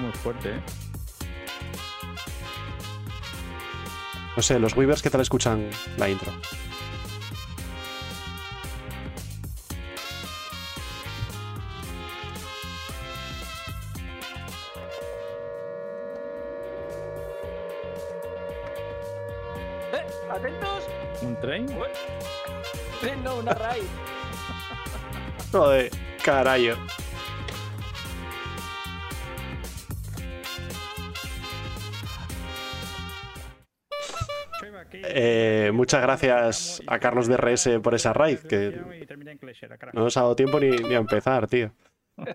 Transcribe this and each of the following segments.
muy fuerte, ¿eh? No sé, los Weavers, ¿qué tal escuchan la intro? ¡Eh! ¡Atentos! ¿Un tren? ¡Eh, no, una raíz! Joder, carayo. Muchas gracias a Carlos de RS por esa raid, que no nos ha dado tiempo ni, ni a empezar, tío.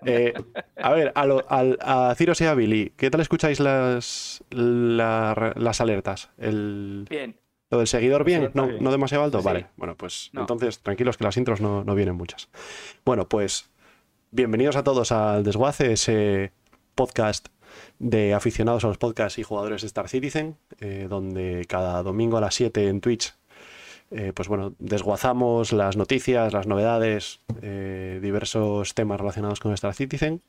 Eh, a ver, a, lo- a Ciros y a Billy, ¿qué tal escucháis las, la- las alertas? El, Bien. ¿Lo del seguidor bien? ¿No, bien. no demasiado alto? Sí. Vale, bueno, pues No. entonces tranquilos que las intros no, no vienen muchas. Bueno, pues bienvenidos a todos al Desguace, ese podcast de aficionados a los podcasts y jugadores de Star Citizen, eh, donde cada domingo a las 7 en Twitch, eh, pues bueno, desguazamos las noticias, las novedades, eh, diversos temas relacionados con Star Citizen.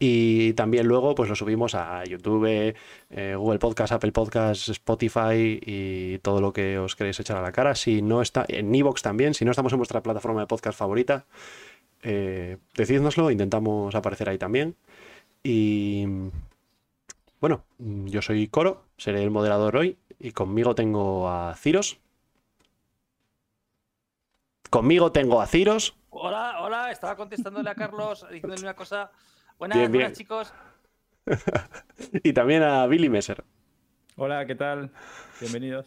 Y también luego pues lo subimos a YouTube, eh, Google Podcast, Apple Podcast, Spotify y todo lo que os queréis echar a la cara. Si no está en Evox también, si no estamos en vuestra plataforma de podcast favorita, decídnoslo, intentamos aparecer ahí también. Y bueno, yo soy Coro, seré el moderador hoy y conmigo tengo a Ciros. Conmigo tengo a Ciros. Hola, hola, estaba contestándole a Carlos, diciéndole una cosa. Buenas, Bien, bien. buenas chicos. y también a Billy Messer. Hola, ¿qué tal? Bienvenidos.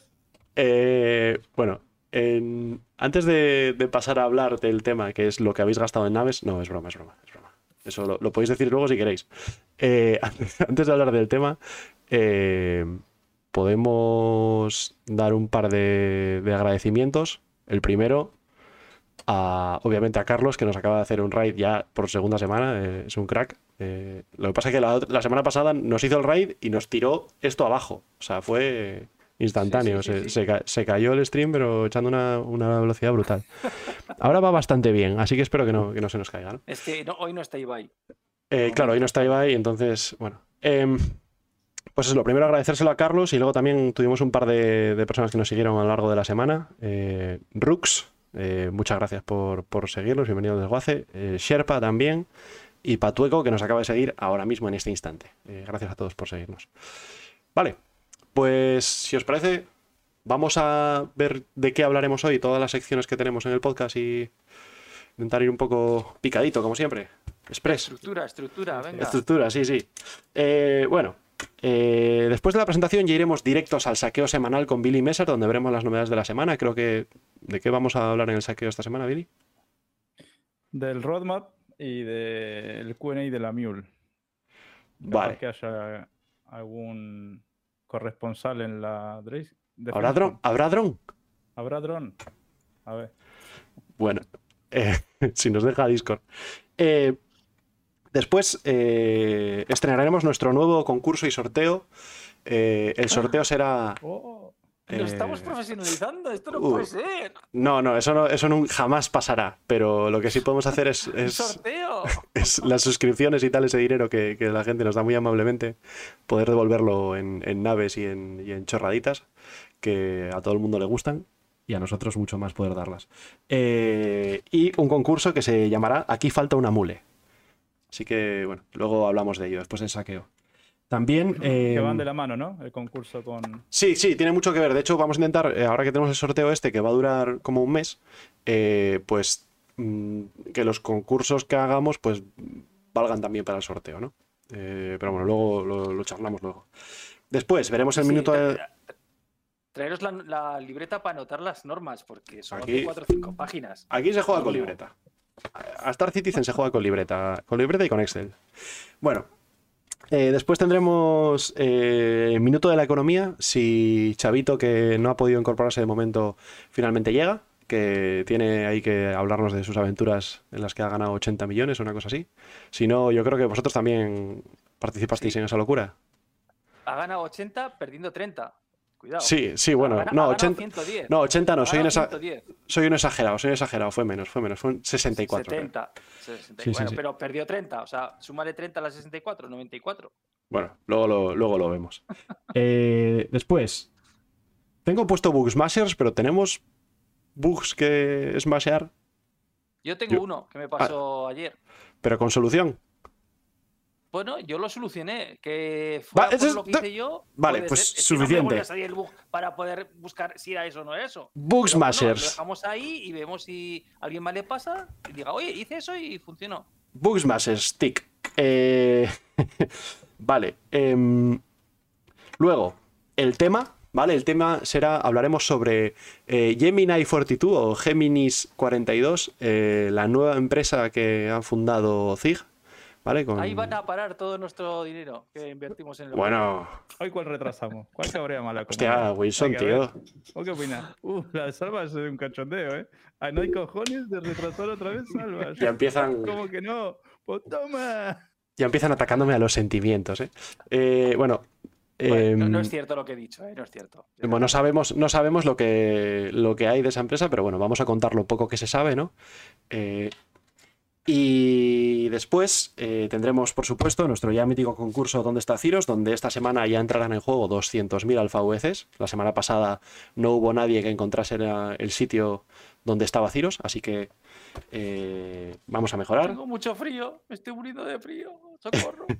Eh, bueno, en- antes de, de pasar a hablar del tema, que es lo que habéis gastado en naves, no, es broma, es broma, es broma. Eso lo, lo podéis decir luego si queréis. Eh, antes de hablar del tema, eh, podemos dar un par de, de agradecimientos. El primero, a, obviamente a Carlos, que nos acaba de hacer un raid ya por segunda semana, eh, es un crack. Eh, lo que pasa es que la, semana pasada nos hizo el raid y nos tiró esto abajo. O sea, fue instantáneo. Sí, sí, sí, se, cayó el stream, pero echando una, una velocidad brutal. Ahora va bastante bien, así que espero que no, que no se nos caiga. ¿no? Es que no- hoy no está Ibai. Eh, No, claro, hoy no está Ibai, entonces, bueno. Em, pues es lo primero agradecérselo a Carlos y luego también tuvimos un par de, de personas que nos siguieron a lo largo de la semana. Eh, Rux, eh, muchas gracias por, por seguirnos, bienvenido al desguace. Eh, Sherpa también. Y Patueco, que nos acaba de seguir ahora mismo en este instante. Eh, gracias a todos por seguirnos. Vale, pues si os parece, vamos a ver de qué hablaremos hoy, todas las secciones que tenemos en el podcast y intentar ir un poco picadito, como siempre. Express. Estructura, estructura, venga. Estructura, sí, sí. Eh, bueno, eh, después de la presentación ya iremos directos al saqueo semanal con Billy Messer, donde veremos las novedades de la semana. Creo que... ¿De qué vamos a hablar en el saqueo esta semana, Billy? Del roadmap y del QA de la Mule. Vale. que haya algún corresponsal en la. ¿Habrá dron? ¿Habrá dron? ¿Habrá dron? A ver. Bueno, eh, si nos deja Discord. Eh, después eh, estrenaremos nuestro nuevo concurso y sorteo. Eh, el sorteo será... Oh, Lo estamos eh, profesionalizando, esto no uh, puede ser. No, no, eso no, eso nun- jamás pasará. Pero lo que sí podemos hacer es, es, sorteo. es las suscripciones y tal, ese dinero que, que la gente nos da muy amablemente, poder devolverlo en, en naves y en, y en chorraditas, que a todo el mundo le gustan y a nosotros mucho más poder darlas. Eh, y un concurso que se llamará Aquí falta una mule. Así que, bueno, luego hablamos de ello después del saqueo. También... que eh, van de la mano, ¿no? El concurso con. Sí, sí, tiene mucho que ver. De hecho, vamos a intentar, eh, ahora que tenemos el sorteo este, que va a durar como un mes, eh, pues mm, que los concursos que hagamos, pues valgan también para el sorteo, ¿no? Eh, pero bueno, luego lo, lo charlamos luego. Después veremos el Sí, minuto tra- de... tra- Traeros la, la libreta para anotar las normas, porque son Aquí- 4 o 5 páginas. Aquí se juega con libreta. A Star Citizen se juega con libreta, con libreta y con Excel. Bueno, eh, después tendremos eh, minuto de la economía. Si Chavito, que no ha podido incorporarse de momento, finalmente llega, que tiene ahí que hablarnos de sus aventuras en las que ha ganado 80 millones o una cosa así. Si no, yo creo que vosotros también participasteis Sí. en esa locura. Ha ganado 80 perdiendo 30. Cuidado. Sí, sí, bueno. No, ha ganado 80, 110. no, 80 no, soy un, ganado exa- 110. soy un exagerado, soy un exagerado. Fue menos, fue menos, fue un 64. creo. 70. 60. Sí, sí, bueno, sí. pero perdió 30. O sea, súmale 30 a las 64, 94. Bueno, luego lo, luego lo vemos. Eh, después, tengo puesto Bug Smashers, pero tenemos bugs que smashear, Yo tengo Yo- uno que me pasó Ah. ayer. pero con solución. Bueno, yo lo solucioné. Que Va, fuera por eso es- lo que hice yo. Vale, pues ser. Es que no me suficiente. el bug para poder buscar si era eso o no era eso. Bug Pero bueno, lo dejamos ahí y vemos si a alguien más le pasa y diga, oye, hice eso y funcionó. Bug Smashers, tick. Eh, vale. em, luego, el tema, ¿vale? El tema será, hablaremos sobre eh, Gemini 42 o Geminis 42, eh, la nueva empresa que ha fundado Zig, ¿vale? Con... Ahí van a parar todo nuestro dinero que invertimos en el Bueno, Hoy cuál retrasamos. ¿Cuál cabrea mala hostia, Wilson, tío. ¿O qué opinas? Uh, las salvas es un cachondeo, ¿eh? Ah, no hay cojones de retrasar otra vez salvas. Ya empiezan, ¿Cómo que no? Pues toma. ya empiezan atacándome a los sentimientos, ¿eh? Eh, bueno, Bueno, no, no em, es cierto lo que he dicho, ¿eh? No es cierto. Bueno, no sabemos, no sabemos lo que, lo que hay de esa empresa, pero bueno, vamos a contar lo poco que se sabe, ¿no? Eh, y después eh, tendremos, por supuesto, nuestro ya mítico concurso ¿Dónde está Ciros? Donde esta semana ya entrarán en juego 200.000 alfa VCs. La semana pasada no hubo nadie que encontrase el sitio donde estaba Ciros, así que eh, vamos a mejorar. Tengo mucho frío, me estoy muriendo de frío. Socorro.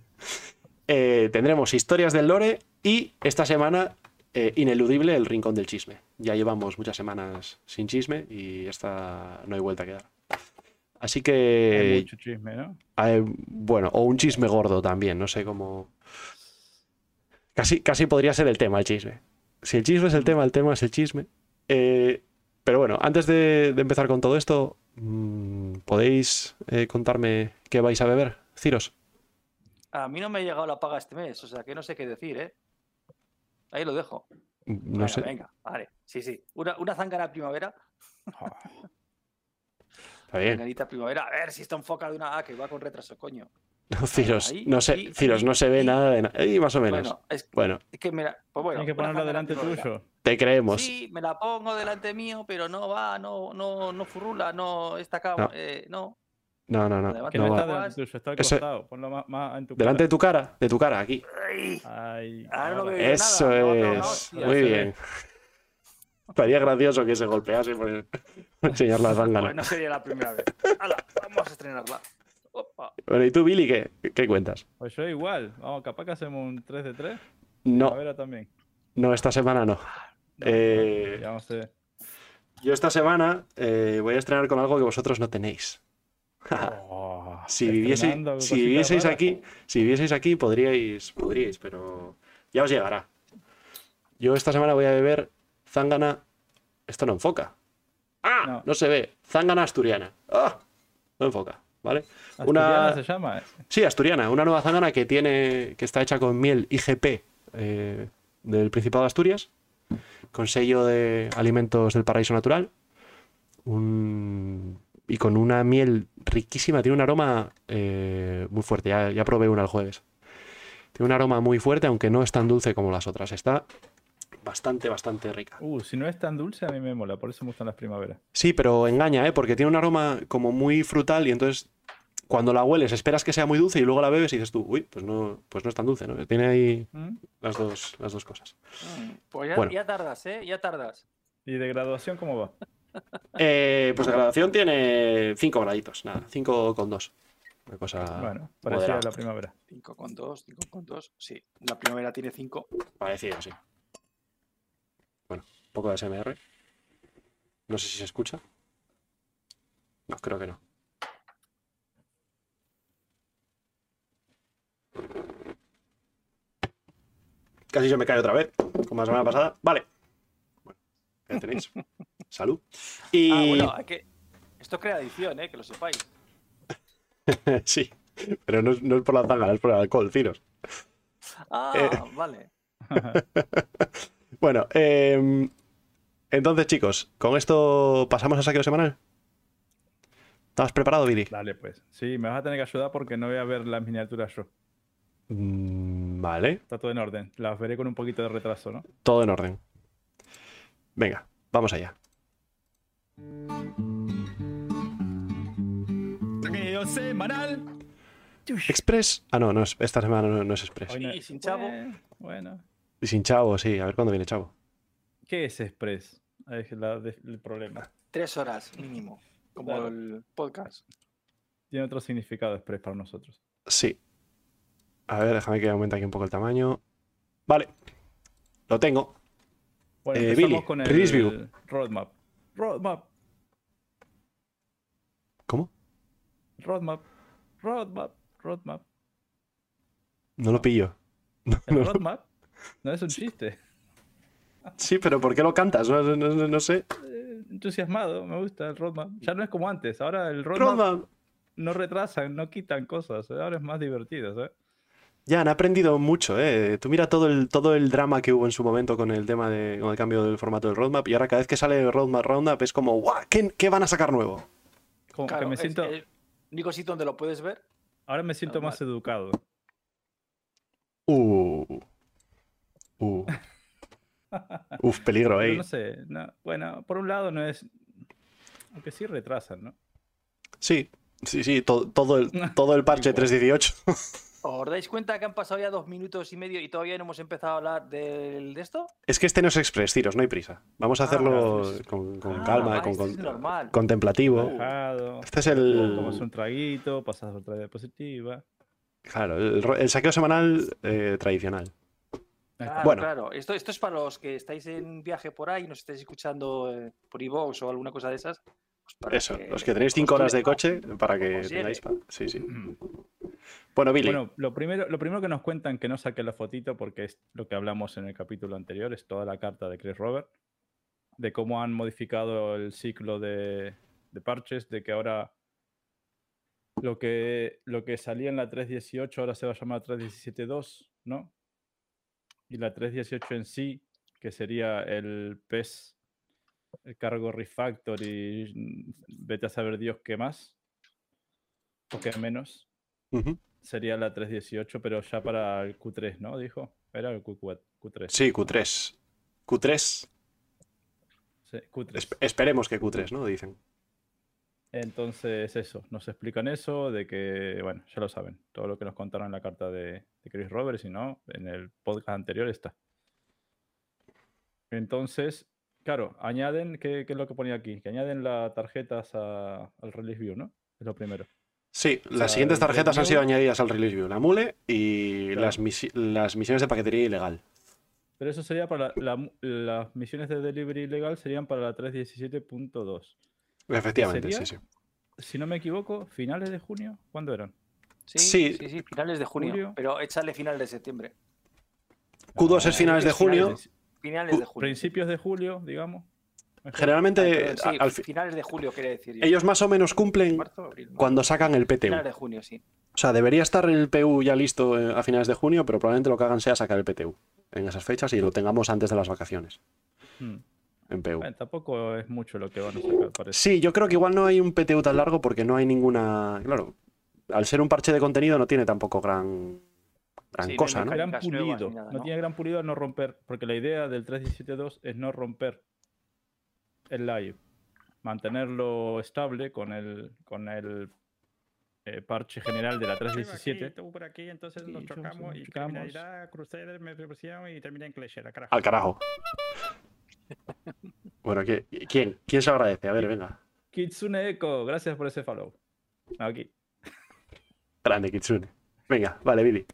Eh, tendremos historias del lore y esta semana eh, ineludible el rincón del chisme. Ya llevamos muchas semanas sin chisme y esta no hay vuelta que dar. Así Hay que, mucho chisme, ¿no? bueno, o un chisme gordo también, no sé cómo... Casi, casi podría ser el tema, el chisme. Si el chisme es el tema, el tema es el chisme. Eh, pero bueno, antes de, de empezar con todo esto, mm, ¿podéis eh, contarme qué vais a beber, Ciros? A mí no me ha llegado la paga este mes, o sea que no sé qué decir, ¿eh? Ahí lo dejo. No Bueno, sé. Venga, vale. Sí, sí. Una, una zángana primavera. Está bien. Primavera. A ver si está enfocada de una A que va con retraso, coño. No, Ciros, ahí, no sé, aquí, Ciros, no se ve nada de nada. más o menos. Bueno, es, Bueno, es que mira, pues bueno. Tienes que ponerlo delante tuyo. te creemos. Sí, me la pongo delante mío, pero no va, no, no, no furrula, no está acá, No. eh, no. No, no, no. Que no está delante tuyo, está al Ese- costado. Ponlo más, más en tu Delante de cara. tu cara, de tu cara, aquí. Ay, Ay, Ahora no ahora. veo Eso nada, no, no, no, es. hostia, Muy se bien. Estaría gracioso que se golpease por por enseñar la zángana. no sería la primera vez. Hala, vamos a estrenarla. Opa. Bueno, ¿y tú, Billy, qué, qué cuentas? Pues yo igual. Vamos, capaz que hacemos un 3 de 3. No, Primavera también. no, esta semana no. No, Eh, Ya vamos a ver. Yo esta semana eh, voy a estrenar con algo que vosotros no tenéis. Oh, Si, viviese- si vivieseis raras. aquí, si vivieseis aquí, podríais, podríais, pero ya os llegará. Yo esta semana voy a beber zángana. Esto no enfoca. ¡Ah! No, No. se ve. Zángana asturiana. ¡Ah! No enfoca, ¿vale? Asturiana Una. se llama. Sí, asturiana. Una nueva zángana que tiene. que está hecha con miel IGP eh, del Principado de Asturias. Con sello de alimentos del paraíso natural. Un- y con una miel riquísima. Tiene un aroma eh, muy fuerte. Ya, ya probé una el jueves. Tiene un aroma muy fuerte, aunque no es tan dulce como las otras. Está bastante, bastante rica. Uh, si no es tan dulce, a mí me mola. Por eso me gustan las primaveras. Sí, pero engaña, ¿eh? Porque tiene un aroma como muy frutal y entonces cuando la hueles esperas que sea muy dulce y luego la bebes y dices tú, uy, pues no, pues no es tan dulce, ¿no? Tiene ahí ¿Mm? las dos, las dos cosas. Mm, Pues ya, Bueno. ya tardas, ¿eh? Ya tardas. ¿Y de graduación cómo va? Eh, pues la graduación tiene 5 graditos, nada, 5 con 2. Una cosa bueno, parecida a la primavera. 5 con 2, 5 con 2. Sí, la primavera tiene 5. parecida, sí. Un poco de SMR. No sé si se escucha. No, creo que no. Casi se me cae otra vez, como la semana pasada. Vale. Bueno, ya tenéis. Salud. Y Ah, bueno, hay que... esto crea adicción, ¿eh? Que lo sepáis. sí, pero no es, no es por la tanga, es por el alcohol, tiros. Ah, Eh. vale. Bueno, em, entonces chicos, con esto pasamos a saqueo semanal. ¿Estás preparado, Billy? Dale, pues. Sí, me vas a tener que ayudar porque no voy a ver las miniaturas yo. Mm, Vale, Está todo en orden. Las veré con un poquito de retraso, ¿no? todo en orden. Venga, vamos allá. Torneo semanal. Express. Ah, no, no es, esta semana no, no es Express. Hoy no- Y sin chavo. Bueno. Y sin chavo, sí. A ver cuándo viene chavo. ¿Qué es Express? Es la- el problema. Tres horas mínimo, como Claro. el podcast. Tiene otro significado Express para nosotros. Sí. A ver, déjame que aumente aquí un poco el tamaño. Vale. Lo tengo. Bueno, Eh, Billy, con el release view. roadmap. Roadmap. ¿Cómo? Roadmap. Roadmap. Roadmap. No lo pillo. El No. roadmap no es un chiste. Sí, pero ¿por qué lo cantas? No, no- no- no sé. Eh, entusiasmado, me gusta el roadmap. Ya no es como antes. Ahora el roadmap Roadmap. no retrasan, no quitan cosas. eh, Ahora es más divertido, ¿eh? Ya, han aprendido mucho, ¿eh? Tú mira todo el, todo el drama que hubo en su momento con el tema de con el cambio del formato del roadmap y ahora cada vez que sale el roadmap roundup es como, ¡guau! ¿Qué, qué van a sacar nuevo? Como Claro, que me siento, el único sitio donde lo puedes ver. ahora me siento normal. más educado. Uh. Uh. Uf, peligro, Pero eh. no sé, no- bueno, por un lado no es... Aunque sí retrasan, ¿no? Sí, sí, sí, to- todo, el, todo el parche Igual. 318. ¿Os dais cuenta que han pasado ya dos minutos y medio y todavía no hemos empezado a hablar del, de esto? Es que este no es express, tiros, no hay prisa. Vamos a hacerlo con, con Ah, calma, ah, con, este es con- normal. contemplativo. Uh. Relajado, Este es el. tomas un traguito, pasas otra diapositiva. Claro, el, ro- el saqueo semanal eh, tradicional. Claro, Bueno. claro. Esto, esto es para los que estáis en viaje por ahí, nos estáis escuchando eh, por iVoox o alguna cosa de esas. pues para Eso, los que tenéis 5 os horas de coche para que tengáis. pa- Sí, sí. Bueno, Billy. Bueno, lo primero, lo primero que nos cuentan que no saqué la fotito porque es lo que hablamos en el capítulo anterior, es toda la carta de Chris Robert, de cómo han modificado el ciclo de, de parches, de que ahora lo que, lo que salía en la 3.18 ahora se va a llamar 3.17.2, ¿no? Y la 3.18 en sí, que sería el PES, el cargo refactor y mm, vete a saber Dios qué más, o qué menos sería la 318, pero ya para el Q3, ¿no? Dijo. Era el Q, Q3. Sí, Q3. Q3. Sí, Q3. esp- esperemos que Q3, ¿no? Dicen. Entonces, eso, nos explican eso, de que, bueno, ya lo saben, todo lo que nos contaron en la carta de, de Chris Roberts, y no, en el podcast anterior está. Entonces, claro, añaden, ¿qué, qué es lo que ponía aquí? Que añaden las tarjetas a- al release view, ¿no? Es lo primero. Sí, sea, las siguientes tarjetas han sido añadidas al release view. La mule y Claro. las, misi- las misiones de paquetería ilegal. Pero eso sería para la- la- las misiones de delivery ilegal, serían para la 317.2. Efectivamente, sería? sí, sí. Si no me equivoco, finales de junio, ¿cuándo eran? Sí, Sí. sí, sí, finales de junio. Julio. Pero échale finales de septiembre. Q2 es finales de finales junio. de- Finales de junio. Principios de julio, digamos. mejor. Generalmente, sí, al fi- finales de julio, quiere decir. yo. ellos más o menos cumplen Marzo, abril, mayo. cuando sacan el PTU. Finales de junio, sí. O sea, debería estar el PU ya listo eh, a finales de junio, pero probablemente lo que hagan sea sacar el PTU en esas fechas y lo tengamos antes de las vacaciones Hmm. En PU. Bueno, tampoco es mucho lo que van a sacar, parece. Sí, yo creo que igual no hay un PTU tan largo porque no hay ninguna. Claro, al ser un parche de contenido no tiene tampoco gran, gran Sí, cosa, ¿no? gran pulido. nada, no, ¿no? tiene gran pulido al no romper, porque la idea del 317.2 es no romper el live, mantenerlo estable con el, con el eh, parche general de la 317. Tú por aquí, entonces Sí, nos yo- chocamos y chocamos. criminalidad, Crusader, me pusieron y terminé en Clasher, a carajo. Al carajo. Bueno, ¿qui- ¿quién? ¿Quién se agradece? A ver, venga. Kitsune Echo, gracias por ese follow. Aquí. Grande, Kitsune. Venga, vale, Billy.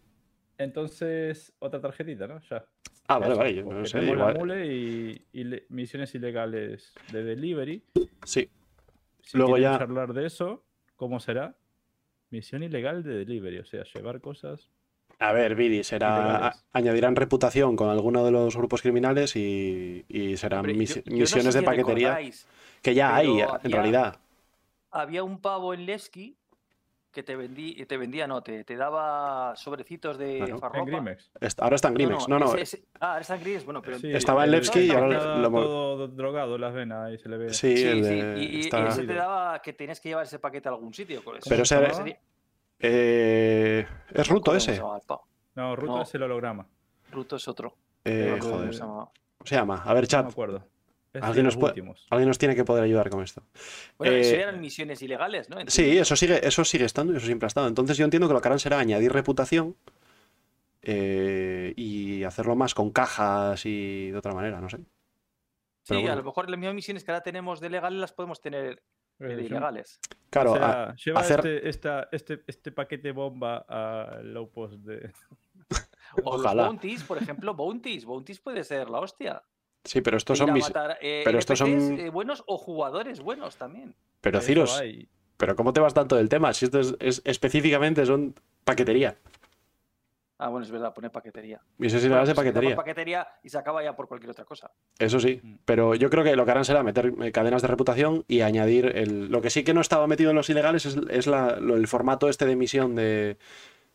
Entonces, otra tarjetita, ¿no? Ya. Ah, vale, Eso, vale, yo no porque sé. tenemos la Igual. mule y, y le- misiones ilegales de delivery. Sí, Si Luego ya- charlar de eso, ¿cómo será? Misión ilegal de delivery, o sea, llevar cosas. A ver, Billy, será. A- añadirán reputación con alguno de los grupos criminales y, y serán Hombre, yo- misi- yo no sé misiones de si paquetería recordáis, que ya hay, en realidad. Había un pavo en Lesky que te vendía, te vendía, no, te, te daba sobrecitos de Claro. En farropa. Grimex. Est- Ahora está en Grimex. No, no. ese- ese- ah, ahora está en Grimex, bueno, pero Sí, Estaba en Levski y ahora está lo todo drogado las venas y se le ve. Sí, Sí, el sí, de- y, y- y está- ese te daba que tenías que llevar ese paquete a algún sitio. con eso. Pero ese-. Eh, es Ruto ¿Cómo ese. No, Ruto No. es el holograma. Ruto es otro. Eh, No joder. se llama. ¿Cómo se llama? A ver, No chat. me acuerdo. Alguien nos los puede- últimos. Alguien nos tiene que poder ayudar con esto. Bueno, Eh, eso eran misiones ilegales, ¿no? Sí, eso sigue, eso sigue estando y eso siempre ha estado. Entonces yo entiendo que lo que harán será añadir reputación eh, y hacerlo más con cajas y de otra manera, no sé. Sí, a lo mejor las mismas misiones que ahora tenemos de legales las podemos tener de ilegales. Claro, o a- lleva hacer- este, esta- este, este paquete bomba al low post de. O los bounties, por ejemplo, bounties. Bounties puede ser la hostia. sí, pero estos son a mis... matar, eh, pero estos son- eh, buenos o jugadores buenos también. Pero Ciros, pero ¿cómo te vas tanto del tema? Si esto es, es- específicamente son paquetería. Ah, bueno, es verdad, poner paquetería. Bueno, ilegales de pues paquetería. y se acaba ya por cualquier otra cosa. Eso sí. Mm. Pero yo creo que lo que harán será meter eh, cadenas de reputación y añadir el... Lo que sí que no estaba metido en los ilegales es, es la- lo- el formato este de misión de,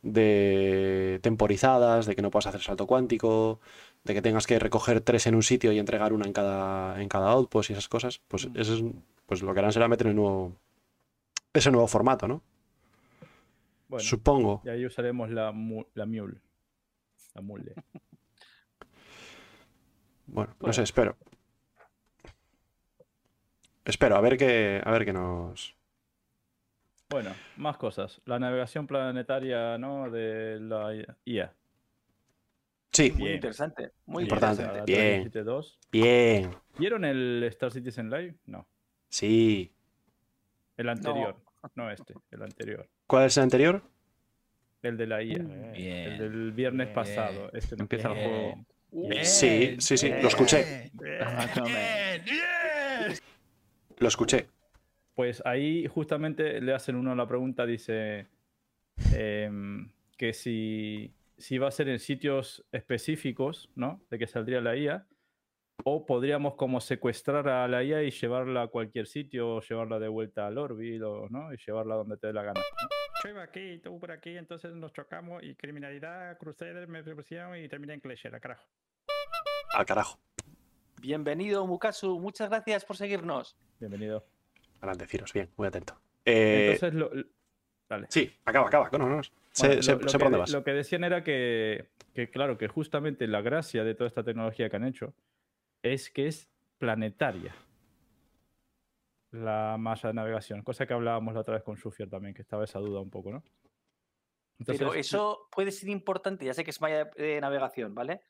de temporizadas, de que no puedas hacer salto cuántico, de que tengas que recoger tres en un sitio y entregar una en cada, en cada outpost y esas cosas. Pues Mm. eso es, pues lo que harán será meter el nuevo, ese nuevo formato, ¿no? Bueno, Supongo. y ahí usaremos la, mu- la mule. La mule. Bueno, no sé, espero. Espero, a ver qué, a ver qué nos... Bueno, más cosas. La navegación planetaria, ¿no? De la IA. Sí, Muy Bien. interesante. Muy Importante. interesante. Bien. Bien. 2. bien. ¿Vieron el Star Citizen Live? No. Sí. El anterior. No, este, el anterior. ¿Cuál es el anterior? El de la IA. Bien. El del viernes Bien. pasado. Este no empieza el juego. Sí, sí, sí, lo escuché. Bien, bien. Lo escuché. Pues ahí justamente le hacen uno la pregunta, dice em, que si, si va a ser en sitios específicos, ¿no? De que saldría la IA, o podríamos como secuestrar a la IA y llevarla a cualquier sitio, o llevarla de vuelta al Orville, o, ¿no? Y llevarla donde te dé la gana. ¿no? Yo iba aquí, tú por aquí, entonces nos chocamos y criminalidad, Crusader, me propusieron y terminé en Glacier, a carajo. Al carajo. Bienvenido, Mukasu. Muchas gracias por seguirnos. Bienvenido. Adelante, Ciros, bien, muy atento. Eh, Entonces, lo, lo- dale. sí, acaba, acaba. No, no, no. Sé, Bueno, sé- lo, sé por que, dónde de- vas. lo que decían era que, que, claro, que justamente la gracia de toda esta tecnología que han hecho es que es planetaria la malla de navegación, cosa que hablábamos la otra vez con Sufier también, que estaba esa duda un poco, ¿no? Pero eso puede ser importante, ya sé que es malla de navegación, ¿vale?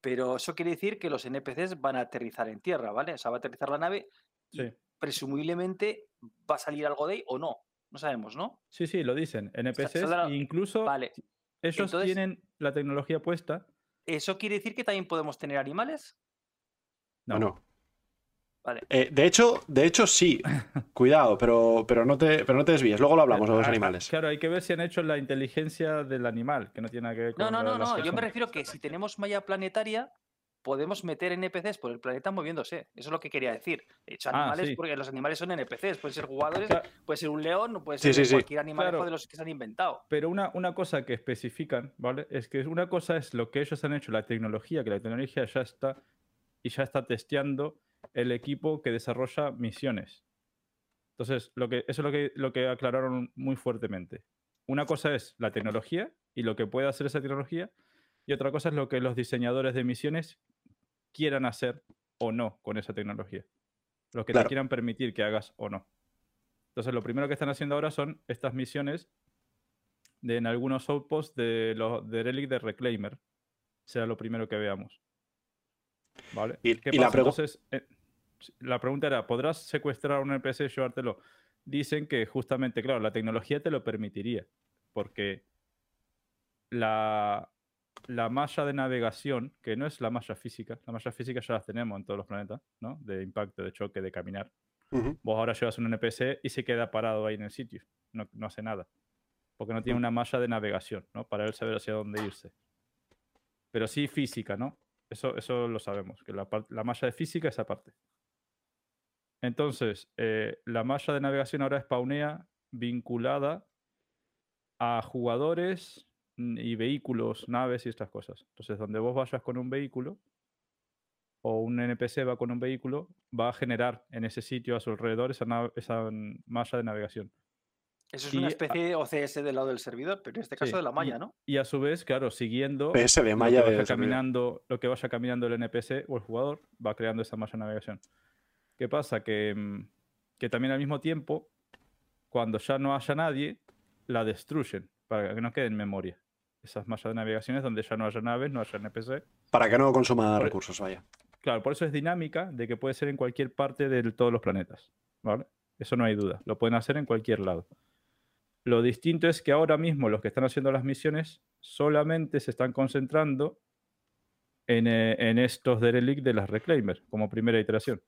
Pero eso quiere decir que los NPCs van a aterrizar en tierra, ¿vale? O sea, va a aterrizar la nave y Sí. presumiblemente va a salir algo de ahí o no. No sabemos, ¿no? Sí, sí, lo dicen. NPCs, saldrá- incluso Vale. ellos entonces- tienen la tecnología puesta. ¿Eso quiere decir que también podemos tener animales? No, ¿O no? Vale. Eh, de hecho, de hecho sí. Cuidado, pero, pero, no te, pero no te desvíes. Luego lo hablamos de los Ah, animales. Claro, hay que ver si han hecho la inteligencia del animal, que no tiene nada que ver con No, no, de no, no. Yo me refiero que si tenemos malla planetaria, podemos meter NPCs por el planeta moviéndose. Eso es lo que quería decir. He hecho Ah, animales sí. porque los animales son NPCs. Pueden ser jugadores, puede ser un león, puede Sí, ser sí, sí. cualquier animal Claro. de los que se han inventado. Pero una, una cosa que especifican, ¿vale? Es que una cosa es lo que ellos han hecho, la tecnología, que la tecnología ya está y ya está testeando el equipo que desarrolla misiones. Entonces, lo que, eso es lo que, lo que aclararon muy fuertemente. Una cosa es la tecnología y lo que puede hacer esa tecnología, y otra cosa es lo que los diseñadores de misiones quieran hacer o no con esa tecnología. Lo que Claro. te quieran permitir que hagas o no. Entonces, lo primero que están haciendo ahora son estas misiones de, en algunos outposts de los de Relic de Reclaimer. Será lo primero que veamos. ¿Vale? Y- ¿Qué y la pasa? pregu- Entonces, eh, la pregunta era, ¿podrás secuestrar un NPC y llevártelo? Dicen que justamente, claro, la tecnología te lo permitiría, porque la, la malla de navegación, que no es la malla física, la malla física ya las tenemos en todos los planetas, ¿no? De impacto, de choque, de caminar. Vos ahora llevas un NPC y se queda parado ahí en el sitio, no, no hace nada, porque no tiene una malla de navegación, ¿no? Para él saber hacia dónde irse. Pero sí física, ¿no? Eso, eso lo sabemos, que la, la malla de física es aparte. Entonces, eh, la malla de navegación ahora spawnea vinculada a jugadores mm, y vehículos, naves y estas cosas. Entonces, donde vos vayas con un vehículo o un NPC va con un vehículo, va a generar en ese sitio a su alrededor esa, esa malla de navegación. Eso es Y una especie de OCS del lado del servidor, pero en este caso Sí, de la malla, ¿no? Y a su vez, claro, siguiendo PS de lo malla que de vaya servidor. caminando, lo que vaya caminando el NPC o el jugador va creando esa malla de navegación. ¿Qué pasa? Que, mm, que también al mismo tiempo, cuando ya no haya nadie, la destruyen para que no quede en memoria. Esas mallas de navegación es donde ya no haya naves, no haya NPC. Para que no consuma Por- recursos, vaya. Claro, por eso es dinámica de que puede ser en cualquier parte de todos los planetas. ¿Vale? Eso no hay duda. Lo pueden hacer en cualquier lado. Lo distinto es que ahora mismo los que están haciendo las misiones solamente se están concentrando en, eh, en estos derelict de las Reclaimer como primera iteración.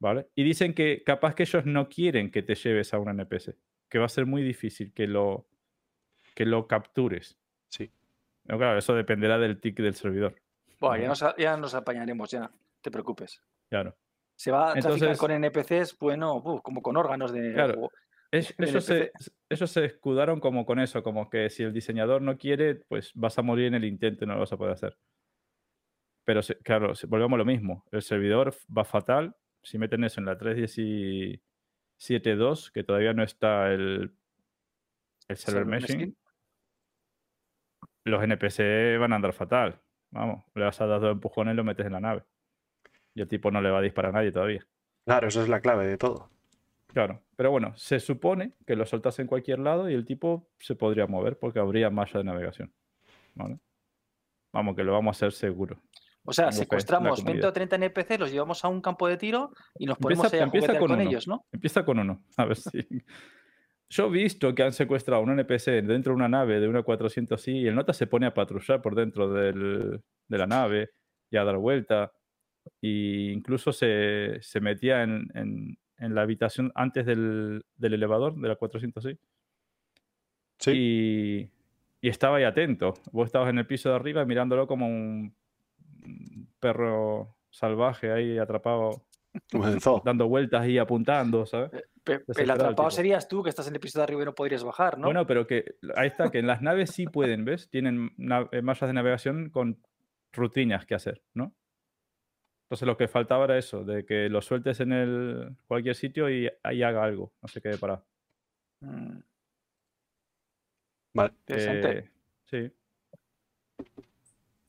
¿Vale? Y dicen que capaz que ellos no quieren que te lleves a un NPC. Que va a ser muy difícil que lo, que lo captures. Sí. No, claro, eso dependerá del tick del servidor. Bueno, ya nos, ya nos apañaremos, ya, te preocupes. Claro. Se va a traficar Entonces- con NPCs, bueno, uf, como con órganos de. Claro. Juego. Es- el ellos, se, ellos se escudaron como con eso, como que si el diseñador no quiere, pues vas a morir en el intento y no lo vas a poder hacer. Pero se- claro, volvemos a lo mismo. El servidor va fatal. Si meten eso en la 3.17.2, que todavía no está el, el server meshing, los NPC van a andar fatal. Vamos, le vas a dar dos empujones y lo metes en la nave. Y el tipo no le va a disparar a nadie todavía. Claro, esa es la clave de todo. Claro, pero bueno, se supone que lo soltas en cualquier lado y el tipo se podría mover porque habría malla de navegación. ¿vale? Vamos, que lo vamos a hacer seguro. O sea, secuestramos 20 comunidad. o 30 NPC, los llevamos a un campo de tiro y nos ponemos Empieza- ahí a empieza con con, ellos, ¿no? Empieza con uno, a ver si. Yo he visto que han secuestrado un NPC dentro de una nave de una 400i y el nota se pone a patrullar por dentro del- de la nave y a dar vuelta. E incluso se, se metía en, en- en la habitación antes del, del elevador de la 400i. Sí. Y, y estaba ahí atento. Vos estabas en el piso de arriba mirándolo como un perro salvaje ahí atrapado, dando vueltas y apuntando, ¿sabes? Pe- El atrapado serías tú, que estás en el piso de arriba y no podrías bajar, ¿no? Bueno, pero que ahí está, que en las naves sí pueden, ¿ves? Tienen eh, mallas de navegación con rutinas que hacer, ¿no? Entonces lo que faltaba era eso, de que lo sueltes en el cualquier sitio y ahí haga algo, no se quede parado. Mm, Vale. interesante. Eh, sí.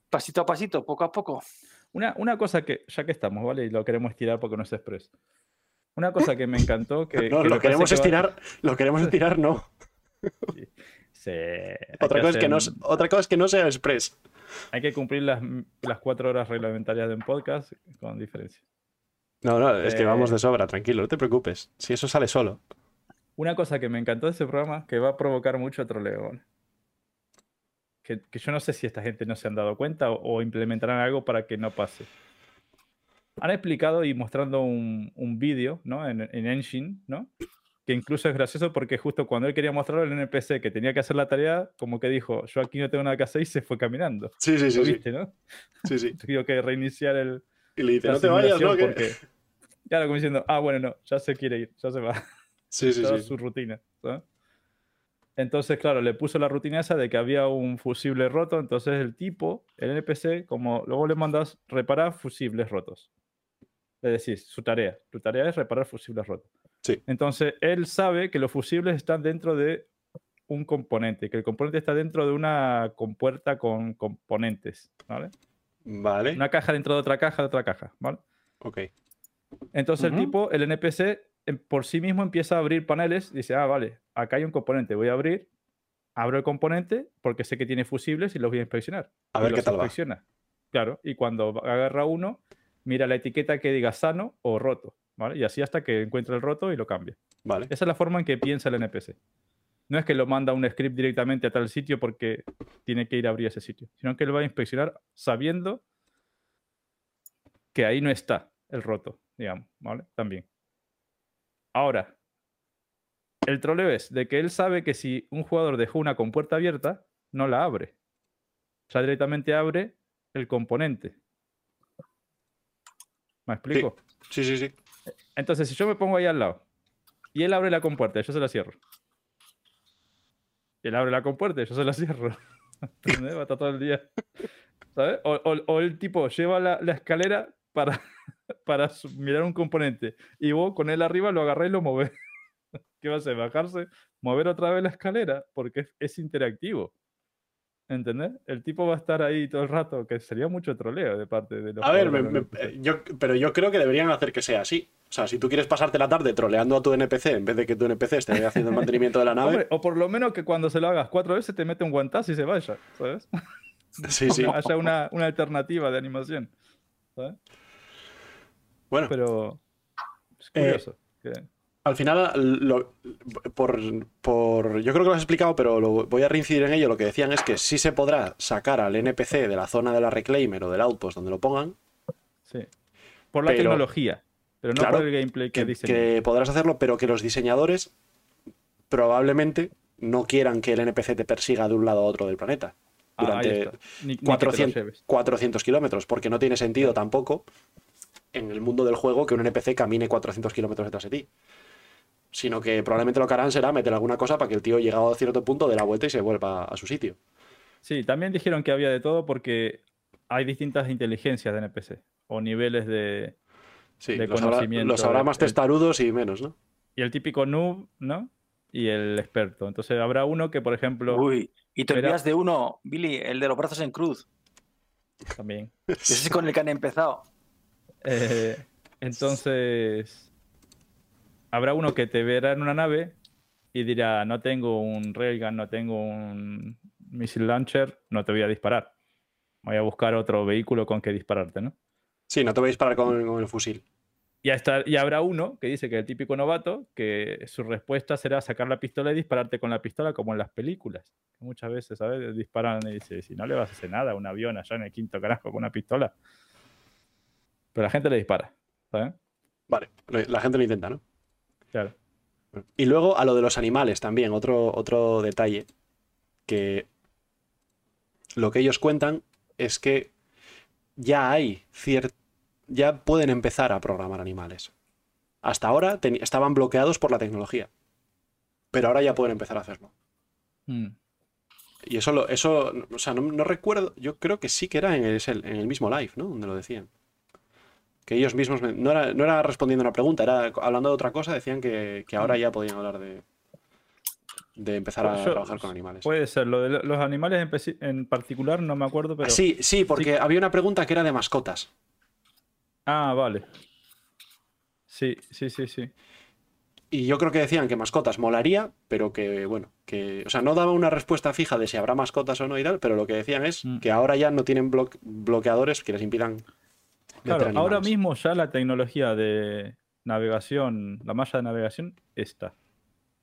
Pasito a pasito, poco a poco. Una, una cosa que, ya que estamos, ¿vale? Y lo queremos estirar porque no es express. Una cosa que me encantó que... No, que lo queremos que va- estirar, lo queremos estirar, no. Sí, hay Otra cosa, es que no, otra cosa es que no sea express. Hay que cumplir las, las cuatro horas reglamentarias de un podcast con diferencia. No, no, es que Eh, vamos de sobra, tranquilo, no te preocupes. Si eso sale solo. Una cosa que me encantó de ese programa, que va a provocar mucho troleo. ¿vale? Que, que yo no sé si esta gente no se han dado cuenta o, o implementarán algo para que no pase. Han explicado y mostrando un, un vídeo ¿no? en, en Engine, ¿no? Que incluso es gracioso porque justo cuando él quería mostrarlo el NPC que tenía que hacer la tarea, como que dijo, yo aquí no tengo nada que hacer y se fue caminando. Sí, sí, ¿Lo sí. Sí, viste, no? sí, sí. Tuvo que reiniciar el, Y le dice, no te vayas, ¿no? porque- Claro, como diciendo, ah, bueno, no, ya se quiere ir, ya se va. Sí, sí, toda sí. su rutina. ¿sabes? Entonces, claro, le puso la rutina esa de que había un fusible roto. Entonces, el tipo, el NPC, como luego le mandas reparar fusibles rotos. Es decir, su tarea. Tu tarea es reparar fusibles rotos. Sí. Entonces, él sabe que los fusibles están dentro de un componente, que el componente está dentro de una compuerta con componentes, ¿vale? Vale. Una caja dentro de otra caja de otra caja, ¿vale? Ok. Entonces el tipo, el NPC, em- por sí mismo empieza a abrir paneles. Dice, ah, vale, acá hay un componente, voy a abrir. Abro el componente porque sé que tiene fusibles y los voy a inspeccionar. A ver qué tal va. inspecciona. Claro, y cuando va- agarra uno, mira la etiqueta que diga sano o roto. ¿Vale? Y así hasta que encuentra el roto y lo cambia. Vale. Esa es la forma en que piensa el NPC. No es que lo manda un script directamente a tal sitio porque tiene que ir a abrir ese sitio, sino que lo va a inspeccionar sabiendo que ahí no está el roto, digamos, ¿vale? También. Ahora, el troleo es de que él sabe que si un jugador dejó una compuerta abierta, no la abre. O sea, directamente abre el componente. ¿Me explico? Sí, sí, sí. Entonces, si yo me pongo ahí al lado y él abre la compuerta, yo se la cierro. Él abre la compuerta yo se la cierro. Va a estar todo el día. ¿Sabes? O, el tipo lleva la, escalera para, para mirar un componente y vos con él arriba lo agarrás y lo movés. ¿Qué va a hacer? ¿Bajarse? ¿Mover otra vez la escalera? Porque es, es interactivo. ¿Entendés? El tipo va a estar ahí todo el rato, que sería mucho troleo de parte de los A ver, me- me- yo, pero yo creo que deberían hacer que sea así. O sea, si tú quieres pasarte la tarde troleando a tu NPC en vez de que tu NPC esté haciendo el mantenimiento de la nave. Hombre, o por lo menos que cuando se lo hagas cuatro veces te mete un guantazo y se vaya, ¿sabes? sí, sí. Haya una, una alternativa de animación. ¿sabes? Bueno, Pero es Eh, curioso. que- al final, lo- por, por- yo creo que lo has explicado, pero lo, voy a reincidir en ello. Lo que decían es que sí se podrá sacar al NPC de la zona de la Reclaimer o del Outpost donde lo pongan, sí. Por la Pero- tecnología, pero no Claro, por el gameplay que, que, dicen. que podrás hacerlo, pero que los diseñadores probablemente no quieran que el NPC te persiga de un lado a otro del planeta Ah, durante. Ni- ni que te lo 400, lleves. 400 kilómetros, porque no tiene sentido tampoco en el mundo del juego que un NPC camine 400 kilómetros detrás de ti. Sino que probablemente lo que harán será meter alguna cosa para que el tío, llegado a cierto punto, dé la vuelta y se vuelva a su sitio. Sí, también dijeron que había de todo porque hay distintas inteligencias de NPC o niveles de... Sí, De los habrá, conocimiento, los habrá más testarudos y menos, ¿no? Y el típico noob, ¿no? Y el experto. Entonces habrá uno que, por ejemplo, Uy, y te olvidas de uno, Billy, el de los brazos en cruz. también. Ese es con el que han empezado. Eh, entonces, habrá uno que te verá en una nave y dirá, no tengo un railgun, no tengo un missile launcher, no te voy a disparar. Voy a buscar otro vehículo con que dispararte, ¿no? Sí, no te vais a disparar con, con el fusil. Y, hasta, y habrá uno que dice que el típico novato, que su respuesta será sacar la pistola y dispararte con la pistola como en las películas. Muchas veces, ¿sabes? Disparan y dice, si no le vas a hacer nada a un avión allá en el quinto carajo con una pistola. Pero la gente le dispara, ¿sabes? Vale, la gente lo intenta, ¿no? Claro. Y luego a lo de los animales también, otro, otro detalle que lo que ellos cuentan es que ya hay cier- ya pueden empezar a programar animales. Hasta ahora estaban bloqueados por la tecnología, pero ahora ya pueden empezar a hacerlo. Mm. Y eso, lo, eso o sea, no, no recuerdo, yo creo que sí que era en el, en el mismo live, ¿no? Donde lo decían. Que ellos mismos, me- no, era, no era respondiendo una pregunta, era hablando de otra cosa, decían que, que ahora ya podían hablar de, de empezar a Pues yo- trabajar con animales. Puede ser, lo de lo- los animales en, en particular no me acuerdo, pero... Ah, sí, sí, porque había una pregunta que era de mascotas. Ah, vale. Sí, sí, sí, sí. Y yo creo que decían que mascotas molaría, pero que, bueno, que, o sea, no daba una respuesta fija de si habrá mascotas o no y tal, pero lo que decían es Mm. que ahora ya no tienen bloque- bloqueadores que les impidan. Claro, ahora mismo ya la tecnología de navegación, la malla de navegación está.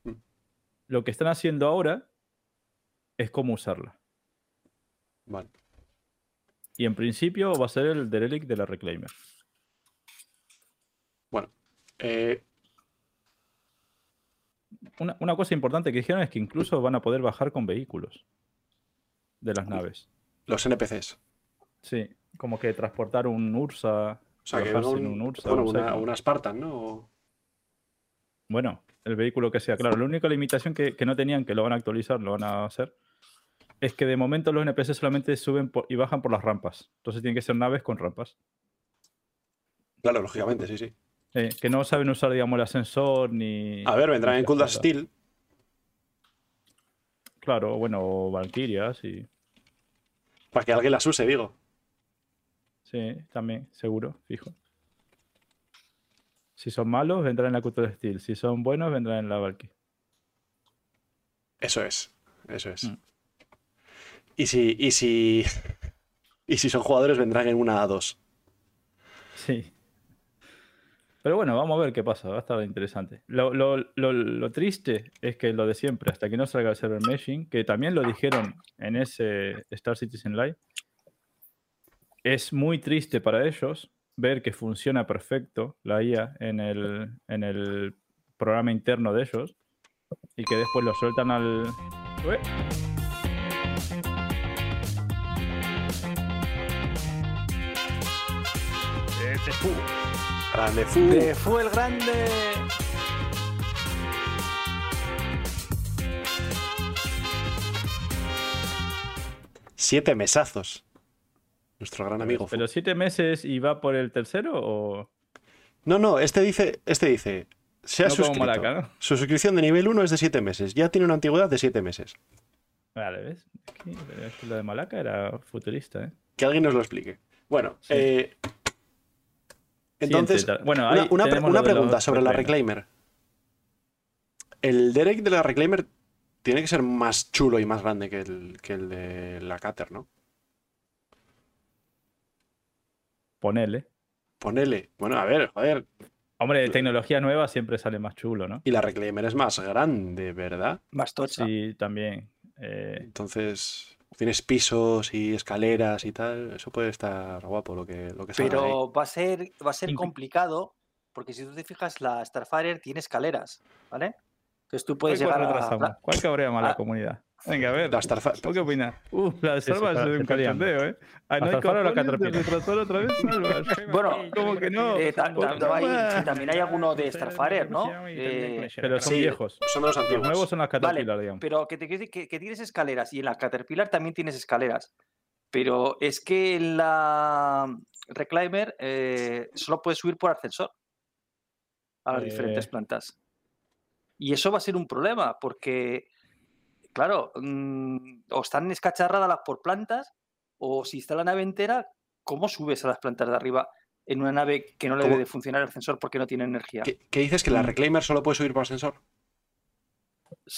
Mm. Lo que están haciendo ahora es cómo usarla. Vale. Y en principio va a ser el Derelict de la Reclaimer. Bueno, eh, Una, una cosa importante que dijeron es que incluso van a poder bajar con vehículos de las naves. los NPCs. Sí, como que transportar un Ursa. O sea, que un- en un Ursa. bueno, un una, una Spartan, ¿no? O- Bueno, el vehículo que sea. Claro, la única limitación que, que no tenían, que lo van a actualizar, lo van a hacer, es que de momento los NPC solamente suben por- y bajan por las rampas. Entonces tienen que ser naves con rampas. Claro, lógicamente, sí, sí. Eh, que no saben usar, digamos, el ascensor ni. A ver, vendrán en cosas. Steel. Claro, bueno, Valkyrias y. Para que alguien las use, digo. Sí, también, seguro, fijo. Si son malos, vendrán en la Cultura Steel. Si son buenos, vendrán en la Valky. Eso es. Eso es. Mm. Y si. Y si. Y si son jugadores, vendrán en una A2. Sí. Pero bueno, vamos a ver qué pasa. Va a estar interesante. Lo, lo- lo- lo triste es que lo de siempre, hasta que no salga el server meshing, que también lo dijeron en ese Star Citizen Live, es muy triste para ellos ver que funciona perfecto la IA en el, en el programa interno de ellos y que después lo sueltan al... Ué. Este es fu- Grande fu. De fue el grande. Siete mesazos. Nuestro gran amigo. ¿Pero siete meses y va por el tercero o...? No, no, este dice, este dice Se ha No como suscrito. Malaca, ¿no? Su suscripción de nivel 1 es de 7 meses. Ya tiene una antigüedad de 7 meses. Vale, ¿ves? Es que, pero es que lo de Malaca era futurista, ¿eh? Que alguien nos lo explique. Bueno, Sí. eh, entonces, bueno, una, una pre- pregunta sobre la Reclaimer. Reclaimer. El Derek de la Reclaimer tiene que ser más chulo y más grande que el, que el de la Cater, ¿no? Ponele. Ponele. Bueno, a ver, joder. Hombre, de tecnología nueva siempre sale más chulo, ¿no? Y la Reclaimer es más grande, ¿verdad? Más tocha. Sí, también. Eh, Entonces, tienes pisos y escaleras y tal. Eso puede estar guapo lo que, lo que ahí. Pero va a ser, va a ser complicado porque si tú te fijas, la Starfire tiene escaleras, ¿vale? Entonces tú puedes ¿cuál llegar a... ¿Cuál cabrea más la a- comunidad? Venga, a ver. La Starfire- ¿Tú qué opinas? Uh, la de Sí, Salva sí, es se un cachondeo, ¿eh? Ah, no ¿La hay la de retrasar otra vez, Salva. Bueno, ¿cómo que no? Eh, ta- ta- hay- toma. también hay alguno de Starfire, ¿no? Eh, Pero son Sí, viejos. Son de los Los antiguos. nuevos son las Vale, Caterpillar, digamos. pero que, te, quiero decir que, que tienes escaleras y en la Caterpillar también tienes escaleras. Pero es que en la Reclaimer eh, solo puedes subir por ascensor a las diferentes plantas. Y eso va a ser un problema porque, claro, mm, o están escacharradas las por plantas o si está la nave entera, ¿cómo subes a las plantas de arriba en una nave que no le ¿Cómo? debe de funcionar el ascensor porque no tiene energía? ¿Qué, qué dices? ¿Que la Mm. Reclaimer solo puede subir por ascensor?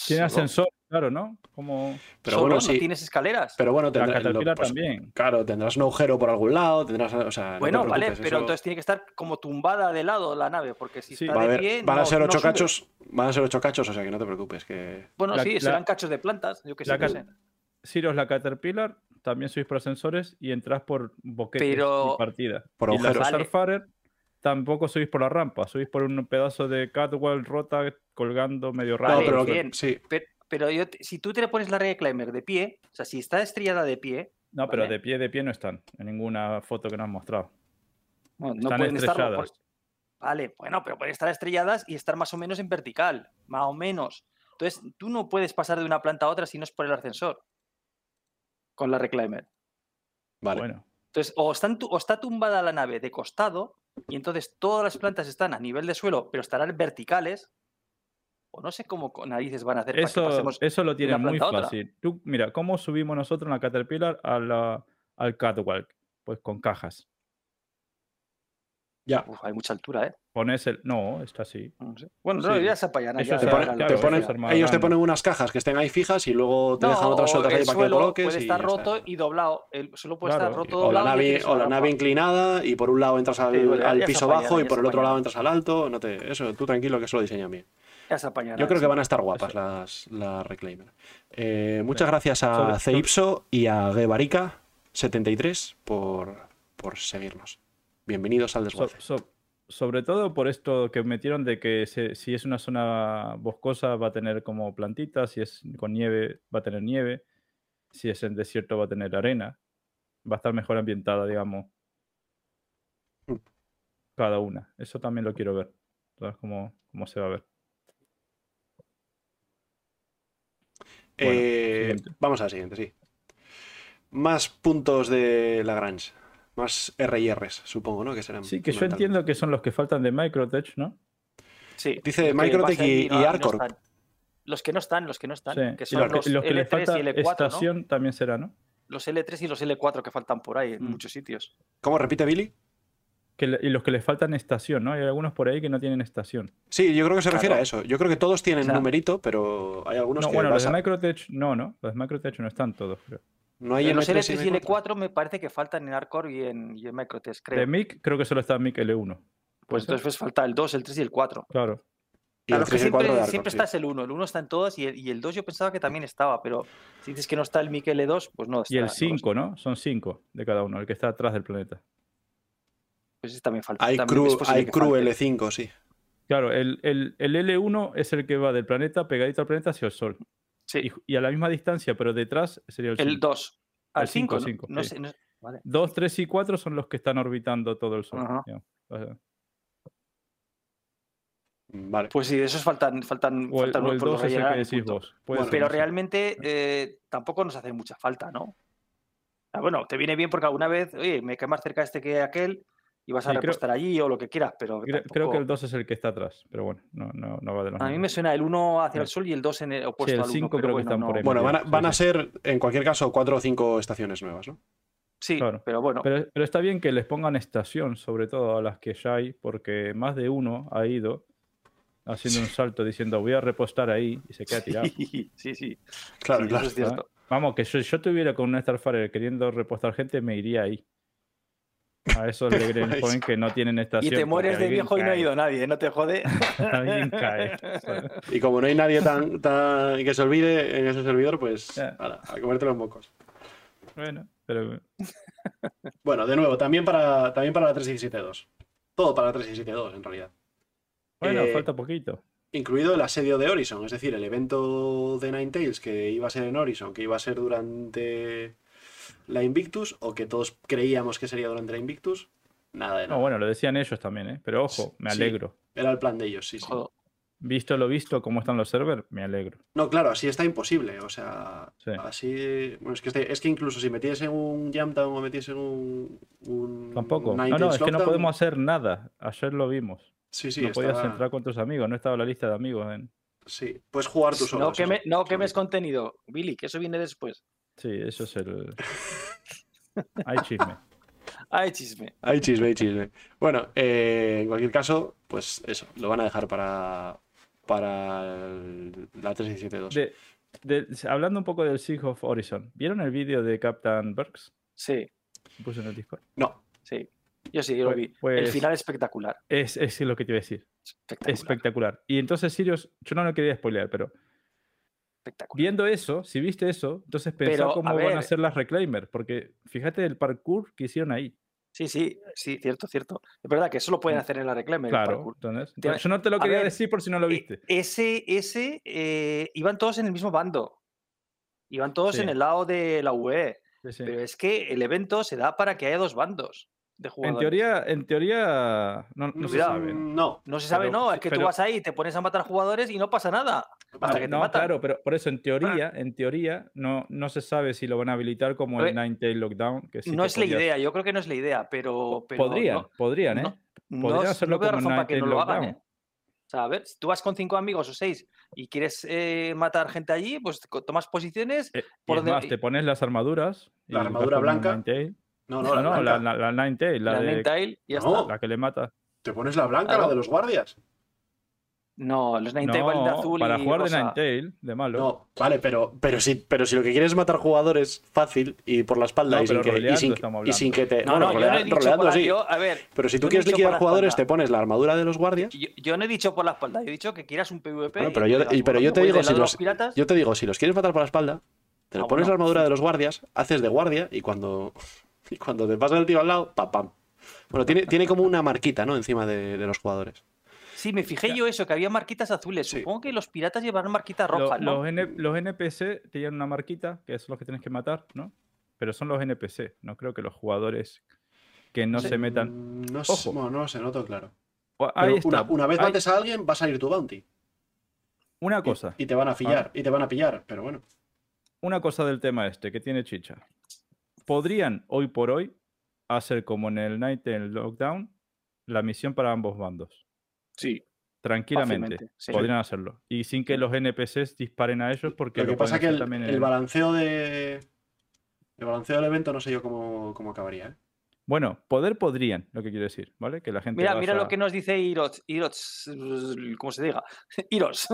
Tiene ascensor, claro, ¿no? Como Pero solo bueno, no tienes escaleras. Pero bueno, la tendrá, lo- Caterpillar pues, también. Claro, tendrás un agujero por algún lado, tendrás, o sea, no Bueno, vale, pero eso entonces tiene que estar como tumbada de lado la nave, porque si Sí. está va a de pie. van a ser ocho sube. cachos, van a ser ocho cachos, o sea que no te preocupes, que Bueno, La- sí, la- serán cachos de plantas, yo que sé. la. Ciros, la Caterpillar, también subís por ascensores y entras por boquetes Pero- y partida. Por y la agujeros. Vale. Tampoco subís por la rampa, subís por un pedazo de catwalk rota colgando medio raro. Vale, pero bien. sí, Pero, pero yo si tú te le pones la Reclaimer de pie, o sea, si está estrellada de pie, No, pero Vale. de pie de pie no están en ninguna foto que nos has mostrado. bueno, no Están pueden estarlo. estrelladas. por- Vale, bueno, pero pueden estar estrelladas y estar más o menos en vertical, más o menos. Entonces, tú no puedes pasar de una planta a otra si no es por el ascensor. Con la Reclaimer. vale. Bueno, Entonces, o, están tu- o está tumbada la nave de costado, y entonces todas las plantas están a nivel de suelo, pero estarán verticales, o no sé cómo narices van a hacer para que eso, pasemos. eso lo tienen muy fácil. Tú, mira, ¿cómo subimos nosotros en la Caterpillar a la- al catwalk? Pues con cajas. Ya. Uf, hay mucha altura, ¿eh? Pones el. No, está así. No sé. Bueno, Sí. ya se ya se Te Claro, ponen- ellos te ponen unas cajas que estén ahí fijas y luego te No, dejan otras sueltas ahí para que coloques. puede estar roto está. y doblado. El suelo puede Claro, estar roto, O la doblado. nave, o la nave inclinada y por un lado entras al, Sí, piso bajo y por el otro lado entras al alto. No te, eso, tú tranquilo que eso lo diseña bien. Ya se apañarán, Yo creo que van a estar guapas las, las Reclaimer. Eh, muchas gracias a Ceipso y a Gebarica73 por, por seguirnos. Bienvenidos al So- desguace. so- sobre todo por esto que metieron de que se- si es una zona boscosa va a tener como plantitas, si es con nieve va a tener nieve, si es en desierto va a tener arena, va a estar mejor ambientada, digamos, Mm. cada una. Eso también lo quiero ver. Cómo, cómo se va a ver. Bueno, Eh, vamos al siguiente, sí. Más puntos de Lagrange. Más R y Rs, supongo, ¿no? Que serán. Sí, que yo entiendo que son los que faltan de Microtech, ¿no? Sí, Dice Microtech y- y no-. Los que no están, los que no están, Sí, que y son los que, los, los que le L3 falta y L4, ¿no? estación también será, ¿no? Los L3 y los L4 que faltan por ahí en Mm. muchos sitios. ¿Cómo repite Billy? Que le- y los que le faltan estación, ¿no? Hay algunos por ahí que no tienen estación. Sí, yo creo que se refiere a eso. Yo creo que todos tienen O sea- numerito, pero hay algunos No, que bueno, los vas de a- Microtech no, ¿no? Los de Microtech no están todos, creo. No hay Eh, los M3 L3 y M4. L4 me parece que faltan en Arcor y en, y en Microtest, creo. De MIC creo que solo está MIC L1. pues entonces pues, falta el 2, el 3 y el 4. Claro. Y Claro, el es que 3 y el 4 de siempre, Arcor, siempre sí. está es el 1. El 1 está en todas y el, y el 2 yo pensaba que también estaba, pero si dices que no está el MIC L2, pues no está. Y el no lo sé. 5, ¿no? Son 5 de cada uno, el que está atrás del planeta. Pues ese también falta. Hay también Crew, hay Crew falte. L5, sí. Claro, el, el- el L1 es el que va del planeta pegadito al planeta hacia el Sol. Sí, Y, y a la misma distancia, pero detrás sería el el 5. 2. Al El cinco, 5, cinco, no, sí. sé. no- vale. 2, 3 y 4 son los que están orbitando todo el Sol. Digamos. O sea, Vale. Pues sí, de esos faltan, faltan, O el, faltan o el por 2 es el que decís vos. Bueno, ser, Pero realmente eh, tampoco nos hace mucha falta, ¿no? Ah, bueno, te viene bien porque alguna vez, oye, me queda más cerca este que aquel y vas a Sí, creo- repostar allí o lo que quieras, pero Creo, creo que el 2 es el que está atrás, pero bueno, no, no, no va de los a mí me suena el 1 hacia el Sí. sol y el 2 en el opuesto el al 1, cinco pero creo que bueno, están por ahí. Bueno, van a, Sí, van a sí. ser, en cualquier caso, cuatro o cinco estaciones nuevas, ¿no? Sí, Claro. pero bueno, Pero, pero está bien que les pongan estación, sobre todo a las que ya hay, porque más de uno ha ido haciendo un salto diciendo voy a repostar ahí y se queda tirado. sí, sí, sí, Claro, sí, claro. eso es cierto. Vamos, que yo, yo tuviera con un Starfire queriendo repostar gente, me iría ahí. A esos de Green Point que no tienen Y estación. te mueres de viejo y no ha ido nadie, no te jode. Alguien cae. Y como no hay nadie tan, tan que se olvide en ese servidor, pues ala, a comerte los mocos. Bueno, pero Bueno, de nuevo, también para, también para la 317.2. Todo para la 317.2, en realidad. bueno, Eh, falta poquito. Incluido el asedio de Horizon, es decir, el evento de Ninetales que iba a ser en Horizon, que iba a ser durante la Invictus, o que todos creíamos que sería durante la Invictus. Nada de nada. No, bueno, lo decían ellos también, ¿eh? Pero ojo, me Sí. alegro. Era el plan de ellos, sí, sí. Joder. Visto lo visto, cómo están los servers, me alegro. No, claro, así está imposible. O sea, Sí. así. Bueno, es que, este- es que incluso si metiese un Jamtown o metiese un. un Tampoco. No, no, es que no podemos hacer nada. Ayer lo vimos. Sí, sí, no podías entrar con tus amigos, no estaba la lista de amigos. En... Sí, puedes jugar tú solo. No, queme, no quemes contenido, Billy, que eso viene después. Sí, eso es el. Hay chisme. Ay, chisme. Hay chisme, hay chisme. Bueno, eh, en cualquier caso, pues eso, lo van a dejar para, para el- la 317.2. De- de- hablando un poco del Siege of Horizon, ¿vieron el vídeo de Captain Burks? Sí, Puse en el Discord. No, sí. Yo sí, yo lo Pues- vi. El pues- final espectacular. Es, es lo que te iba a decir. Espectacular. Espectacular. Y entonces, Sirius, yo no lo quería spoilear, pero espectacular. viendo eso, si viste eso, entonces pensá Pero, a cómo van a hacer las Reclaimer, porque fíjate el parkour que hicieron ahí. Sí, sí, sí, cierto, cierto. Es verdad que eso lo pueden hacer en la Mm. Claro. Tiene- Yo no te lo quería ver, decir por si no lo E- viste. Ese, ese, eh, iban todos en el mismo bando. Iban todos en el lado de la UE. Sí, sí. Pero es que el evento se da para que haya dos bandos de En jugadores. teoría, en teoría, no, no se Cuidado. sabe. ¿no? no. No se sabe, pero- no, es que pero- tú vas ahí y te pones a matar jugadores y no pasa nada. Hasta Ah, que te no, matan. claro, pero por eso en teoría, en teoría, no, no se sabe si lo van a habilitar como el Nine Tail Lockdown. Que sí no que es la idea, yo creo que no es la idea, pero. pero podrían, no- podrían, ¿eh? no- no Podrían hacerlo no veo como razón para que no Nightingale lo hagan, Lockdown. ¿eh? O sea, a ver, si tú vas con cinco amigos o seis y quieres eh, matar gente allí, pues tomas posiciones. Eh, y es donde- más, te pones las armaduras. La armadura blanca. No, no, No, la, no, la, la, la Ninetale, la, La de- ya No. está. la que le mata. Te pones la blanca, Claro. la de los guardias. No, los Ninetale valen de No, azul para y jugar de rosa. Ninetale, de malo. No, vale, pero, pero, si, pero si lo que quieres es matar jugadores fácil y por la espalda No, y, sin que, y, sin, estamos y sin que te. No, bueno, no, yo no rolea- he dicho roleando por la- sí. yo- a ver, Pero si yo tú no quieres liquidar jugadores, te pones la armadura de los guardias. yo, yo no he dicho por la espalda, yo he dicho que quieras un PvP. Bueno, pero yo, y- pero yo te voy digo, si de los, piratas, yo te digo, si los quieres matar por la espalda, te Ah, pones bueno, la armadura de los guardias, haces de guardia y cuando, y cuando te pasa el tío al lado, pam, pam. Bueno, tiene, tiene como una marquita, ¿no? Encima de, de los jugadores. Sí, me fijé yo eso, que había marquitas azules. Sí. Supongo que los piratas llevarán marquitas Lo- rojas, ¿no? los, N- los NPC tienen una marquita, que son los que tienes que matar, ¿no? Pero son los NPC, no creo que los jugadores que no se metan. Mm, No, sé, Ojo. no sé, no tengo claro. O- Pero Ahí está. una, una vez Hay mates a alguien, va a salir tu bounty. una cosa, Y, te van a pillar, y te van a pillar, pero bueno. una cosa del tema este que tiene chicha. Podrían hoy por hoy hacer como en el Night en Lockdown la misión para ambos bandos. Sí. Tranquilamente. Sí. Podrían hacerlo. Y sin que los NPCs disparen a ellos porque Lo que pasa que hacer el, el el- balanceo de. El balanceo del evento no sé yo cómo, cómo acabaría, ¿eh? Bueno, poder podrían, lo que quiero decir, ¿vale? Que la gente Mira, mira lo que nos dice Irots, Irots, ¿cómo se diga? Iros.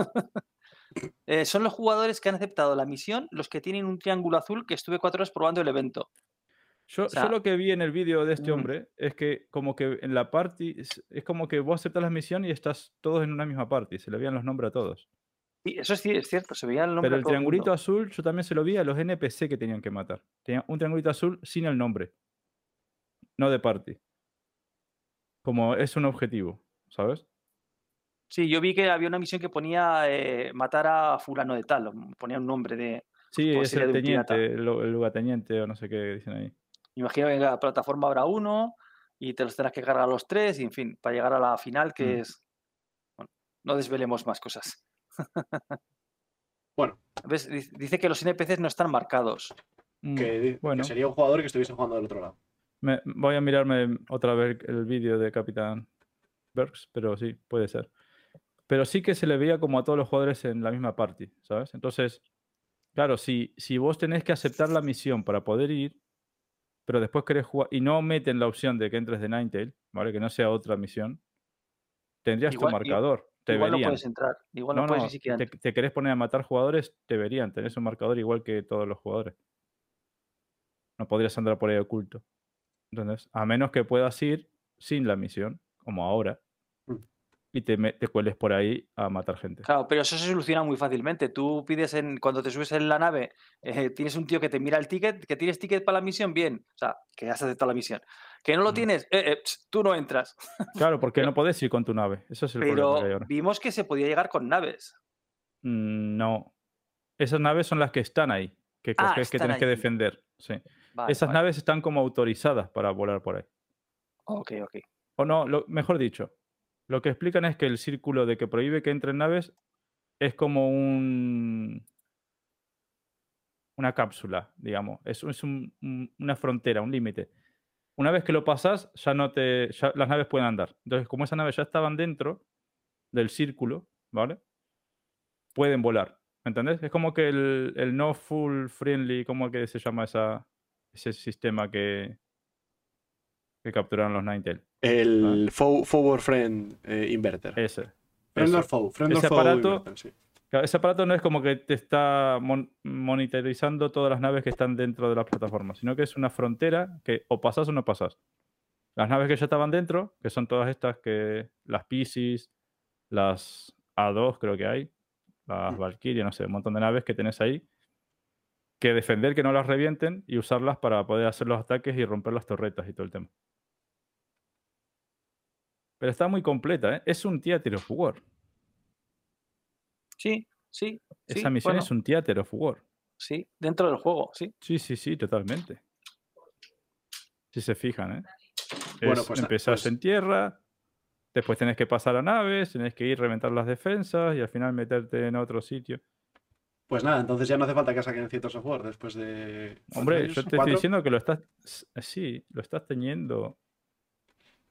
Eh, son los jugadores que han aceptado la misión los que tienen un triángulo azul que estuve cuatro horas probando el evento. Yo, O sea, yo lo que vi en el vídeo de este hombre es que como que en la party es, como que vos aceptas la misión y estás todos en una misma party, se le veían los nombres a todos. Sí, eso sí es cierto, se veía el nombre. Pero el triangulito mundo. azul yo también se lo vi a los NPC que tenían que matar. Tenían un triangulito azul sin el nombre. No de party. Como es un objetivo, ¿sabes? Sí, yo vi que había una misión que ponía eh, matar a fulano de tal, o ponía un nombre de. Sí, es el de un pirata. teniente, el, el lugarteniente o no sé qué dicen ahí. Imagino que en la plataforma habrá uno y te los tendrás que cargar a los tres, y en fin, para llegar a la final, que Mm. es. Bueno, no desvelemos más cosas. Bueno, Dice que los NPCs no están marcados. Mm, que, que bueno, sería un jugador que estuviese jugando del otro lado. Me- voy a mirarme otra vez el vídeo de Capitán Berks, pero sí, puede ser. Pero sí que se le veía como a todos los jugadores en la misma party, ¿sabes? Entonces, claro, si, si vos tenés que aceptar la misión para poder ir, pero después querés jugar y no meten la opción de que entres de Ninetale, ¿vale? Que no sea otra misión, tendrías Igual- tu marcador. Te Igual no puedes entrar. Igual no, No, puedes no, ni siquiera te, entrar. te querés poner a matar jugadores, te verían. Tenés un marcador igual que todos los jugadores. No podrías andar por ahí oculto. ¿Entendés? A menos que puedas ir sin la misión, como ahora. Y te, te cueles por ahí a matar gente. Claro, pero eso se soluciona muy fácilmente. Tú pides en, cuando te subes en la nave, eh, tienes un tío que te mira el ticket, que tienes ticket para la misión, bien. O sea, que has aceptado la misión. Que no lo Mm. tienes, eh, eh, tú no entras. Claro, porque Pero- no podés ir con tu nave. Eso es el problema que hay Pero vimos que se podía llegar con naves. Mm, No. Esas naves son las que están ahí, que Ah, coges que tenés que defender. Sí. Vale, Esas vale. naves están como autorizadas para volar por ahí. Ok, ok. O no, lo- mejor dicho, lo que explican es que el círculo de que prohíbe que entren naves es como un una cápsula, digamos. Es, es un- un- una frontera, un límite. Una vez que lo pasas, ya no te. ya las naves pueden andar. Entonces, como esas naves ya estaban dentro del círculo, ¿vale? Pueden volar. ¿Entendés? Es como que el, no full friendly, ¿cómo que se llama ese sistema que, que capturaron los Ninetale? El fo- forward friend eh, inverter. Ese. friend or foe, friend or Ese foe aparato- inverter, sí. Claro, ese aparato no es como que te está mon- monitorizando todas las naves que están dentro de la plataforma, sino que es una frontera que o pasas o no pasas. Las naves que ya estaban dentro, que son todas estas que las Pisces, las A2 creo que hay, las Mm. Valkyrie, no sé, un montón de naves que tenés ahí, que defender que no las revienten y usarlas para poder hacer los ataques y romper las torretas y todo el tema. Pero está muy completa, ¿eh? Es un Theater of War. Sí, sí. sí, Esa misión bueno, es un Theater of War. Sí, dentro del juego, sí. Sí, sí, sí, totalmente. Si se fijan, ¿eh? Bueno, Es- pues, empezás pues- en tierra, después tenés que pasar a naves, tenés que ir reventar las defensas y al final meterte en otro sitio. Pues nada, entonces ya no hace falta que saquen cierto software después de. ¿cuántos Hombre, yo te estoy diciendo que lo estás. Sí, lo estás teniendo.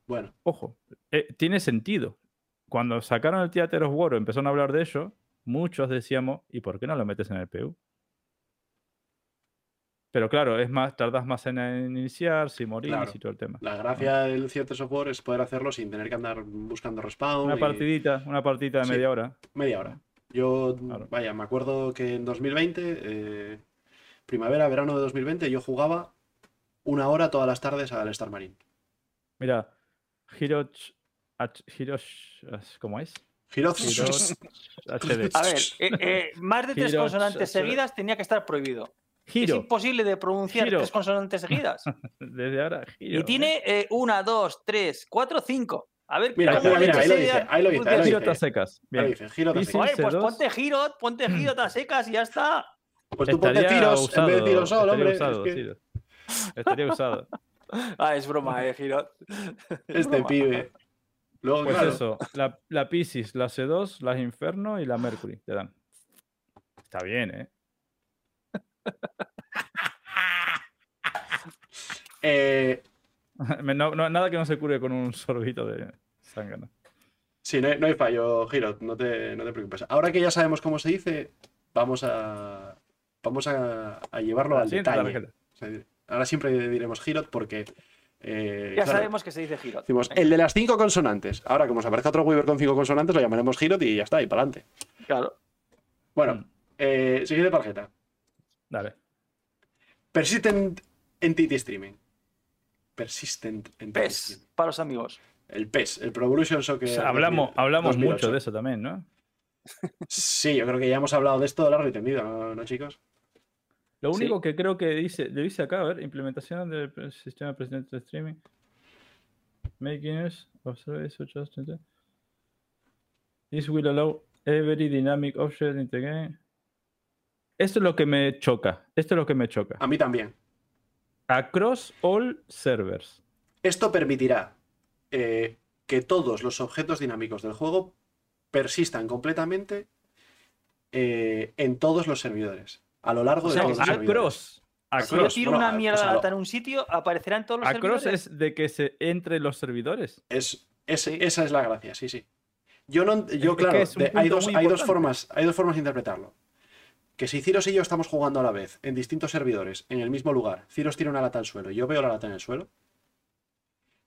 Bueno, Ojo, eh, tiene sentido. Cuando sacaron el Theater of War empezaron a hablar de ello, muchos decíamos, ¿y por qué no lo metes en el PU? Pero claro, es más, tardas más en, iniciar, si morís Claro. y todo el tema. la gracia del cierto software es poder hacerlo sin tener que andar buscando respawn. Una y- partidita, una partidita de Sí. media hora. Media hora. Yo, Claro. vaya, me acuerdo que en 2020, eh, primavera, verano de 2020, yo jugaba una hora todas las tardes al Star Marine. Mira, Hirosh. H- Hirosh. ¿Cómo es? HD. A ver, eh, eh, más de tres Giro- consonantes so- so- seguidas tenía que estar prohibido. Es Hiro. imposible de pronunciar Giro. tres consonantes seguidas. Desde ahora, Hiro. Y tiene eh, una, dos, tres, cuatro, cinco. A ver, Mira, ¿cómo mira, mira, ahí lo dice, ahí lo dice, lo. Ahí Bien. dice. Oye, pues C2. ponte girot, ponte girot a secas y ya está. Pues tú ponte Estaría tiros en usado, vez de tiros solo, estaría hombre. usado, es que. Estaría usado. Ah, es broma, eh, girot. Es este broma. pibe. Luego, Pues claro, eso, la, la Pisces, la C2, las Inferno y la Mercury te dan. Está bien, ¿eh? eh, Me- no- no- nada que no se cure con un sorbito de sangre. ¿no? sí, no hay, no hay fallo, Hiro, no te, no te preocupes. Ahora que ya sabemos cómo se dice, vamos a, vamos a, a llevarlo La al detalle. tarjeta. O sea, ahora siempre diremos Girot porque. eh, Ya claro, sabemos que se dice girot. Decimos, el de las cinco consonantes. Ahora, como se aparezca otro Weaver con cinco consonantes, lo llamaremos Girot y ya está, y para adelante. Claro. Bueno, Mm. eh, siguiente tarjeta. Dale. Persistent Entity Streaming. Persistent Entity PES, Streaming. para los amigos. El PES, el Pro Evolution Soccer. O sea, hablamos 2000, hablamos 2008. mucho de eso también, ¿no? Sí, yo creo que ya hemos hablado de esto largo y tendido, ¿no, ¿no, chicos? Lo Sí. único que creo que dice, le dice acá, a ver, implementación del sistema de presidente de streaming. Making use of service such as- This will allow every dynamic object in the game. Esto es lo que me choca. Esto es lo que me choca. A mí también. Across all servers. Esto permitirá eh, que todos los objetos dinámicos del juego persistan completamente eh, en todos los servidores. A lo largo O sea, de todos los sí. servidores. Across. Across. Si yo tiro bueno, una a- mierda o sea, de lo- lata en un sitio, aparecerá en todos los Across servidores. es de que se entre los servidores. Es, es- Sí. Esa es la gracia, sí, sí. Yo no, yo es claro, de- hay, dos, hay dos formas, hay dos formas de interpretarlo. Que si Ciros y yo estamos jugando a la vez en distintos servidores, en el mismo lugar, Ciros tira una lata al suelo y yo veo la lata en el suelo,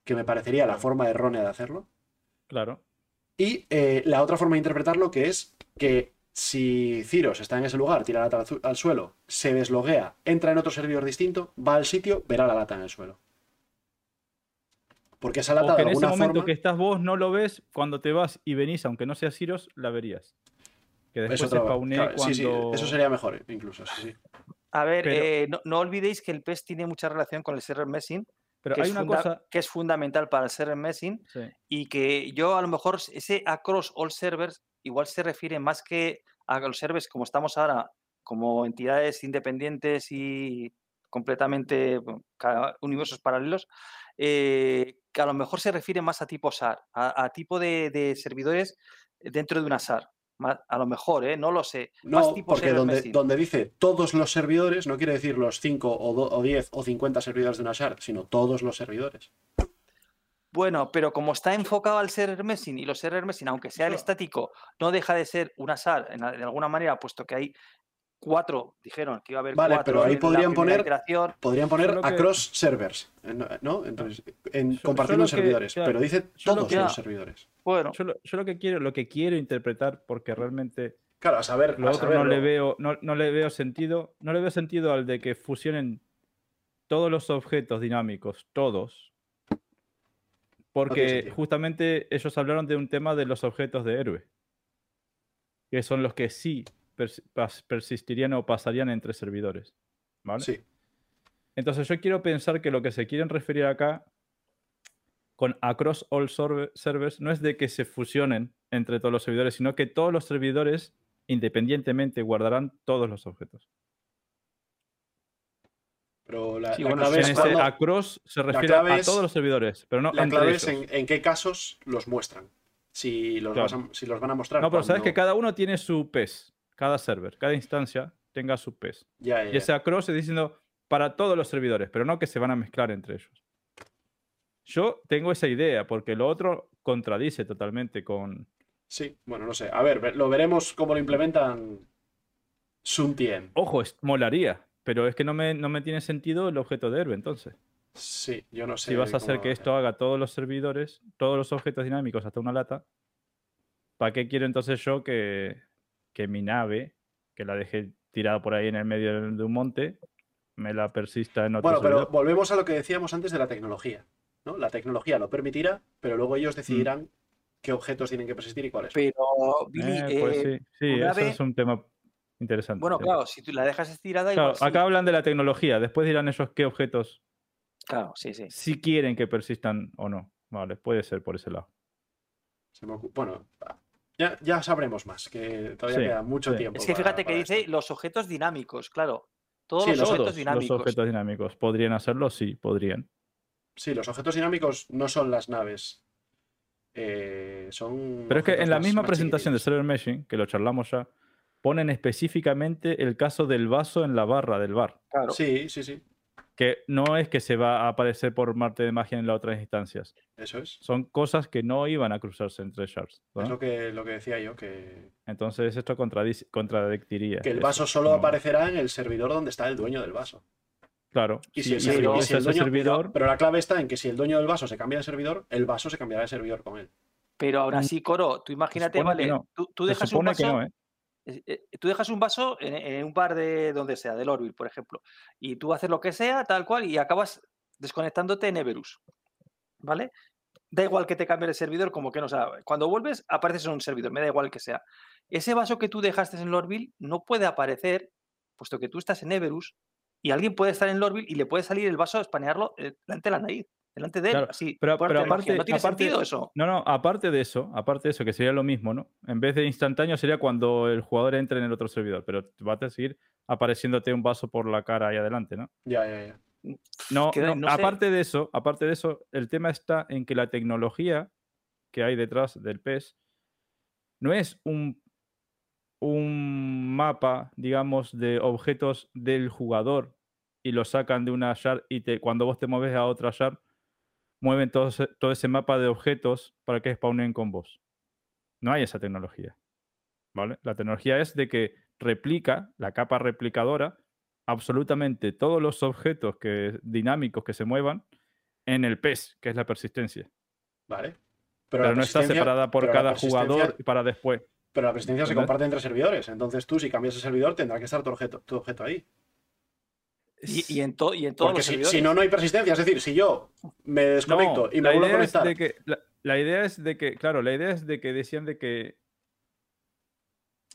que me parecería la forma errónea de hacerlo. Claro. Y eh, la otra forma de interpretarlo que es que si Ciros está en ese lugar, tira la lata al, suelo, se desloguea, entra en otro servidor distinto, va al sitio, verá la lata en el suelo. Porque esa lata O que de en ese alguna momento forma... que estás vos no lo ves, cuando te vas y venís, aunque no sea Ciros, la verías. Que después Eso se spawnee sí, sí, cuando... eso sería mejor, incluso, sí, sí. A ver, Pero- eh, no, no olvidéis que el PES tiene mucha relación con el server messing, Pero que, hay es una cosa... que es fundamental para el server messing Sí. y que yo a lo mejor ese across all servers igual se refiere más que a los servers como estamos ahora, como entidades independientes y completamente bueno, universos paralelos, eh, que a lo mejor se refiere más a tipo SAR, a, a tipo de, de servidores dentro de una SAR. A lo mejor, ¿eh? no lo sé. más No, tipo porque donde, donde dice todos los servidores, no quiere decir los 5 o, do- o 10 o 50 servidores de una shard, sino todos los servidores. Bueno, pero como está enfocado al server messing y los server messing, aunque sea el estático, no deja de ser una SAR en, de alguna manera, puesto que hay cuatro, dijeron que iba a haber Vale, cuatro pero ahí podrían poner- iteración. Podrían poner Solo que- across servers, eh, ¿no? Entonces, en, compartiendo que- servidores, claro, pero dice todos que- los servidores. Bueno, Yo lo, yo lo que quiero, lo que quiero interpretar, porque realmente Claro, a saber. lo a otro no le veo, no, no le veo sentido, no le veo sentido al de que fusionen todos los objetos dinámicos, todos. Porque justamente ellos hablaron de un tema de los objetos de héroe. Que son los que sí pers- persistirían o pasarían entre servidores. ¿Vale? Sí, Entonces yo quiero pensar que lo que se quieren referir acá con across all server- servers no es de que se fusionen entre todos los servidores, sino que todos los servidores independientemente guardarán todos los objetos. Pero la, Sí, la bueno, clave En es cuando- across se refiere a es- todos los servidores, pero no la clave es en, en qué casos los muestran. Si los, Claro. vas a- si los van a mostrar. No, pero sabes que cada uno tiene su PES, cada server, cada instancia tenga su PES. Ya, ya, Y ese across es diciendo para todos los servidores, pero no que se van a mezclar entre ellos. Yo tengo esa idea, porque lo otro contradice totalmente con, Sí, bueno, no sé. A ver, ve- lo veremos cómo lo implementan Sun Tien. Ojo, es- molaría, pero es que no me, no me tiene sentido el objeto de héroe, entonces. Sí, yo no sé. Si vas a hacer que esto haga todos los servidores, todos los objetos dinámicos hasta una lata, ¿para qué quiero entonces yo que, que mi nave, que la dejé tirada por ahí en el medio de un monte, me la persista en otro Bueno, pero volvemos a lo que decíamos antes de la tecnología. ¿no? La tecnología lo permitirá, pero luego ellos decidirán qué objetos tienen que persistir y cuáles. pero Billy, Eh, pues eh, sí, eso vez- es un tema interesante. bueno, claro, si tú la dejas estirada, Claro, igual sí. acá hablan de la tecnología, después dirán ellos qué objetos Claro, sí, sí. si quieren que persistan o no. Vale, puede ser por ese lado. Se me ocu- Bueno, ya, ya sabremos más, que todavía Sí, queda mucho sí. tiempo. Es que para- fíjate que para dice esto. los objetos dinámicos, claro. Todos Sí, los los- objetos Todos dinámicos. los objetos dinámicos podrían hacerlo, sí, podrían. Sí, los objetos dinámicos no son las naves. eh, son. Pero es que en la misma presentación de. Server Meshing, que lo charlamos ya, ponen específicamente el caso del vaso en la barra del bar. Claro. Sí, sí, sí. Que no es que se va a aparecer por Marte de magia en las otras instancias. Eso es. Son cosas que no iban a cruzarse entre shards. ¿no? Es lo que, lo que decía yo, que, Entonces esto contradictiría. que el eso, vaso solo como- aparecerá en el servidor donde está el dueño del vaso. Claro. Y si- el servidor- y si el dueño- servidor, Pero la clave está en que si el dueño del vaso se cambia de servidor, el vaso se cambiará de servidor con él. Pero aún así, Coro, tú imagínate, vale, no. tú, tú se dejas un supone vaso, que no, ¿eh? Eh, tú dejas un vaso en, un bar de donde sea, del Orville, por ejemplo, y tú haces lo que sea, tal cual, y acabas desconectándote en Everus, ¿vale? Da igual que te cambie el servidor, como que no, sea, cuando vuelves apareces en un servidor, me da igual que sea. Ese vaso que tú dejaste en Lorville no puede aparecer, puesto que tú estás en Everus, y alguien puede estar en Lorville y le puede salir el vaso a espanearlo eh, delante de la nariz, delante de él, Claro, así. pero- aparte- no tiene aparte- sentido eso. No, no, aparte de eso, aparte de eso, que sería lo mismo, ¿no? En vez de instantáneo sería cuando el jugador entre en el otro servidor, pero va a seguir apareciéndote un vaso por la cara ahí adelante, ¿no? Ya, ya, ya. No, que no, no sé. aparte de eso, aparte de eso, el tema está en que la tecnología que hay detrás del PES no es un, un mapa, digamos, de objetos del jugador y lo sacan de una shard y te, cuando vos te mueves a otra shard, mueven todo ese, todo ese mapa de objetos para que spawnen con vos. No hay esa tecnología. ¿Vale? La tecnología es de que replica, la capa replicadora, absolutamente todos los objetos que, dinámicos que se muevan en el PES, que es la persistencia. Vale. Pero, no está separada por cada jugador para después. Pero la persistencia se comparte entre servidores. Entonces tú, si cambias el servidor, tendrá que estar tu objeto, tu objeto ahí. Y, y en, to- y en todos Porque los si, servidores. si no, no hay persistencia. Es decir, si yo me desconecto No, y me la vuelvo a idea es conectar. de que, la, la idea es de que, claro, la idea es de que decían de que,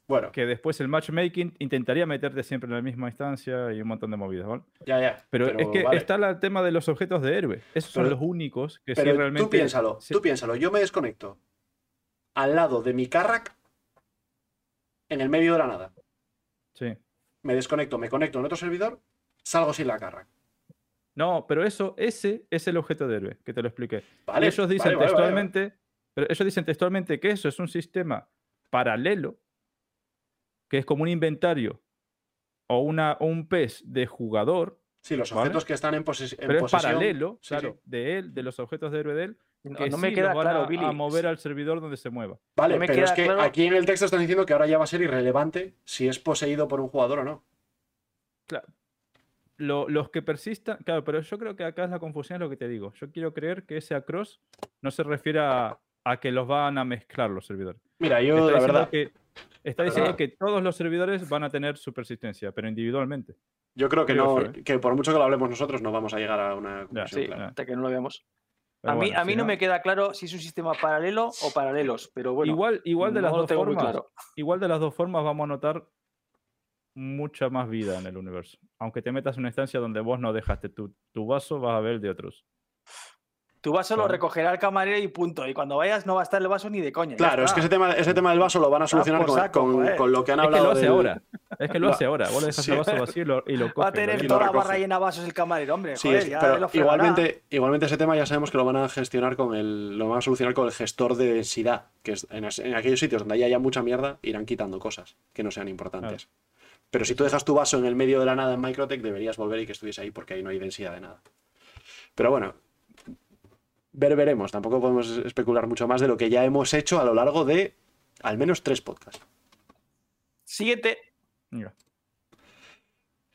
Bueno, que después el matchmaking intentaría meterte siempre en la misma instancia y un montón de movidas, ¿vale? ya, ya. Pero, es que vale. está el tema de los objetos de héroe. Esos son los únicos que sí Pero realmente. tú piénsalo, sí- tú piénsalo. Yo me desconecto al lado de mi Carrack en el medio de la nada. sí. Me desconecto, me conecto en otro servidor, salgo sin la Carrack. No, pero eso, ese es el objeto de héroe, que te lo expliqué. Vale, Y ellos dicen vale, vale, vale, vale. textualmente, pero ellos dicen textualmente que eso es un sistema paralelo, que es como un inventario o, una, o un PES de jugador, Sí, los ¿Vale? objetos que están en, poses- en pero es paralelo, sí, claro, sí. de él, de los objetos de héroe de él, No, que no sí me queda van claro, a, Billy. a mover al servidor donde se mueva. Vale, no me pero es que claro- aquí en el texto están diciendo que ahora ya va a ser irrelevante si es poseído por un jugador o no. Claro. Lo- los que persistan, claro, pero yo creo que acá es la confusión, es lo que te digo. Yo quiero creer que ese across no se refiere a, a que los van a mezclar los servidores. Mira, yo está la diciendo, verdad, que, está diciendo verdad. que todos los servidores van a tener su persistencia, pero individualmente. yo creo que no, ¿eh? que por mucho que lo hablemos nosotros no vamos a llegar a una conclusión Sí, clara. hasta que no lo veamos. Pero a mí, bueno, a mí si no me queda claro si es un sistema paralelo o paralelos, pero bueno. igual, igual de no las dos formas, claro. igual de las dos formas vamos a notar mucha más vida en el universo. Aunque te metas en una instancia donde vos no dejaste tu, tu vaso, vas a ver el de otros. Tu vaso lo recogerá el camarero y punto. Y cuando vayas no va a estar el vaso ni de coña. Claro, es que ese tema, ese tema del vaso lo van a solucionar por con, saco, con- joder. con lo que han Es que hablado. lo hace del- ahora. Es que lo hace ahora. Vos le dejas Sí. el vaso vacío y lo, y lo Va a tener toda la barra llena de vasos el camarero, hombre. Sí, joder, es- ya pero lo igualmente, igualmente ese tema ya sabemos que lo van a gestionar con el, lo van a solucionar con el gestor de densidad, que es en aquellos sitios donde haya mucha mierda irán quitando cosas que no sean importantes. Pero si tú dejas tu vaso en el medio de la nada en Microtech, deberías volver y que estuviese ahí porque ahí no hay densidad de nada. Pero bueno, ver veremos. Tampoco podemos especular mucho más de lo que ya hemos hecho a lo largo de al menos tres podcasts. Siguiente. Mira.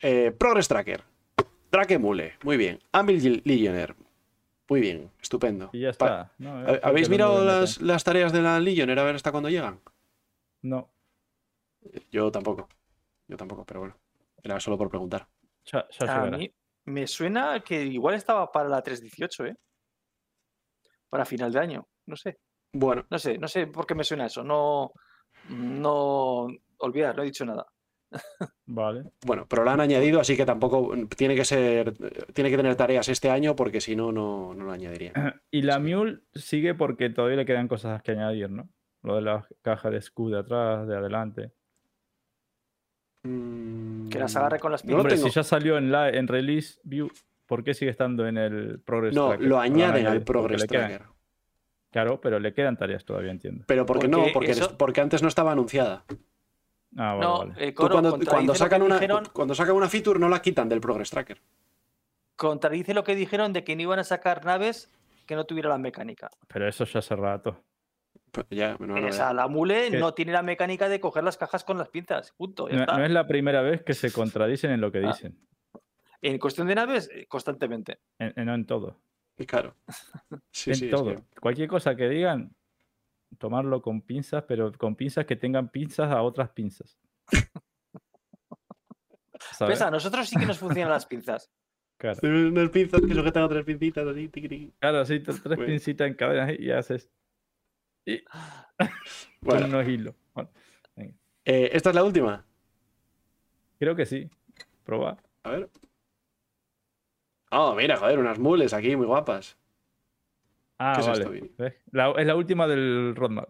Eh, Progress Tracker. Drakemule. Muy bien. Anvil Legionnaire. Muy bien. Estupendo. Y ya Pa- está. No, ¿Ha- es porque ¿Habéis mirado las, las tareas de la Legionnaire a ver hasta cuándo llegan? No, Yo tampoco. Yo tampoco, pero bueno. Era solo por preguntar. ya, ya A mí me suena que igual estaba para la 318, ¿eh? Para final de año. No sé. Bueno, No sé, no sé por qué me suena eso. No. No. Olvidar, no he dicho nada. Vale. bueno, pero la han añadido, así que tampoco tiene que ser. Tiene que tener tareas este año porque si no, no, no lo añadiría. Y la Mule sigue porque todavía le quedan cosas que añadir, ¿no? Lo de la caja de escudo de atrás, de adelante. Mm, Que las agarre con las no lo Hombre, si ya salió en, la, en Release View, ¿por qué sigue estando en el Progress No, Tracker? lo han añaden al Progress quedan- Tracker. Claro, pero le quedan tareas todavía, entiendo. Pero porque, no, Porque eso- porque antes no estaba anunciada. Ah, vale, no, vale. eh, Coro, cuando, lo sacan una, dijeron- cuando sacan una feature no la quitan del Progress Tracker. contradice lo que dijeron de que no iban a sacar naves que no tuvieran la mecánica. Pero eso ya hace rato. Ya, novedad. sea, la mule Que- no tiene la mecánica de coger las cajas con las pinzas. Punto. ya No, está. no es la primera vez que se contradicen en lo que Ah. dicen. En cuestión de naves, eh, constantemente. En- en- no en todo. Claro. Sí, en sí, es todo. que- Cualquier cosa que digan, tomarlo con pinzas, pero con pinzas que tengan pinzas a otras pinzas. Pues a nosotros sí que nos funcionan las pinzas. Claro. Unas pinzas que sujetan otras pincitas así. Claro, sí, tres Bueno. pincitas en cadena y haces y Bueno, con unos hilos. Bueno, eh, esta es la última. creo que sí. Proba. A ver. Oh, mira, joder, unas mules aquí muy guapas. Ah, ¿Qué es vale. es la última del roadmap.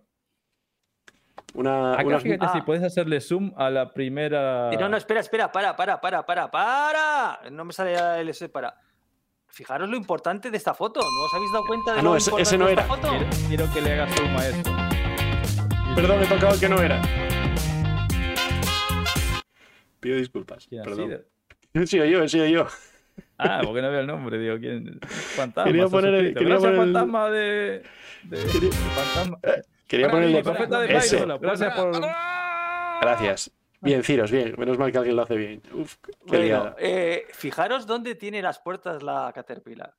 Una, Acá unas- fíjate si Ah. puedes hacerle zoom a la primera. No, no, espera, espera, para, para, para, para, para. No me sale el ese para. Fijaros lo importante de esta foto. ¿No os habéis dado cuenta de Ah, lo no, ese- importante ese no de esta era. foto? Quiero, quiero que le hagas zoom a esto. Perdón, he tocado el que no era. Pido disculpas. ¿Quién ha Perdón. sido? He sido yo, he sido yo. Ah, porque no veo el nombre, digo, ¿quién? Fantasma. Quería poner el- quería Gracias, poner el- fantasma de. de- Quería- fantasma. Quería mismo, profeta de ese. Gracias por. Gracias. Bien, Ciros, bien. Menos mal que alguien lo hace bien. Uf, qué Bueno, liada. eh, fijaros dónde tiene las puertas la Caterpillar.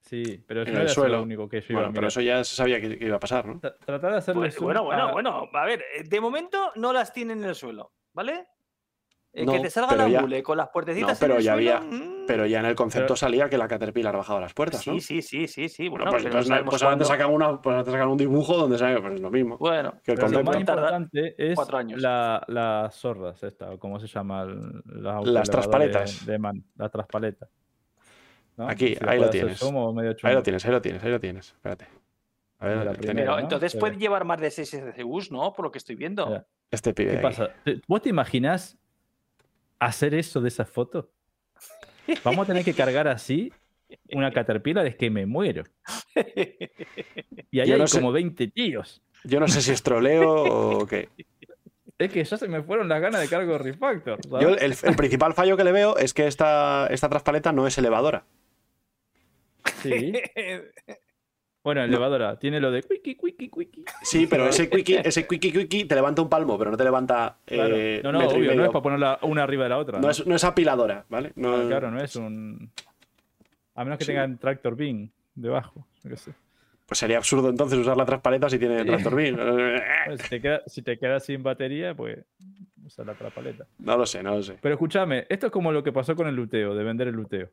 Sí, pero eso En no el era suelo. lo único que iba Bueno, a pero eso ya se sabía que, que iba a pasar, ¿no? Tra- Tratar de hacerle Bueno, zoom bueno, bueno, a- bueno. A ver, eh, de momento no las tienen en el suelo, ¿vale? Eh, No, que te salga la ya- mule con las puertecitas No, pero en el ya suelo, había- mm, Pero ya en el concepto Pero- salía que la Caterpillar bajaba las puertas, ¿no? Sí, sí, sí, sí, sí. Bueno, Bueno, pues no sabemos pues sacan, una, pues te sacan un dibujo donde sabe, pues es lo mismo. Bueno, Que el Pero lo más importante es cuatro años. la- las zorras, esta, o cómo se llama, las, Las traspaletas. De, man, las traspaletas. ¿No? Aquí, Si ahí lo tienes. Ahí lo tienes, ahí lo tienes, ahí lo tienes. Espérate. A ver, La tenía- primera. pero ¿no? entonces Sí. puede llevar más de 6 SCUs, ¿no? Por lo que estoy viendo. Este pibe. ¿Qué de aquí. pasa? ¿Te- ¿Vos te imaginas hacer eso de esa foto? Vamos a tener que cargar así una Caterpillar, es que me muero. Y ahí hay sé- como 20 tíos. Yo no sé si es troleo o qué. Es que ya se me fueron las ganas de cargo de refactor. ¿sabes? Yo el, el principal fallo que le veo es que esta, esta traspaleta no es elevadora. Sí. Bueno, elevadora, tiene lo de quickie, quickie, quickie. Sí, pero ese quickie, ese quickie quickie te levanta un palmo, pero no te levanta Claro. eh, no, no, metro y obvio, no es para ponerla una arriba de la otra. No ¿no? es, no es apiladora, ¿vale? No, Ah, Claro, no es un. A menos que Sí. tengan tractor beam debajo. yo qué sé. Pues sería absurdo entonces usar la traspaleta si tiene Sí. tractor beam. Bueno, si, te queda, si te quedas sin batería, pues usa la trapaleta. No lo sé, no lo sé. Pero escúchame, esto es como lo que pasó con el luteo, de vender el luteo.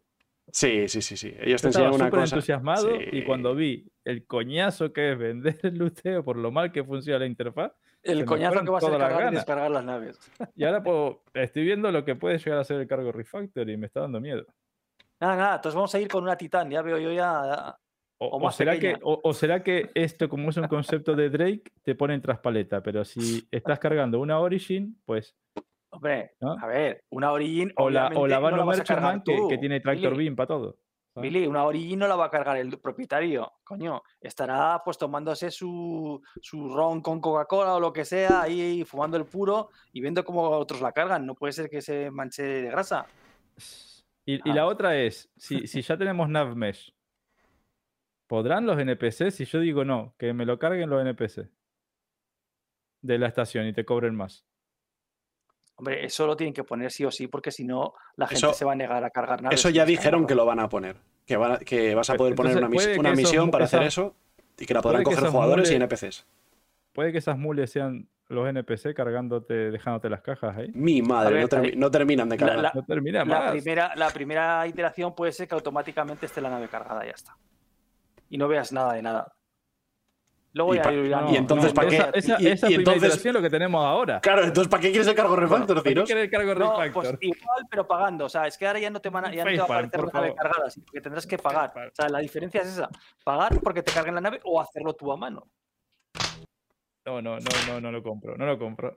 Sí, sí, sí, sí. Ellos te Yo estaba enseñan una súper cosa. entusiasmado Sí. y cuando vi el coñazo que es vender el luteo por lo mal que funciona la interfaz, El coñazo que va a ser cargar y descargar las naves. y ahora puedo- estoy viendo lo que puede llegar a ser el cargo refactor y me está dando miedo. Nada, nada, entonces vamos a ir con una Titán, ya veo yo ya. O, O o más será pequeña. que, o, o será que esto, como es un concepto de Drake, te pone en traspaleta, pero si estás cargando una Origin, pues. Hombre, ¿No? a ver, una Origin. O la, o la no Vano cargar Merchantman que, tiene Tractor Billy. Beam para todo. ¿sabes? Billy, una Origin no la va a cargar el propietario, coño. Estará pues tomándose su, su ron con Coca-Cola o lo que sea, ahí fumando el puro y viendo cómo otros la cargan. No puede ser que se manche de grasa. Y, y Ah. la otra es, si, si ya tenemos Nav Mesh, ¿podrán los NPC? Si yo digo no, que me lo carguen los NPC de la estación y te cobren más. Hombre, eso lo tienen que poner sí o sí, porque si no, la gente Eso- se va a negar a cargar naves. Eso y ya dijeron que lo van a poner. Que, van a- que vas a Pues, poder poner una, misión para hacer eso y que la podrán coger jugadores y NPCs. Puede que esas mules sean los NPC cargándote, dejándote las cajas ahí. Mi madre, ver, no, termi- ahí- no terminan de cargar. la- No termina La primera, la primera iteración puede ser que automáticamente esté la nave cargada, ya está. Y no veas nada de nada. Luego Y ya pa- irán- y entonces, ¿para qué? Esa, esa, Y- y esa primera entonces- iteración es lo que tenemos ahora. Claro, entonces ¿para qué quieres el cargo refactor, ¿Para qué Ciros? quiere el cargo No, refactor? pues igual, pero pagando. O sea, es que ahora ya no te, van a, ya no te va a aparecer la nave cargada, sino que tendrás que pagar. O sea, la diferencia es esa. Pagar porque te carguen la nave o hacerlo tú a mano. No, no, no, no, no lo compro, no lo compro.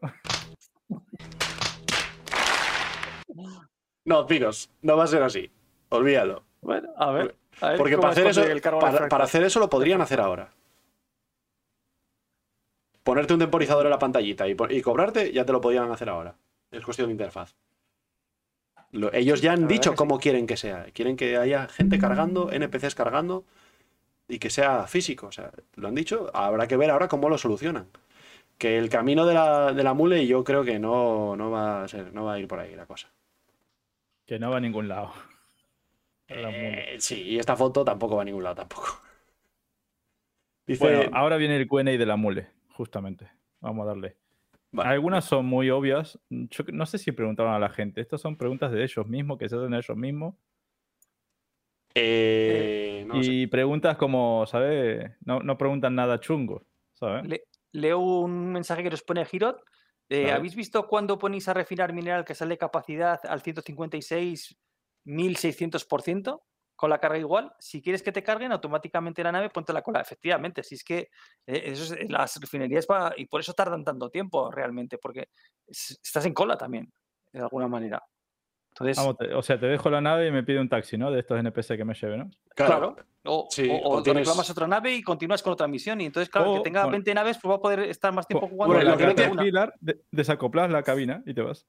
No, Ciros, no va a ser así. Olvídalo. Bueno, a ver. a ver Porque para hacer, eso, para hacer eso lo podrían hacer ahora. Ponerte un temporizador en la pantallita y, cobrarte, ya te lo podrían hacer ahora. Es cuestión de interfaz. Lo- ellos ya han dicho sí. cómo quieren que sea. Quieren que haya gente cargando, NPCs cargando y que sea físico. O sea, lo han dicho. Habrá que ver ahora cómo lo solucionan. Que el camino de la, de la mule yo creo que no, no va a ser, no va a ir por ahí la cosa. Que no va a ningún lado. Eh, sí, y esta foto tampoco va a ningún lado tampoco. Dice, Bueno, ahora viene el Q&A de la mule, justamente. Vamos a darle. Vale. Algunas son muy obvias. Yo no sé si preguntaron a la gente. Estas son preguntas de ellos mismos, que se hacen ellos mismos. eh, no sé. y preguntas como, ¿sabes? No, no preguntan nada chungo, ¿sabes? Le- leo un mensaje que nos pone Girot. Eh. ¿Habéis visto cuando ponéis a refinar mineral que sale capacidad al 156.600% con la carga igual? Si quieres que te carguen automáticamente la nave, ponte la cola. Efectivamente, si es que eh, eso es- las refinerías va- y por eso tardan tanto tiempo realmente, porque es- estás en cola también, de alguna manera. Entonces, Vamos, te- o sea, te dejo la nave y me pide un taxi, ¿no? De estos NPC que me lleve, ¿no? claro. O, Sí, o- o tienes- reclamas otra nave y continúas con otra misión. Y entonces, claro, O, que tenga bueno. 20 naves, pues va a poder estar más tiempo jugando. bueno, lo que no. Pilar, de- desacoplas la cabina y te vas.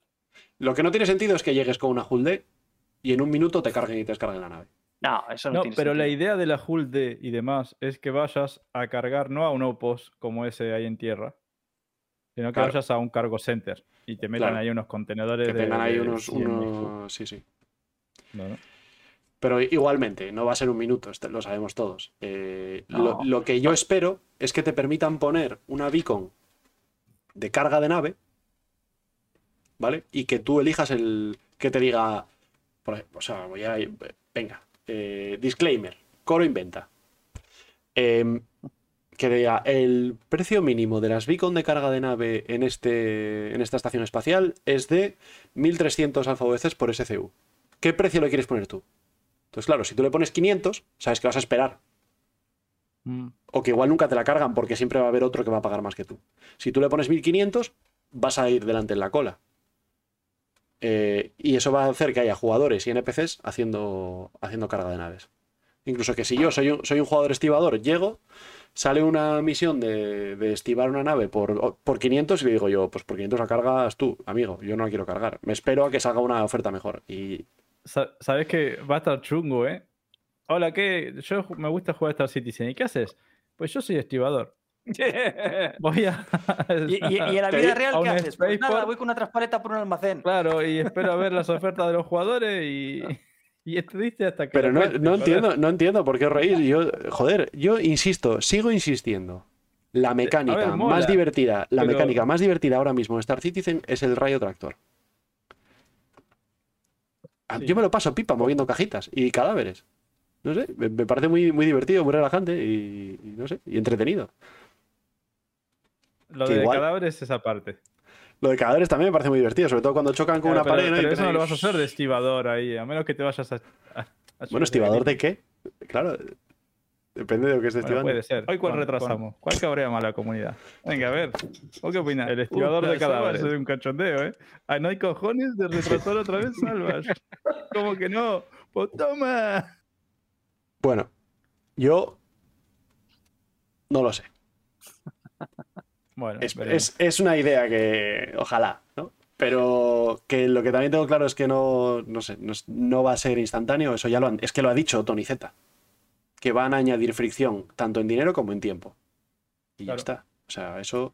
Lo que no tiene sentido es que llegues con una Hulde y en un minuto te carguen y te descarguen la nave. No, eso no, No, tiene pero la idea de la Hull D y demás es que vayas a cargar no a un outpost como ese ahí en tierra, sino que Claro. vayas a un cargo center y te metan Claro. ahí unos contenedores Que de- tengan ahí de unos, 100 mil unos- Sí, sí. No, no. Pero igualmente, no va a ser un minuto, este- lo sabemos todos. Eh, lo, lo que yo espero es que te permitan poner una beacon de carga de nave, ¿vale? Y que tú elijas el que te diga, o sea, voy a, venga, eh, disclaimer, Coro inventa. Em, que diga, el precio mínimo de las beacon de carga de nave en, este, en esta estación espacial es de 1300 alfa VCs por SCU. ¿Qué precio le quieres poner tú? Entonces, claro, si tú le pones 500, sabes que vas a esperar. Mm. O que igual nunca te la cargan porque siempre va a haber otro que va a pagar más que tú. Si tú le pones 1500, vas a ir delante en la cola. Eh, y eso va a hacer que haya jugadores y NPCs haciendo, haciendo carga de naves. Incluso que si yo soy un, soy un jugador estibador, llego, sale una misión de, de estivar una nave por, por 500 y le digo yo, pues por 500 la cargas tú, amigo, yo no la quiero cargar. Me espero a que salga una oferta mejor. Y Sa- Sabes que va a estar chungo, ¿eh? Hola, ¿qué? Yo me gusta jugar Star Citizen. ¿Y qué haces? Pues yo soy estibador. Voy a. ¿Y, y- y en la vida real qué haces? Pues nada, voy con una transparenta por un almacén. Claro, y espero a ver las ofertas de los jugadores y. Y estuviste hasta que. Pero no, no entiendo, no entiendo por qué os reís. Yo, joder, yo insisto, sigo insistiendo. La mecánica ver, mola, más divertida, la pero- mecánica más divertida ahora mismo en Star Citizen es el rayo tractor. Ah, Sí. Yo me lo paso pipa moviendo cajitas y cadáveres. No sé, me, me parece muy, muy divertido, muy relajante y, y no sé, y entretenido. Lo que de igual- cadáveres es esa parte. Lo de cadáveres también me parece muy divertido, sobre todo cuando chocan con Claro, una pero, pared. ¿no? Y pero eso no lo vas a hacer de estibador ahí, a menos que te vayas a. a- a Bueno, ¿estibador de qué? Claro, depende de lo que estés Bueno, estivando. puede ser. Hoy cuál retrasamos. ¿Cuál cabrea más la comunidad? Venga, a ver. ¿Vos qué opinas? El estibador de cadáveres. Es un cachondeo, ¿eh? Ah, no hay cojones de retrasar otra vez, Salvas. ¿Cómo que no? Pues toma. Bueno, yo no lo sé. Bueno, Es, es- es una idea que ojalá, ¿no? Pero que lo que también tengo claro es que no, no sé, no, no va a ser instantáneo, eso ya lo han, es que lo ha dicho Tony Z, que van a añadir fricción tanto en dinero como en tiempo. Y ya está. O sea, eso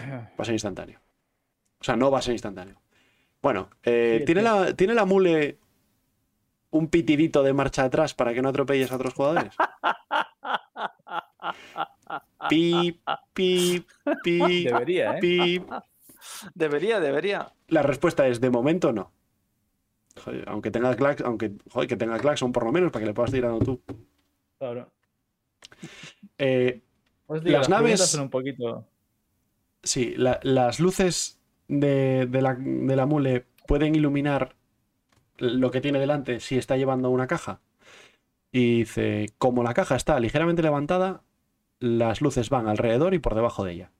va a ser instantáneo. O sea, no va a ser instantáneo. Bueno, eh, ¿tiene, la, ¿tiene la mule un pitidito de marcha atrás para que no atropelles a otros jugadores? Pip, pip, pip, Debería, ¿eh? Debería, debería. La respuesta es de momento no. Joder, aunque tenga clax, aunque joder, que tenga claxon por lo menos para que le puedas ir dando tú. Claro. Eh, digo, Las naves- son un poquito. sí, la- las luces de, de la, de la mule pueden iluminar lo que tiene delante si está llevando una caja. Y dice, como la caja está ligeramente levantada, las luces van alrededor y por debajo de ella.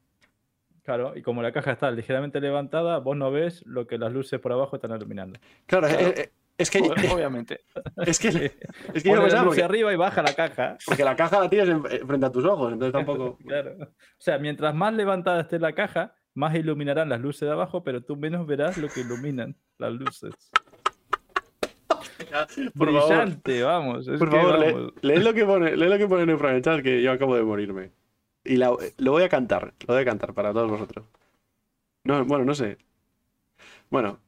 Claro, y como la caja está ligeramente levantada, vos no ves lo que las luces por abajo están iluminando. Claro, Claro. eh, eh, es que, Ob- Obviamente. es que, es que yo Pone la pensaba luz porque, arriba y baja la caja. porque la caja la tienes en- eh, frente a tus ojos, entonces tampoco. Claro. O sea, mientras más levantada esté la caja, más iluminarán las luces de abajo, pero tú menos verás lo que iluminan las luces. Por favor. Brillante, vamos. es Por que, favor, lee, vamos. lee lo que pone, lee lo que pone en el chat, que yo acabo de morirme. Y la- lo voy a cantar, lo voy a cantar para todos vosotros. No, bueno, no sé. Bueno,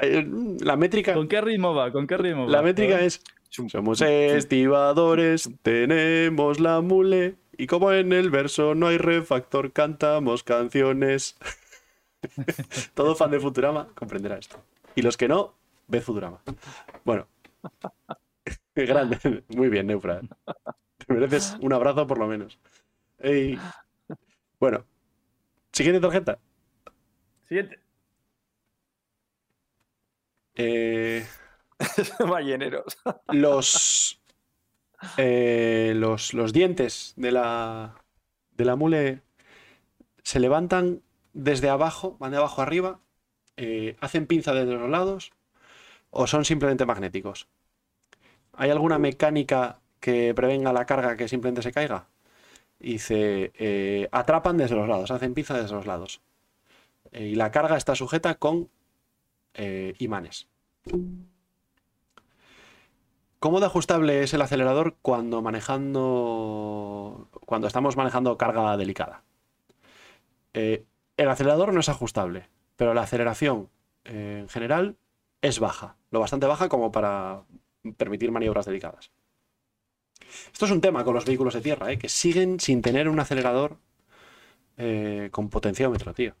eh, la métrica, ¿Con qué ritmo va? ¿Con qué ritmo la va? métrica es somos estibadores, tenemos la mule y como en el verso no hay refactor, cantamos canciones. Todo fan de Futurama comprenderá esto. Y los que no, ved Futurama. Bueno. Grande. Muy bien, Neufra. Te mereces un abrazo por lo menos. Ey. Bueno. Siguiente tarjeta. Siguiente. Eh, Balleneros. los, eh, los, los dientes de la, de la mule se levantan desde abajo, van de abajo arriba, eh, hacen pinza desde los lados o son simplemente magnéticos. ¿Hay alguna mecánica que prevenga la carga que simplemente se caiga? Dice, eh, atrapan desde los lados, hacen pinza desde los lados. Eh, y la carga está sujeta con eh, imanes. ¿Cómo de ajustable es el acelerador cuando manejando. cuando estamos manejando carga delicada? Eh, el acelerador no es ajustable, pero la aceleración eh, en general es baja, lo bastante baja como para permitir maniobras delicadas. Esto es un tema con los vehículos de tierra, ¿eh? que siguen sin tener un acelerador eh, con potenciómetro, tío.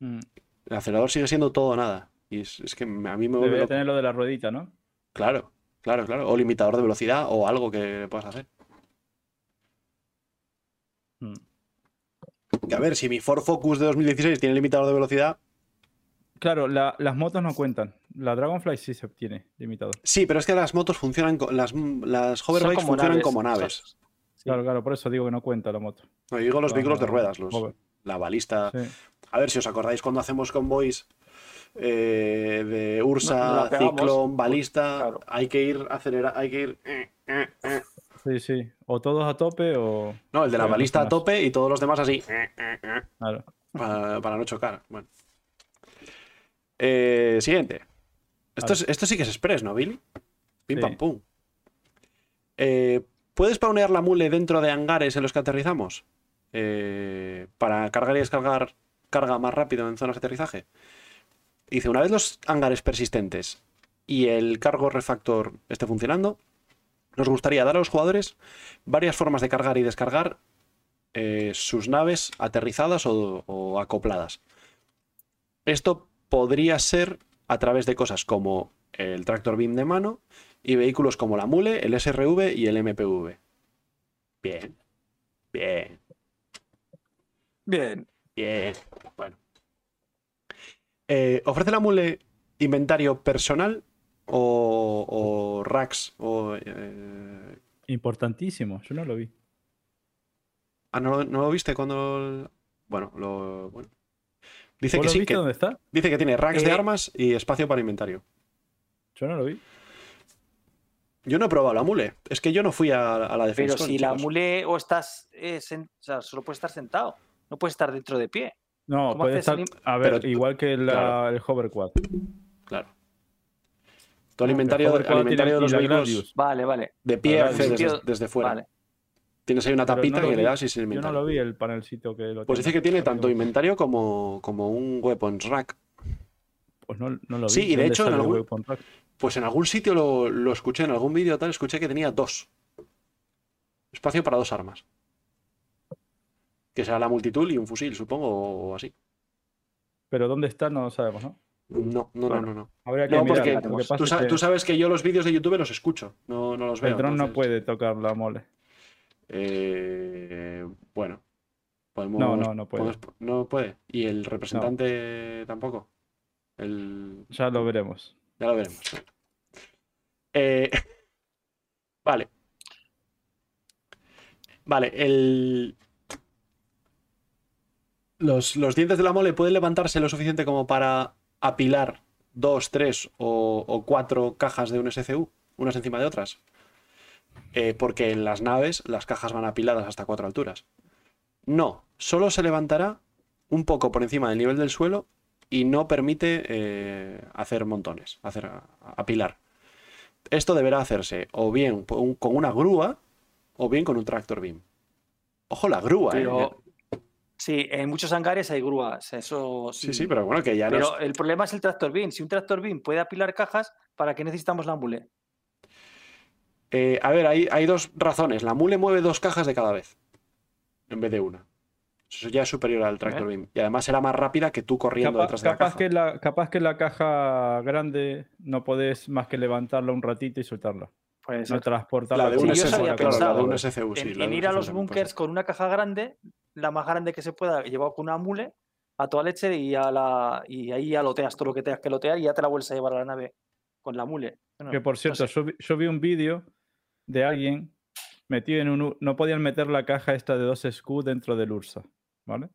Mm. El acelerador sigue siendo todo o nada. Y es, es que a mí me Debería tener lo de la ruedita, ¿no? Claro, claro, claro. O limitador de velocidad o algo que puedas hacer. Mm. Que a ver, si mi Ford Focus de 2016 tiene limitador de velocidad. Claro, la- las motos no cuentan. La Dragonfly sí se obtiene limitado. Sí, pero es que las motos funcionan. Las, las hoverbikes como funcionan naves, como naves. sí. Claro, claro, por eso digo que no cuenta la moto. No, yo digo los vehículos de ruedas, los, hover. la balista. Sí. A ver si os acordáis cuando hacemos convoys eh, de no Ursa. Ciclón, balista. Claro. Hay que ir acelerar, hay que ir. eh, eh, eh. sí, sí. O todos a tope o. No, el de la balista a tope y todos los demás así. Claro. para, para no chocar. Bueno. Eh, siguiente. Esto, es- esto sí que es express, ¿no, Billy? Pim Sí. pam pum. Eh, ¿Puedes paunear la mule dentro de hangares en los que aterrizamos? Eh, para cargar y descargar carga más rápido en zonas de aterrizaje. Dice, una vez los hangares persistentes y el cargo refactor esté funcionando, nos gustaría dar a los jugadores varias formas de cargar y descargar eh, sus naves aterrizadas o, o acopladas. Esto podría ser a través de cosas como el tractor beam de mano y vehículos como la mule, el SRV y el MPV. Bien, bien, Bien. bien. Bueno. Eh, ¿Ofrece la mule inventario personal o, o racks? O, eh, Importantísimo. Yo no lo vi. Ah, ¿no, lo- no lo viste cuando...? Bueno, lo... Bueno. Dice ¿Vos que lo sí, viste que, dónde está? dice que tiene racks de Eh, armas y espacio para inventario. Yo no lo vi. Yo no he probado la mule. Es que yo no fui a, a la defensa. Pero si la mule o estás. eh, sen- o sea, solo puedes estar sentado. No puedes estar dentro de pie. No, ¿Cómo puede estar. el A ver, Pero igual que la- claro. el Hoverquad. Claro. Tu alimentario, Hoverquad al inventario de los vehículos. Vale, vale. de pie sitio- desde, desde fuera. Vale. Tienes ahí una Pero tapita no que le das y sin Yo no inventario. lo vi el panelcito que lo Pues dice que tiene tanto inventario como, como un weapons rack. Pues no, no lo vi. Sí, y de ¿Dónde hecho en algún-? Pues en algún sitio lo, lo escuché, en algún vídeo tal, escuché que tenía dos. Espacio para dos armas. Que será la multitool y un fusil, supongo, o así. Pero dónde está no lo sabemos, ¿no? No, no, Bueno. no, no. Habría que No, mirar. porque tú, sa- que tú sabes que yo los vídeos de YouTube los escucho, no, no los veo. el dron no puede tocar la mole. Eh, bueno, podemos, No, no, no puede. podemos- no puede. Y el representante tampoco. El, Ya lo veremos. ya lo veremos. Eh, vale. Vale, el. Los, los dientes de la mole pueden levantarse lo suficiente como para apilar dos, tres o, o cuatro cajas de un SCU, unas encima de otras. Eh, porque en las naves las cajas van apiladas hasta cuatro alturas. No, solo se levantará un poco por encima del nivel del suelo y no permite eh, hacer montones, hacer apilar. Esto deberá hacerse o bien con una grúa o bien con un tractor beam. Ojo la grúa, ¿eh? Sí, en muchos hangares hay grúas. Eso Sí, sí, pero bueno, que ya no es- Pero el problema es el tractor beam. Si un tractor beam puede apilar cajas, ¿para qué necesitamos la mule? Eh, a ver, hay, hay dos razones. La mule mueve dos cajas de cada vez, en vez de una. Eso ya es superior al tractor ¿Eh? beam. Y además será más rápida que tú corriendo detrás de la capaz, caja. que la, capaz que la caja grande no podés más que levantarla un ratito y soltarla. Pues No transportarla. La de un SCU, la de pensado un SCU, sí, en, la de ir a los bunkers con una caja grande, la más grande que se pueda, llevado con una mule, a toda leche y, a la, y ahí ya loteas todo lo que tengas que lotear y ya te la vuelves a llevar a la nave con la mule. Bueno, Que por no cierto, sé. yo, vi, yo vi un vídeo de alguien metido en un... No podían meter la caja esta de dos SKU dentro del Ursa, ¿vale?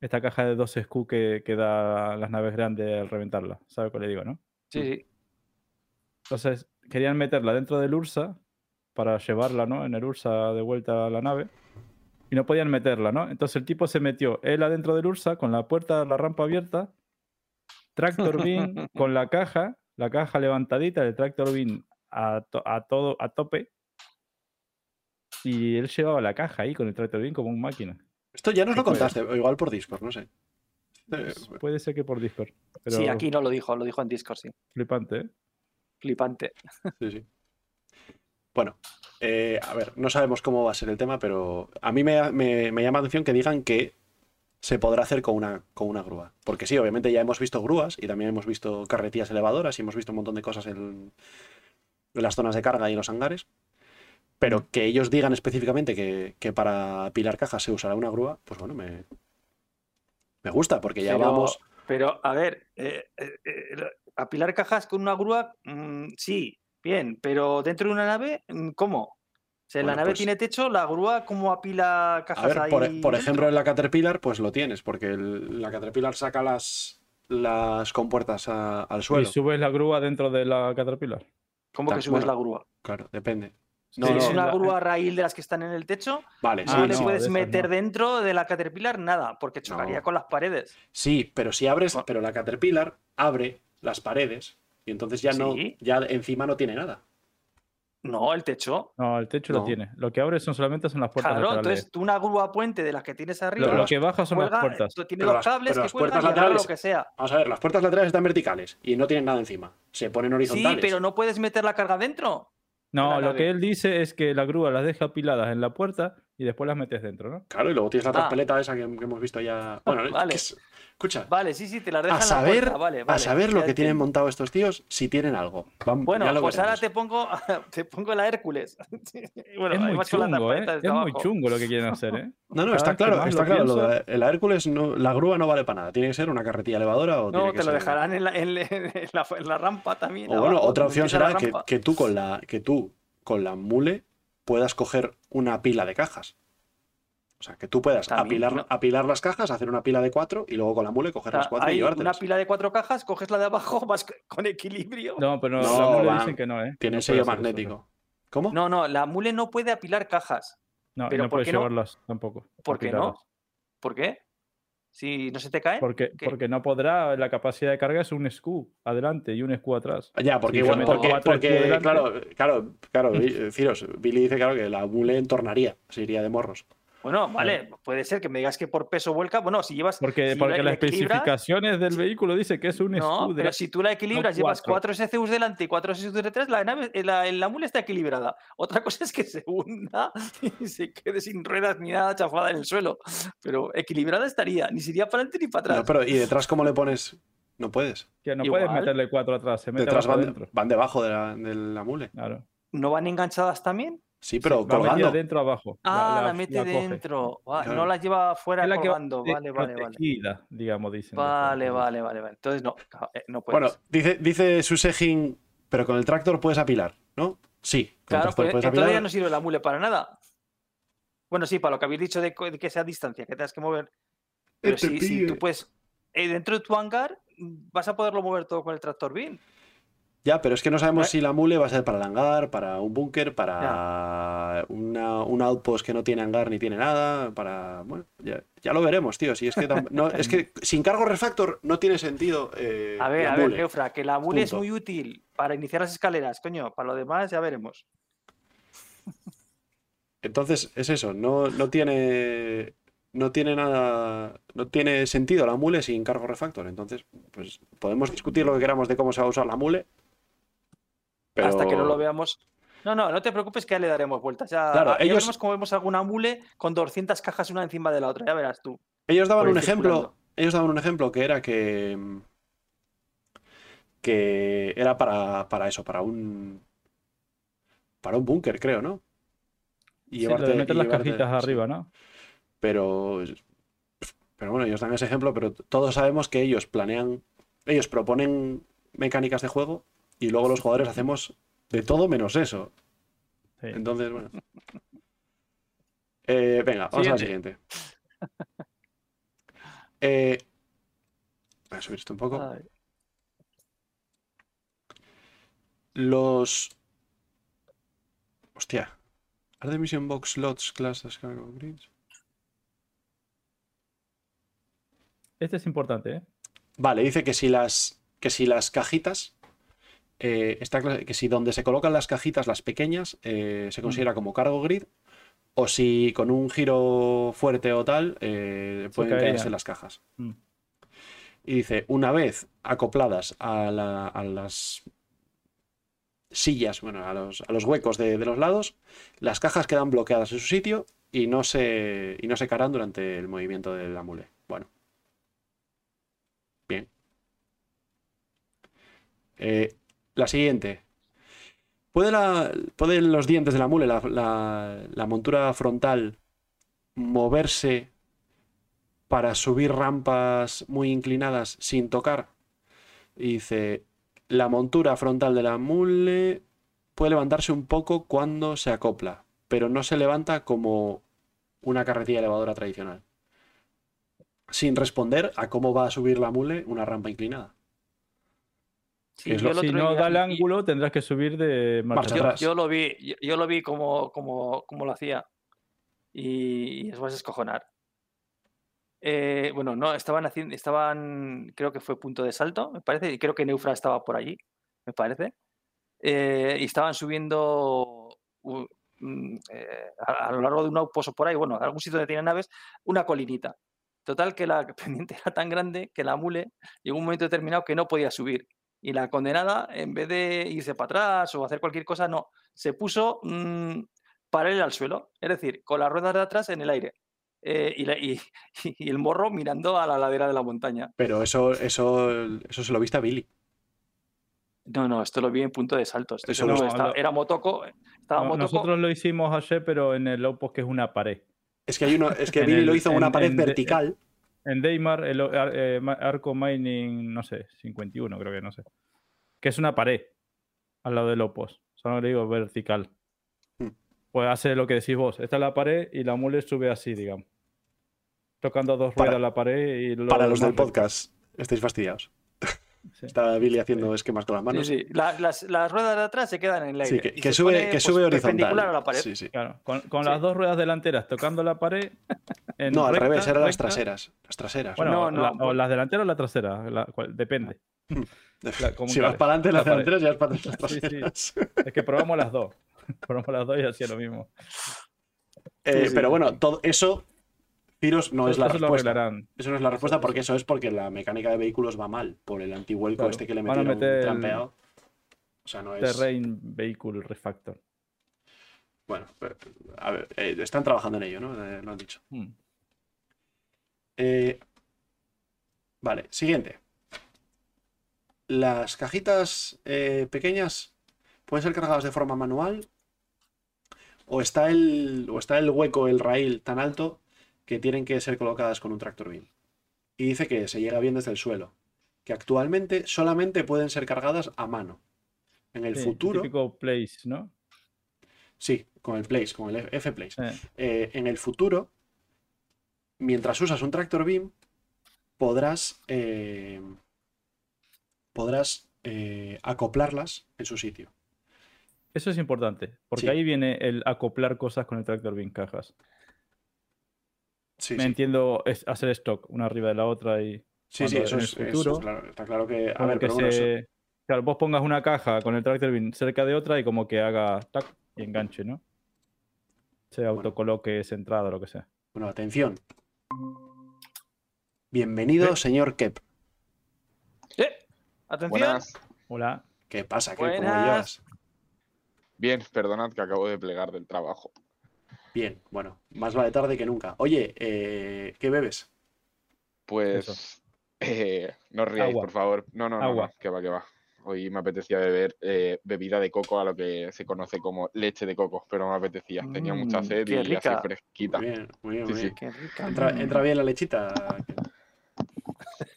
Esta caja de dos SKU que, que da las naves grandes al reventarla. ¿Sabe qué le digo, no? Sí, sí. Entonces, querían meterla dentro del Ursa para llevarla, ¿no? En el Ursa de vuelta a la nave. Y no podían meterla, ¿no? Entonces el tipo se metió él adentro del Ursa con la puerta, la rampa abierta, Tractor Beam con la caja, la caja levantadita, el Tractor Beam a, to- a todo, a tope. Y él llevaba la caja ahí con el tractor bien como un máquina. Esto ya nos lo contaste, o igual por Discord, no sé. Eh, Pues puede ser que por Discord. Pero Sí, aquí no lo dijo, lo dijo en Discord, sí. flipante, ¿eh? Flipante. Sí, sí. Bueno, eh, a ver, no sabemos cómo va a ser el tema, pero a mí me, me- me llama la atención que digan que se podrá hacer con una, con una grúa. Porque sí, obviamente ya hemos visto grúas y también hemos visto carretillas elevadoras y hemos visto un montón de cosas en las zonas de carga y los hangares. Pero que ellos digan específicamente que, que para apilar cajas se usará una grúa, pues bueno, me, me gusta, porque ya Pero- vamos. Pero, a ver, eh, eh, eh, apilar cajas con una grúa, mm, sí, bien, pero dentro de una nave, mm, ¿cómo? O sea, Bueno, la nave pues- tiene techo, la grúa, ¿cómo apila cajas A ver, ahí? por, por ejemplo, en la Caterpillar, pues lo tienes, porque el- la Caterpillar saca las, las compuertas a- al Y suelo. subes la grúa dentro de la Caterpillar. ¿Cómo que subes bueno, la grúa? Claro, depende. Sí, No, si no, es una la- grúa raíl de las que están en el techo, Vale, no sí, le puedes esas meter no. dentro de la Caterpillar nada, porque chocaría No. con las paredes. Sí, pero si abres, Bueno. pero la Caterpillar abre las paredes y entonces ya no, Sí. ya encima no tiene nada. No, el techo. No, el techo No. lo tiene. Lo que abre son solamente son las puertas Claro, laterales. entonces tú una grúa puente de las que tienes arriba, Lo, lo las- que baja son las puertas. tú tienes Pero los las- cables pero que las puertas laterales- lo que sea. Vamos a ver, las puertas laterales están verticales y no tienen nada encima. Se ponen Sí, horizontales. pero no puedes meter la carga dentro. No, lo nave. que él dice es que la grúa las deja apiladas en la puerta y después las metes dentro, ¿no? Claro, y luego tienes la Ah. traspeleta esa que, que hemos visto ya. Bueno, Vale. que es- escucha, Vale, sí, sí, te las dejan a la saber, puerta, vale, a saber lo que tienen montado estos tíos, si tienen algo. Bueno, pues ahora te pongo, te pongo la Hércules. bueno, es muy la chungo, ¿eh? Es muy chungo lo que quieren hacer, ¿eh? No, no, está claro, está claro. lo pienso- de- la Hércules, no, la grúa no vale para nada. Tiene que ser una carretilla elevadora o tiene No, que te lo dejarán en la, en la- en la- en la rampa también. O bueno, abajo, otra opción la será que tú con la que tú con la mule puedas coger una pila de cajas. O sea, que tú puedas También, apilar, no. apilar las cajas, hacer una pila de cuatro y luego con la mule coger O sea, las cuatro y hay una llevártelas. pila de cuatro cajas, coges la de abajo, vas con equilibrio. No, No, pero No, la mule van- dicen que no, ¿eh? Tiene No sello eso, magnético. ¿Cómo? no, la mule no puede apilar cajas. No, y Pero no ¿por puedes no? llevarlas tampoco. ¿Por qué no? ¿Por qué? Si no se te cae. Porque, ¿Qué? porque no podrá, la capacidad de carga es un SKU adelante y un SKU atrás. Ya, porque meto porque, claro, claro, claro, Ciros, Billy dice claro que la mule entornaría, se iría de morros. Bueno, vale, puede ser que me digas que por peso vuelca. Bueno, si llevas. Porque, si porque la- las especificaciones del vehículo dice que es un No, pero la- si tú la equilibras, llevas cuatro. cuatro SCUs delante y cuatro SCUs detrás, la nave, eh, la, la mula está equilibrada. Otra cosa es que se hunda y se quede sin ruedas ni nada chafada en el suelo. Pero equilibrada estaría, ni se iría para adelante ni para atrás. No, pero ¿y detrás cómo le pones? No puedes. Que no Igual. puedes meterle cuatro atrás, se mete Detrás van, van debajo de la, de la mule. Claro. ¿No van enganchadas también? Sí, pero metida colgando. dentro abajo. Ah, la, mete dentro. Ah, Claro. No la lleva fuera Es la colgando. Vale, vale, vale. digamos, dicen. Vale, vale, vale, vale. Entonces no, eh, no puedes. Bueno, dice, dice Susejin, pero con el tractor puedes apilar, ¿no? Sí, con el claro, tractor pues, puedes entonces apilar. ya no sirve la mule para nada. Bueno, sí, para lo que habéis dicho de, que sea distancia, que tengas que mover. Pero Este si, si pibe. tú puedes. eh, dentro de tu hangar mm, vas a poderlo mover todo con el tractor bien. Ya, pero es que no sabemos Eh. si la mule va a ser para el hangar, para un búnker, para una, un outpost que no tiene hangar ni tiene nada, para... Bueno, ya, ya lo veremos, tío. Si es, que tam- no, es que sin cargo refactor no tiene sentido eh, A ver, la a ver. Geofra, que la mule es muy útil para iniciar las escaleras, coño. Para lo demás ya veremos. Entonces, es eso, no, no tiene... No tiene nada. No tiene sentido la mule sin cargo refactor. Entonces, pues podemos discutir lo que queramos de cómo se va a usar la mule. Pero... Hasta que no lo veamos. No, no, no te preocupes que ya le daremos vueltas. Ya, Claro, ya ellos- veremos cómo vemos alguna mule con 200 cajas una encima de la otra. Ya verás tú. Ellos daban un ejemplo. Ellos daban un ejemplo que era que. Que era para, para eso, para un. Para un búnker, creo, ¿no? Y Sí, lo de meter y las llevarte- cajitas sí. arriba, ¿no? Pero. Pero bueno, ellos dan ese ejemplo, pero todos sabemos que ellos planean. Ellos proponen mecánicas de juego y luego los jugadores hacemos de todo menos eso. Sí. Entonces, bueno. Eh, venga, vamos a la siguiente. Eh, voy a subir esto un poco. Ay. Los. Hostia. Are the mission box slots classes cargo grids? Este es importante, ¿eh? Vale, dice que si las. Que si las cajitas eh, está cla- que si donde se colocan las cajitas, las pequeñas, eh, se considera como cargo grid, o si con un giro fuerte o tal, eh, pueden caerse las cajas. Mm. Y dice, una vez acopladas a, la- a las sillas, bueno, a los, a los huecos de, de los lados, las cajas quedan bloqueadas en su sitio y no se, y no se caerán durante el movimiento de la mule. Bueno. Bien. Eh, la siguiente. ¿Puede ¿Pueden los dientes de la mule, la montura frontal, moverse para subir rampas muy inclinadas sin tocar? Y dice, la montura frontal de la mule puede levantarse un poco cuando se acopla, pero no se levanta como una carretilla elevadora tradicional. Sin responder a cómo va a subir la mule una rampa inclinada. Sí, Es yo lo- el Si no da el ángulo, tendrás que subir de marcha Yo, atrás. yo lo vi, yo, yo lo vi como, como, como lo hacía. Y, y es vas a escojonar. Eh, bueno, no, estaban haciendo, estaban, creo que fue punto de salto, me parece, y creo que Neufra estaba por allí, me parece. Eh, y estaban subiendo mm, eh, a, a lo largo de un outpost o por ahí, bueno, a algún sitio donde tienen naves, una colinita. Total que la pendiente era tan grande que la mule llegó un momento determinado que no podía subir. Y la condenada, en vez de irse para atrás o hacer cualquier cosa, no, se puso mm, paralela al suelo, es decir, con las ruedas de atrás en el aire. eh, y, la- y- y el morro mirando a la ladera de la montaña. Pero eso, eso, eso se lo viste a Billy. No, no, esto lo vi en punto de salto. Eso estaba- lo- era Motoco. Estaba No, Motoco. nosotros lo hicimos ayer, pero en el Opus, que es una pared. Es que hay uno, es que Billy lo hizo en una pared en de- vertical. En Daymar, el o- ar- eh, Arco Mining, no sé, 51, creo que no sé. Que es una pared al lado del Opus. Solo le digo vertical. Hmm. Pues hace lo que decís vos. Esta es la pared y la mule sube así, digamos. Tocando dos Para- ruedas la pared y lo Para los del podcast, estáis fastidiados. Sí. Está Billy haciendo esquemas con las manos. sí. La- las, las ruedas de atrás se quedan en el aire. Sí, que, que sube, pone, que pues, sube perpendicular horizontal. a la pared. Sí, sí. Claro, con, con Sí. las dos ruedas delanteras tocando la pared. en No, al recta- revés, eran las traseras. Las traseras. Bueno, No, no, la- o pues- las delanteras o las traseras, la- cual- depende. la- como si vas para adelante las delanteras, ya vas para atrás las Sí, sí. traseras. Es que probamos las dos. Probamos las dos y hacía lo mismo. Eh, Sí, sí. Pero bueno, todo eso, Ciros, no es la Eso respuesta. Eso no es la respuesta porque eso es porque la mecánica de vehículos va mal por el antivuelco Claro, este que le metieron meter trampeado. O sea, no es. Terrain Vehicle Refactor. Bueno, a ver, eh, están trabajando en ello, ¿no? Eh, lo han dicho. Hmm. Eh, vale, siguiente. Las cajitas pequeñas pueden ser cargadas de forma manual o está el, o está el hueco, el rail tan alto que tienen que ser colocadas con un tractor beam. Y dice que se llega bien desde el suelo, que actualmente solamente pueden ser cargadas a mano. En el Sí, futuro, Típico place, ¿no? sí, con el place, con el F place. Eh, Eh, en el futuro, mientras usas un tractor beam, podrás, eh, podrás acoplarlas en su sitio. Eso es importante, porque Sí. ahí viene el acoplar cosas con el tractor bien cajas. Sí, Me sí, entiendo es hacer stock una arriba de la otra y sí, sí, eso es, eso es futuro, claro, está claro que... A ver, que pero bueno, eso- se... Claro, vos pongas una caja con el tractor beam cerca de otra y como que haga tac y enganche, ¿no? Se autocoloque centrado, lo que sea. bueno, atención. Bienvenido, señor Kep. ¡Eh! Atención. Buenas. Hola. ¿Qué pasa, Kep? ¿Cómo llevas? Bien, perdonad que acabo de plegar del trabajo. Bien, bueno, más vale tarde que nunca. Oye, eh, ¿qué bebes? Pues eh, no os riáis, Agua. por favor. No, no, no, Agua. no, que va, que va. Hoy me apetecía beber eh, bebida de coco a lo que se conoce como leche de coco, pero no me apetecía. Tenía mucha Mm, sed qué y así rica. fresquita. Muy bien, muy bien, Sí, muy sí. bien. Qué rica. Entra, entra bien la lechita.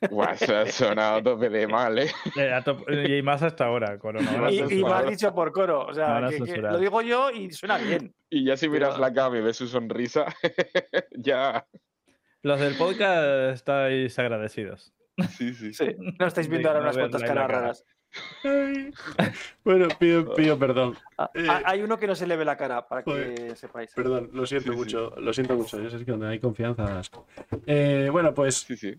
Guau, eso ha sonado a tope de mal, ¿eh? Eh, y más hasta ahora, Corona. Y Y, me dicho por coro. O sea, que- que lo digo yo y suena bien. Y ya si miras Pero- la cama y ves su sonrisa, ya. Los del podcast estáis agradecidos. Sí, sí. Sí. No estáis De viendo ahora unas cuantas caras cara. raras. Bueno, pido, pido perdón. Ah, Eh, ah, Hay uno que no se le ve la cara, para joder. que sepáis. Perdón, lo siento Sí, sí. mucho, lo siento mucho. Yo sé que donde hay confianza. Eh, bueno, pues Sí, sí.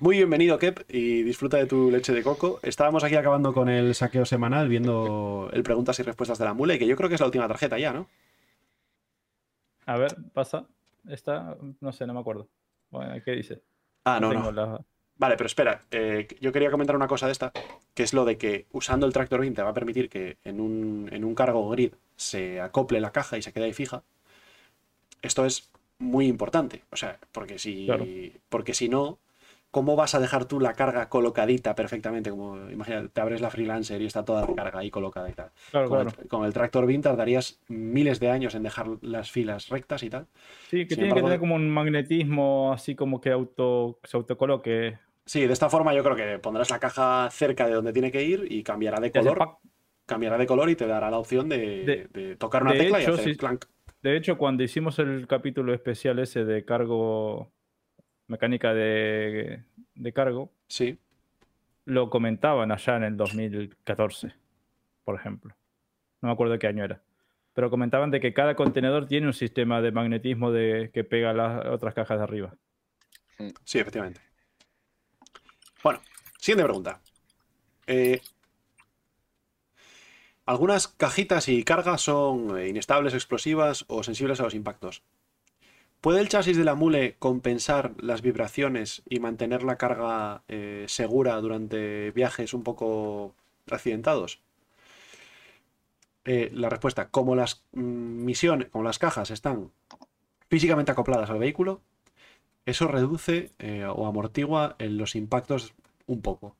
muy bienvenido, Kep, y disfruta de tu leche de coco. Estábamos aquí acabando con el saqueo semanal, viendo el preguntas y respuestas de la mule, que yo creo que es la última tarjeta ya, ¿no? A ver, pasa. Esta, no sé, no me acuerdo. Bueno, ¿Qué dice? Ah, no, tengo no. la- Vale, pero espera, eh, yo quería comentar una cosa de esta, que es lo de que usando el Tractor Beam te va a permitir que en un, en un cargo grid se acople la caja y se quede ahí fija. Esto es muy importante, o sea, porque si, Claro. porque si no, ¿cómo vas a dejar tú la carga colocadita perfectamente? Como, imagina, te abres la freelancer y está toda la carga ahí colocada y tal. Claro, Con, claro. el, con el Tractor Beam tardarías miles de años en dejar las filas rectas y tal. Sí, que Sin tiene embargo- que tener como un magnetismo así como que auto, se autocoloque. Sí, de esta forma yo creo que pondrás la caja cerca de donde tiene que ir y cambiará de color. cambiará de color y te dará la opción de, De- de tocar una de tecla y hacer sí. clank. De hecho, cuando hicimos el capítulo especial ese de cargo, mecánica de, de cargo, Sí, lo comentaban allá en el 2014, por ejemplo. No me acuerdo qué año era. Pero comentaban de que cada contenedor tiene un sistema de magnetismo de, que pega a las otras cajas de arriba. sí, efectivamente. Bueno, siguiente pregunta. Eh, algunas cajitas y cargas son eh, inestables, explosivas o sensibles a los impactos. ¿Puede el chasis de la mule compensar las vibraciones y mantener la carga eh, segura durante viajes un poco accidentados? La respuesta, como las mm, misiones, como las cajas están físicamente acopladas al vehículo, eso reduce eh, o amortigua eh, los impactos un poco.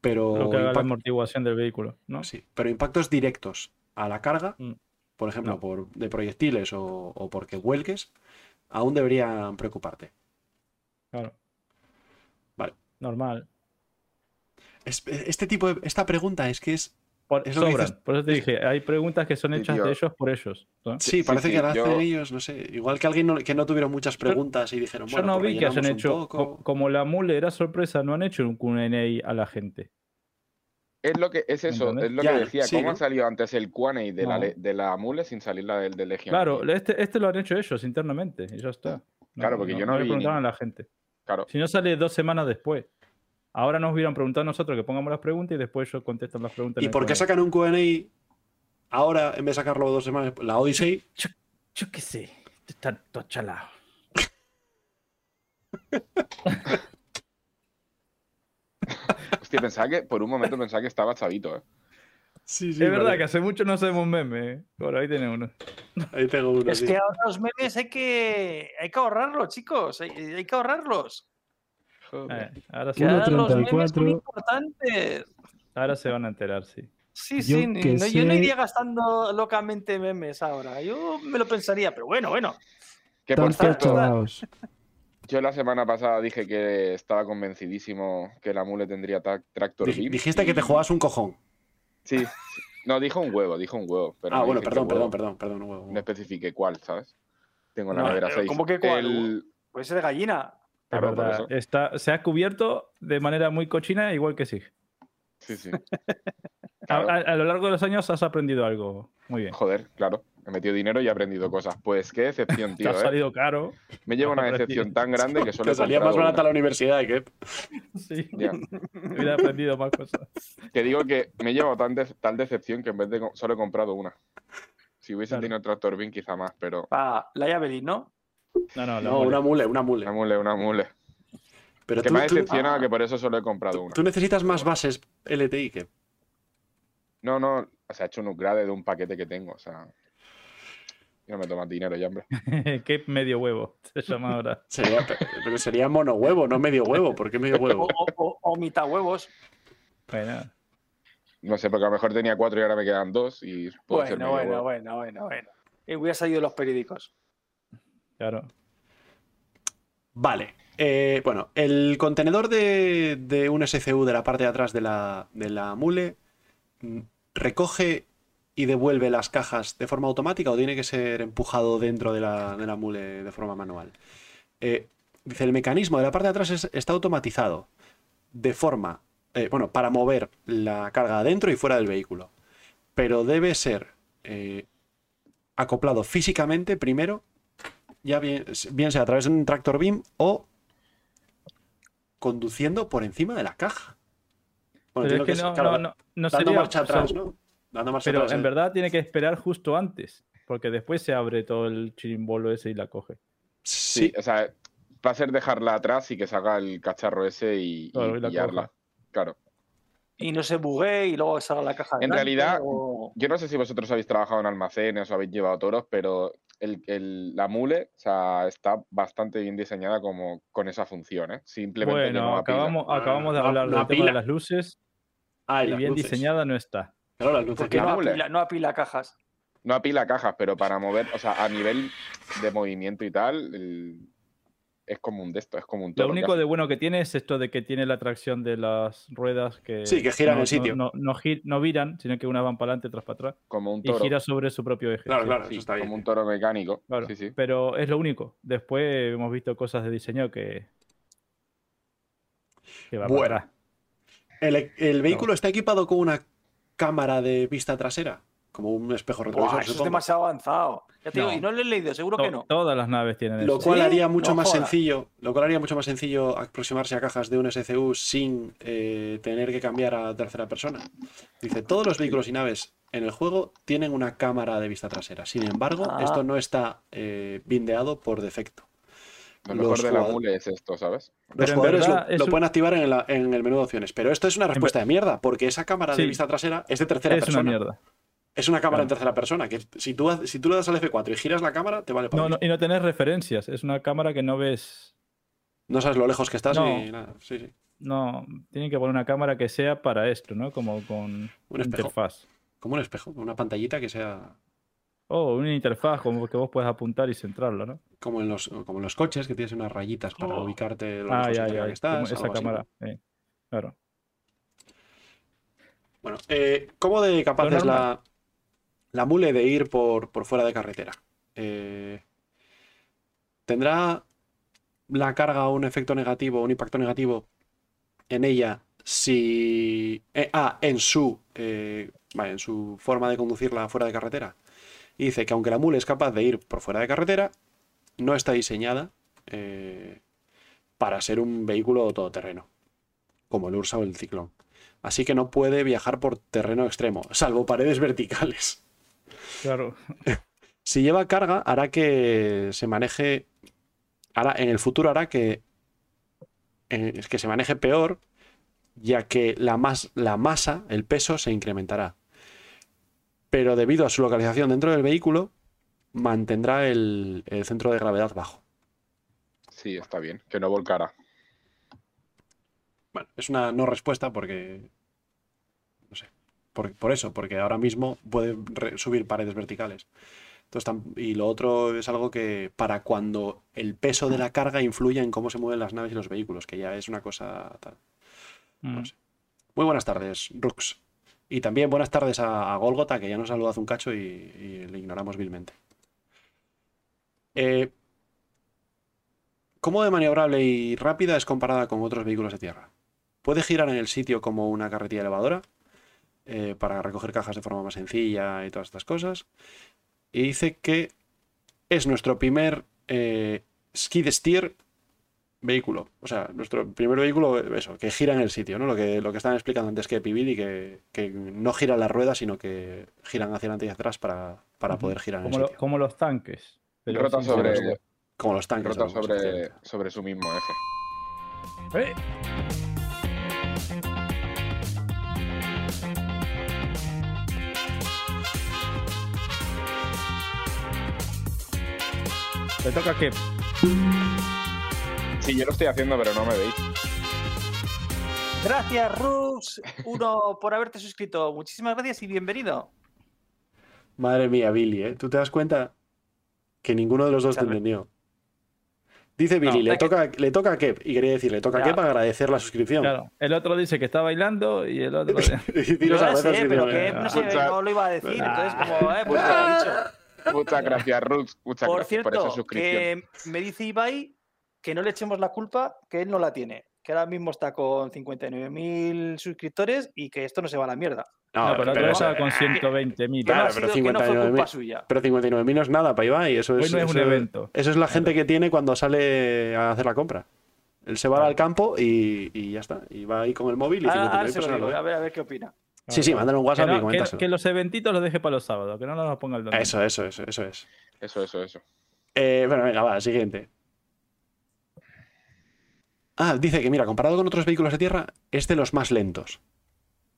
Pero, Lo que haga la amortiguación del vehículo, ¿no? sí, pero impactos directos a la carga, Mm. por ejemplo, No. por, de proyectiles o, o porque vuelques, aún deberían preocuparte. Claro. Vale. Normal. Es- este tipo de, esta pregunta es que es Por, Es lo que sobran. dices. Por eso te dije, hay preguntas que son hechas de ellos por ellos. ¿no? Sí, parece sí, que hacen yo- ellos, no sé. Igual que alguien no- que no tuvieron muchas preguntas y dijeron, Yo bueno, no pues vi que hayan hecho, poco. como la mule era sorpresa, no han hecho un Q&A a la gente. Es lo que es eso, ¿Entendés? es lo Ya, que decía. sí, ¿Cómo ¿no? ha salido antes el Quaney de, la, de la mule sin salir la del de Legion? Claro, este, este lo han hecho ellos internamente y ya está. Claro, porque yo no vi preguntaron ni- a la gente. claro. Si no sale dos semanas después. Ahora nos hubieran preguntado a nosotros que pongamos las preguntas y después ellos contestan las preguntas. ¿Y por qué sacan un QA ahora en vez de sacarlo dos semanas? La Odyssey. Yo qué sé, está todo chalado. Hostia, pensaba que, por un momento pensaba que estaba chavito, ¿eh? Sí, es verdad que hace mucho no hacemos memes. ¿eh? Por ahí tenemos uno. Ahí tengo uno. Es sí. que ahora los memes hay que, hay que ahorrarlos, chicos. Hay, hay que ahorrarlos. Joder. Eh, ahora, se, son 34. importantes. ahora se van a enterar, sí. Sí, Yo sí, que no, yo no iría gastando locamente memes ahora. Yo me lo pensaría, pero bueno, bueno. Que por cierto, yo la semana pasada dije que estaba convencidísimo que la mule tendría tra- Tractor Dij- Beam. Dijiste que te jugabas un cojón. Sí. sí. No, dijo un huevo, dijo un huevo. Pero ah, no bueno, perdón, perdón, perdón, perdón, un huevo, No especifiqué cuál, ¿sabes? Tengo en la No, nevera pero 6. ¿cómo que cuál? El... Puede ser de gallina. Claro, verdad. Está, se ha cubierto de manera muy cochina, igual que sí. Sí, sí. A, Claro. a- a lo largo de los años has aprendido algo. Muy bien. Joder, claro. He metido dinero y he aprendido cosas. Pues qué decepción, Te tío. ha ¿eh? solo caro. Me lleva una decepción tan grande que solo Te he salía más barata una. la universidad, ¿eh? Sí. Ya. Hubiera aprendido más cosas. Que digo que me he llevado tan de- tal decepción que en vez de solo he comprado una. Si hubiese Claro. tenido Tractor Beam, quizá más, pero Ah, la Javelin, ¿no? No, no, No, una mule, una mule. una mule, una mule. Pero que tú, me ha decepcionado ah. que por eso solo he comprado tú- una. tú necesitas más bases LTI que. No, no, se ha hecho un upgrade de un paquete que tengo, o sea. Yo no me tomas dinero ya, hombre. Qué medio huevo se llama ahora. Sería, pero sería mono huevo, no medio huevo. ¿Por qué medio O, huevo? o- o- o mitad huevos. Bueno, No sé, porque a lo mejor tenía cuatro y ahora me quedan dos y puedo ser Bueno, medio bueno, huevo. bueno, bueno, bueno. Y hubiera salido los periódicos. Claro. Vale. eh, bueno, el contenedor de, un SCU de la parte de atrás de la, mule mm, recoge y devuelve las cajas de forma automática o tiene que ser empujado dentro de la, mule de forma manual. Eh, dice, el mecanismo de la parte de atrás es- está automatizado de forma eh, bueno, para mover la carga dentro y fuera del vehículo. Pero debe ser acoplado físicamente primero, ya bien, bien sea a través de un tractor beam o conduciendo por encima de la caja. Bueno, Pero es que es, no, claro, no, no, no dando sería- marcha o sea, atrás, ¿no? Dando marcha Pero atrás. en eh. verdad tiene que esperar justo antes, porque después se abre todo el chirimbolo ese y la coge. Sí, Sí, o sea, va a ser dejarla atrás y que salga el cacharro ese y, y Claro, y la pillarla. coja. Claro. Y no se bugue y luego salga la caja. En delante, realidad, o- Yo no sé si vosotros habéis trabajado en almacenes o habéis llevado toros, pero el, el- la mule o sea, está bastante bien diseñada como con esa función, ¿eh? Simplemente Bueno, acabamos, acabamos de No- hablar del tema de las luces Ah, y las bien luces. diseñada no está. Claro, las luces. porque la no apila, no apila cajas. No apila cajas, pero para mover, o sea, a nivel de movimiento y tal, el- es como un de esto, es como un Lo único de bueno que tiene es esto de que tiene la tracción de las ruedas que, Sí, que giran no, en sitio. No, no, no gi- no viran, sino que unas van para adelante, otras para atrás. como un Y toro. gira sobre su propio eje. Claro, sí, claro, sí, eso está bien. como un toro mecánico. claro. Sí, sí. Pero es lo único. Después hemos visto cosas de diseño que. que va Bueno. ¿El, el vehículo está equipado con una cámara de vista trasera? Como un espejo retrovisor, Buah, eso es demasiado avanzado. Ya te digo, y no lo he leído, seguro que no. Todas las naves tienen Lo eso. cual ¿Sí? haría mucho No más sencillo. Lo cual haría mucho más sencillo aproximarse a cajas de un SCU sin eh, tener que cambiar a tercera persona. Dice, todos los vehículos y naves en el juego tienen una cámara de vista trasera. Sin embargo, Ah. esto no está eh, bindeado por defecto. Lo mejor los de la mule es esto, ¿sabes? Los Pero en jugadores verdad lo, es lo un- pueden activar en, la- en el menú de opciones. Pero esto es una respuesta de mierda, porque esa cámara de vista trasera es de tercera Es persona. una mierda. Es una cámara en Claro. tercera persona. Que si tú, si tú le das al F4 y giras la cámara, te vale para No, no, y no tenés referencias. Es una cámara que no ves. No sabes lo lejos que estás No. ni nada. Sí, sí. No, tienen que poner una cámara que sea para esto, ¿no? Como con Un espejo. interfaz. Como un espejo, una pantallita que sea Oh, una interfaz como que vos puedes apuntar y centrarlo, ¿no? como en los, como en los coches, que tienes unas rayitas para Oh. ubicarte lo Ah, ya, ya. que estás. como esa cámara. eh, Claro. Bueno, eh, ¿cómo de capaz Lo es la. La mule de ir por, por fuera de carretera? Eh, ¿Tendrá la carga un efecto negativo, un impacto negativo en ella si... eh, ah, en su, eh, vale, en su forma de conducirla fuera de carretera? Dice que aunque la mule es capaz de ir por fuera de carretera, no está diseñada para ser un vehículo todoterreno, como el Ursa o el Ciclón. Así que no puede viajar por terreno extremo, salvo paredes verticales. Claro. Si lleva carga, hará que se maneje. Hará, en el futuro hará que. eh, es que se maneje peor, ya que la, mas- la masa, el peso, se incrementará. Pero debido a su localización dentro del vehículo, mantendrá el, el centro de gravedad bajo. Sí, está bien. Que no volcara. Bueno, es una no respuesta porque. No. Por, por eso, porque ahora mismo puede subir paredes verticales. Entonces, y lo otro es algo que para cuando el peso de la carga influya en cómo se mueven las naves y los vehículos, que ya es una cosa tal. Mm. sé. Muy buenas tardes, Rux. Y también buenas tardes a, a Golgota, que ya nos saludó hace un cacho y, y le ignoramos vilmente. Eh, ¿Cómo de maniobrable y rápida es comparada con otros vehículos de tierra? Puede girar en el sitio como una carretilla elevadora eh, para recoger cajas de forma más sencilla y todas estas cosas. Y dice que es nuestro primer eh, skid steer vehículo. O sea, nuestro primer vehículo, eso, que gira en el sitio, ¿no? Lo que, lo que estaban explicando antes que Pibili, que, que no giran las ruedas, sino que giran hacia adelante y hacia atrás para, para poder girar en el Como, lo- sitio. como los tanques. pero Rota sobre, Como los tanques. rota sobre, sobre su mismo eje. ¡Eh! Le toca que Sí, yo lo estoy haciendo, pero no me veis. Gracias, Rux, uno, por haberte suscrito. Muchísimas gracias y bienvenido. Madre mía, Billy, ¿eh? ¿Tú te das cuenta que ninguno de los dos te entendió? Dice Billy, No, le, que- toca, le toca a Kep, y quería decir, le toca a Ya. Kep agradecer la suscripción. Claro, el otro dice que está bailando y el otro. Y a veces sé, y pero "Ah". no, sé, no lo iba a decir. Entonces, como, eh, pues lo he dicho. Muchas gracias, Rux. Muchas Por gracias por esa cierto, suscripción. que me dice Ibai que no le echemos la culpa, que él no la tiene. que ahora mismo está con 59.000 suscriptores y que esto no se va a la mierda. No, pero la otra vez estaba con 120.000. Que no, Claro, pero sido- que no fue 59.000. culpa suya. Pero 59.000 no es nada para Ibai. Eso Hoy es, no es un eso- evento. Eso es la gente que tiene cuando sale a hacer la compra. Él se va Claro. al campo y, y ya está. Y va ahí con el móvil y Ahora- ahora 59.000 se lo personas digo, a ver, a ver qué opina. Sí, sí, mándale un WhatsApp que, y no- que- coméntaselo. que los eventitos los deje para los sábados, que no nos los ponga el domingo. Eso, eso, eso, eso es. Eso, eso, eso. Eh, bueno, venga, va, siguiente. Ah, dice que, mira, comparado con otros vehículos de tierra, es de los más lentos.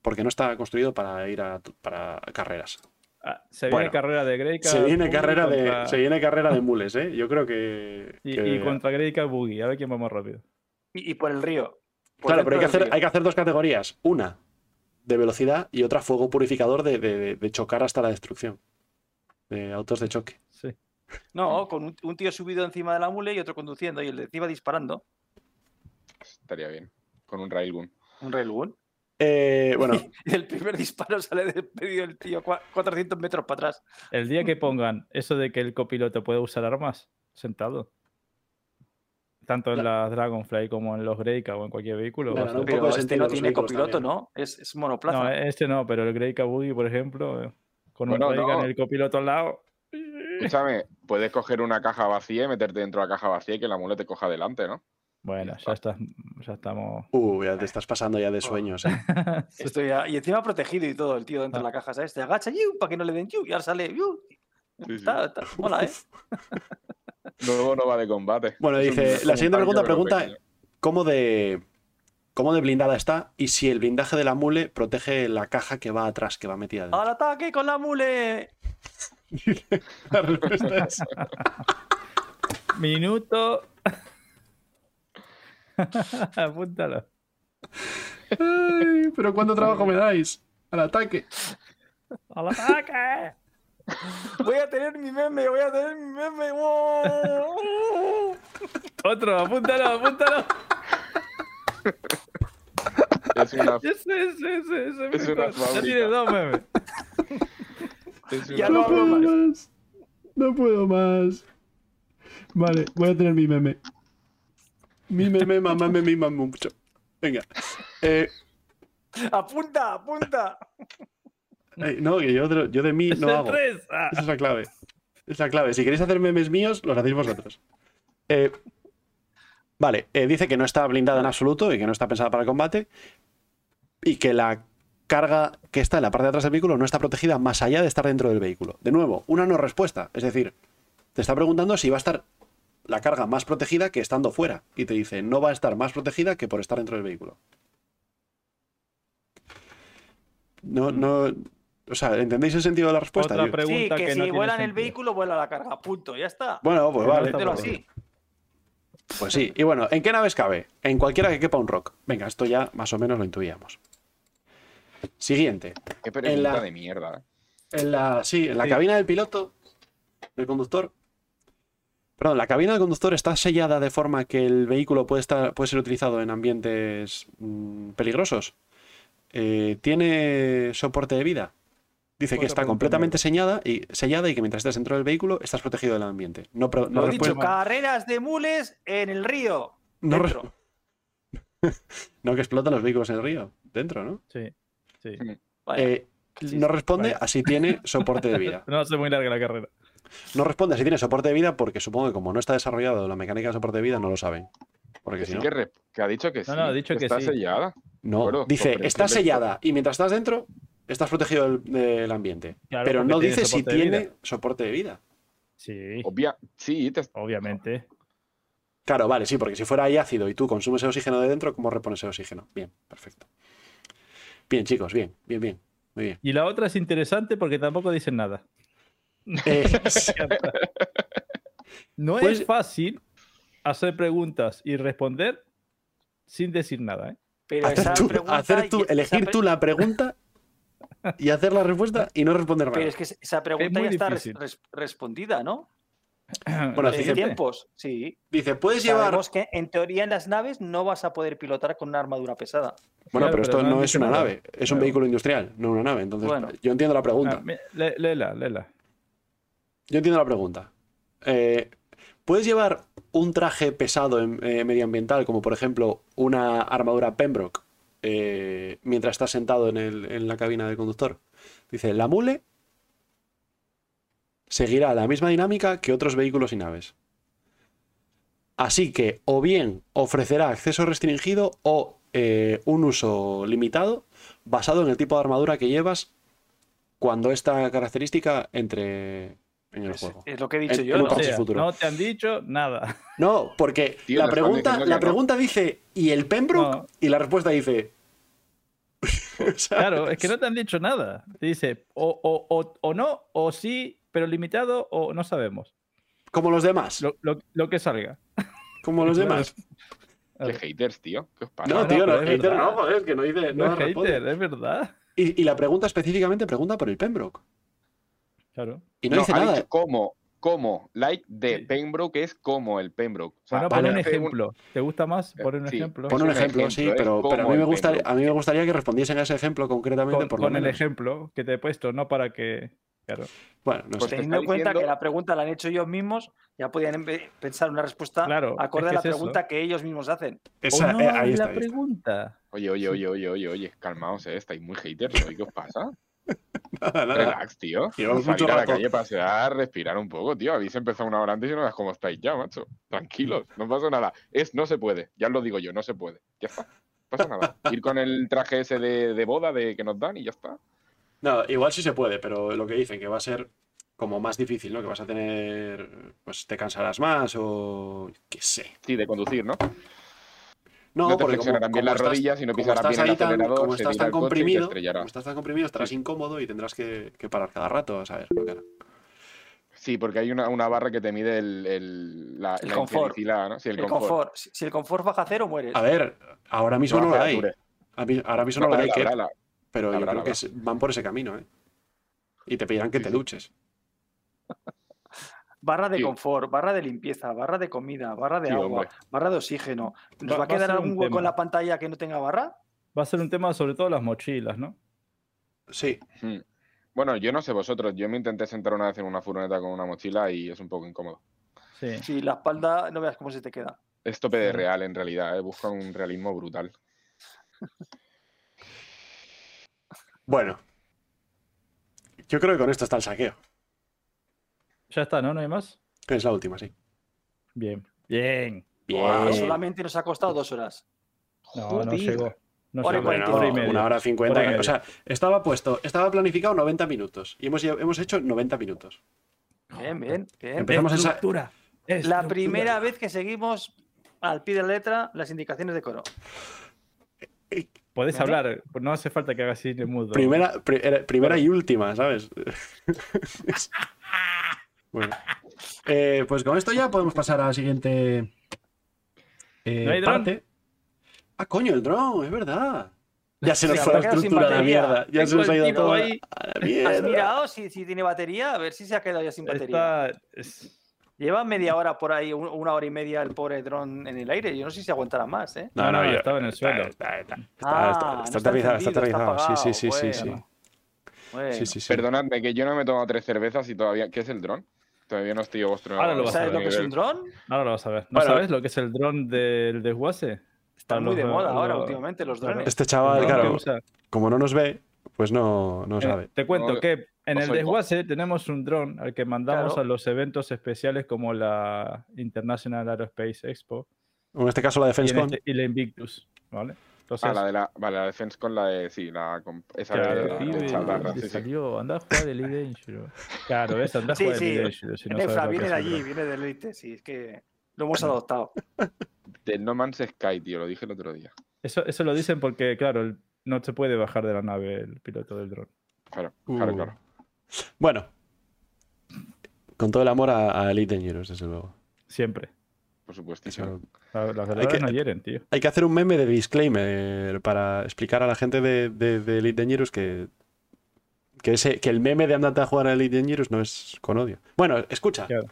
Porque no está construido para ir a para carreras. Ah, se viene Bueno, carrera de Greycat. Se viene Boogie carrera de, se viene carrera de mules, ¿eh? Yo creo que. Y, que- y contra Greycat Boogie, a ver quién va más rápido. Y, y por el río. Por Claro, pero hay que, hacer, hay que hacer dos categorías. Una de velocidad y otra fuego purificador de, de- de chocar hasta la destrucción. De autos de choque. Sí. No, con un, un tío subido encima de la mule y otro conduciendo y el de encima disparando. Estaría bien. Con un railgun. Un railgun. Eh, bueno, el primer disparo sale despedido el tío cua- 400 metros para atrás. El día que pongan eso de que el copiloto puede usar armas sentado, tanto en la Dragonfly como en los Greycat o en cualquier vehículo. a Claro, Pero este no tiene copiloto, también. ¿no? Es, es monoplaza. No, este no, pero el Greycat Boogie, por ejemplo, eh, con un Reagan no. el copiloto al lado. Escúchame, puedes coger una caja vacía y meterte dentro de la caja vacía y que la mule te coja adelante, ¿no? Bueno, ya está, ya estamos. uh, ya te estás pasando ya de sueños, ¿eh? Estoy ya- y encima protegido y todo, el tío dentro de la caja, ¿sabes? Te agacha para que no le den yu, y ahora sale yu. Sí, sí. Está, está- mola, ¿eh? Luego no va de combate. Bueno, Es un- dice, es la siguiente pregunta pregunta pequeño. cómo de cómo de blindada está y si el blindaje de la mule protege la caja que va atrás, que va metida dentro. ¡Al ataque con la mule! La respuesta es Minuto. Apúntalo. "Ay, pero ¿cuánto trabajo me dais? Al ataque. ¡Al ataque! Voy a tener mi meme, voy a tener mi meme. ¡wow! Otro, apúntalo, apúntalo. Es una, Ese, ese, ese, ese. Es una ya tiene dos memes. es Ya una- no más. más. No puedo más. Vale, voy a tener mi meme. Mi meme, mamá me mima mucho. Venga. Eh, ¡Apunta, apunta! Ay, no, que yo, de- yo de mí no hago. Ah. Esa es la clave. Es la clave. Si queréis hacer memes míos, los hacéis vosotros. Eh, vale, eh, dice que no está blindada en absoluto y que no está pensada para el combate. Y que la carga que está en la parte de atrás del vehículo no está protegida más allá de estar dentro del vehículo. De nuevo, una no respuesta. Es decir, te está preguntando si va a estar la carga más protegida que estando fuera. Y te dice, no va a estar más protegida que por estar dentro del vehículo. No, no. O sea, ¿entendéis el sentido de la respuesta? Otra Yo- pregunta Sí, que, que si no vuela en el vehículo, vuela la carga. Punto, ya está. Bueno, pues vale. así. Pues sí. Y bueno, ¿en qué naves cabe? En cualquiera que quepa un rock. Venga, esto ya más o menos lo intuíamos. Siguiente. Qué pregunta la- de mierda. ¿eh? En la, sí, en la Sí. cabina del piloto, del conductor. Perdón, la cabina del conductor está sellada de forma que el vehículo puede, estar, puede ser utilizado en ambientes mm, peligrosos. Eh, ¿Tiene soporte de vida? Dice que Otra está completamente sellada y, sellada y que mientras estés dentro del vehículo estás protegido del ambiente. No, pro- no Lo he dicho, carreras de mules en el río. no dentro. no que explotan los vehículos en el río. Dentro, ¿no? Sí, Eh, sí, no responde Vaya. a si tiene soporte de vida. No hace muy larga la carrera. No responde a si tiene soporte de vida porque supongo que como no está desarrollado la mecánica de soporte de vida, no lo saben. Porque Que si sí no, que, re- que ha dicho que sí. No, no, ha dicho que está sí. sellada. no. Bueno, dice, está sellada y mientras estás dentro, estás protegido del, del ambiente. Claro, pero no dice si tiene vida. soporte de vida. Sí, Obvia, sí, te- obviamente. Claro, vale, sí, porque si fuera ahí ácido y tú consumes el oxígeno de dentro, ¿cómo repones el oxígeno? Bien, perfecto. Bien, chicos, bien, bien, bien. Muy bien. Y la otra es interesante porque tampoco dicen nada. Eh, No Pues- es fácil hacer preguntas y responder sin decir nada. ¿eh? Pero hacer esa tú, pregunta hacer tú- y- esa elegir pre- tú la pregunta y hacer la respuesta y no responder nada. Pero es que esa pregunta ya está res- difícil. res- respondida, ¿no? Bueno, tiempos, sí. Dice, puedes llevar. Sabemos que en teoría en las naves no vas a poder pilotar con una armadura pesada. Bueno, Claro, pero esto pero no es una nave, es un vehículo industrial, no una nave. Entonces, Bueno. yo entiendo la pregunta. Ah, mi- lé- léela, léela. Yo entiendo la pregunta. Eh, puedes llevar un traje pesado en- eh, medioambiental, como por ejemplo una armadura Pembroke, eh, mientras estás sentado en, el- en la cabina del conductor. Dice, la mule seguirá la misma dinámica que otros vehículos y naves. Así que o bien ofrecerá acceso restringido o eh, un uso limitado basado en el tipo de armadura que llevas cuando esta característica entre en el Es, juego. es lo que he dicho yo. el ¿no? Sea, no te han dicho nada. No, porque Tío, la, pregunta, la pregunta dice, ¿y el Pembroke? No. Y la respuesta dice... Claro, es que no te han dicho nada. Te dice o, o, o, o no, o sí, pero limitado, o no sabemos. Como los demás. Lo, lo- lo que salga. Como los demás. Qué haters, tío. ¿Qué os pasa? No, no, tío, no, es hater verdad. no, joder, es que no dice... No, no es hater, es verdad. Y, y la pregunta específicamente pregunta por el Pembroke. Claro. Y no, No, dice ha nada. dicho como, como, like de Sí. Pembroke es como el Pembroke. O sea, Bueno, pon un ejemplo. ¿Te gusta más? Eh, Pon un sí. ejemplo. Pon un ejemplo, ejemplo, sí, pero, pero a, mí me gustaría, Pembroke. a mí me gustaría que respondiesen a ese ejemplo concretamente Con, por lo con el ejemplo que te he puesto, no para que. Claro. Bueno, no Pues sé. te Teniendo en cuenta que la pregunta la han hecho ellos mismos, ya podían pensar una respuesta Claro, acorde es que a la es eso. pregunta que ellos mismos hacen. Esa- o no eh, ahí hagas está, la ahí está. pregunta. Oye, oye, oye, oye, oye, oye, calmaos, eh. Estáis muy haters. ¿Qué os pasa? Nada, nada. Relax, tío. Llevamos Salir a la rato. calle, pasear, respirar un poco, tío. Habéis empezado una hora antes y no veas cómo estáis ya, macho. Tranquilos, no pasa nada. Es, no se puede, ya os lo digo yo, no se puede. Ya está. No pasa nada. Ir con el traje ese de, de boda de que nos dan y ya está. No, igual sí se puede, pero lo que dicen que va a ser como más difícil, ¿no? Que vas a tener, pues te cansarás más o qué sé. Sí, de conducir, ¿no? No, No te porque como, flexionarán bien como las estás- rodillas y no como pisarás estás bien el tan- acelerador, como se estás tan comprimido, como estás tan comprimido, estarás Sí. incómodo y tendrás que, que parar cada rato, a saber. lo que hará. Sí, porque hay una, una barra que te mide el, el- la, El la confort. ¿no? Sí, el, El confort. confort. Si si el confort baja a cero, mueres. A ver, ahora mismo No no, la hay. Arture. A mí- Ahora mismo No, no, la hay, la que- pero la yo creo la que van por ese camino, ¿eh? Y te pedirán que Sí, te sí. duches. Barra de Sí. confort, barra de limpieza, barra de comida, barra de Sí, agua, hombre. barra de oxígeno. ¿Nos Va- va, va a quedar algún hueco tema. en la pantalla que no tenga barra? Va a ser un tema sobre todo las mochilas, ¿no? Sí. Hmm. Bueno, yo no sé vosotros. Yo me intenté sentar una vez en una furgoneta con una mochila y es un poco incómodo. Sí. Si la espalda, no veas cómo se te queda. Es tope de Sí. real en realidad, ¿eh? buscan un realismo brutal. Bueno. Yo creo que con esto está el saqueo. Ya está, ¿no? ¿No hay más? Es la última, sí. Bien. Bien. Bien. Solamente nos ha costado dos horas. No, no llegó. No Hora. Bueno, Hora y media. una hora cincuenta. O sea, estaba puesto, estaba planificado 90 minutos. Y hemos, hemos hecho 90 minutos. Bien, bien, bien. Empezamos esa- Estructura, La estructura. primera vez que seguimos al pie de letra las indicaciones de coro. Podés ¿Vale? hablar, pues no hace falta que hagas cine mudo. Primera, pri- era- primera Bueno. y última, ¿sabes? bueno. Eh, pues con esto ya podemos pasar a la siguiente eh, ¿No hay dron? parte. Ah, coño, el dron, es verdad. Ya se nos Sí, fue la estructura la batería. mierda. Ya se nos ha ido todo a- ahí. a la ¿Has mirado si, si tiene batería? A ver si se ha quedado ya sin batería. Está- es- Lleva media hora por ahí, un- una hora y media el pobre dron en el aire. Yo no sé si aguantará más, ¿eh? No, No, yo- estaba en el suelo. Está, está, está, Ah, está- está aterrizado, está aterrizado. Sí, sí, sí, sí, sí. Bueno, Sí, sí, sí. Perdonadme que yo no me he tomado tres cervezas y todavía. ¿Qué es el dron? Todavía no estoy a vuestro Ahora lo vas a ¿Sabes ver, lo que es un dron? Ahora lo vas a ver. ¿No Bueno. sabes lo que es el dron del desguace? Está muy de moda ahora últimamente los drones. Este chaval, claro, como no nos ve, pues no, no Eh, sabe. Te cuento No, que en el desguace tenemos un dron al que mandamos Claro. a los eventos especiales como la International Aerospace Expo En este caso la y, en DefenseCon. este- y la Invictus, ¿vale? Entonces, Ah, la de la, vale, la defense con la de. Sí, la. con- esa claro, de, de pibe chatarra, le sí, sí. salió, anda a jugar el Elite Dangerous. Claro, ves, anda a jugar sí. el Elite Dangerous. Si no Efra, viene de allí, viene del Elite, sí, es que lo hemos adoptado. Del No Man's Sky, tío, lo dije el otro día. Eso, eso lo dicen porque, claro, no se puede bajar de la nave el piloto del dron. Claro, claro, Uh. claro. Bueno, con todo el amor a, a Elite Dangerous, desde luego. Siempre. Por supuesto. Eso- La- Las verdades que- no hieren, tío. Hay que hacer un meme de disclaimer para explicar a la gente de, de, de Elite Dangerous que, que, ese, que el meme de andate a jugar a Elite Dangerous no es con odio. Bueno, escucha. Claro.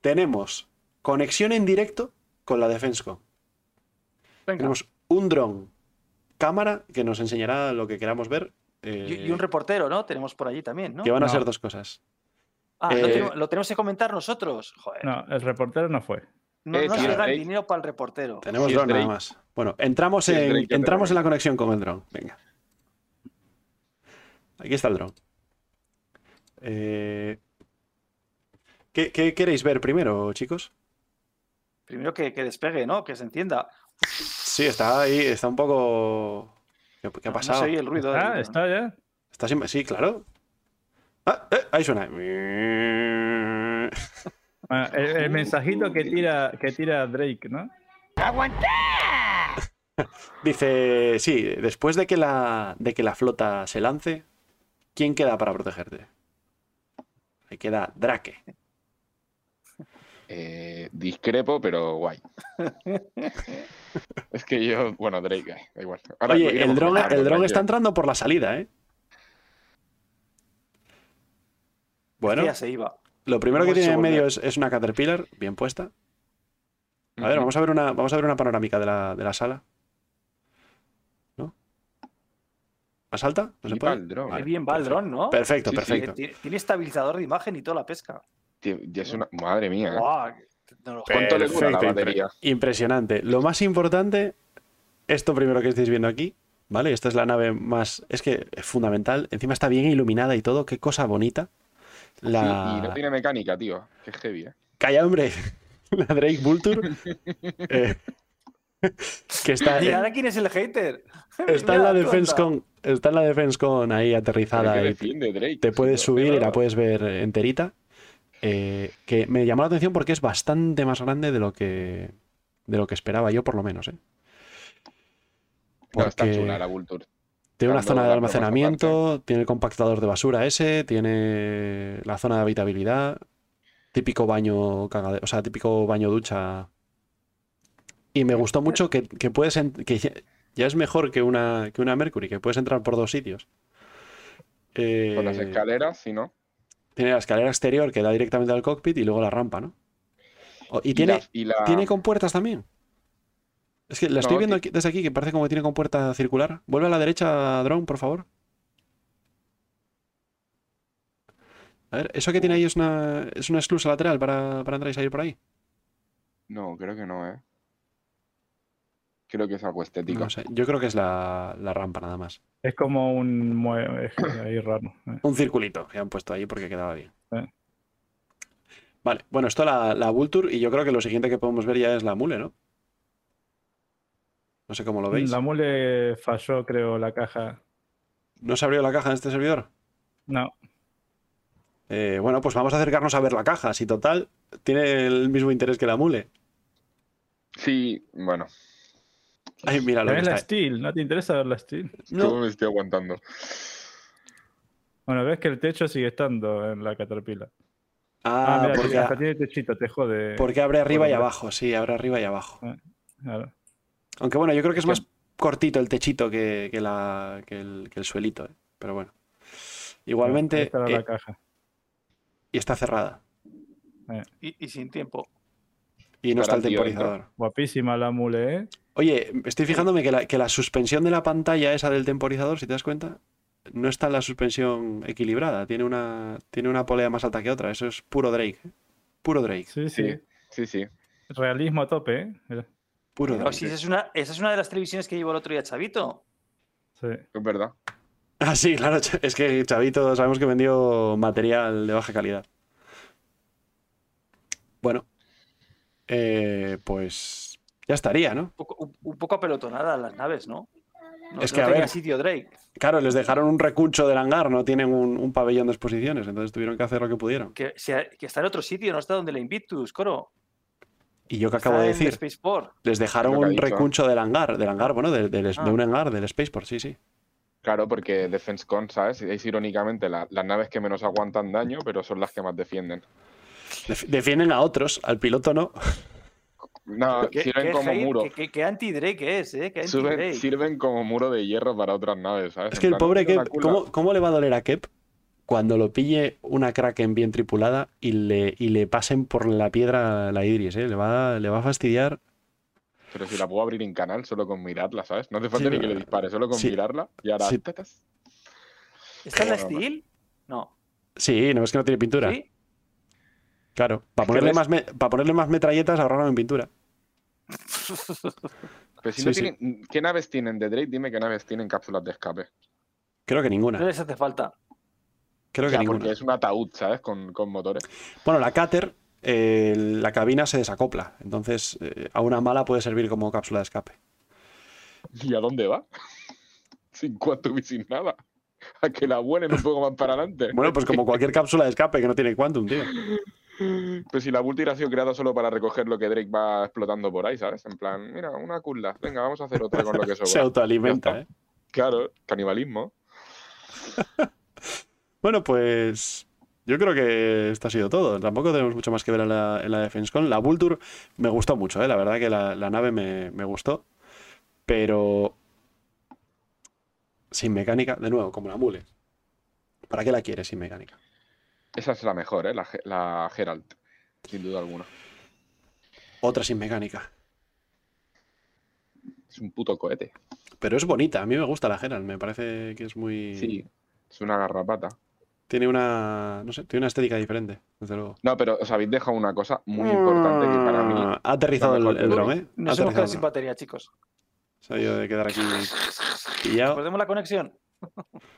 Tenemos conexión en directo con la DefenseCon. Venga, Tenemos un dron, cámara, que nos enseñará lo que queramos ver. eh, y, y un reportero, ¿no? Tenemos por allí también, ¿no? que van a ser dos cosas. Ah, lo, Eh, tenemos, lo tenemos que comentar nosotros. Joder. No, el reportero no fue. No, Eh, nos sí, dan Drake. dinero para el reportero. Tenemos es dron nada más. Bueno, entramos, en, Drake, entramos en la conexión con el dron. Venga. Aquí está el dron. Eh, ¿qué, qué queréis ver primero, chicos? Primero que, que despegue, ¿no? Que se encienda. Sí, está ahí, está un poco... ¿Qué, qué ha No, pasado? No se el ruido. Ah, está ya. Está sin- Sí, claro. Ah, eh, ahí suena. Ah, el, el mensajito que tira, que tira Drake, ¿no? Dice, sí, después de que la, de que la flota se lance, ¿quién queda para protegerte? Ahí queda Drake. Eh, discrepo, pero guay. es que yo, bueno, Drake, eh, da igual. Ahora Oye, el dron, el dron está entrando por la salida, ¿eh? Bueno, Que ya se iba. Lo primero que tiene en medio es, es una Caterpillar bien puesta. A ver, vamos a ver una, vamos a ver una panorámica de la, de la sala. ¿No? ¿Más alta? ¿No se puede? Vale, Qué bien va el perfecto. dron, ¿no? Perfecto, Sí, sí. perfecto. Tiene, tiene estabilizador de imagen y toda la pesca. Tío, ya es una... Madre mía. ¿eh? ¿Cuánto le dura la batería? Impresionante. Lo más importante, esto primero que estáis viendo aquí, ¿vale? Esta es la nave más. Es que es fundamental. Encima está bien iluminada y todo. Qué cosa bonita. La. Sí, y no tiene mecánica, tío. Qué heavy, ¿eh? Calla, hombre. La Drake Vulture. eh, que está, ¿Y ahora quién es el hater? está en la Defense con. Está en la Defense con ahí aterrizada. que y defiende Drake. te puedes subir y la puedes ver enterita. Eh, que me llamó la atención porque es bastante más grande de lo que. de lo que esperaba yo, por lo menos, ¿eh? No, está Porque- chula la Vulture. Tiene una zona de almacenamiento, tiene el compactador de basura ese, tiene la zona de habitabilidad, típico baño o sea, típico baño ducha. Y me gustó mucho que, que puedes que ya, es mejor que una, que una Mercury, que puedes entrar por dos sitios. Eh, Con las escaleras, si no. tiene la escalera exterior que da directamente al cockpit y luego la rampa, ¿no? Y tiene, la- y la- tiene compuertas también. Es que la estoy No, viendo aquí- desde aquí, que parece como que tiene compuerta circular. Vuelve a la derecha, Drone, por favor. A ver, ¿eso que tiene ahí es una, es una esclusa lateral para, para entrar y salir por ahí? No, creo que no, ¿eh? Creo que es algo estético. No sé, yo creo que es la, la rampa nada más. Es como un mue- es ahí raro. eh. Un circulito que han puesto ahí porque quedaba bien. Eh. Vale, bueno, esto la, la Vulture y yo creo que lo siguiente que podemos ver ya es la Mule, ¿no? No sé cómo lo veis. La mule falló, creo, la caja. ¿No se abrió la caja en este servidor? No, Eh, bueno, pues vamos a acercarnos a ver la caja. Si total, tiene el mismo interés que la Mule. Sí, bueno. Ay, mira lo que ¿ves la está. Steel? ¿No te interesa ver la Steel? No, ¿Cómo me estoy aguantando? Bueno, ves que el techo sigue estando en la Caterpillar. Ah, Ah, mira, porque, hasta tiene techito, te jode. porque abre arriba y abajo. Sí, abre arriba y abajo. Claro. Aunque bueno, yo creo que es más cortito el techito que, que la, que, el, que el suelito. ¿eh? Pero bueno. Igualmente, eh, la caja. y está cerrada. Y, y sin tiempo. Y no está el tío temporizador. Guapísima la mule, ¿eh? Oye, estoy fijándome que la, que la suspensión de la pantalla esa del temporizador, si te das cuenta, no está la suspensión equilibrada. Tiene una, tiene una polea más alta que otra. Eso es puro Drake. ¿eh? Puro Drake. Sí, sí. Sí, sí, sí. Realismo a tope, ¿eh? Mira, Puro No, Drake. si esa, es una, esa es una de las televisiones que llevó el otro día Chavito. Sí. Es verdad. Ah, sí, claro. Es que Chavito sabemos que vendió material de baja calidad. Bueno, eh, pues ya estaría, ¿no? Un poco, un, un poco apelotonada las naves, ¿no? No, Es no que, a tenía ver. sitio Drake. Claro, les dejaron un recuncho del hangar, no tienen un, un pabellón de exposiciones, entonces tuvieron que hacer lo que pudieron. Que, que está en otro sitio, no está donde la Invictus, Coro. Y yo que acabo de decir, les dejaron un recuncho del hangar, del hangar, bueno, del- del- de, Ah. un hangar, del Spaceport, sí, sí. Claro, porque Defense Con, ¿sabes? Es irónicamente la- las naves que menos aguantan daño, pero son las que más defienden. Def- defienden a otros, al piloto no. No, ¿Qué, sirven qué como hate- muro. qué- qué- anti-Drake es, ¿eh? Anti-Drake. sirven como muro de hierro para otras naves, ¿sabes? Es En que el plan, pobre "Hostia, la Kep, cula". ¿cómo, cómo le va a doler a Kep cuando lo pille una Kraken bien tripulada y le, y le pasen por la piedra la Idris, ¿eh? Le va, le va a fastidiar. Pero si la puedo abrir en canal solo con mirarla, ¿sabes? No hace falta Sí, ni que le dispare, solo con sí. mirarla y ahora. Sí. ¿Está en la Steel? No. Sí, no es que no tiene pintura. ¿Sí? Claro, para ponerle, ves- más me- para ponerle más metralletas ahorraron en pintura. Pero si Sí, no sí. tienen, ¿qué naves tienen de Drake? Dime qué naves tienen cápsulas de escape. Creo que No ninguna. les hace falta. Creo que ninguna. porque es un ataúd, ¿sabes? Con, con motores. Bueno, la Cater, eh, la cabina se desacopla. Entonces, eh, a una mala puede servir como cápsula de escape. ¿Y a dónde va? Sin quantum y sin nada. A que la vuelen un poco más para adelante. Bueno, pues como cualquier cápsula de escape que no tiene quantum, tío. Pues si la multi ha sido creada solo para recoger lo que Drake va explotando por ahí, ¿sabes? En plan, mira, una curla. Venga, vamos a hacer otra con lo que Se sobra. autoalimenta, Ya ¿eh? Claro, canibalismo. Bueno, pues yo creo que esto ha sido todo. Tampoco tenemos mucho más que ver en la, en la DefenseCon. La Vulture me gustó mucho, ¿eh? La verdad que la, la nave me, me gustó. Pero sin mecánica, de nuevo, como la Mule. ¿Para qué la quieres sin mecánica? Esa es la mejor, ¿eh? La, la Herald. Sin duda alguna. Otra sin mecánica. Es un puto cohete. Pero es bonita, a mí me gusta la Herald, me parece que es muy... Sí. Es una garrapata. Tiene una, no sé, tiene una estética diferente, desde luego. No, pero os habéis dejado una cosa muy importante que para mí. Ah, Ha aterrizado el, el que dron, ¿eh? Nos hemos quedado sin batería, chicos. Se ha ido de quedar aquí pillado. Perdemos la conexión.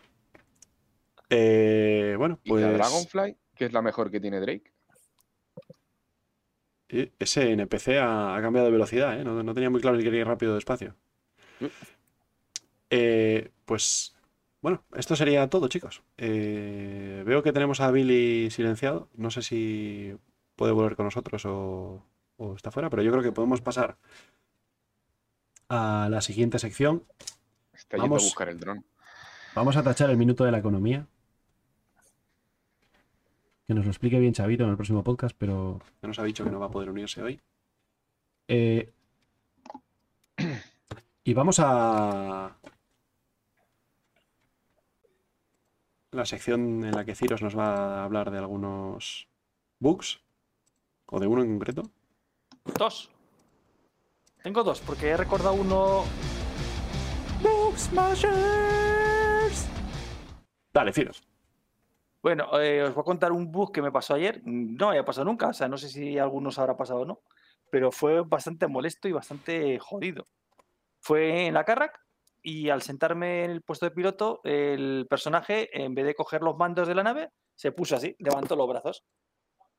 Eh, bueno, ¿Y la pues Dragonfly? que es la mejor que tiene Drake? eh, ese NPC ha, ha cambiado de velocidad, ¿eh? No, no tenía muy claro si quería ir rápido o despacio. Mm. Eh, pues bueno, esto sería todo, chicos. Eh, veo que tenemos a Billy silenciado. No sé si puede volver con nosotros o, o está fuera, pero yo creo que podemos pasar a la siguiente sección. Está yendo Vamos. a buscar el dron. Vamos a tachar el minuto de la economía. Que nos lo explique bien Chavito en el próximo podcast, pero ya nos ha dicho que no va a poder unirse hoy. Eh, y vamos a la sección en la que Ciros nos va a hablar de algunos bugs, o de uno en concreto. Dos. Tengo dos, porque he recordado uno. Dale, Ciros. Bueno, eh, os voy a contar un bug que me pasó ayer. No había pasado nunca, o sea, no sé si a algunos habrá pasado o no, pero fue bastante molesto y bastante jodido. Fue en la Carrack y al sentarme en el puesto de piloto, el personaje, en vez de coger los mandos de la nave, se puso así, levantó los brazos.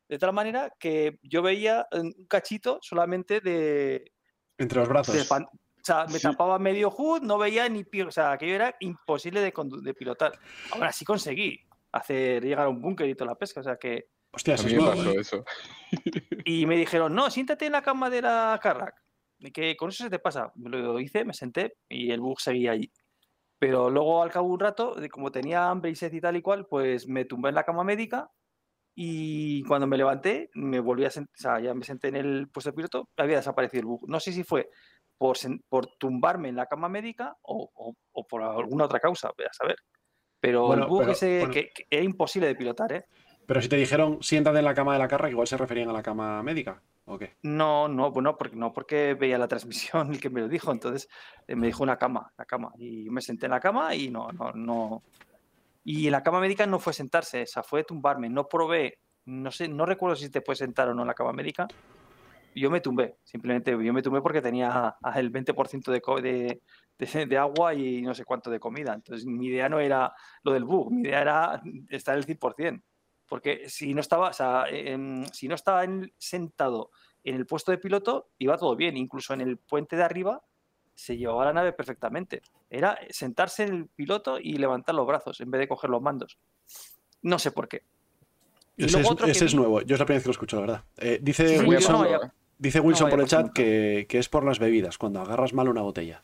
De tal manera que yo veía eh, un cachito solamente de, Entre los brazos. de o sea, me Sí. tapaba medio HUD, no veía ni O sea, aquello era imposible de, de pilotar. Ahora sí conseguí hacer llegar a un búnker y toda la pesca. O sea que. Hostia, A eso mí es pasó ¿eh? eso. Y me dijeron, no, siéntate en la cama de la Carrack. Que con eso se te pasa. Lo hice, me senté y el bug seguía allí. Pero luego, al cabo de un rato, como tenía hambre y sed y tal y cual, pues me tumbé en la cama médica y cuando me levanté, me volví a sentar, o sea, ya me senté en el puesto de piloto, había desaparecido el bug. No sé si fue por, por tumbarme en la cama médica o, o- o por alguna otra causa, voy a saber. Pero Bueno, el bug pero, ese bueno. que, que era imposible de pilotar, ¿eh? Pero si te dijeron siéntate en la cama de la carra, igual se referían a la cama médica, No, no, bueno, porque no porque veía la transmisión el que me lo dijo, entonces eh, me dijo una cama, la cama, y me senté en la cama y no, no, no. Y en la cama médica no fue sentarse, esa fue tumbarme, no probé, no sé, no recuerdo si te puedes sentar o no en la cama médica. Yo me tumbé, simplemente yo me tumbé porque tenía el 20% de, de, de, de agua y no sé cuánto de comida. Entonces mi idea no era lo del bug, mi idea era estar el 100%. Porque si no estaba, o sea, em, si no estaba en- sentado en el puesto de piloto iba todo bien, incluso en el puente de arriba se llevaba la nave perfectamente. Era sentarse en el piloto y levantar los brazos en vez de coger los mandos. No sé por qué. Y Ese, es, ese nuevo, yo es la primera vez que lo escucho, la verdad. Eh, dice Sí, Wilson, no ¿eh? dice Wilson no por el chat que, que es por las bebidas, cuando agarras mal una botella.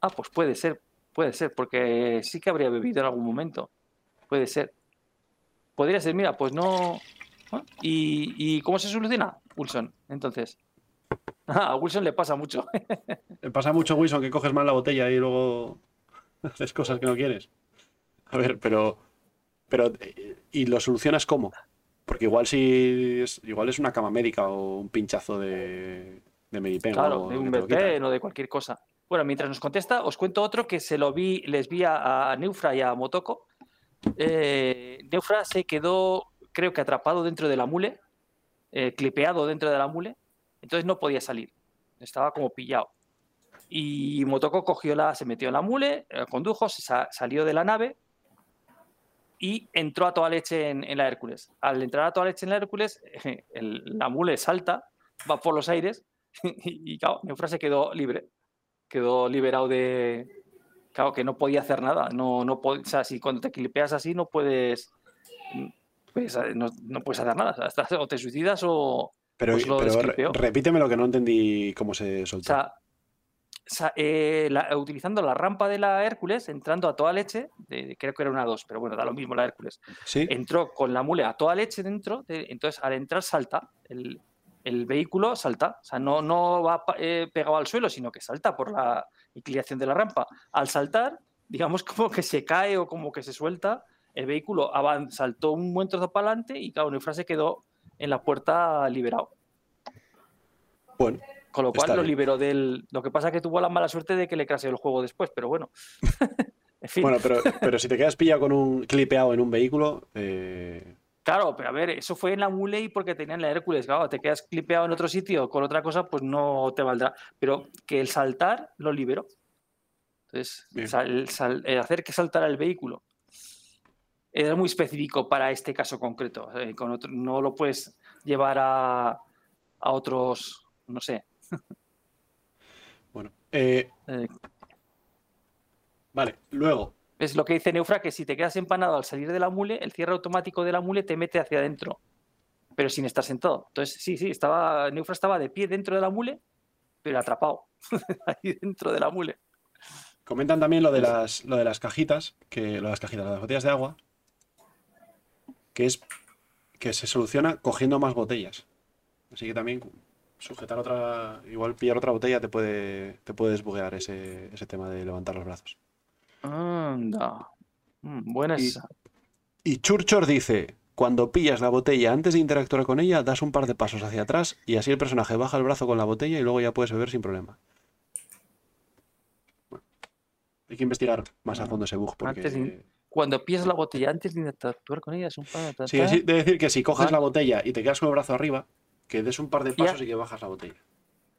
Ah, pues puede ser, puede ser, porque sí que habría bebido en algún momento. Puede ser. Podría ser, mira, pues no. ¿Y, y cómo se soluciona? Wilson, entonces. Ah, a Wilson le pasa mucho. Me pasa mucho, Wilson, que coges mal la botella y luego haces cosas que no quieres. A ver, pero. pero eh, ¿Y lo solucionas cómo? Porque igual si es, igual es una cama médica o un pinchazo de, de Medipen o Claro, algo de un. VPN o de cualquier cosa. Bueno, mientras nos contesta, os cuento otro que se lo vi, les vi a, a Neufra y a Motoko. Eh, Neufra se quedó creo que atrapado dentro de la mule, eh, clipeado dentro de la mule, entonces no podía salir. Estaba como pillado. Y Motoko cogió la, se metió en la mule, eh, condujo, se sa- salió de la nave y entró a toda leche en, en la Hércules. Al entrar a toda leche en la Hércules, el- la mule salta, va por los aires y, y claro, Neufra se quedó libre. Quedó liberado de. Claro, que no podía hacer nada. No, no o sea, si cuando te clipeas así no puedes. pues, eh, no, no puedes hacer nada. O sea, o te suicidas o. Pero, Pues lo repíteme lo que no entendí cómo se O soltó. sea, sa- eh, la- utilizando la rampa de la Hércules, entrando a toda leche, de- creo que era una 2, pero bueno, da lo mismo la Hércules. ¿Sí? entró con la mule a toda leche dentro, de- entonces al entrar salta, el, el vehículo salta, o sea, no, no va eh, pegado al suelo, sino que salta por la inclinación de la rampa. Al saltar, digamos como que se cae o como que se suelta, el vehículo avan- saltó un buen trozo para adelante y claro, Neufra se quedó en la puerta liberado. Bueno, Con lo cual lo liberó del... Lo que pasa es que tuvo la mala suerte de que le craseó el juego después, pero bueno. en fin. bueno pero, pero si te quedas pillado con un clipeado en un vehículo, eh, Claro, pero a ver, eso fue en la Mule y porque tenían la Hércules. Claro, te quedas clipeado en otro sitio con otra cosa, pues no te valdrá. Pero que el saltar lo liberó. Entonces, sal- el hacer que saltara el vehículo era muy específico para este caso concreto. eh, con otro- no lo puedes llevar a, a otros, no sé. bueno. Eh, eh, vale, luego. Es lo que dice Neufra, que si te quedas empanado al salir de la mule, el cierre automático de la mule te mete hacia adentro, pero sin estar sentado. Entonces, sí, sí, estaba, Neufra estaba de pie dentro de la mule, pero atrapado ahí dentro de la mule. Comentan también lo de las, lo de las cajitas, que lo de las cajitas, las botellas de agua, que es que se soluciona cogiendo más botellas. Así que también sujetar otra, igual pillar otra botella te puede, te puede ese, ese tema de levantar los brazos. Anda. Mm, buena Y- esa. Y Churchor dice, cuando pillas la botella antes de interactuar con ella, das un par de pasos hacia atrás y así el personaje baja el brazo con la botella y luego ya puedes beber sin problema. Bueno, hay que investigar más a fondo ese bug porque... Antes de- Cuando pillas la botella antes de interactuar con ella, es un pan. ta, Sí, es de decir que si coges la botella y te quedas con el brazo arriba, que des un par de Ya. pasos y que bajas la botella.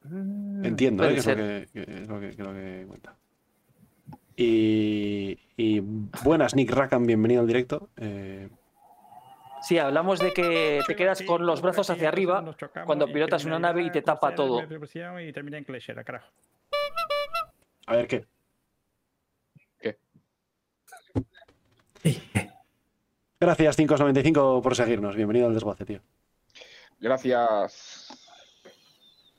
Mm, Entiendo, ¿eh? que, es lo que, que es lo que, que es lo que cuenta. Y, y buenas, Nick Rackham, bienvenido al directo. Eh, Sí, hablamos de que te quedas con los brazos hacia arriba cuando pilotas una nave y te tapa todo. A ver qué. Gracias, 595 por seguirnos. Bienvenido al desguace, tío. Gracias.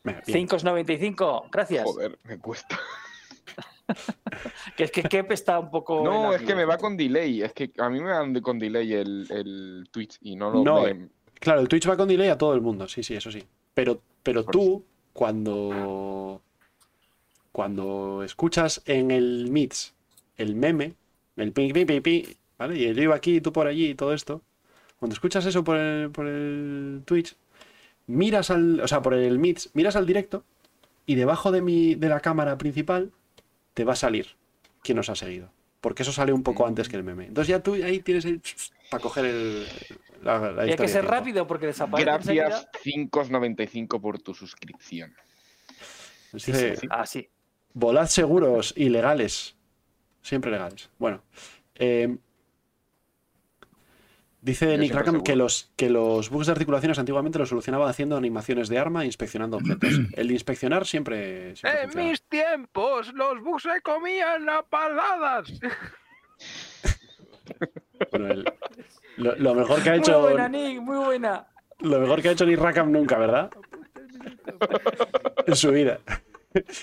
Venga, bien. 5,95, gracias. Joder, me cuesta. Que es que Kep está un poco. No, es que me va con delay. Es que a mí me de- con delay el, el Twitch y no lo No, me-. Claro, el Twitch va con delay a todo el mundo, sí, sí, eso sí. Pero, pero tú, cuando, cuando escuchas en el Meets el meme, el ping, ping, ping, ping, ¿vale? Y yo iba aquí, tú por allí y todo esto, cuando escuchas eso por el, por el Twitch, miras al, o sea, por el Meets, miras al directo y debajo de, mi, de la cámara principal te va a salir quién nos ha seguido. Porque eso sale un poco antes que el meme. Entonces ya tú ahí tienes el... para coger el, la, la Y hay que ser rápido porque desaparece. Gracias, 5,95 por tu suscripción. Sí. Ah, sí. Volad seguros y legales. Siempre legales. Bueno. eh, dice Nick Rackham que los, que los bugs de articulaciones antiguamente los solucionaba haciendo animaciones de arma e inspeccionando objetos. El de inspeccionar siempre. siempre En funciona. mis tiempos, los bugs se comían a paladas. Bueno, el- lo, lo mejor que ha Muy hecho. buena, Nick, muy buena. Lo mejor que ha hecho Nick Rackham nunca, ¿verdad? En su vida.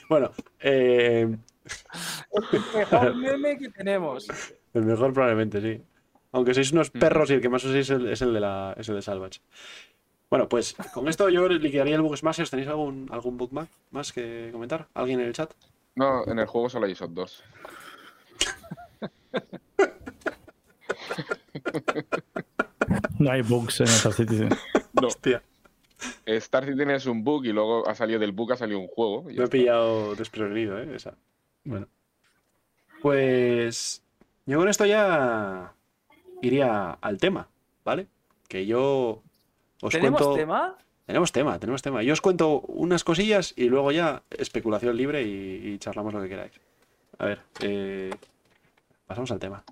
Bueno, eh, Mejor meme que tenemos. El mejor probablemente, sí. Aunque sois unos perros y el que más uséis es el, es el de la, es el de Salvage. Bueno, pues con esto yo liquidaría el Bug Smashers. ¿Tenéis algún, algún bug más, más que comentar? ¿Alguien en el chat? No, en el juego solo hay esos dos. No hay bugs en Star Citizen. No, Hostia, Star Citizen es un bug y luego ha salido del bug, ha salido un juego. me he está. pillado desprevenido, ¿eh? Esa. Bueno. Pues yo con esto ya iría al tema, ¿vale? que yo os ¿Tenemos cuento... tema? Tenemos tema, tenemos tema. Yo os cuento unas cosillas y luego ya especulación libre y, y charlamos lo que queráis. A ver, eh, pasamos al tema.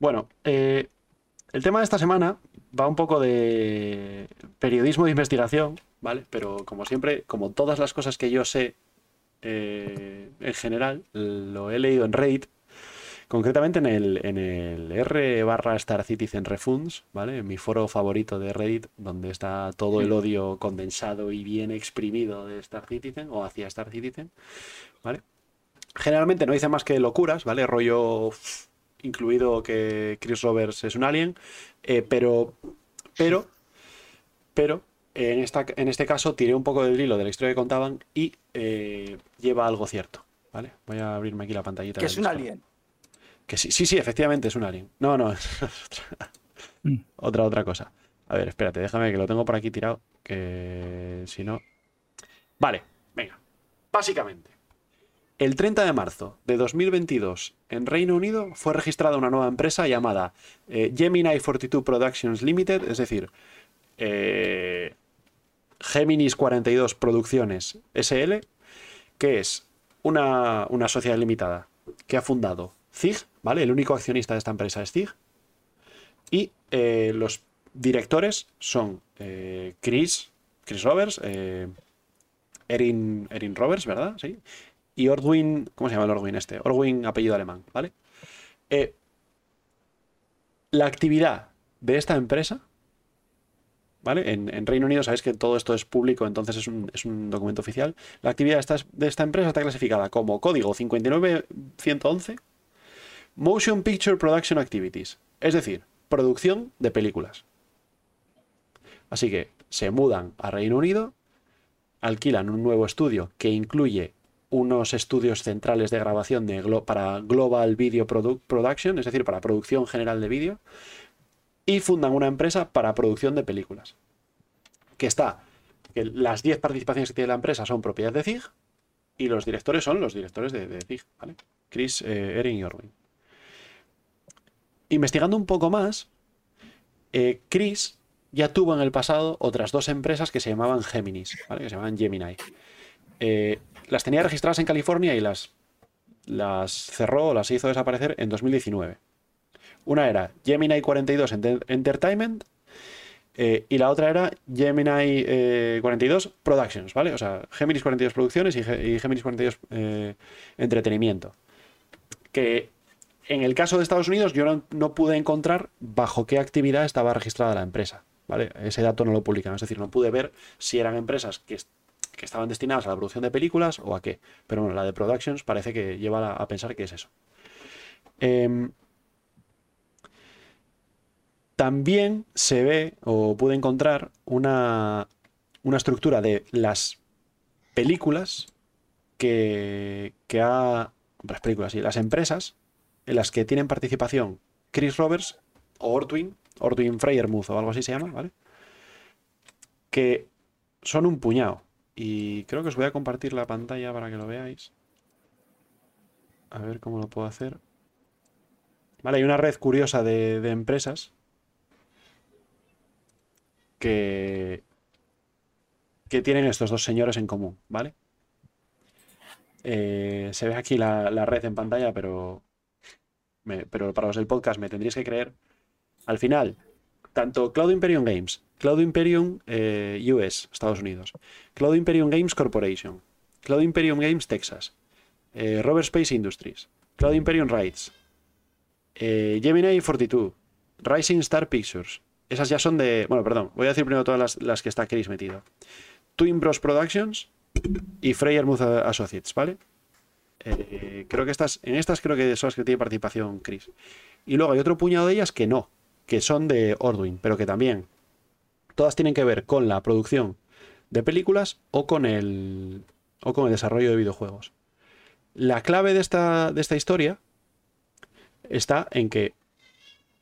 Bueno, eh, el tema de esta semana va un poco de periodismo de investigación, ¿vale? Pero como siempre, como todas las cosas que yo sé eh, en general, lo he leído en Reddit, concretamente en el, en el R barra Star Citizen Refunds, ¿vale? En mi foro favorito de Reddit, donde está todo el odio condensado y bien exprimido de Star Citizen o hacia Star Citizen, ¿vale? Generalmente no dice más que locuras, ¿vale? Rollo incluido que Chris Roberts es un alien, eh, pero, pero, pero, en, esta, en este caso tiré un poco del hilo de la historia que contaban y eh, lleva algo cierto, ¿vale? Voy a abrirme aquí la pantallita. Que es un Discord. alien. Que sí, sí, sí, efectivamente es un alien. No, no, es otra, Mm. otra, otra cosa. A ver, espérate, déjame que lo tengo por aquí tirado, que si no... Vale, venga. Básicamente, el 30 de marzo de 2022 en Reino Unido fue registrada una nueva empresa llamada eh, Gemini 42 Productions Limited, es decir, eh, Géminis 42 Producciones SL, que es una, una sociedad limitada que ha fundado ZIG, ¿vale? El único accionista de esta empresa es ZIG. Y eh, los directores son eh, Chris, Chris Roberts, Erin, Erin Roberts, ¿verdad? Sí. Y Ordwin, ¿cómo se llama el Ordwin este? Ordwin, apellido alemán, ¿vale? Eh, la actividad de esta empresa, ¿vale? En, en Reino Unido sabéis que todo esto es público, entonces es un, es un documento oficial. La actividad de esta, de esta empresa está clasificada como código 59111 Motion Picture Production Activities, es decir, producción de películas. Así que se mudan a Reino Unido, alquilan un nuevo estudio que incluye unos estudios centrales de grabación para Global Video Produ- Production, es decir, para producción general de vídeo, y fundan una empresa para producción de películas. Que está, que las 10 participaciones que tiene la empresa son propiedad de ZIG, y los directores son los directores de, de ZIG, ¿vale? Chris, eh, Erin y Orwin. Investigando un poco más, eh, Chris ya tuvo en el pasado otras dos empresas que se llamaban Géminis, ¿vale? que se llamaban Gemini. Eh, las tenía registradas en California y las, las cerró o las hizo desaparecer en 2019. Una era Gemini 42 Enter- Entertainment eh, y la otra era Gemini eh, 42 Productions, ¿vale? O sea, Géminis 42 Producciones y, Ge- y Géminis 42 eh, Entretenimiento. Que en el caso de Estados Unidos yo no, no pude encontrar bajo qué actividad estaba registrada la empresa, ¿vale? Ese dato no lo publican, es decir, no pude ver si eran empresas que, que estaban destinadas a la producción de películas o a qué. Pero bueno, la de Productions parece que lleva a, pensar que es eso. Em, también se ve o pude encontrar una, una estructura de las películas que, que ha... Las películas, sí, las empresas en las que tienen participación Chris Roberts o Ortwin, Ortwin Freyermuth o algo así se llama, ¿vale? Que son un puñado. Y creo que os voy a compartir la pantalla para que lo veáis. A ver cómo lo puedo hacer. Vale, hay una red curiosa de, empresas que, que tienen estos dos señores en común, ¿vale? Eh, se ve aquí la, la red en pantalla, pero, pero para los del podcast me tendríais que creer. Al final, tanto Cloud Imperium Games, Cloud Imperium eh, US, Estados Unidos, Cloud Imperium Games Corporation, Cloud Imperium Games Texas, eh, Robert Space Industries, Cloud Imperium Rights, eh, Gemini 42, Rising Star Pictures. Esas ya son de. Bueno, perdón, voy a decir primero todas las, las que está Chris metido. Twin Bros Productions y Freyer Muth Associates, ¿vale? Eh, creo que estas, en estas creo que son las que tiene participación Chris. Y luego hay otro puñado de ellas que no, que son de Ordwin, pero que también todas tienen que ver con la producción de películas o con el, o con el desarrollo de videojuegos. La clave de esta, de esta historia está en que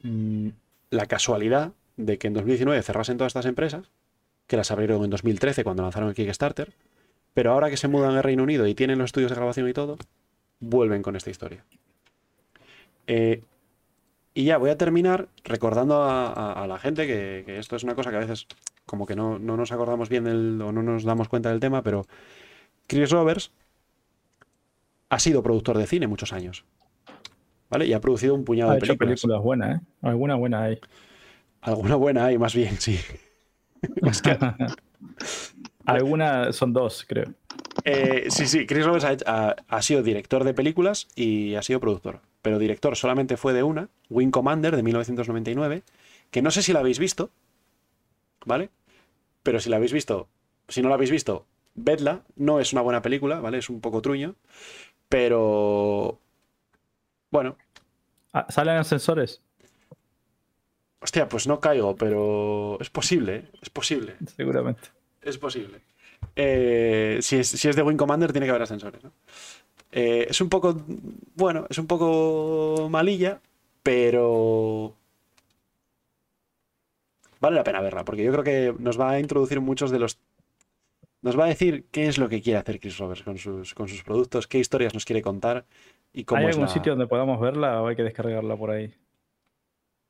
mm, la casualidad de que en 2019 cerrasen todas estas empresas, que las abrieron en 2013 cuando lanzaron el Kickstarter, pero ahora que se mudan al Reino Unido y tienen los estudios de grabación y todo, vuelven con esta historia. Eh, y ya voy a terminar recordando a, a- a la gente que, que esto es una cosa que a veces como que no, no nos acordamos bien del, o no nos damos cuenta del tema, pero Chris Roberts ha sido productor de cine muchos años. ¿Vale? Y ha producido un puñado Ha de hecho películas. películas buenas, ¿eh? Alguna buena hay. Alguna buena hay, más bien, sí. Más que- Alguna son dos, creo. Eh, sí, sí, Chris Roberts ha, ha- ha sido director de películas y ha sido productor. Pero director solamente fue de una, Wing Commander de 1999, que no sé si la habéis visto, ¿vale? Pero si la habéis visto, si no la habéis visto, vedla. No es una buena película, ¿vale? Es un poco truño, pero... Bueno, Ah, ¿Salen ascensores? hostia, pues no caigo, pero es posible, ¿eh? Es posible. Seguramente. Es posible. Eh, si, es, si es de Wing Commander, tiene que haber ascensores. ¿no? Eh, es un poco. Bueno, es un poco malilla, pero. Vale la pena verla, porque yo creo que nos va a introducir muchos de los. Nos va a decir qué es lo que quiere hacer Chris Roberts con sus, con sus productos, qué historias nos quiere contar y cómo ¿Hay es algún la- sitio donde podamos verla o hay que descargarla por ahí?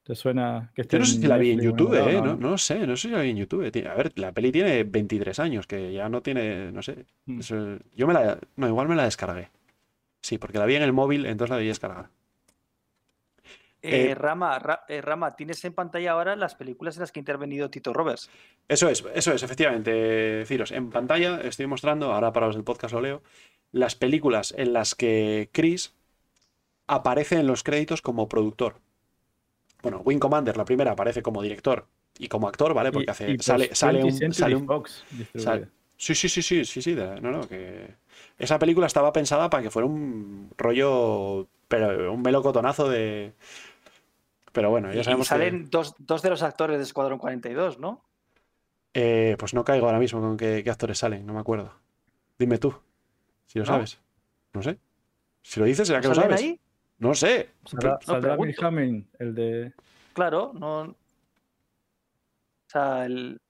¿Te suena que esté Yo no sé si la vi en YouTube, ¿eh? No, no lo sé, no sé si la vi en YouTube. Tiene- A ver, la peli tiene 23 años, que ya no tiene, no sé. Mm. Eso- yo me la, no, igual me la descargué. Sí, porque la vi en el móvil, entonces la debí descargar. Eh, Eh, Rama, Ra- eh, Rama, tienes en pantalla ahora las películas en las que ha intervenido Tito Roberts. Eso es, eso es, efectivamente, Ciros. En pantalla estoy mostrando, ahora para los del podcast lo leo, las películas en las que Chris aparece en los créditos como productor. Bueno, Wing Commander, la primera, aparece como director y como actor, ¿vale? Porque Y- hace, y sale, sale 20th un, sale un- Fox distribuida. sale- Sí, sí, sí, sí, sí, sí, de- no, no, que esa película estaba pensada para que fuera un rollo, pero un melocotonazo de... Pero bueno, Y, ya y sabemos que... salen dos, dos de los actores de Escuadrón 42, ¿no? Eh, pues no caigo ahora mismo con qué, qué actores salen, no me acuerdo. Dime tú, si lo ¿No? sabes. No sé. Si lo dices, será que lo ¿Salen sabes. ahí? No sé. Saldrá, No, saldrá. Hamming, el de. Claro, no. O sea, el.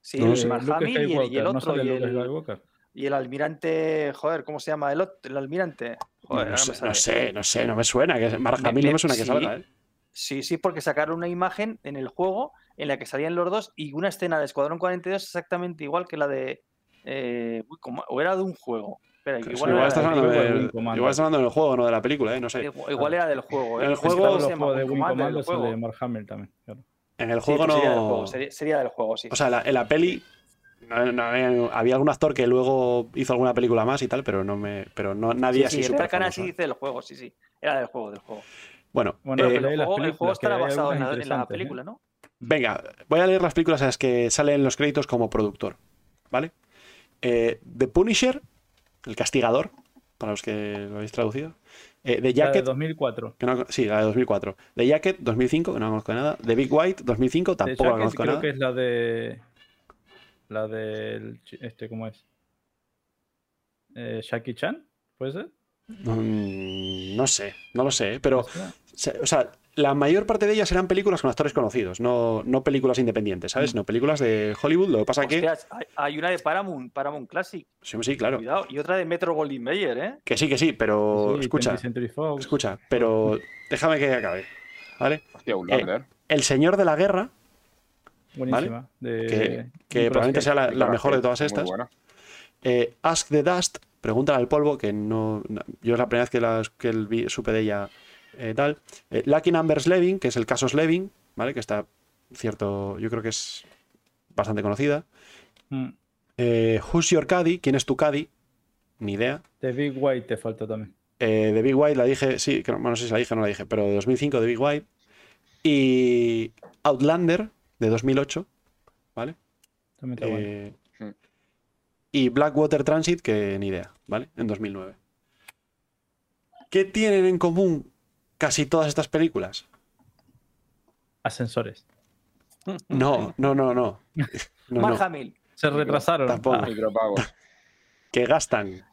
Sí, No el. Mark y el, y ¿no otro, sale y Luke el, Skywalker? Y el almirante. Joder, ¿cómo se llama? El, ot- el almirante. Joder, no, no sé, no sé, no me suena. Que Mark Me- Hamill no me- suena que sí. salga, ¿eh? Sí, sí, porque sacaron una imagen en el juego en la que salían los dos y una escena de Escuadrón 42 exactamente igual que la de. eh, o era de un juego. Espera, que Sí, igual, igual, era, estás hablando juego de del- igual estás hablando del juego, no de la película, ¿eh? No sé. igual- igual era del juego. En el juego- que se llama de Wing sale Mark Hamill también. claro. En el Sí, juego pues sería del no. juego, sería, sería del juego, sí. O sea, la- en la peli. No- no había, había algún actor que luego hizo alguna película más y tal, pero no me. Pero no, nadie sí, así sí, sí ¿eh? dice del juego, sí, sí. Era del juego, del juego. Bueno, Bueno, eh, el, juego, el estará basado en la, en la ¿eh? película, ¿no? Venga, voy a leer las películas en las que salen los créditos como productor, ¿vale? Eh, The Punisher, El Castigador, para los que lo habéis traducido. Eh, The La de Jacket, 2004. que no- sí, la de 2004. The Jacket, 2005, que no conozco nada. The Big White, 2005, De tampoco la Jacket conozco creo nada. que es la de. La del. Este, ¿cómo es? Eh, Jackie Chan, ¿puede ser? Mm, no sé, no lo sé, pero, ¿Me suena? se- o sea, la mayor parte de ellas eran películas con actores conocidos, no, no películas independientes, ¿sabes? Sino películas de Hollywood. Lo que pasa que. Hostias, hay, hay una de Paramount, Paramount Classic. Sí, sí, claro. Cuidado. Y otra de Metro Goldwyn Mayer, ¿eh? Que sí, que sí, pero Sí, escucha, 20th Century Fox. escucha, pero déjame que acabe, ¿vale? Hostia, Outlander. El Señor de la Guerra, Buenísima. de que, probablemente sea la, mejor de todas estas. Eh, Ask the Dust, Pregúntale al polvo, que no, no- yo es la primera vez que, la, que el vi- supe de ella eh, tal. Eh, Lucky Number Slevin, que es el caso Slevin, ¿vale? Que está cierto, yo creo que es bastante conocida. Mm. Eh, Who's Your Caddy? ¿Quién es tu Caddy? Ni idea. The Big White te falta también. Eh, de Big White la dije, sí, que no, bueno, no sé si la dije o no la dije, pero de 2005 de Big White. Y Outlander de 2008, ¿vale? Bueno. Eh, Hmm. y Blackwater Transit, que ni idea, ¿vale? En 2009. ¿Qué tienen en común casi todas estas películas? Ascensores. No, no, no, no. No. Hamill. Se retrasaron. Tampoco. Ah, Micropagos. que gastan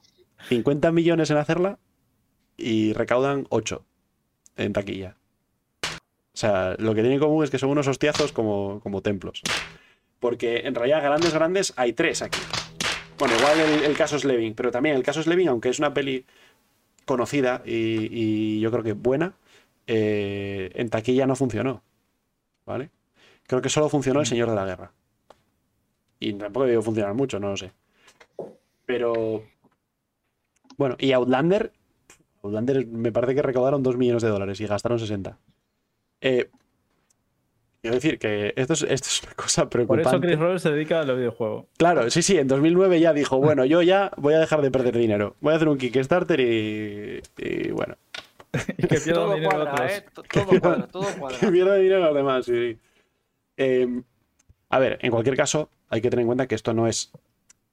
50 millones en hacerla y recaudan 8 en taquilla. O sea, lo que tiene en común es que son unos hostiazos como, como templos. Porque en realidad grandes, grandes hay tres aquí. Bueno, igual el, el caso Slevin, pero también el caso Slevin, aunque es una peli conocida y, y yo creo que buena, eh, en taquilla no funcionó. ¿Vale? Creo que solo funcionó El Señor de la Guerra. Y tampoco debió funcionar mucho, no lo sé. Pero. Bueno, y Outlander. Outlander me parece que recaudaron 2 millones de dólares y gastaron 60. Eh, quiero decir que esto es, esto es una cosa Por preocupante. eso Chris Roberts se dedica a los videojuegos. Claro, sí, sí, en 2009 ya dijo, bueno, yo ya voy a dejar de perder dinero. Voy a hacer un Kickstarter y, y bueno, Y que pierdan Todo dinero cuadra, otros. ¿eh? To- Todo cuadra, todo que cuadra. pierda dinero los demás, sí, sí. Eh, a ver, en cualquier caso, hay que tener en cuenta que esto no es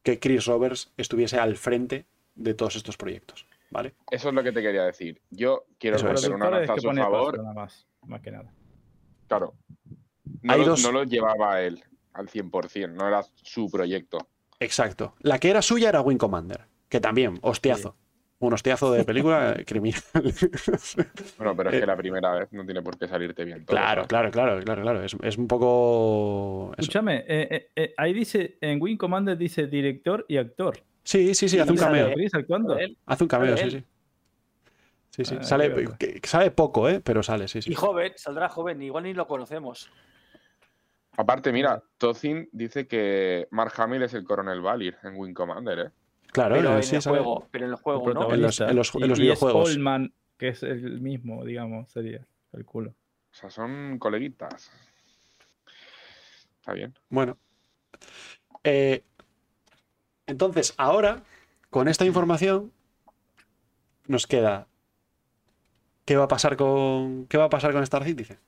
que Chris Roberts estuviese al frente de todos estos proyectos, ¿vale? Eso es lo que te quería decir. Yo quiero Eso romper una lanza a su favor. nada más, más que nada. Claro. No, Hay lo, dos- no lo llevaba él al 100%, no era su proyecto. Exacto. La que era suya era Wing Commander, que también, hostiazo. Un hostiazo de película eh, criminal. Bueno, pero es Eh, que la primera vez no tiene por qué salirte bien todo. claro, claro, claro, claro, claro. Es, es un poco. eso. Escúchame, eh, eh, eh, ahí dice, en Wing Commander dice director y actor. Sí, sí, sí, hace un sale cameo. Hace un cameo, sí, sí. Sí, sí. Ah, Sale, sabe poco, ¿eh? Pero sale, sí, sí. Y joven, saldrá joven, igual ni lo conocemos. Aparte, mira, Tozin dice que Mark Hamill es el coronel Valir en Wing Commander, ¿eh? Pero Claro, eh, en sí, el sale. juego, pero en el el juego, ¿no? En los- protagonista. en los- en Y- los y videojuegos. Es Paulman, que es el mismo, digamos, sería el culo. O sea, son coleguitas. Está bien. Bueno. Eh, entonces, ahora, con esta información, nos queda. ¿Qué va a pasar con. ¿Qué va a pasar con Star Citizen?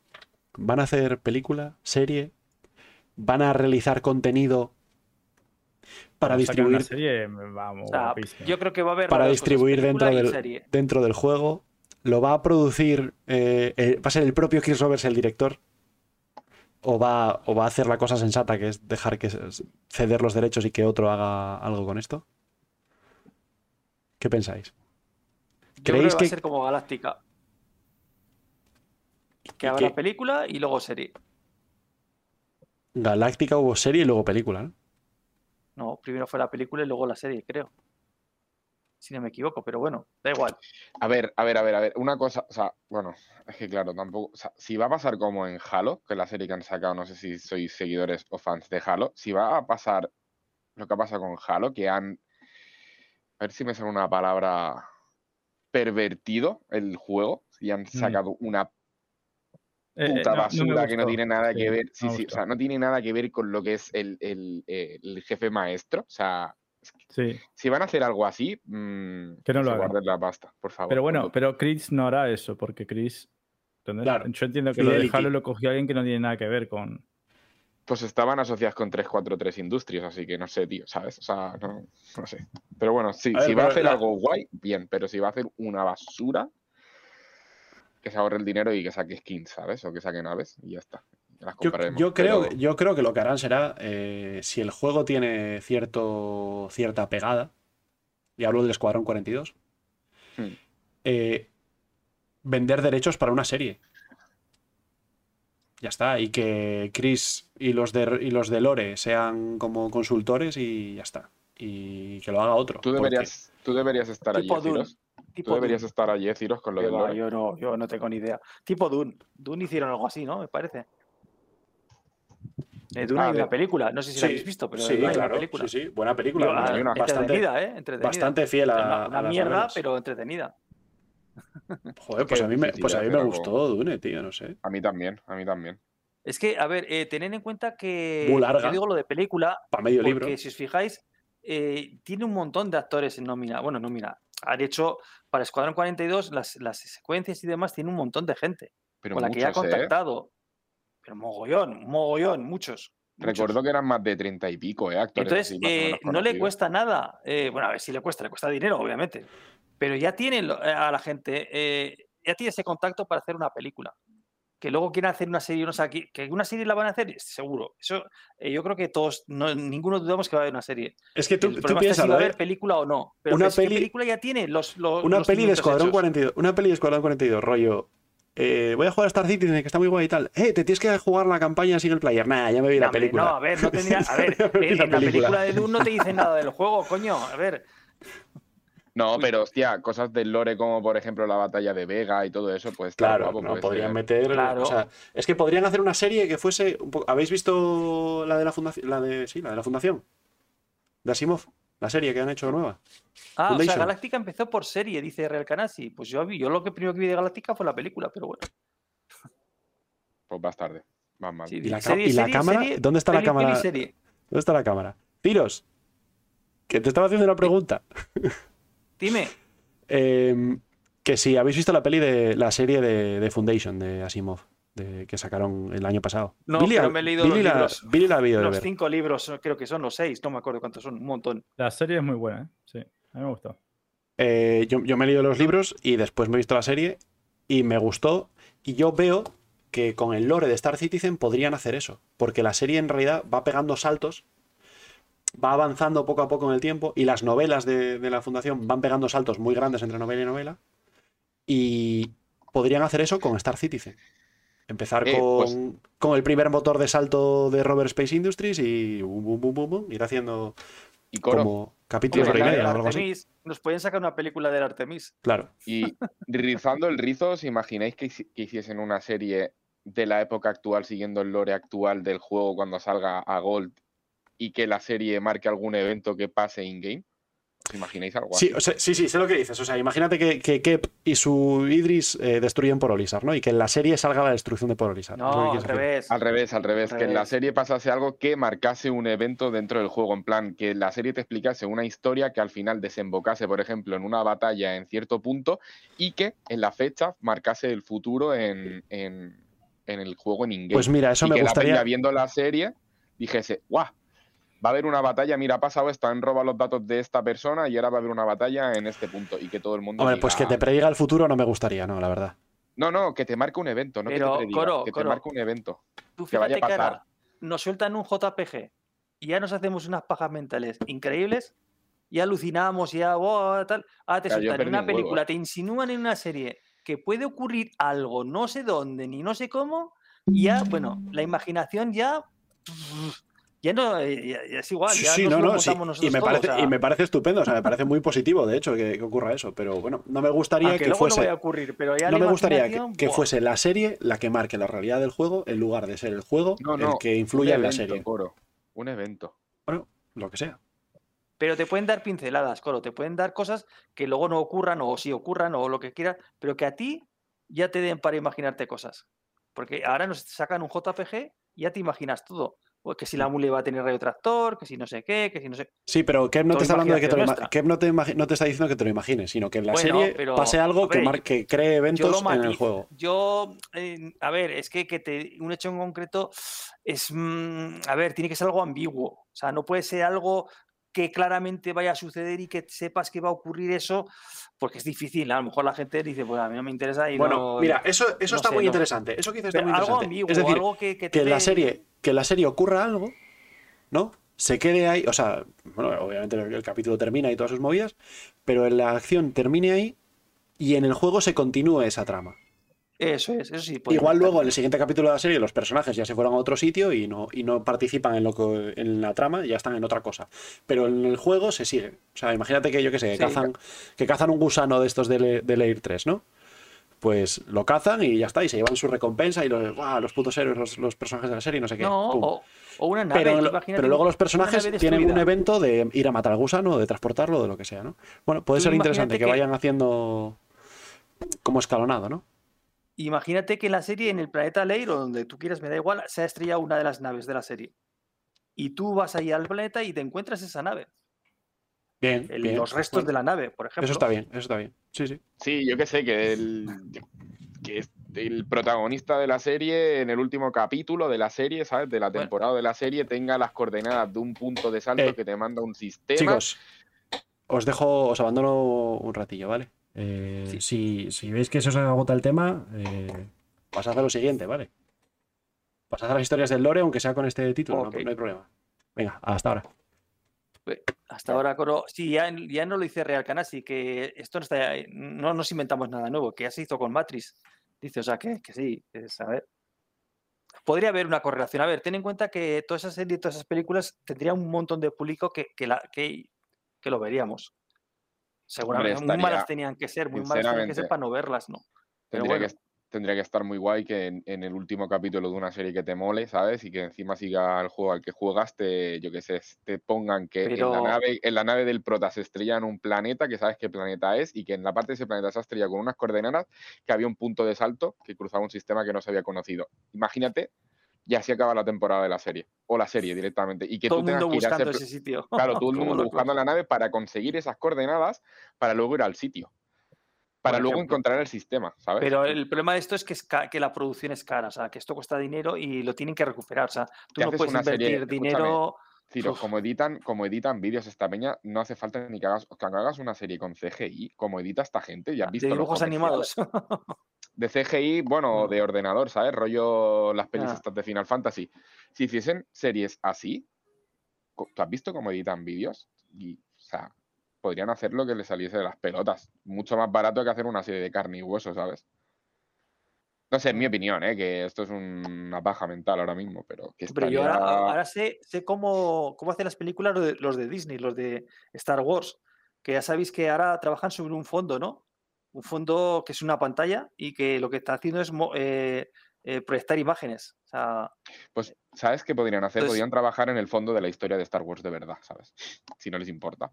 ¿Van a hacer película, serie? ¿Van a realizar contenido para una distribuir, serie, vamos, O sea, yo creo que va a haber para distribuir dentro del, dentro del juego? ¿Lo va a producir? eh, eh, ¿Va a ser el propio Chris Roberts el director? ¿O va, ¿O va a hacer la cosa sensata, que es dejar que ceder los derechos y que otro haga algo con esto? ¿Qué pensáis? Yo creo ¿Creéis que va que- a ser como Galáctica. Que habrá que- película y luego serie. Galáctica hubo serie y luego película, ¿no? No, primero fue la película y luego la serie, creo. Si no me equivoco, pero bueno, da igual. A ver, a ver, a ver, a ver. Una cosa, o sea, bueno, es que claro, tampoco. O sea, si va a pasar como en Halo, que es la serie que han sacado, no sé si sois seguidores o fans de Halo, si va a pasar lo que ha pasado con Halo, que han. A ver si me sale una palabra. Pervertido el juego y han sacado una Eh, eh, puta no- no me basura que no tiene nada Sí, que ver. Sí, sí, o sea, no tiene nada que ver con lo que es el, el, eh, el jefe maestro. O sea, Sí, si van a hacer algo así, mm, Que no lo guarden la pasta, por favor. pero bueno, pero Chris no hará eso, porque Chris. Claro, Yo entiendo que lo de. Halo lo cogió alguien que no tiene nada que ver con. Pues estaban asociadas con 343 Industrias, así que no sé, tío, ¿sabes? O sea, no, no sé. Pero bueno, sí, A ver, si va a hacer la- algo guay, bien, pero si va a hacer una basura, que se ahorre el dinero y que saque skins, ¿sabes? O que saque naves y ya está. Las Yo, creo, pero- yo creo que lo que harán será, eh, si el juego tiene cierto, cierta pegada, y hablo del Escuadrón 42, Hmm. eh, vender derechos para una serie. Ya está, y que Chris y los de, y los de Lore sean como consultores y ya está. Y que lo haga otro. Tú porque- deberías, tú deberías estar allí, Tipo. Tú Tipo deberías Dune. estar allí, Ciros, con lo va, lore. yo, no, yo no tengo ni idea. Tipo Dune. Dune hicieron algo así, ¿no? Me parece. Eh, Dune Ah, hay de- una película. No sé si Sí, la habéis visto, pero sí, hay una claro, película. sí, sí, buena película. ¿no? ah, hay una bastante, entretenida, ¿eh? Entretenida. bastante fiel a, Una, a una las mierda, novelas. pero entretenida. Joder, pues a mí me, pues a mí me algo. gustó Dune, tío, no sé. A mí también, a mí también. Es que, a ver, eh, tened en cuenta que. Muy larga. Yo digo lo de película, Para medio porque libro. si os fijáis, eh, tiene un montón de actores en nómina. Bueno, nómina. Han hecho para Escuadrón 42 las, las secuencias y demás, tiene un montón de gente Pero con la que ya ha ¿eh? Pero mogollón, mogollón, muchos. muchos. Recuerdo que eran más de 30 y pico, ¿eh? Actores Entonces, eh, no le cuesta nada. eh, bueno, a ver si le cuesta, le cuesta dinero, obviamente. Pero ya tiene lo- a la gente, eh, ya tiene ese contacto para hacer una película. Que luego quieren hacer una serie, no sé, que, que una serie la van a hacer, seguro. Eso, eh, yo creo que todos, no, ninguno dudamos que va a haber una serie. Es que tú, El tú está si piensas, va a ¿eh? haber película o no. Pero Una es que peli- película ya tiene los, los Una los peli de Escuadrón hechos. 42. Una peli de Escuadrón 42, rollo. Eh, voy a jugar a Star Citizen, que está muy guay y tal. Eh, te tienes que jugar la campaña single player. Nah, ya me vi No, la película. No, a ver, no tendría. A ver, en, la en la película. película de Dune no te dicen nada del juego, coño. A ver, No, pero hostia, cosas del lore como por ejemplo la batalla de Vega y todo eso, pues Claro, guapo, no, podrían ser. meter. Claro. O sea, es que podrían hacer una serie que fuese. un poco- ¿Habéis visto la de la fundación? La de. Sí, la de la fundación. De Asimov. La serie que han hecho nueva. Ah, o sea. Galáctica empezó por serie, dice Real Canasi. Pues yo, vi- yo lo que primero que vi de Galáctica fue la película, pero bueno. Pues vas tarde. Vas mal. Sí, ¿Y la, serie, y la serie, cámara? serie, ¿Dónde está la cámara? peli. ¿Dónde está la cámara? Tiros. Que te estaba haciendo una pregunta. Dime, Eh, que si habéis visto la peli de la serie de, de Foundation de Asimov, de, que sacaron el año pasado. No, Billy pero me he leído Billy los la, libros. Billy la ha habido de los ver. cinco libros, creo que son los seis, no me acuerdo cuántos son, un montón. La serie es muy buena, ¿eh? Sí, a mí me gustó. Eh, yo, yo me he leído los libros y después me he visto la serie y me gustó. Y yo veo que con el lore de Star Citizen podrían hacer eso. Porque la serie en realidad va pegando saltos, va avanzando poco a poco en el tiempo y las novelas de, de la Fundación van pegando saltos muy grandes entre novela y novela. Y podrían hacer eso con Star Citizen. Empezar Eh, con, pues- con el primer motor de salto de Robert Space Industries y bum, ir haciendo Y Coro, como capítulos Hombre, de media así. Artemis, nos pueden sacar una película del Artemis. Claro. y rizando el rizo, ¿os imagináis que, que hiciesen una serie de la época actual siguiendo el lore actual del juego cuando salga a Gold y que la serie marque algún evento que pase in-game? ¿Os imagináis algo Sí, así? o sea, sí, sí, sé lo que dices. O sea, imagínate que, que Kep y su Idris eh, destruyen Porolizar, ¿no? Y que en la serie salga la destrucción de Porolizar. No, al revés. Al revés, al revés, Al que en la serie pasase algo que marcase un evento dentro del juego, en plan, que la serie te explicase una historia que al final desembocase, por ejemplo, en una batalla en cierto punto y que en la fecha marcase el futuro en, en- en el juego en in-game. Pues mira, eso y me que la gustaría. peña viendo la serie dijese, ¡guau! Va a haber una batalla, mira, ha pasado esto, han robado los datos de esta persona y ahora va a haber una batalla en este punto. Y que todo el mundo. Hombre, diga, pues que te prediga el futuro no me gustaría, no, la verdad. No, no, que te marque un evento, no Pero, que te prediga, Coro, que Coro, te marque un evento. Tú que vaya a que ahora pasar. nos sueltan un JPG y ya nos hacemos unas pajas mentales increíbles. Ya alucinamos, ya wow, tal. Ahora te yo sueltan perdí una un huevo. película, te insinúan en una serie que puede ocurrir algo, no sé dónde ni no sé cómo, y ya, bueno, la imaginación ya. Ya no, eh, ya- ya es igual. Sí, ya sí, nos no, lo no, sí. Y nosotros me, parece, o sea, y me parece estupendo, o sea, me parece muy positivo, de hecho, que, que ocurra eso. Pero bueno, no me gustaría aunque que luego no fuese. vaya a ocurrir, pero ya no la me gustaría que, fuese la serie la que marque la realidad del juego en lugar de ser el juego No, el no, que influya en la serie. Coro, un evento. Bueno, lo que sea. Pero te pueden dar pinceladas, Coro, te pueden dar cosas que luego no ocurran o sí ocurran o lo que quieras, pero que a ti ya te den para imaginarte cosas. Porque ahora nos sacan un JPG y ya te imaginas todo. Pues que si la mule va a tener radio tractor, que si no sé qué, que si no sé. Sí, pero Kev no Todo te está hablando de que te lo Kev no te, no te está diciendo que te lo imagines, sino que en la Bueno, serie pero, pase algo que, mar- que cree eventos en el juego. Yo, eh, a ver, es que, que te, un hecho en concreto es, mm, a ver, tiene que ser algo ambiguo. O sea, no puede ser algo que claramente vaya a suceder y que sepas que va a ocurrir eso, porque es difícil. A lo mejor la gente dice, pues a mí no me interesa y Bueno, no- mira, eso, eso no está sé, muy no. interesante. Eso que dices está muy algo interesante. ambiguo, es decir, algo que, que te que en la serie que en la serie ocurra algo, ¿no? Se quede ahí, o sea, bueno, obviamente el, el capítulo termina y todas sus movidas, pero en la acción termine ahí y en el juego se continúe esa trama. Eso es, eso sí. podría Igual estar. luego en el siguiente capítulo de la serie los personajes ya se fueron a otro sitio y no, y no participan en, lo que- en la trama, ya están en otra cosa. Pero en el juego se sigue. O sea, imagínate que yo que sé, que, Sí. cazan, que cazan un gusano de estos de, de Lair 3, ¿no? Pues lo cazan y ya está, y se llevan su recompensa y los, los putos héroes, los, los personajes de la serie, no sé qué. No, pum. o, o una nave. pero, lo- luego los personajes tienen un evento de ir a matar al gusano, de transportarlo, de lo que sea, ¿no? Bueno, puede ser interesante que- vayan haciendo como escalonado, ¿no? Imagínate que en la serie, en el planeta Leir, o donde tú quieras, me da igual, se ha estrellado una de las naves de la serie. Y tú vas ahí al planeta y te encuentras esa nave. Bien, el- bien. los restos Bueno, de la nave, por ejemplo. Eso está bien, eso está bien. Sí, sí. Sí, yo que sé, que el, que es el protagonista de la serie en el último capítulo de la serie, ¿sabes? De la Bueno. temporada de la serie tenga las coordenadas de un punto de salto Eh, que te manda un sistema. Chicos, os dejo, os abandono un ratillo, ¿vale? Eh, Sí. si, si veis que se os agota el tema, eh, Vas a lo siguiente, ¿vale? Vas a las historias del lore, aunque sea con este título, no- hay problema. Venga, hasta ahora. Hasta ahora, Coro, sí, ya, ya no lo dice Real Canasi, que esto no está, no nos inventamos nada nuevo, que ya se hizo con Matrix. Dice, o sea, que, que sí, es, a ver. Podría haber una correlación. A ver, ten en cuenta que toda esa serie, todas esas películas tendría un montón de público que, que, la, que, que lo veríamos. Seguramente, muy malas tenían que ser, muy malas tenían que ser para no verlas, ¿no? Pero Tendría, bueno. que, tendría que estar muy guay que en, en el último capítulo de una serie que te mole, ¿sabes? Y que encima siga el juego al que juegas, te, yo qué sé, te pongan que en, la nave, en la nave del prota se estrella en un planeta, que sabes qué planeta es, y que en la parte de ese planeta se ha estrellado con unas coordenadas, que había un punto de salto que cruzaba un sistema que no se había conocido. Imagínate, y así acaba la temporada de la serie, o la serie directamente, y que Todo tú el mundo buscando ese sitio. Claro, todo el mundo buscando la nave para conseguir esas coordenadas para luego ir al sitio. Para luego encontrar el sistema, ¿sabes? Pero el problema de esto es que, es que la producción es cara, o sea, que esto cuesta dinero y lo tienen que recuperar. O sea, tú no puedes serie- invertir escúchame, dinero. Ciro, Uf. como editan, como editan vídeos esta peña, no hace falta ni que hagas, que hagas una serie con CGI, como edita esta gente, ya has visto de dibujos animados. De CGI, bueno, No. de ordenador, ¿sabes? Rollo las pelis Ah. estas de Final Fantasy. Si hiciesen series así, ¿tú has visto cómo editan vídeos? Y, o sea, podrían hacer lo que les saliese de las pelotas. Mucho más barato que hacer una serie de carne y hueso, ¿sabes? No sé, en mi opinión, ¿eh? Que esto es un- una paja mental ahora mismo, pero que Pero yo ahora, ahora sé, sé cómo, cómo hacen las películas los de, los de Disney, los de Star Wars, que ya sabéis que ahora trabajan sobre un fondo, ¿no? Un fondo que es una pantalla y que lo que está haciendo es eh, eh, proyectar imágenes. O sea, Pues, ¿sabes qué podrían hacer? Entonces- podrían trabajar en el fondo de la historia de Star Wars de verdad, ¿sabes? Si no les importa.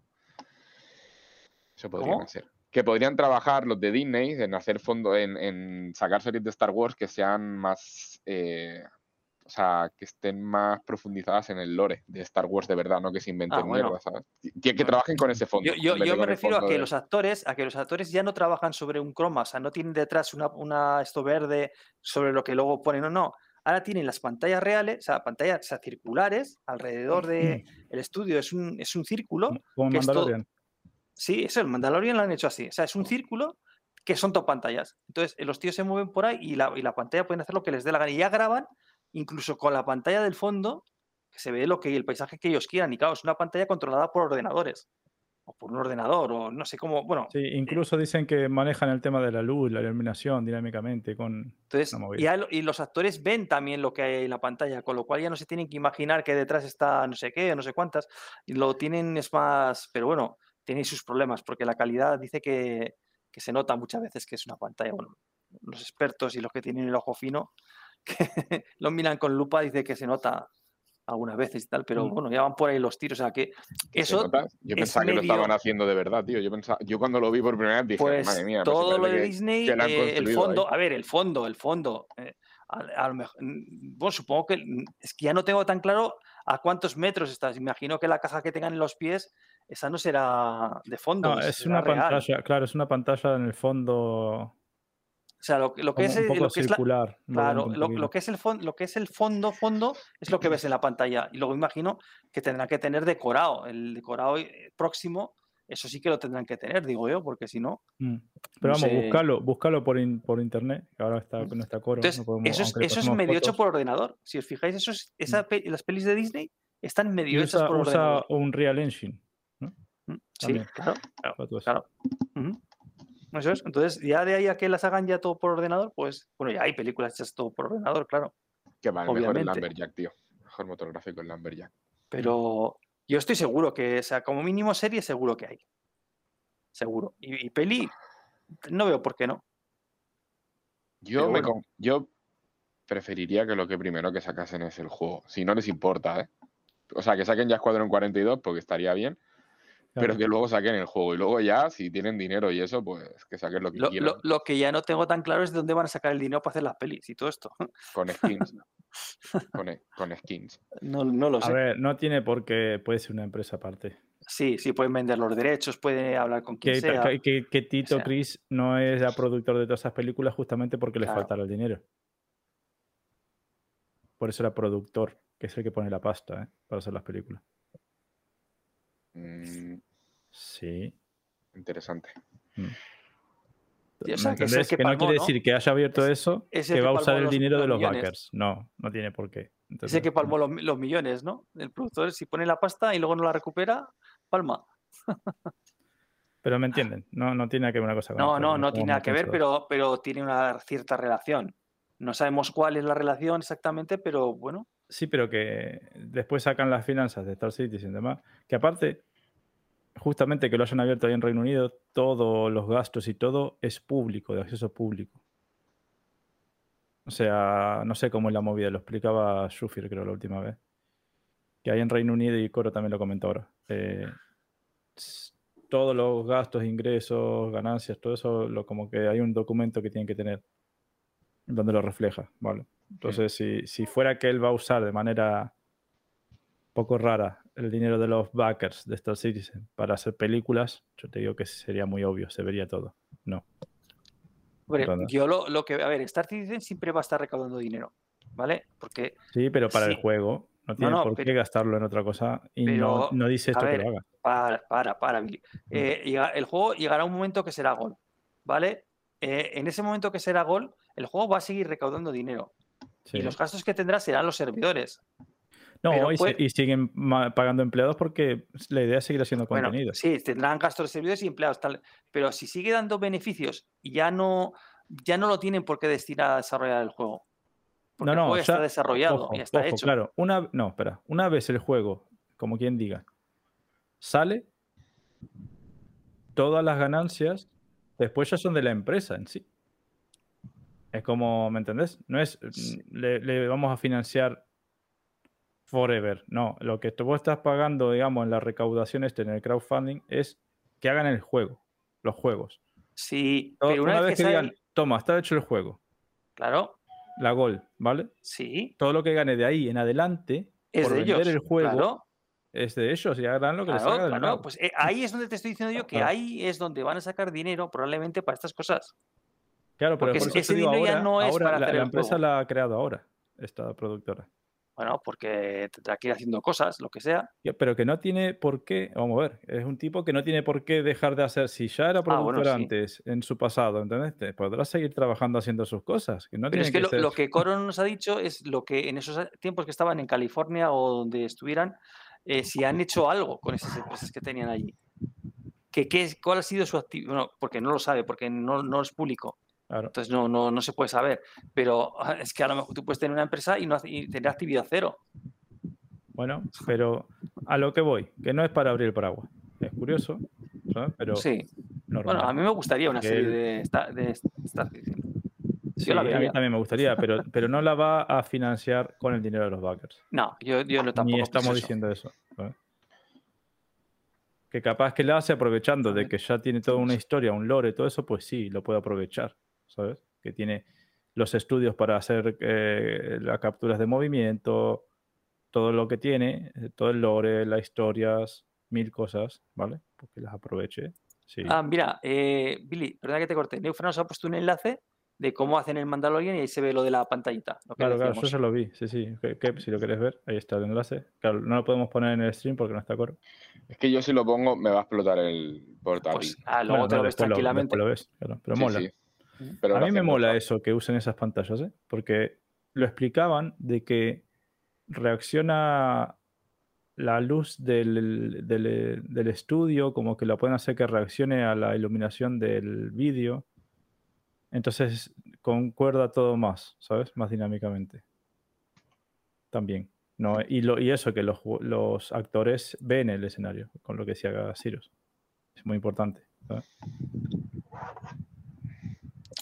Eso podrían ¿Cómo? hacer. Que podrían trabajar los de Disney en hacer fondo, en, en sacar series de Star Wars que sean más. eh, o sea, que estén más profundizadas en el lore de Star Wars de verdad, no que se inventen Ah, bueno. mierda, ¿sabes? Que, que trabajen con ese fondo. Yo, de me refiero a que de- los actores, a que los actores ya no trabajan sobre un croma, o sea, no tienen detrás una, una esto verde sobre lo que luego ponen, no, no. Ahora tienen las pantallas reales, o sea, pantallas o sea, circulares alrededor del el estudio, es un, es un círculo. Como que Mandalorian. Sí, eso, el Mandalorian lo han hecho así. O sea, es un círculo que son dos pantallas. Entonces, los tíos se mueven por ahí y la, y la pantalla pueden hacer lo que les dé la gana. Y ya graban, incluso con la pantalla del fondo, se ve lo que el paisaje que ellos quieran. Y claro, es una pantalla controlada por ordenadores. O por un ordenador, o no sé cómo. Bueno, Sí, incluso dicen que manejan el tema de la luz, la iluminación dinámicamente con... entonces, ya lo- y los actores ven también lo que hay en la pantalla, con lo cual ya no se tienen que imaginar que detrás está no sé qué, no sé cuántas. Y lo tienen, es más. Pero bueno, tiene sus problemas, porque la calidad dice que, que se nota muchas veces que es una pantalla. Bueno, los expertos y los que tienen el ojo fino, que lo miran con lupa, dice que se nota algunas veces y tal, pero Mm. bueno, ya van por ahí los tiros. O sea que eso. Yo es pensaba que lo estaban haciendo de verdad, tío. Yo, pensaba, yo cuando lo vi por primera vez dije, pues madre mía, pues todo lo de que- Disney, que eh, el ahí. fondo, a ver, el fondo, el fondo. eh, a, a lo mejor, mm, bueno, supongo que mm, es que ya no tengo tan claro a cuántos metros estás. Imagino que la caja que tengan en los pies, esa no será de fondo. No, es una real. pantalla, claro, es una pantalla en el fondo sea, lo, que- lo que es, lo que es la- circular. Claro, un lo, que es el fondo, lo que es el fondo, fondo, es lo que ves en la pantalla. Y luego imagino que tendrán que tener decorado. El decorado eh, próximo, eso sí que lo tendrán que tener, digo yo, porque si no. Mm. Pero no vamos, sé. buscarlo, buscarlo por, in- por internet, que ahora está Mm. con esta coro. Entonces, no podemos- eso es, eso es medio hecho fotos. por ordenador. Si os fijáis, eso es, esa pe- las pelis de Disney están medio hechas usa, por usa ordenador. un Real Engine. Mm, Sí, claro. eso. Eso es. Entonces, ya de ahí a que las hagan ya todo por ordenador, pues, bueno, ya hay películas hechas todo por ordenador, claro. Que va, el mejor el obviamente. Lumberjack, tío. Mejor motor gráfico el Lumberjack. Pero yo estoy seguro que, o sea, como mínimo serie, seguro que hay. Seguro. Y, y peli, no veo por qué no. Yo, me yo preferiría que lo que primero que sacasen es el juego. Si no les importa, ¿eh? O sea, que saquen ya Escuadrón 42 porque estaría bien, pero que luego saquen el juego. Y luego ya, si tienen dinero y eso, pues que saquen lo que Lo, quieran lo- lo que ya no tengo tan claro es de dónde van a sacar el dinero para hacer las pelis y todo esto. con skins. con, e- con skins. No, no lo A sé. ver, no tiene por qué, puede ser una empresa aparte. Sí, sí, pueden vender los derechos, pueden hablar con quien Que, sea. que- que- que Tito sea. Chris no es el productor de todas esas películas justamente porque le Claro. faltará el dinero. Por eso era productor, que es el que pone la pasta ¿eh? para hacer las películas. Mm, Sí. interesante. Ya ¿me sabes que es no quiere ¿no? decir que haya abierto Es- eso, es que va a usar el los- dinero de los millones. backers. No, no tiene por qué. Es el ¿entendés? que palmó los, los millones, ¿no? El productor, si pone la pasta y luego no la recupera, palma. Pero me entienden, no, no tiene que ver una cosa con No, otra, no, no somos tiene nada que ver, pero, pero tiene una cierta relación. No sabemos cuál es la relación exactamente, pero bueno, Sí, pero que después sacan las finanzas de Star Citizen y demás. Que aparte, justamente que lo hayan abierto ahí en Reino Unido, todos los gastos y todo es público, de acceso público. O sea, no sé cómo es la movida, lo explicaba Shufir, creo, la última vez. Que hay en Reino Unido y Coro también lo comentó ahora. eh, todos los gastos, ingresos, ganancias, todo eso, lo, como que hay un documento que tienen que tener donde lo refleja, ¿vale? Entonces, si, si fuera que él va a usar de manera poco rara el dinero de los backers de Star Citizen para hacer películas, yo te digo que sería muy obvio, se vería todo. No. hombre, yo lo, lo que, a ver, Star Citizen siempre va a estar recaudando dinero, ¿vale? Porque, Sí, pero para Sí. el juego no tiene no, por pero- qué gastarlo en otra cosa y no, pero, no dice a esto que lo haga. para, para, para, Billy. Mm. Eh, llega- el juego llegará un momento que será gol, ¿vale? Eh, en ese momento que será gol, el juego va a seguir recaudando dinero. Sí. Y los gastos que tendrá serán los servidores. No, pero y, puede- y siguen pagando empleados porque la idea es seguir haciendo Bueno, contenido. sí, tendrán gastos de servidores y empleados, tal, pero si sigue dando beneficios, ya no, ya no lo tienen por qué destinar a desarrollar el juego. Porque No, el no, juego ya está desarrollado, Ojo, ya está ojo, hecho. Claro, una, no, espera, una vez el juego, como quien diga, sale, todas las ganancias después ya son de la empresa en sí. Es como, ¿me entendés? No es, Sí. le, le vamos a financiar forever. No, lo que tú vos estás pagando, digamos, en la recaudación este, en el crowdfunding, es que hagan el juego, los juegos. Sí, pero una, vez que, que digan, toma, está hecho el juego, claro, la gol, ¿vale? sí, Todo lo que gane de ahí en adelante, es por de vender ellos. el juego, claro, es de ellos y harán lo que les del claro, pues eh, ahí es donde te estoy diciendo yo que ahí es donde van a sacar dinero probablemente para estas cosas. Claro, pero porque por ese- ese dinero ya ahora, no es ahora para la, hacer la el empresa juego. la ha creado ahora, esta productora. Bueno, porque tendrá que ir haciendo cosas, lo que sea. Pero que no tiene por qué, vamos a ver, es un tipo que no tiene por qué dejar de hacer, si ya era Ah, bueno, productor sí. antes, en su pasado, ¿entendés? Te podrá seguir trabajando haciendo sus cosas, que no Pero es que lo, ser- lo que Coro nos ha dicho es lo que en esos tiempos que estaban en California o donde estuvieran, eh, si han hecho algo con esas empresas que tenían allí. Que, ¿Cuál ha sido su actividad? Bueno, porque no lo sabe, porque no, no es público. Claro. Entonces no, no, no se puede saber. Pero ah, es que a lo mejor tú puedes tener una empresa y, no, y tener actividad cero. Bueno, pero a lo que voy, que no es para abrir el paraguas. Es curioso, ¿sabes? Pero sí. normal. Bueno, a mí me gustaría una serie de, esta- de. Sí, a mí también me gustaría, pero, pero no la va a financiar con el dinero de los backers. No, yo, yo no tampoco Ni estamos eso. diciendo eso. Que capaz que la hace aprovechando de que ya tiene toda una historia, un lore, todo eso, pues sí, lo puede aprovechar, ¿sabes? Que tiene los estudios para hacer eh, las capturas de movimiento, todo lo que tiene, eh, todo el lore, las historias, mil cosas, ¿vale? Pues que las aproveche. Sí. Ah, mira, eh, Billy, perdona que te corte. Neufra nos ha puesto un enlace de cómo hacen el Mandalorian y ahí se ve lo de la pantallita. Lo que Claro, claro, yo se lo vi, sí, sí. Que, que si lo quieres ver, ahí está el enlace. Claro, no lo podemos poner en el stream porque no está coro. Es que yo si lo pongo me va a explotar el portátil. Pues ah, luego Bueno, te lo ves tranquilamente. después lo ves, claro, pero Sí, mola. sí. Pero a mí me mola eso que usen esas pantallas, ¿eh? Porque lo explicaban de que reacciona la luz del, del- del estudio, como que la pueden hacer que reaccione a la iluminación del vídeo. Entonces concuerda todo más, ¿sabes? Más dinámicamente. También. No, y, lo, y eso, que los, los actores ven el escenario, con lo que se haga Sirius. Es muy importante. ¿sabes?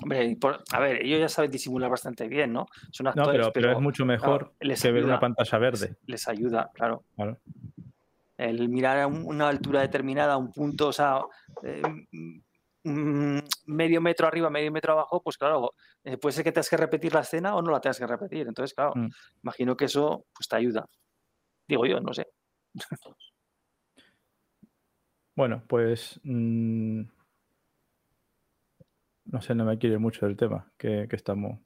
Hombre, por- a ver, ellos ya saben disimular bastante bien, ¿no? Son No, actores, pero, pero es mucho mejor les que ver una pantalla verde. les ayuda, claro. Claro. El mirar a un- una altura determinada, un punto, o sea, eh, mm, medio metro arriba, medio metro abajo, pues claro, eh, puede ser que tengas que repetir la escena o no la tengas que repetir. Entonces, claro, Mm. imagino que eso pues te ayuda. Digo yo, no sé. Bueno, pues. mm, no sé, no me quiere mucho del tema que, que estamos.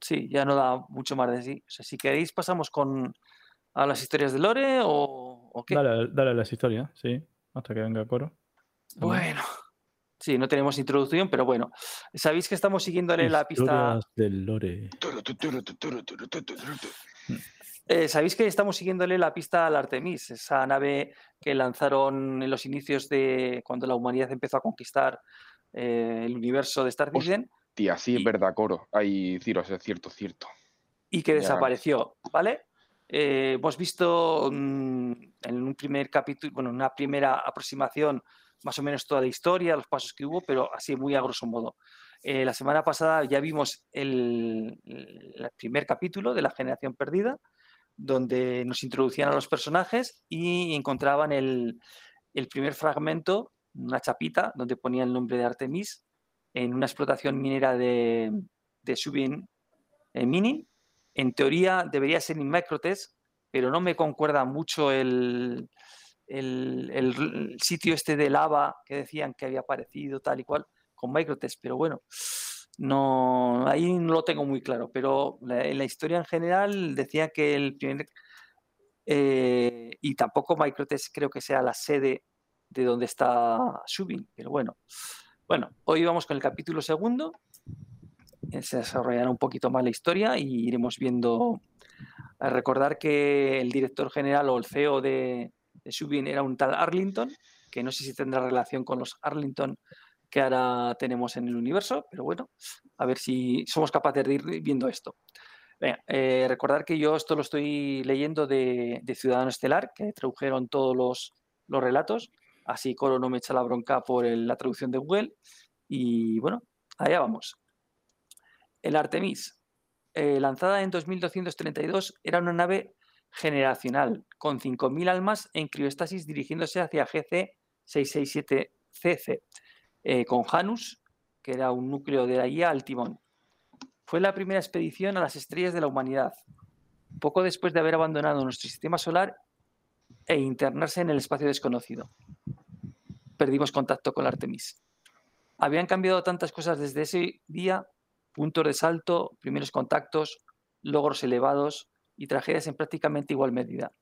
Sí, ya no da mucho más de sí. O sea, si queréis, pasamos con a las historias de Lore o, o qué. Dale, dale a las historias, sí, hasta que venga coro. Bueno, Sí, no tenemos introducción, pero bueno. Sabéis que estamos siguiéndole la pista. Del lore. Eh, Sabéis que estamos siguiéndole la pista al Artemis, esa nave que lanzaron en los inicios de cuando la humanidad empezó a conquistar eh, el universo de Star Citizen Tía, sí, es Y- verdad, Coro. Hay Ciros, es cierto, cierto. y que Ya. desapareció, ¿vale? Eh, hemos visto mm, en un primer capítulo, bueno, una primera aproximación, más o menos toda la historia, los pasos que hubo, pero así muy a grosso modo. Eh, la semana pasada ya vimos el, el primer capítulo de la generación perdida, donde nos introducían a los personajes y encontraban el, el primer fragmento, una chapita, donde ponía el nombre de Artemis en una explotación minera de, de Subin eh, Mining. En teoría debería ser en Microtest, pero no me concuerda mucho el, el- sitio este de lava que decían que había aparecido tal y cual con Microtest, pero bueno, no, ahí no lo tengo muy claro, pero en la historia en general decía que el primer... eh, y tampoco Microtest creo que sea la sede de donde está Subin, pero bueno. Bueno, hoy vamos con el capítulo segundo, eh, se desarrollará un poquito más la historia y iremos viendo. Recordar que el director general o el CEO de, de Subin era un tal Arlington, que no sé si tendrá relación con los Arlington que ahora tenemos en el universo, pero bueno, a ver si somos capaces de ir viendo esto. Eh, recordar que yo esto lo estoy leyendo de, de Ciudadano Estelar, que tradujeron todos los, los relatos, así Coro no me echa la bronca por la traducción de Google. Y bueno, allá vamos. El Artemis, eh, lanzada en 2232, era una nave generacional con 5.000 almas en criostasis dirigiéndose hacia GC667CC, eh, con Janus, que era un núcleo de la IA, al timón. Fue la primera expedición a las estrellas de la humanidad, poco después de haber abandonado nuestro sistema solar e internarse en el espacio desconocido. Perdimos contacto con la Artemis. Habían cambiado tantas cosas desde ese día puntos de salto, primeros contactos, logros elevados y tragedias en prácticamente igual medida.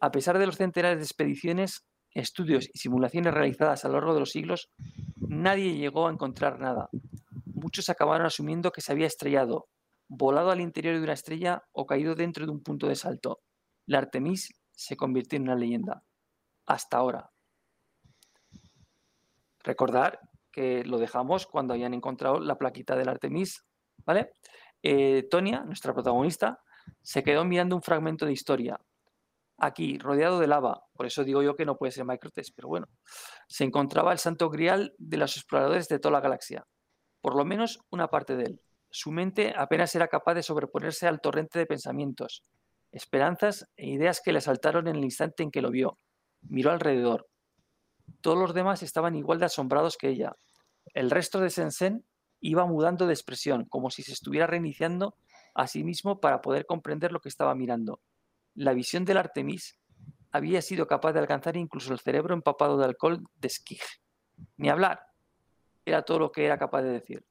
A pesar de los centenares de expediciones, estudios y simulaciones realizadas a lo largo de los siglos, nadie llegó a encontrar nada. Muchos acabaron asumiendo que se había estrellado, volado al interior de una estrella o caído dentro de un punto de salto. La Artemis se convirtió en una leyenda. Hasta ahora. Recordar que lo dejamos cuando habían encontrado la plaquita del Artemis, ¿vale? Eh, Tonia, nuestra protagonista, se quedó mirando un fragmento de historia. Aquí, rodeado de lava, por eso digo yo que no puede ser Microtest, pero bueno, se encontraba el santo grial de los exploradores de toda la galaxia, por lo menos una parte de él. Su mente apenas era capaz de sobreponerse al torrente de pensamientos, esperanzas e ideas que le saltaron en el instante en que lo vio. Miró alrededor. Todos los demás estaban igual de asombrados que ella. El resto de Sensen iba mudando de expresión, como si se estuviera reiniciando a sí mismo para poder comprender lo que estaba mirando. La visión del Artemis había sido capaz de alcanzar incluso el cerebro empapado de alcohol de Skig. Ni hablar. Era todo lo que era capaz de decir.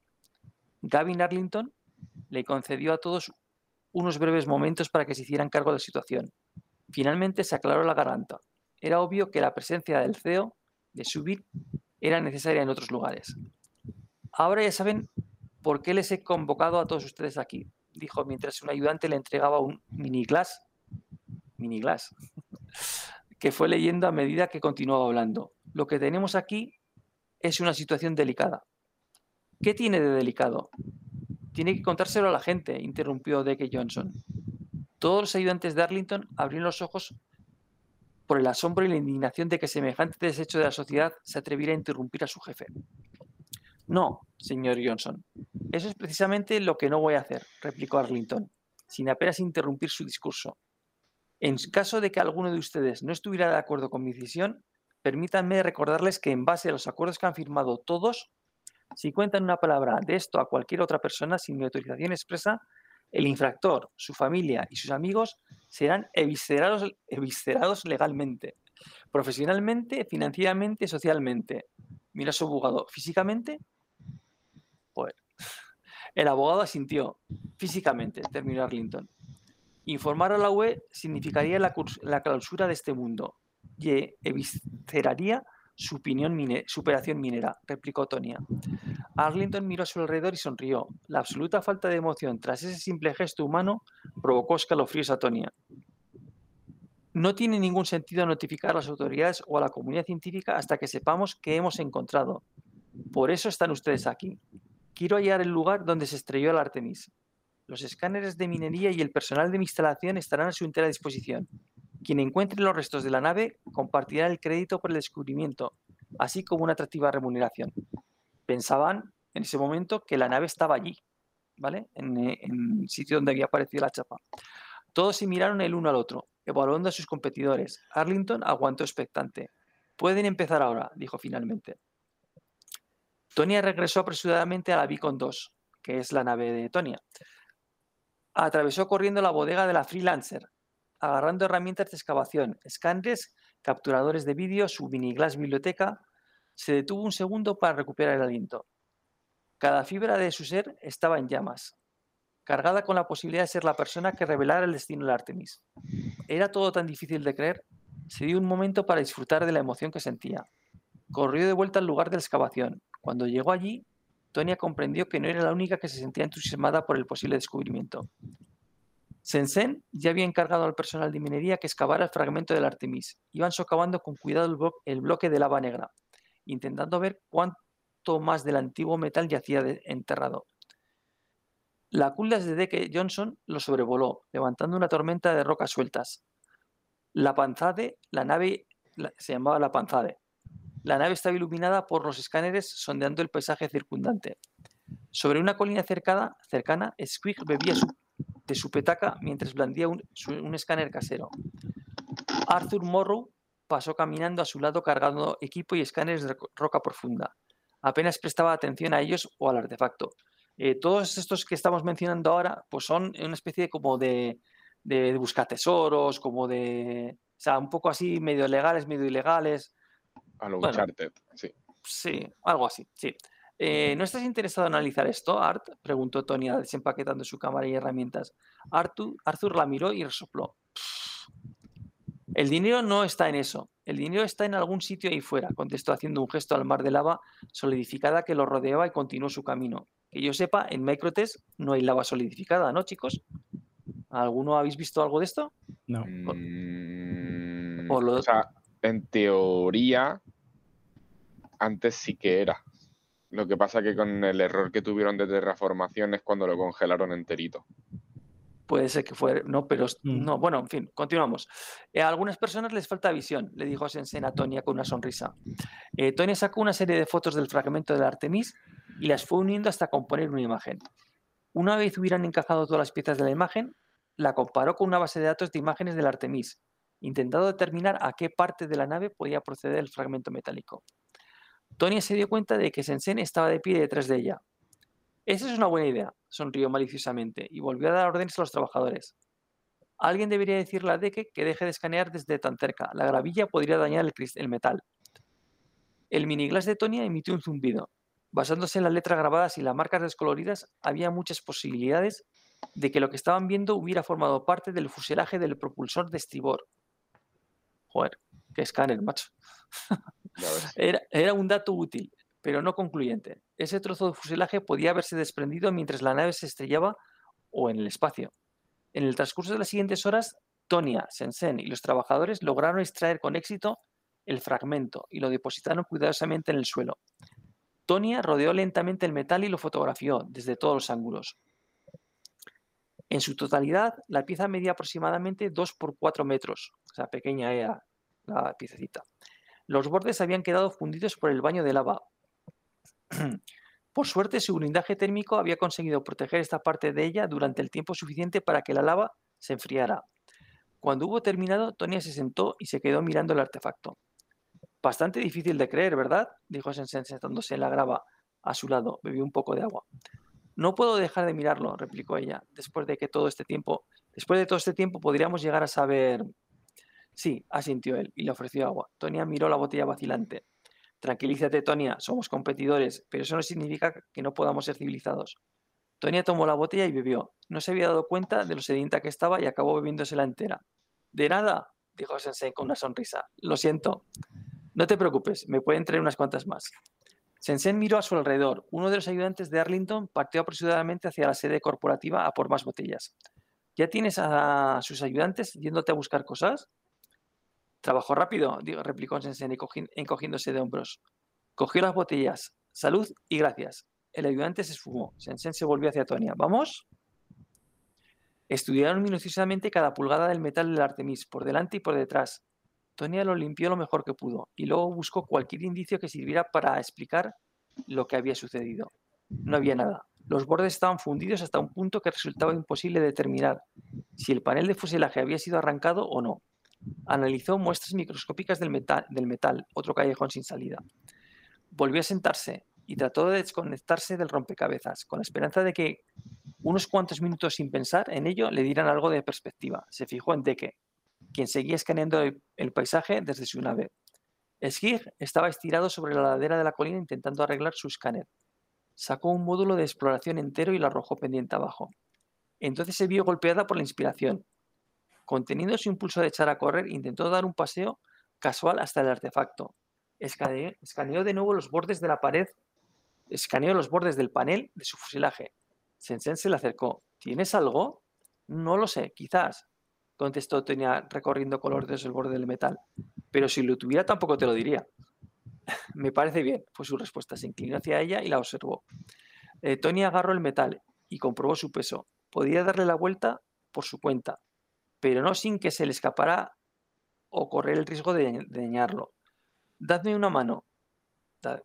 Gavin Arlington le concedió a todos unos breves momentos para que se hicieran cargo de la situación. Finalmente se aclaró la garganta. Era obvio que la presencia del CEO de Subir era necesaria en otros lugares. Ahora ya saben por qué les he convocado a todos ustedes aquí, dijo mientras un ayudante le entregaba un mini glass, mini glass, que fue leyendo a medida que continuaba hablando. Lo que tenemos aquí es una situación delicada. ¿Qué tiene de delicado? Tiene que contárselo a la gente, interrumpió Deke Johnson. Todos los ayudantes de Arlington abrieron los ojos por el asombro y la indignación de que semejante desecho de la sociedad se atreviera a interrumpir a su jefe. No, señor Johnson. Eso es precisamente lo que no voy a hacer, replicó Arlington, sin apenas interrumpir su discurso. En caso de que alguno de ustedes no estuviera de acuerdo con mi decisión, permítanme recordarles que en base a los acuerdos que han firmado todos, si cuentan una palabra de esto a cualquier otra persona sin mi autorización expresa, el infractor, su familia y sus amigos serán eviscerados, legalmente, profesionalmente, financieramente, socialmente. Mira su abogado, físicamente. Joder. El abogado asintió, físicamente, terminó Arlington. Informar a la UE significaría la, la clausura de este mundo y evisceraría opinión mine- superación minera, replicó Tonia. Arlington miró a su alrededor y sonrió. La absoluta falta de emoción tras ese simple gesto humano provocó escalofríos a Tonia. No tiene ningún sentido notificar a las autoridades o a la comunidad científica hasta que sepamos qué hemos encontrado. Por eso están ustedes aquí. Quiero hallar el lugar donde se estrelló el Artemis. Los escáneres de minería y el personal de mi instalación estarán a su entera disposición. Quien encuentre los restos de la nave compartirá el crédito por el descubrimiento, así como una atractiva remuneración. Pensaban en ese momento que la nave estaba allí, ¿vale? En, eh, el sitio donde había aparecido la chapa. Todos se miraron el uno al otro, evaluando a sus competidores. Arlington aguantó expectante. Pueden empezar ahora, dijo finalmente. Tonia regresó apresuradamente a la Beacon 2, que es la nave de Tonia. Atravesó corriendo la bodega de la Freelancer, agarrando herramientas de excavación, escáneres, capturadores de vídeo, su miniglass biblioteca. Se detuvo un segundo para recuperar el aliento. Cada fibra de su ser estaba en llamas, cargada con la posibilidad de ser la persona que revelara el destino de Artemis. Era todo tan difícil de creer. Se dio un momento para disfrutar de la emoción que sentía. Corrió de vuelta al lugar de la excavación. Cuando llegó allí, Tonia comprendió que no era la única que se sentía entusiasmada por el posible descubrimiento. Sensen ya había encargado al personal de minería que excavara el fragmento del Artemis. Iban socavando con cuidado el, blo- el bloque de lava negra, intentando ver cuánto más del antiguo metal yacía enterrado. La Culdas de Deke Johnson lo sobrevoló, levantando una tormenta de rocas sueltas. La Panzade, la nave se llamaba la Panzade. La nave estaba iluminada por los escáneres sondeando el paisaje circundante. Sobre una colina cercada, cercana, Squig bebía de su petaca mientras blandía un, su- un escáner casero. Arthur Morrow pasó caminando a su lado cargando equipo y escáneres de ro- roca profunda. Apenas prestaba atención a ellos o al artefacto. Eh, todos estos que estamos mencionando ahora, pues son una especie de, como de, de, de buscatesoros, como de... O sea, un poco así, medio legales, medio ilegales. A lo Bueno. Uncharted, sí. Sí, algo así, sí. Eh, ¿No estás interesado en analizar esto, Art? Preguntó Tonya desempaquetando su cámara y herramientas. Arthur, Arthur la miró y resopló. El dinero no está en eso. El dinero está en algún sitio ahí fuera, contestó haciendo un gesto al mar de lava solidificada que lo rodeaba y continuó su camino. Que yo sepa, en Microtest no hay lava solidificada, ¿no, chicos? ¿Alguno habéis visto algo de esto? No. Mm, o lo- O sea, en teoría, antes sí que era. Lo que pasa que con el error que tuvieron de terraformación es cuando lo congelaron enterito. Puede ser que fuera, no, pero Mm. no, bueno, en fin, continuamos. Eh, a algunas personas les falta visión, le dijo Sensen a Tonia con una sonrisa. Eh, Tonia sacó una serie de fotos del fragmento del Artemis y las fue uniendo hasta componer una imagen. Una vez hubieran encajado todas las piezas de la imagen, la comparó con una base de datos de imágenes del Artemis, intentando determinar a qué parte de la nave podía proceder el fragmento metálico. Tonia se dio cuenta de que Sensen estaba de pie detrás de ella. Esa es una buena idea, sonrió maliciosamente y volvió a dar órdenes a los trabajadores. Alguien debería decirle a Deke que deje de escanear desde tan cerca. La gravilla podría dañar el, el metal. El miniglass de Tonia emitió un zumbido. Basándose en las letras grabadas y las marcas descoloridas, había muchas posibilidades de que lo que estaban viendo hubiera formado parte del fuselaje del propulsor de estribor. Joder, qué escáner, macho. Era un dato útil, pero no concluyente. Ese trozo de fuselaje podía haberse desprendido mientras la nave se estrellaba o en el espacio. En el transcurso de las siguientes horas, Tonia, Sensen y los trabajadores lograron extraer con éxito el fragmento y lo depositaron cuidadosamente en el suelo. Tonia rodeó lentamente el metal y lo fotografió desde todos los ángulos. En su totalidad, la pieza medía aproximadamente 2 por 4 metros, o sea, pequeña era la piececita. Los bordes habían quedado fundidos por el baño de lava. Por suerte, su blindaje térmico había conseguido proteger esta parte de ella durante el tiempo suficiente para que la lava se enfriara. Cuando hubo terminado, Tonia se sentó y se quedó mirando el artefacto. Bastante difícil de creer, ¿verdad? dijo Sensen sentándose en la grava a su lado. Bebió un poco de agua. No puedo dejar de mirarlo, replicó ella. Después de que todo este tiempo, después de todo este tiempo podríamos llegar a saber. Sí, asintió él y le ofreció agua. Tonia miró la botella vacilante. Tranquilízate, Tonia, somos competidores, pero eso no significa que no podamos ser civilizados. Tonia tomó la botella y bebió. No se había dado cuenta de lo sedienta que estaba y acabó bebiéndosela entera. De nada, dijo Sensei con una sonrisa. Lo siento. No te preocupes, me pueden traer unas cuantas más. Sensen miró a su alrededor. Uno de los ayudantes de Arlington partió apresuradamente hacia la sede corporativa a por más botellas. ¿Ya tienes a sus ayudantes yéndote a buscar cosas? Trabajó rápido, replicó encogi- encogiéndose de hombros. Cogió las botellas. Salud y gracias. El ayudante se esfumó. Sensen se volvió hacia Tonia. ¿Vamos? Estudiaron minuciosamente cada pulgada del metal del Artemis, por delante y por detrás. Tonia lo limpió lo mejor que pudo y luego buscó cualquier indicio que sirviera para explicar lo que había sucedido. No había nada. Los bordes estaban fundidos hasta un punto que resultaba imposible determinar si el panel de fuselaje había sido arrancado o no. Analizó muestras microscópicas del metal, del metal, otro callejón sin salida. Volvió a sentarse y trató de desconectarse del rompecabezas, con la esperanza de que unos cuantos minutos sin pensar en ello le dieran algo de perspectiva. Se fijó en Deke, quien seguía escaneando el, paisaje desde su nave. Skig estaba estirado sobre la ladera de la colina intentando arreglar su escáner. Sacó un módulo de exploración entero y lo arrojó pendiente abajo. Entonces se vio golpeada por la inspiración. Conteniendo su impulso de echar a correr, intentó dar un paseo casual hasta el artefacto. Escaneó, escaneó de nuevo los bordes de la pared, escaneó los bordes del panel de su fuselaje. Sensen se le acercó. ¿Tienes algo? No lo sé, quizás, contestó Tonia recorriendo colores del borde del metal. Pero si lo tuviera tampoco te lo diría. Me parece bien, fue su respuesta. Se inclinó hacia ella y la observó. Eh, Tony agarró el metal y comprobó su peso. Podía darle la vuelta por su cuenta, pero no sin que se le escapara o correr el riesgo de, dañarlo. Dadme una mano.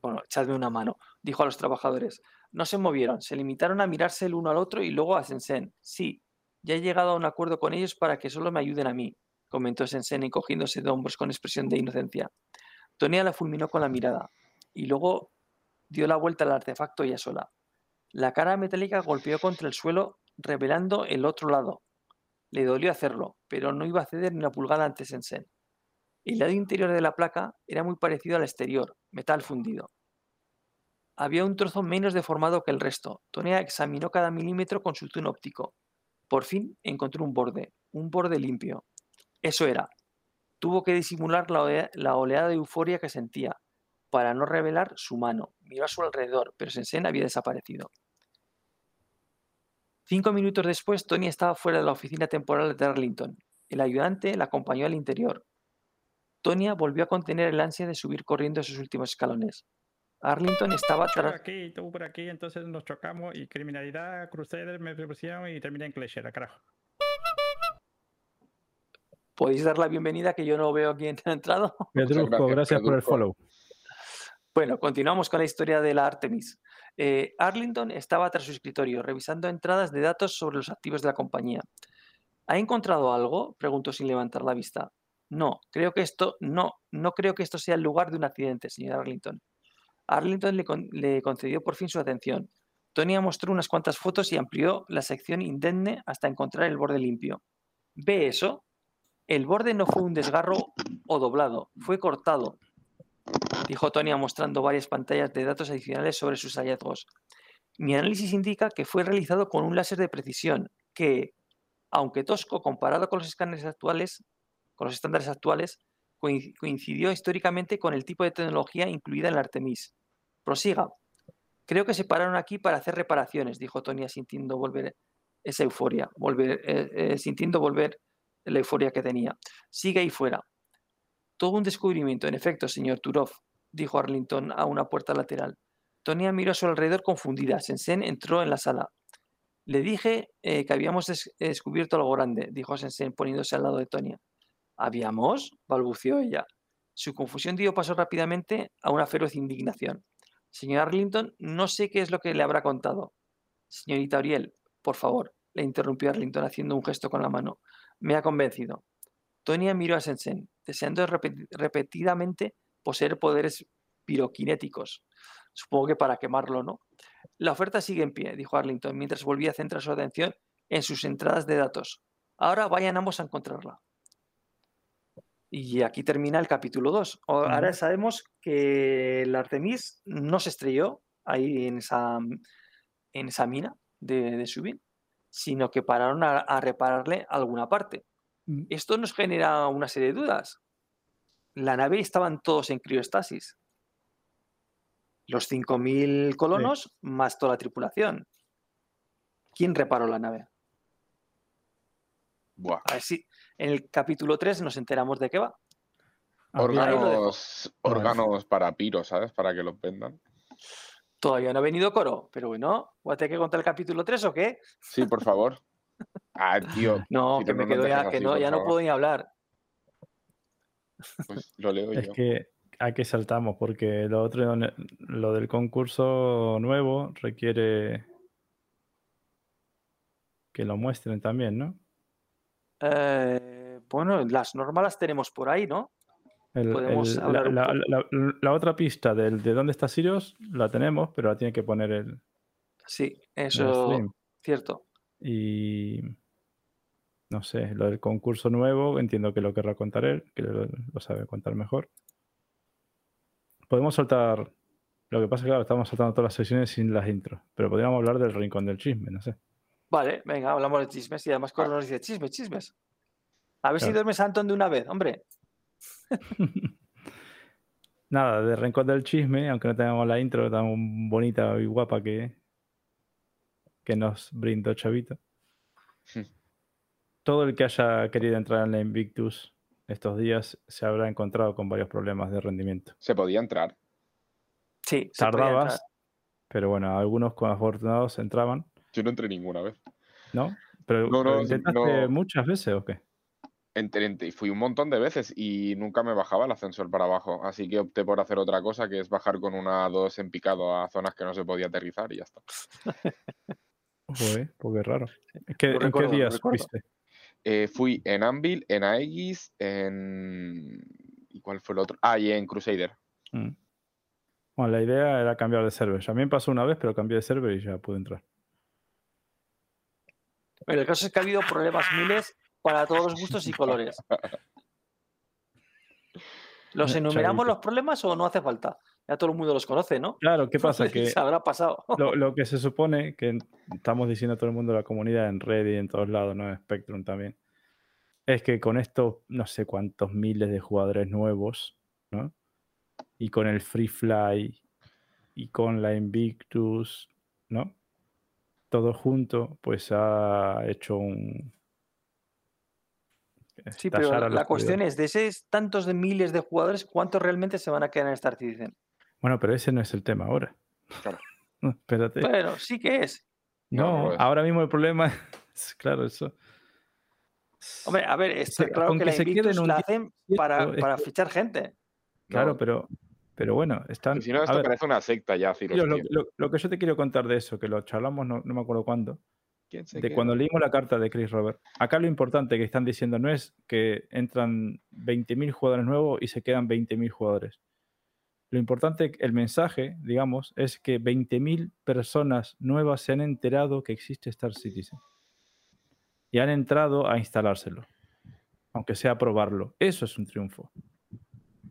Bueno, echadme una mano, dijo a los trabajadores. No se movieron, se limitaron a mirarse el uno al otro y luego a Sensen. Sí, ya he llegado a un acuerdo con ellos para que solo me ayuden a mí, comentó Sensen encogiéndose de hombros con expresión de inocencia. Tonia la fulminó con la mirada y luego dio la vuelta al artefacto ella sola. La cara metálica golpeó contra el suelo, revelando el otro lado. Le dolió hacerlo, pero no iba a ceder ni una pulgada ante Sensen. El lado interior de la placa era muy parecido al exterior, metal fundido. Había un trozo menos deformado que el resto. Tonia examinó cada milímetro con su zoom óptico. Por fin encontró un borde, un borde limpio. Eso era. Tuvo que disimular la, la oleada de euforia que sentía, para no revelar su mano. Miró a su alrededor, pero Sensen había desaparecido. Cinco minutos después, Tony estaba fuera de la oficina temporal de Arlington. El ayudante la acompañó al interior. Tonia volvió a contener el ansia de subir corriendo esos últimos escalones. Arlington estaba Yo por tras... aquí, tú por aquí, entonces nos chocamos y criminalidad, Crusader, me propusieron y terminé en Cleshera, carajo. ¿Podéis dar la bienvenida que yo no veo quién ha entrado? Gracias, gracias por el follow. Bueno, continuamos con la historia de la Artemis. Eh, Arlington estaba tras su escritorio, revisando entradas de datos sobre los activos de la compañía. ¿Ha encontrado algo? preguntó sin levantar la vista. No, creo que esto no, no creo que esto sea el lugar de un accidente, señor Arlington. Arlington le, con- le concedió por fin su atención. Tonia mostró unas cuantas fotos y amplió la sección indemne hasta encontrar el borde limpio. ¿Ve eso? El borde no fue un desgarro o doblado, fue cortado, dijo Tonia mostrando varias pantallas de datos adicionales sobre sus hallazgos. Mi análisis indica que fue realizado con un láser de precisión que, aunque tosco comparado con los escáneres actuales, con los estándares actuales, coin- coincidió históricamente con el tipo de tecnología incluida en la Artemis. Prosiga. Creo que se pararon aquí para hacer reparaciones, dijo Tonia sintiendo volver esa euforia, volver, eh, eh, sintiendo volver la euforia que tenía. Sigue ahí fuera. Todo un descubrimiento, en efecto, señor Turov, dijo Arlington a una puerta lateral. Tonia miró a su alrededor confundida. Sensen entró en la sala. Le dije eh, que habíamos des- descubierto algo grande, dijo Sensen poniéndose al lado de Tonia. ¿Habíamos? balbuceó ella. Su confusión dio paso rápidamente a una feroz indignación. Señor Arlington, no sé qué es lo que le habrá contado. Señorita Oriel, por favor, le interrumpió Arlington haciendo un gesto con la mano. Me ha convencido. Tonia miró a Sensen, deseando repeti- repetidamente poseer poderes piroquinéticos. Supongo que para quemarlo, ¿no? La oferta sigue en pie, dijo Arlington, mientras volvía a centrar su atención en sus entradas de datos. Ahora vayan ambos a encontrarla. Y aquí termina el capítulo 2. Ahora sabemos que el Artemis no se estrelló ahí en esa, en esa mina de, de Subin, sino que pararon a, a repararle alguna parte. Mm. Esto nos genera una serie de dudas. La nave estaban todos en criostasis. Los 5.000 colonos más toda la tripulación. ¿Quién reparó la nave? Buah. A ver si en el capítulo 3 nos enteramos de qué va. Dejo. Órganos, órganos para Piro, ¿sabes? Para que los vendan. Todavía no ha venido Coro, pero bueno, ¿voy a tener que contar el capítulo 3 o qué? Sí, por favor. Ah, tío, No, que me quedo ya, que así, no, ya no puedo ni hablar. Pues lo leo Es yo. que aquí saltamos porque lo otro, lo del concurso nuevo requiere que lo muestren también, ¿no? Eh, bueno, las normas las tenemos por ahí, ¿no? El- Podemos el- la, hablar un la- poco. la- la otra pista del, de dónde está Sirius la tenemos, pero la tiene que poner el, Sí, el eso, stream. cierto. Y no sé, lo del concurso nuevo, entiendo que lo querrá contar él, que lo, lo sabe contar mejor. Podemos soltar. Lo que pasa es que claro, estamos soltando todas las sesiones sin las intros, pero podríamos hablar del rincón del chisme, no sé. Vale, venga, hablamos de chismes y además Coro nos dice chismes, chismes. A ver si Claro. duermes Anton de una vez, hombre. Nada, del rincón del chisme, aunque no tengamos la intro tan bonita y guapa que, que nos brindó Chavito. Hmm. Todo el que haya querido entrar en la Invictus estos días se habrá encontrado con varios problemas de rendimiento. Se podía entrar. Sí, se podía Tardabas, entrar. pero bueno, algunos con afortunados entraban, Yo no entré ninguna vez. ¿no? Pero, No, pero no, intentaste no. muchas veces o qué? Entré, entré- y fui un montón de veces y nunca me bajaba el ascensor para abajo. Así que opté por hacer otra cosa, que es bajar con una 2 en picado a zonas que no se podía aterrizar y ya está. Joder, pues qué raro. ¿En qué recuerdo, días fuiste? Eh, fui en Anvil, en Aegis, en... ¿Y cuál fue el otro? Ah, y en Crusader. Mm. Bueno, la idea era cambiar de server. A mí me pasó una vez, pero cambié de server y ya pude entrar. Pero el caso es que ha habido problemas miles para todos los gustos y colores. ¿Los enumeramos Chavito. los problemas o no hace falta? Ya todo el mundo los conoce, ¿no? Claro, ¿qué pasa? Que Se habrá pasado. lo, lo que se supone que estamos diciendo a todo el mundo, la comunidad en Reddit, en todos lados, ¿no? En Spectrum también, es que con estos no sé cuántos miles de jugadores nuevos, ¿no? Y con el Free Fly y con la Invictus, ¿no? Todo junto, pues ha hecho un... Sí, pero estallar a los la cuestión es, de esos tantos de miles de jugadores, ¿cuántos realmente se van a quedar en Star Citizen? Bueno, pero ese no es el tema ahora. Claro. No, espérate. Bueno, sí que es. No, No, no es. ahora mismo el problema es, claro, eso. Hombre, a ver, está sea, claro que se queden un la hacen para, fichar gente. Claro, No, pero, pero bueno, están. Si no, a esto ver, parece una secta ya, Ciro. yo lo, lo- lo que yo te quiero contar de eso, que lo charlamos, no, no me acuerdo cuándo, ¿Quién se de queda? cuando leímos la carta de Chris Robert. Acá lo importante que están diciendo no es que entran 20.000 jugadores nuevos y se quedan 20.000 jugadores. Lo importante, el mensaje, digamos, es que 20.000 personas nuevas se han enterado que existe Star Citizen. Y han entrado a instalárselo. Aunque sea a probarlo. Eso es un triunfo.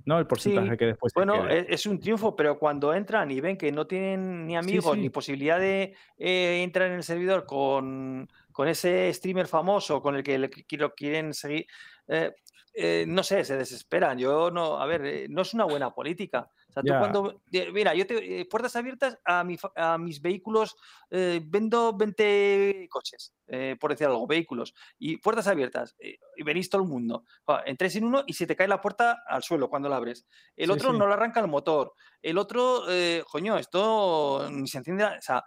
No el porcentaje Sí, que después Bueno, quede. es, un triunfo, pero cuando entran y ven que no tienen ni amigos ni sí. posibilidad de eh, entrar en el servidor con, con ese streamer famoso con el que lo quieren seguir, eh, eh, no sé, se desesperan. Yo no, a ver, no es una buena política. O sea, tú cuando, eh, mira, yo te, eh, puertas abiertas a, mi a mis vehículos, eh, vendo 20 coches, eh, por decir algo, vehículos, y puertas abiertas, eh, y venís todo el mundo. Entréis en uno y se te cae la puerta al suelo cuando la abres. El Sí, otro sí. no le arranca el motor. El otro, coño, esto ni se enciende. O sea,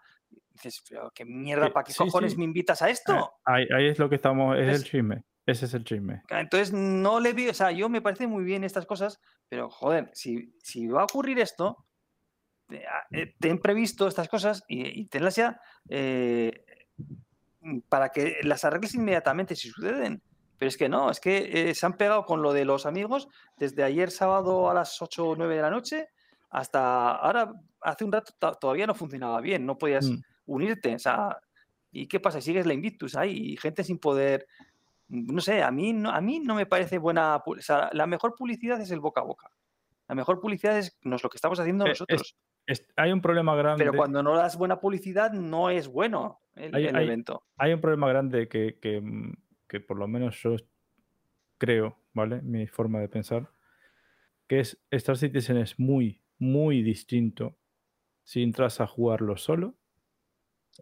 dices, "Pero qué mierda, ¿para qué sí, cojones me invitas a esto? Ah, Ahí, ahí es lo que estamos, es Es- el chisme. Ese es el chisme. Entonces no le veo, o sea, yo me parece muy bien estas cosas, pero joder, si, si va a ocurrir esto, te- a- eh, ten previsto estas cosas y, y tenlas ya eh, para que las arregles inmediatamente si suceden. Pero es que no, es que eh, se han pegado con lo de los amigos desde ayer sábado a las 8 o 9 de la noche hasta ahora, hace un rato to- todavía no funcionaba bien, no podías Mm. unirte. O sea, ¿y qué pasa? Sigues la Invictus ahí y gente sin poder. No sé, a mí no, a mí no me parece buena. O sea, la mejor publicidad es el boca a boca. La mejor publicidad es nos lo que estamos haciendo Eh, nosotros. Es- hay un problema grande. Pero cuando no das buena publicidad, no es bueno el, Hay- el hay- evento. hay un problema grande que, que, que por lo menos yo creo, ¿vale? Mi forma de pensar, que es Star Citizen es muy, muy distinto si entras a jugarlo solo.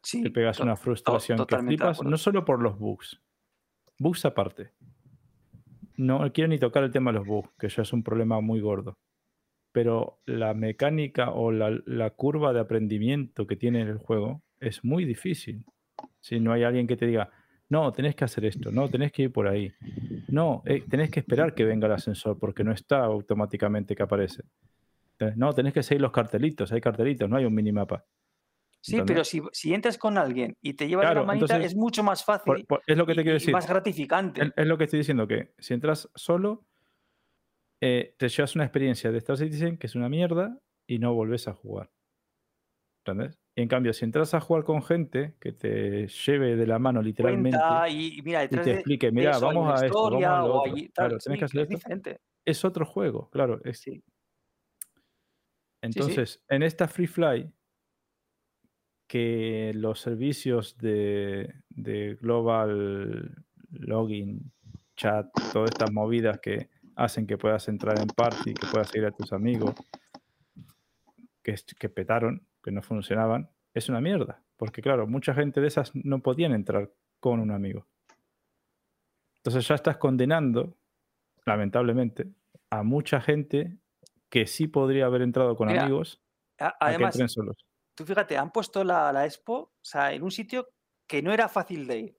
Sí, Te pegas una frustración que flipas, no solo por los bugs. Bugs aparte. No quiero ni tocar el tema de los bugs, que ya es un problema muy gordo. Pero la mecánica o la, curva de aprendimiento que tiene el juego es muy difícil. Si no hay alguien que te diga, no, tenés que hacer esto, no, tenés que ir por ahí. No, eh, tenés que esperar que venga el ascensor porque no está automáticamente que aparece. No, tenés que seguir los cartelitos, hay cartelitos, no hay un minimapa. Sí, ¿entendés? pero si, si entras con alguien y te llevas de la Claro, manita, entonces, es mucho más fácil Por- por- es lo que te quiero y decir. más gratificante. Es, es lo que estoy diciendo, que si entras solo, eh, te llevas una experiencia de Star Citizen que es una mierda y no volvés a jugar. ¿Entendés? Y en cambio, si entras a jugar con gente que te lleve de la mano literalmente y, y mira, y te explique, mira, vamos a esto, vamos a lo otro. tal, Claro, tenés que hacer es esto. diferente. Es otro juego, claro. es- Sí. Entonces, en esta Free Fly, que los servicios de, de Global Login, Chat, todas estas movidas que hacen que puedas entrar en party, que puedas seguir a tus amigos, que, que petaron, que no funcionaban, es una mierda. Porque, claro, mucha gente de esas no podían entrar con un amigo. Entonces ya estás condenando, lamentablemente, a mucha gente que sí podría haber entrado con Mira, amigos A- a que entren solos. Tú fíjate, han puesto la, expo o sea, en un sitio que no era fácil de ir,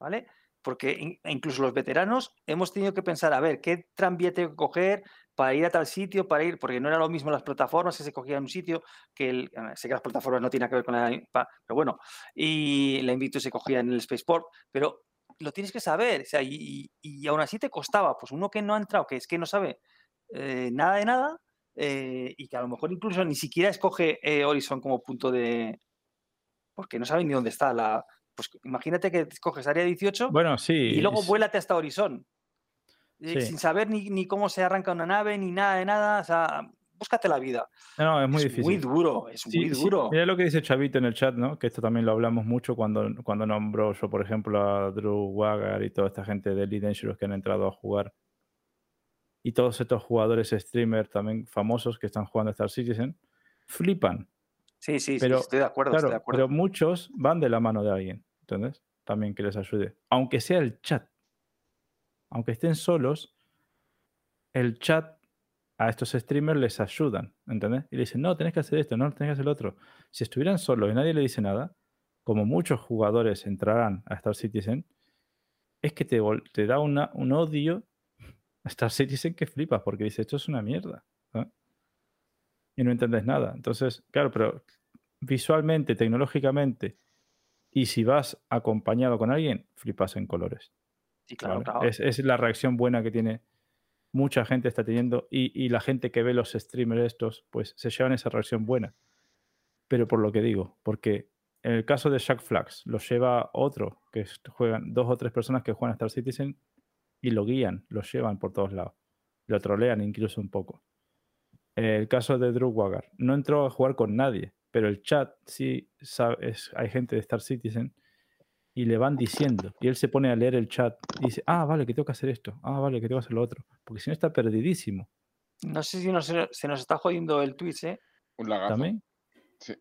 ¿vale? Porque in- incluso los veteranos hemos tenido que pensar, a ver, ¿qué tranvía tengo que coger para ir a tal sitio, para ir? Porque no era lo mismo las plataformas que se cogían en un sitio, que el, ver, sé que las plataformas no tienen que ver con la... Pero bueno, y la Invictus se cogía en el Spaceport, pero lo tienes que saber, o sea, y aún así te costaba, pues uno que no ha entrado, que es que no sabe eh, nada de nada, eh, y que a lo mejor incluso ni siquiera escoge eh, Horizon como punto de... Porque no sabe ni dónde está la... Pues imagínate que escoges área 18 Bueno, sí. y luego s- vuélate hasta Horizon. eh, Sí. Sin saber ni, ni cómo se arranca una nave, ni nada de nada. O sea, búscate la vida. No, es muy es difícil. muy duro, es Sí, muy sí, duro. Mira lo que dice Chavito en el chat, ¿no? Que esto también lo hablamos mucho cuando, cuando nombró yo, por ejemplo, a Drew Wagger y toda esta gente de Elite Dangerous que han entrado a jugar. Y todos estos jugadores streamers también famosos que están jugando Star Citizen, flipan. Sí, sí, sí, pero, estoy de acuerdo, Claro, estoy de acuerdo. pero muchos van de la mano de alguien, ¿entendés? También que les ayude. Aunque sea el chat. Aunque estén solos, el chat a estos streamers les ayudan, ¿entendés? Y le dicen, no, tenés que hacer esto, no, tenés que hacer lo otro. Si estuvieran solos y nadie le dice nada, como muchos jugadores entrarán a Star Citizen, es que te, te da una- un odio Star Citizen que flipas, porque dice, esto es una mierda. Y no entendés nada. Entonces, claro, pero visualmente, tecnológicamente, y si vas acompañado con alguien, flipas en colores. Sí, claro, ¿vale? claro. Es, es la reacción buena que tiene mucha gente está teniendo y, y la gente que ve los streamers estos, pues se llevan esa reacción buena. Pero por lo que digo, porque en el caso de Shack Flags lo lleva otro, que juegan dos o tres personas que juegan a Star Citizen y lo guían, lo llevan por todos lados. Lo trolean incluso un poco. El caso de Drew Wagger, no entró a jugar con nadie, pero el chat sí sabe, es- hay gente de Star Citizen y le van diciendo. Y él se pone a leer el chat y dice, ah, vale, que tengo que hacer esto, ah, vale, que tengo que hacer lo otro. Porque si no está perdidísimo. No sé si nos- se nos está jodiendo el Twitch, ¿eh? Un lagazo. ¿También? Sí.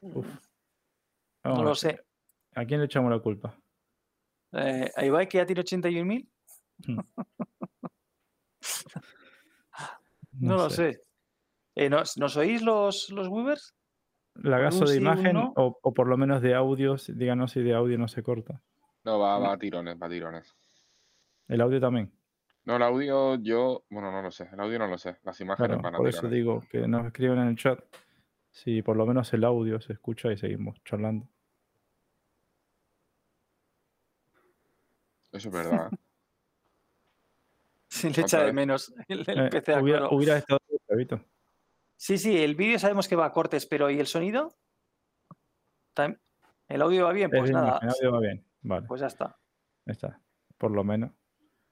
Uf. No Vamos lo sé. ¿A quién le echamos la culpa? Eh, a Ibai que ya tiene 81.000. No, lo sé. Eh, ¿nos, nos oís los, los Weavers? Lagazo de imagen no. o, o por lo menos de audio, si- díganos si de audio no se corta. No, va, va a tirones, va a tirones. El audio también. No, el audio yo, bueno, no lo sé. El audio no lo sé. Las imágenes Claro, van a por eso digo que nos escriban en el chat si por lo menos el audio se escucha y seguimos charlando. Eso es verdad. Se le echa de menos el, el Eh, PC a hubiera, coro. hubiera estado Chavito. Sí, sí, el vídeo sabemos que va a cortes, pero ¿y el sonido? ¿El audio va bien? Es Pues bien, nada, el audio va bien. Vale, pues ya está. ya está. Por lo menos.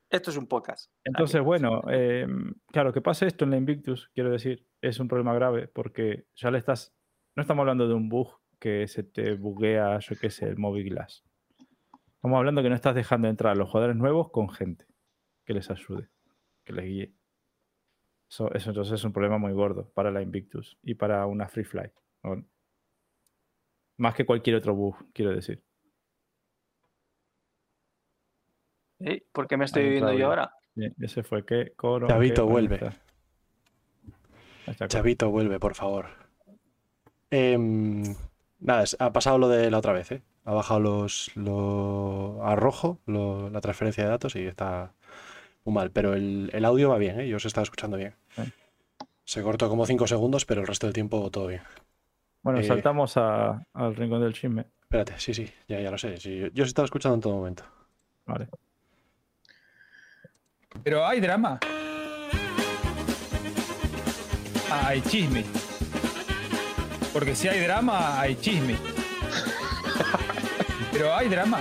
Esto es un podcast. Entonces, bueno, eh, claro, que pase esto en la Invictus, quiero decir, es un problema grave porque ya le estás. No estamos hablando de un bug que se te buguea, yo qué sé, el móvil glass. Estamos hablando que no estás dejando entrar a los jugadores nuevos con gente que les ayude, que les guíe. Eso, eso entonces es un problema muy gordo para la Invictus y para una Free Fly. ¿no? Más que cualquier otro bug, quiero decir. ¿Eh? ¿Por qué me estoy Ahí viendo entrado yo ahora? Bien, ese fue que coro. Chavito, que- vuelve. Chavito, vuelve, por favor. Em, nada, ha pasado lo de la otra vez, ¿eh? Ha bajado los, lo, a rojo lo- la transferencia de datos y está muy mal. Pero el, el audio va bien, ¿eh? Yo os estaba escuchando bien. Se cortó como 5 segundos, pero el resto del tiempo todo bien. Bueno, Eh, saltamos a- al rincón del chisme. Espérate, sí, sí, ya, ya lo sé. sí, yo, yo os estaba escuchando en todo momento. Vale. Pero hay drama. Hay chisme. Porque si hay drama, hay chisme. Pero hay drama.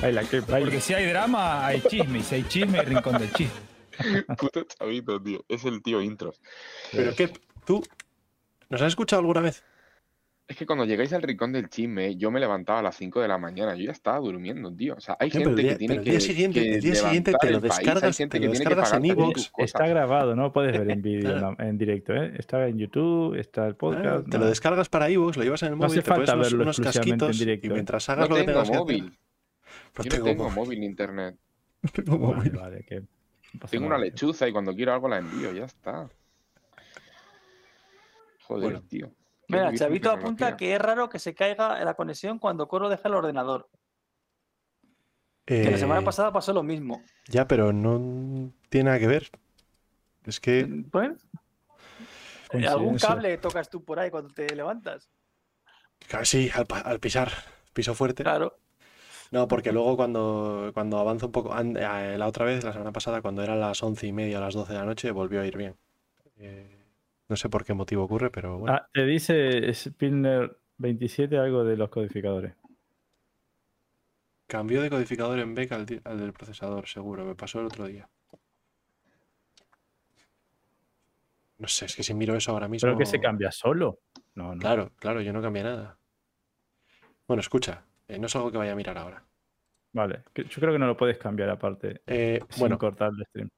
Baila, que baila. Porque si hay drama, hay chisme. Y si hay chisme, hay rincón del chisme. Puto chavito, tío. Es el tío intros. Pero qué, tú, ¿nos has escuchado alguna vez? Es que cuando llegáis al rincón del chisme, yo me levantaba a las 5 de la mañana. Yo ya estaba durmiendo, tío. O sea, hay gente día- que tiene pero el que. día siguiente- que el día siguiente te lo descargas- Hay gente te que lo tiene que descargas en iVoox. cosas. Está grabado, no puedes ver en vídeo, Claro. en, directo, ¿eh? Está en YouTube, está el podcast. te no. lo descargas para iVoox, lo llevas en el No móvil, hace te pones falta unos, verlo unos exclusivamente en casquitos directo, y ¿eh? mientras hagas No lo que tengo tengas que móvil. hacer. No Yo no tengo tengo móvil. ni internet. No tengo Vale, móvil. vale, que no pasa Tengo una lechuza y cuando quiero algo la envío, ya está. Joder, Bueno. tío. Mira, Chavito apunta que es raro que se caiga la conexión cuando Coro deja el ordenador. Que la semana Eh, pasada pasó lo mismo. Ya, pero no tiene nada que ver. Es que Pues, ¿Algún Coincidencia. cable tocas tú por ahí cuando te levantas? sí, al, pisar, piso fuerte. Claro. No, porque luego cuando, cuando avanza un poco, eh, la otra vez, la semana pasada, cuando eran las once y media o las 12 de la noche, volvió a ir bien. Eh, no sé por qué motivo ocurre, pero bueno. Ah, te dice Spinner 27 algo de los codificadores. Cambió de codificador en BEC al, al del procesador, seguro. Me pasó el otro día. No sé, es que si miro eso ahora mismo. ¿Pero que se cambia solo? No, no. Claro, claro, yo no cambié nada. Bueno, escucha, eh, no es algo que vaya a mirar ahora. Vale, yo creo que no lo puedes cambiar aparte Eh, sin bueno, cortar el stream.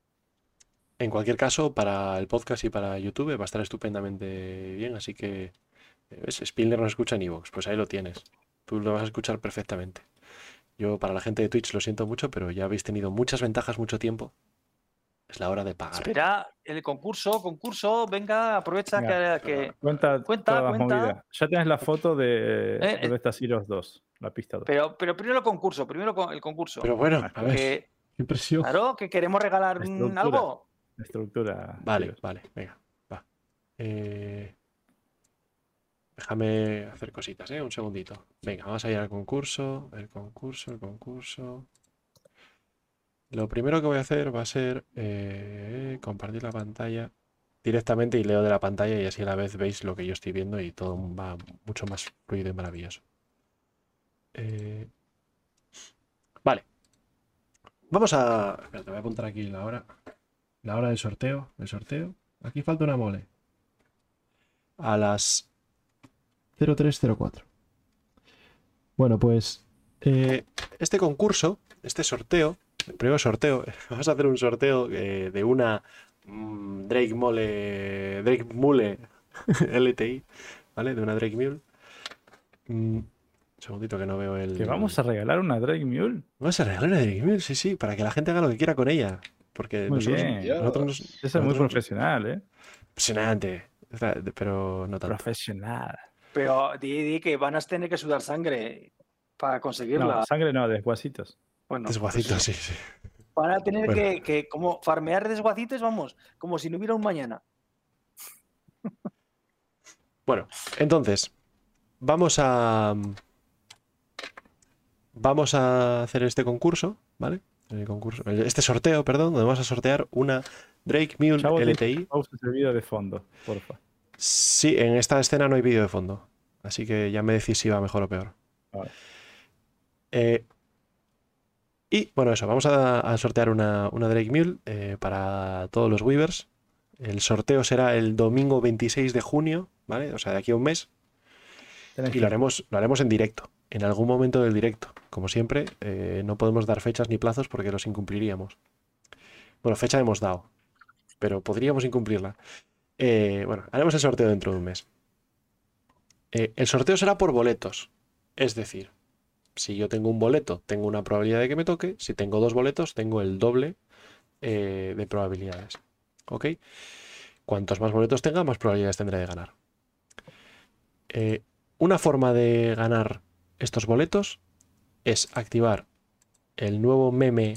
En cualquier caso, para el podcast y para YouTube va a estar estupendamente bien, así que eh, ¿ves? Spilner nos escucha en iVoox, pues ahí lo tienes. Tú lo vas a escuchar perfectamente. Yo, para la gente de Twitch, lo siento mucho, pero ya habéis tenido muchas ventajas mucho tiempo. Es la hora de pagar. Espera, el concurso, concurso, venga, aprovecha Venga. que, que- Cuenta, Cuenta, cuenta. Ya tienes la foto de Eh, donde está Heroes 2, la pista 2. Pero, pero primero el concurso, primero el concurso. Pero bueno, a ver, Que, qué impresión. claro, que queremos regalar algo. Estructura. Vale, vale, venga, va. Eh, Déjame hacer cositas, ¿eh? Un segundito. Venga, vamos a ir al concurso, el concurso, el concurso. Lo primero que voy a hacer va a ser eh, compartir la pantalla directamente y leo de la pantalla y así a la vez veis lo que yo estoy viendo y todo va mucho más fluido y maravilloso. Eh, Vale. Vamos a... Espera, te voy a apuntar aquí la hora. La hora del sorteo. El sorteo. Aquí falta una mole. A las 0304. Bueno, pues eh, este concurso, este sorteo, el primer sorteo, vamos a hacer un sorteo eh, de una mm, Drake Mole, Drake Mule LTI, ¿vale? De una Drake Mule. Mm, un segundito que no veo el. Que vamos a regalar una Drake Mule. Vamos a regalar una Drake Mule, sí, sí, para que la gente haga lo que quiera con ella. Porque Muy nosotros, bien. nosotros nos- Eso es muy nosotros- profesional, ¿eh? Impresionante. Pero no tanto. Profesional. Pero di, di que van a tener que sudar sangre para conseguirla. No, sangre no, desguacitos. bueno, Desguacito, sí, sí. van a tener Bueno. que, que como farmear desguacitos, vamos, como si no hubiera un mañana. Bueno, entonces, vamos a. Vamos a hacer este concurso, ¿vale? El concurso, el- este sorteo, perdón, donde vamos a sortear una Drake Mule Chavo, LTI. Ese vídeo de fondo, porfa. Sí, en esta escena no hay vídeo de fondo. Así que ya me decís si va mejor o peor. Vale. Eh, y bueno, eso, vamos a, a sortear una, una Drake Mule eh, para todos los Weavers. El sorteo será el domingo 26 de junio, ¿vale? O sea, de aquí a un mes. Y lo haremos, lo haremos en directo, en algún momento del directo. Como siempre, eh, no podemos dar fechas ni plazos porque los incumpliríamos. Bueno, fecha hemos dado. pero podríamos incumplirla. Eh, bueno, haremos el sorteo dentro de un mes. Eh, el sorteo será por boletos. Es decir, si yo tengo un boleto, tengo una probabilidad de que me toque. Si tengo dos boletos, tengo el doble de probabilidades. ¿Ok? Cuantos más boletos tenga, más probabilidades tendré de ganar. Una forma de ganar estos boletos es activar el nuevo meme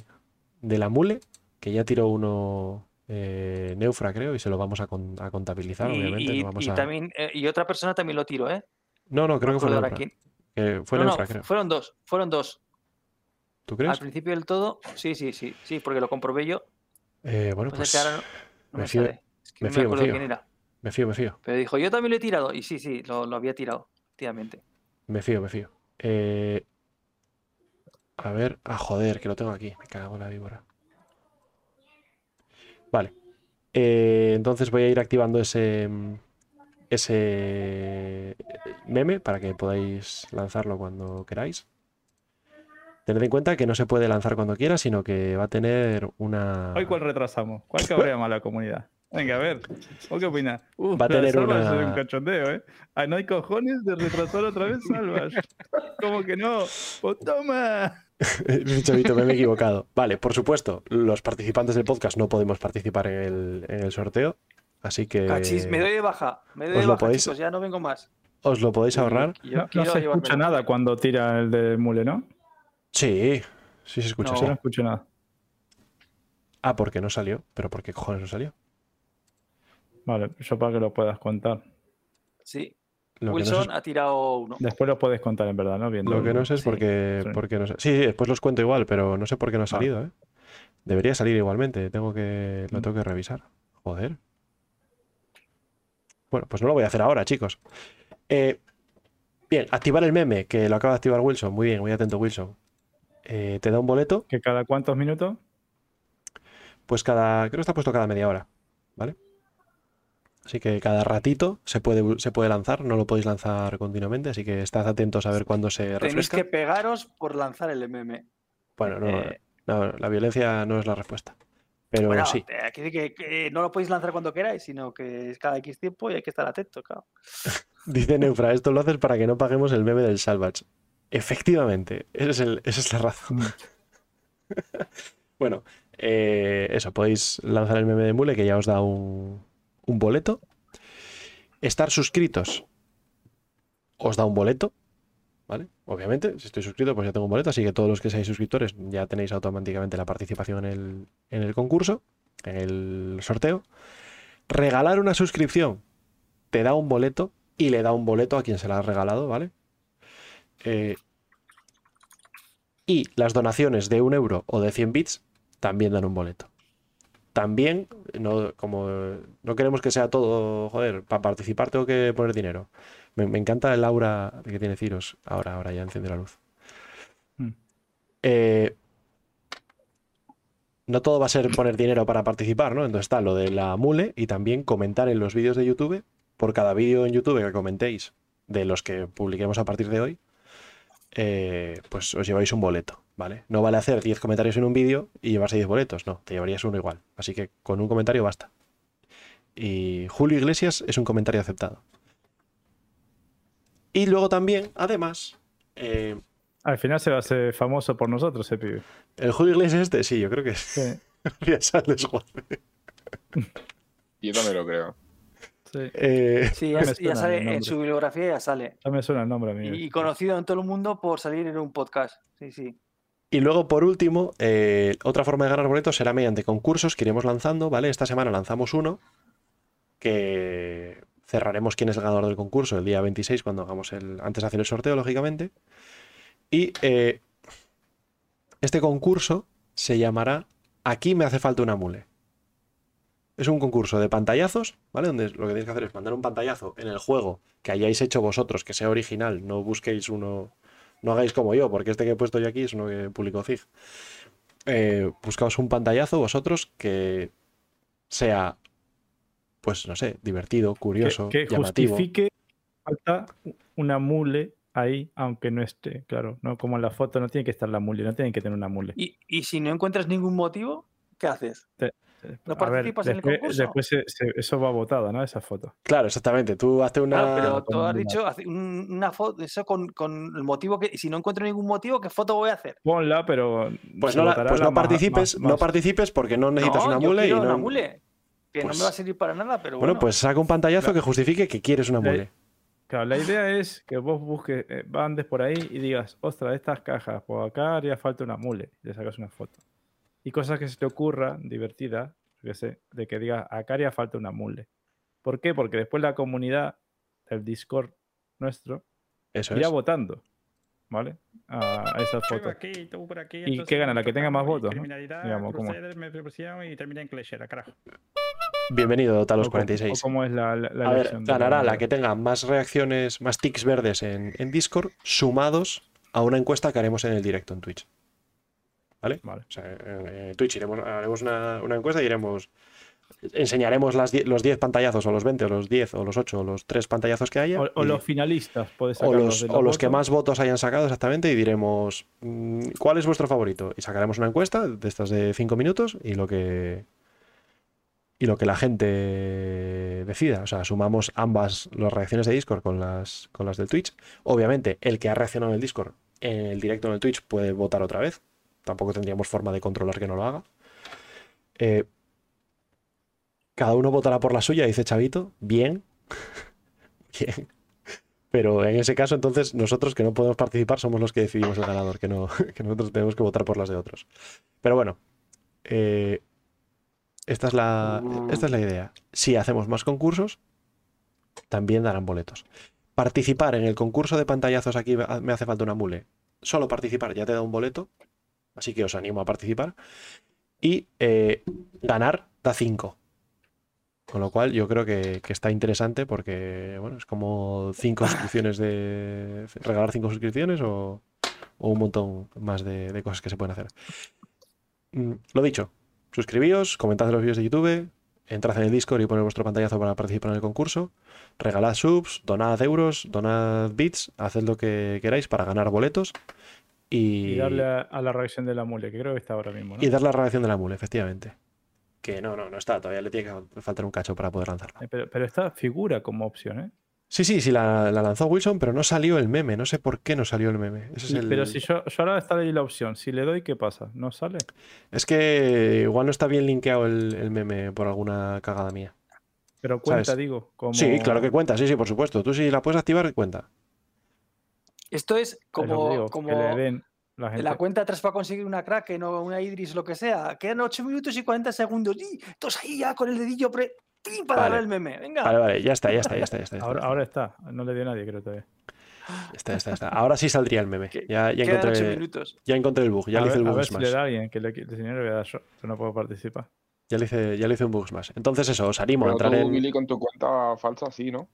de la mule, que ya tiró uno eh, Neufra, creo, y se lo vamos a, con- a contabilizar, Y, obviamente. y- vamos y a- también, eh, y otra persona también lo tiró, ¿eh? No, no, creo que fue Neufra. que fue no, creo. fueron dos, fueron dos. ¿Tú Al crees? principio del todo, sí, sí, sí, sí, porque lo comprobé yo. Eh, bueno, pues ahora me me, fío- sale. Es que me fío, me fío. quién era. me fío, me fío. Pero dijo, yo también lo he tirado. Y sí, sí, lo, lo había tirado, efectivamente. Me fío, me fío. Eh, a ver. Ah, joder, que lo tengo aquí. Me cago en la víbora. Vale. Eh, entonces voy a ir activando ese. mm, Ese meme para que podáis lanzarlo cuando queráis. Tened en cuenta que no se puede lanzar cuando quiera, sino que va a tener una. Hoy cuál retrasamos, cuál cabrea más la comunidad. Venga, a ver, ¿vos qué opinas? Uf, Va a tener Salvas una- es un cachondeo, ¿eh? Ah, no hay cojones de retrasar otra vez Salvas. ¿Cómo que no? ¡Pues toma! Chavito, me he equivocado. Vale, por supuesto, los participantes del podcast no podemos participar en el, en el sorteo. Así que Cachis, me doy de baja. Me doy os de lo baja, podéis- chicos, ya no vengo más. os lo podéis ahorrar. Yo No, no se escucha nada cuando tira el de Mule, ¿no? Sí, sí se escucha. No. sí. Yo no escucho nada. Ah, porque no salió. ¿Pero por qué cojones no salió? Vale, eso para que lo puedas contar. Sí, Lo Wilson no sé, ha tirado uno. Después lo puedes contar en verdad, ¿no? Viendo lo que no sé es Sí, por qué, sí. por qué no sa- Sí, sí, después los cuento igual, pero no sé por qué no ha salido, ¿eh? Debería salir igualmente. Tengo que, lo Mm. tengo que revisar. Joder. Bueno, pues no lo voy a hacer ahora, chicos. Eh, bien, activar el meme, que lo acaba de activar Wilson. Muy bien, muy atento, Wilson. Eh, te da un boleto. ¿Que cada cuántos minutos? Pues cada, creo que está puesto cada media hora, ¿vale? Así que cada ratito se puede, se puede lanzar, no lo podéis lanzar continuamente, así que estad atentos a ver cuándo se Tenéis refresca. que pegaros por lanzar el MM. Bueno, no, Eh, no, la violencia no es la respuesta. Pero bueno, sí, eh, decir que, que no lo podéis lanzar cuando queráis, sino que es cada X tiempo y hay que estar atento, claro. dice Neufra, esto lo haces para que no paguemos el meme del Salvage. Efectivamente, ese es el- esa es la razón. bueno, eh, eso, podéis lanzar el meme de Mule que ya os da un, un boleto. Estar suscritos os da un boleto, ¿vale? Obviamente, si estoy suscrito, pues ya tengo un boleto, así que todos los que seáis suscriptores ya tenéis automáticamente la participación en el, en el concurso, en el sorteo. Regalar una suscripción te da un boleto y le da un boleto a quien se la ha regalado, ¿vale? Eh, y las donaciones de un euro o de 100 bits también dan un boleto. También, no, como no queremos que sea todo, joder, para participar tengo que poner dinero. Me, me encanta el aura que tiene Ciros. Ahora, ahora ya enciende la luz. Mm. Eh, no todo va a ser poner dinero para participar, ¿no? Entonces está lo de la mule y también comentar en los vídeos de YouTube. Por cada vídeo en YouTube que comentéis de los que publiquemos a partir de hoy, eh, pues os lleváis un boleto, ¿vale? No vale hacer 10 comentarios en un vídeo y llevarse 10 boletos, no, te llevarías uno igual. Así que con un comentario basta. Y Julio Iglesias es un comentario aceptado. Y luego también, además, eh, Al final se va a hacer famoso por nosotros ese pibe. el Julio Iglesias este, sí, yo creo que es. Sí. Yo también lo creo. sí. Eh, Sí, ya, suena ya el sale en su bibliografía, ya sale. Ya me suena el nombre a mí. Y, y conocido en todo el mundo por salir en un podcast. Sí, sí. Y luego, por último, eh, otra forma de ganar boletos será mediante concursos que iremos lanzando, ¿vale? Esta semana lanzamos uno que cerraremos quién es el ganador del concurso el día 26 cuando hagamos el... antes de hacer el sorteo, lógicamente. Y eh, este concurso se llamará Aquí me hace falta una mule. Es un concurso de pantallazos, ¿vale? Donde lo que tenéis que hacer es mandar un pantallazo en el juego que hayáis hecho vosotros, que sea original, no busquéis uno no hagáis como yo, porque este que he puesto yo aquí es uno que publicó Zig. Eh, buscaos un pantallazo vosotros que sea, pues no sé, divertido, curioso, que, que llamativo. justifique falta una mule ahí, aunque no esté, claro, no como en la foto no tiene que estar la mule, no tienen que tener una mule. Y, y si no encuentras ningún motivo, ¿qué haces? ¿No ver, participas en el después- concurso? Después se- se- eso va votado, ¿no? Esa foto. Claro, exactamente. Tú hazte una. Claro, pero tú has dicho una foto, eso con, con el motivo que, y si no encuentro ningún motivo, ¿qué foto voy a hacer? Ponla, pero. Pues no, la- pues no participes, más- no participes porque no necesitas no, una yo mule y quiero no. una mule, que Pues- no me va a servir para nada, pero Bueno, bueno. pues saca un pantallazo La- que justifique que quieres una mule. Claro, la idea es que vos busques, eh, andes por ahí y digas, ostras, estas cajas, pues acá haría falta una mule. Y le sacas una foto. Y cosas que se te ocurra, divertidas, qué sé, de que digas, acá haría falta una mule. ¿Por qué? Porque después la comunidad, el Discord nuestro, Eso irá es. votando, ¿vale? A, a esas fotos. aquí, tú por aquí. ¿Y qué gana? La que tenga más votos, Digamos, ¿cómo? Crusader, me propusieron y termina en Cleshera, carajo. Bienvenido, Talos O cómo- 46. o cómo es la, la- A ver, ganará la que tenga más reacciones, más tics verdes en, en Discord, sumados a una encuesta que haremos en el directo en Twitch. ¿Vale? Vale. O sea, en, en Twitch iremos, haremos una, una encuesta y iremos. Enseñaremos las die- los 10 pantallazos, o los 20, o los 10, o los 8, o los 3 pantallazos que haya. O, o y- los finalistas, puedes o los, de o los que más votos hayan sacado exactamente y diremos mm, cuál es vuestro favorito y sacaremos una encuesta de estas de 5 minutos y lo que y lo que la gente decida, o sea, sumamos ambas las reacciones de Discord con las con las del Twitch. Obviamente, el que ha reaccionado en el Discord en el directo en el Twitch puede votar otra vez. Tampoco tendríamos forma de controlar que no lo haga. Eh, cada uno votará por la suya, dice Chavito. Bien. Bien. Pero en ese caso, entonces, nosotros que no podemos participar somos los que decidimos el ganador, que, no, que nosotros tenemos que votar por las de otros. Pero bueno, eh, esta, es la, esta es la idea. Si hacemos más concursos, también darán boletos. Participar en el concurso de pantallazos aquí me hace falta una mule. Solo participar ya te da un boleto, así que os animo a participar. Y eh, ganar da 5. Con lo cual yo creo que, que está interesante porque, bueno, es como cinco suscripciones de... regalar cinco suscripciones o, o un montón más de, de cosas que se pueden hacer. Mm, Lo dicho, suscribíos, comentad en los vídeos de YouTube, entrad en el Discord y poned vuestro pantallazo para participar en el concurso, regalad subs, donad euros, donad bits, haced lo que queráis para ganar boletos y, Y darle a, a la reacción de la mule, que creo que está ahora mismo, ¿no? y dar la reacción de la mule, efectivamente. Que no, no, no está, todavía le tiene que faltar un cacho para poder lanzarla. Eh, Pero, pero esta figura como opción, ¿eh? Sí, sí, sí, la, la lanzó Wilson, pero no salió el meme. No sé por qué no salió el meme. Ese es, Y- el- Pero si yo, yo ahora está ahí la opción, si le doy, ¿qué pasa? ¿No sale? es que igual no está bien linkeado el, el meme por alguna cagada mía. Pero cuenta, ¿Sabes? digo. Como... Sí, claro que cuenta, sí, sí, por supuesto. Tú si la puedes activar, cuenta. Esto es como, digo, como que le den la gente. la cuenta atrás para conseguir una Kraken o una Idris, lo que sea. Quedan 8 minutos y 40 segundos. Y todos ahí ya con el dedillo pre... para Vale. darle el meme. Venga. Vale, vale, ya está, ya está, ya está, ya está. ya está, Ahora, está, no le dio nadie, creo todavía. está, ya está, ya está. Ahora sí saldría el meme. Ya, ya, Quedan 8 encontré, ya encontré el bug, ya a le hice ver, el a bug ver si le smash. da a alguien, que le, el señor le voy a dar yo, no puedo participar. Ya le hice, ya le hice un bug smash. Entonces eso, os animo a Pero entrar tú, en, Billy, con tu cuenta falsa, sí, ¿no?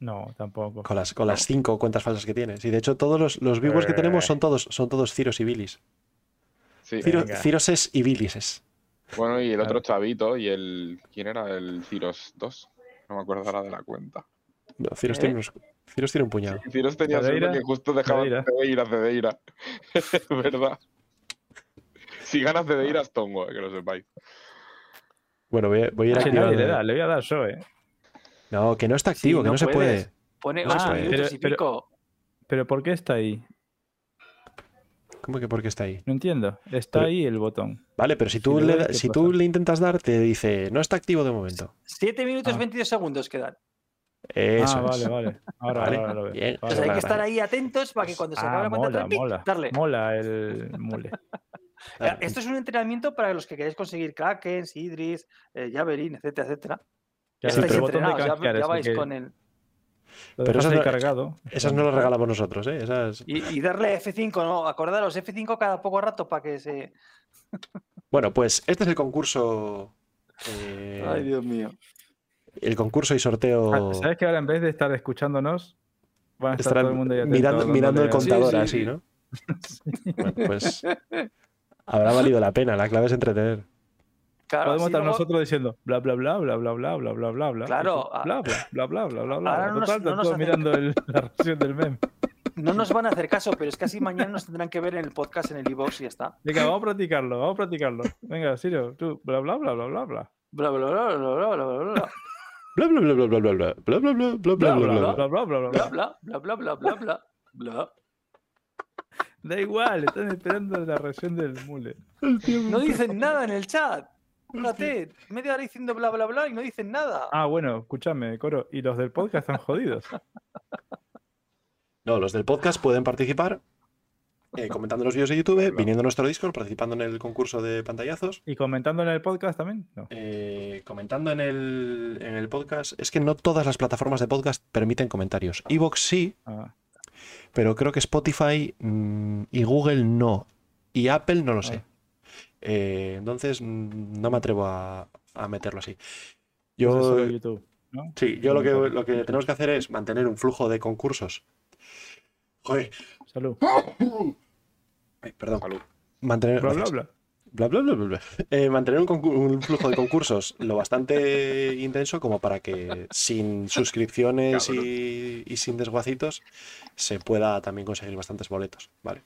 No, tampoco. con las, con las cinco cuentas falsas que tienes. Y de hecho todos los, los viewers que tenemos Eh. son todos, son todos Ciros y Bilis. Sí. Ciro-. Ciroses y Bilises. Bueno, y el otro chavito y el. ¿Quién era? El Ciros 2. No me acuerdo ahora de la cuenta. No, Ciros, ¿Eh? tiene unos- Ciros tiene un puñado. Ciros tenía suerte que justo dejaba Cedeira. Cedeira, Cedeira. Es verdad. Si ganas Cedeira es tongo, eh, que lo sepáis. Bueno, voy a, voy a ir Sí, activando- le da, le voy a dar yo, ¿eh? No, que no está Sí, activo, que no, se puede. Pone No se 8 puede. Pero- y pero- pico. Pero ¿por qué está ahí? ¿Cómo que por qué está ahí? No entiendo. Está Pero- ahí el botón. Vale, pero si Si tú, le le, doy, da- ¿qué si tú le intentas dar, te dice, no está activo de momento. 7 minutos Ah. 22 segundos quedan. Eso ah, vale, es. vale. Ahora, Vale, ahora lo veo. bien. Vale, Entonces hay vale, que estar ahí atentos para que cuando se acabe Ah, la cuenta mola, darle. Mola el mule. Esto es un entrenamiento para los que queréis conseguir Kraken, Idris, eh, Javelin, etcétera, etcétera. Ya Claro, estáis pero botón de entrenados, ya- canjear, ya, vais que con el... Pero esas no- cargado. Esas no las regalamos nosotros, ¿eh? Esas... Y, y darle F5, ¿no? Acordaros, F5 cada poco rato para que se... Bueno, pues este es el concurso. eh, Ay, Dios mío. el concurso y sorteo. Ah, ¿Sabes que ahora en vez de estar escuchándonos, van a estar estarán todo el mundo ahí atento, mirando, mirando el contador Sí, sí, así, sí. ¿no? Bueno, pues habrá valido la pena. La clave es entretener. Claro, Podemos estar luego- nosotros diciendo bla bla bla bla bla bla bla bla bla bla. Claro, tú, Bla bla bla bla bla bla bla. no nos- Total, no nos todos hace- mirando el- la reacción del meme. No nos van a hacer caso, pero es que así mañana nos tendrán que ver en el podcast, en el iVoox y ya está. Venga, vamos a practicarlo, vamos a practicarlo. Venga, Sirio, tú, bla, bla, bla, bla, bla, bla. Bla, bla, bla, bla, bla, bla, bla, bla. Bla bla bla bla bla bla bla bla bla bla bla bla bla bla. Bla, bla, bla, bla, Bla, bla. bla, bla, bla, bla, bla, bla, bla. Da igual, están esperando la reacción del mule. No dicen nada en el chat. Fíjate, media hora diciendo bla, bla, bla y no dicen nada. Ah, bueno, escúchame, Coro. Y los del podcast están jodidos. No, los del podcast pueden participar eh, comentando los vídeos de YouTube, Claro. viniendo a nuestro Discord, participando en el concurso de pantallazos, ¿Y comentando en el podcast también? No. eh, comentando en el, en el podcast. Es que no todas las plataformas de podcast permiten comentarios. Evox sí, Ah, pero creo que Spotify mm, y Google no. Y Apple no lo sé. Eh, entonces mm, no me atrevo a, a meterlo así. Yo, Yo, YouTube, ¿no? sí, yo lo que, lo que tenemos que hacer es mantener un flujo de concursos. Joder, Salud. ay, perdón. Salud. Mantener, Bla, bla, bla. Bla, bla, bla, bla, bla. Eh, mantener un flujo de concursos lo bastante intenso como para que sin suscripciones y, y sin desguacitos se pueda también conseguir bastantes boletos, ¿vale?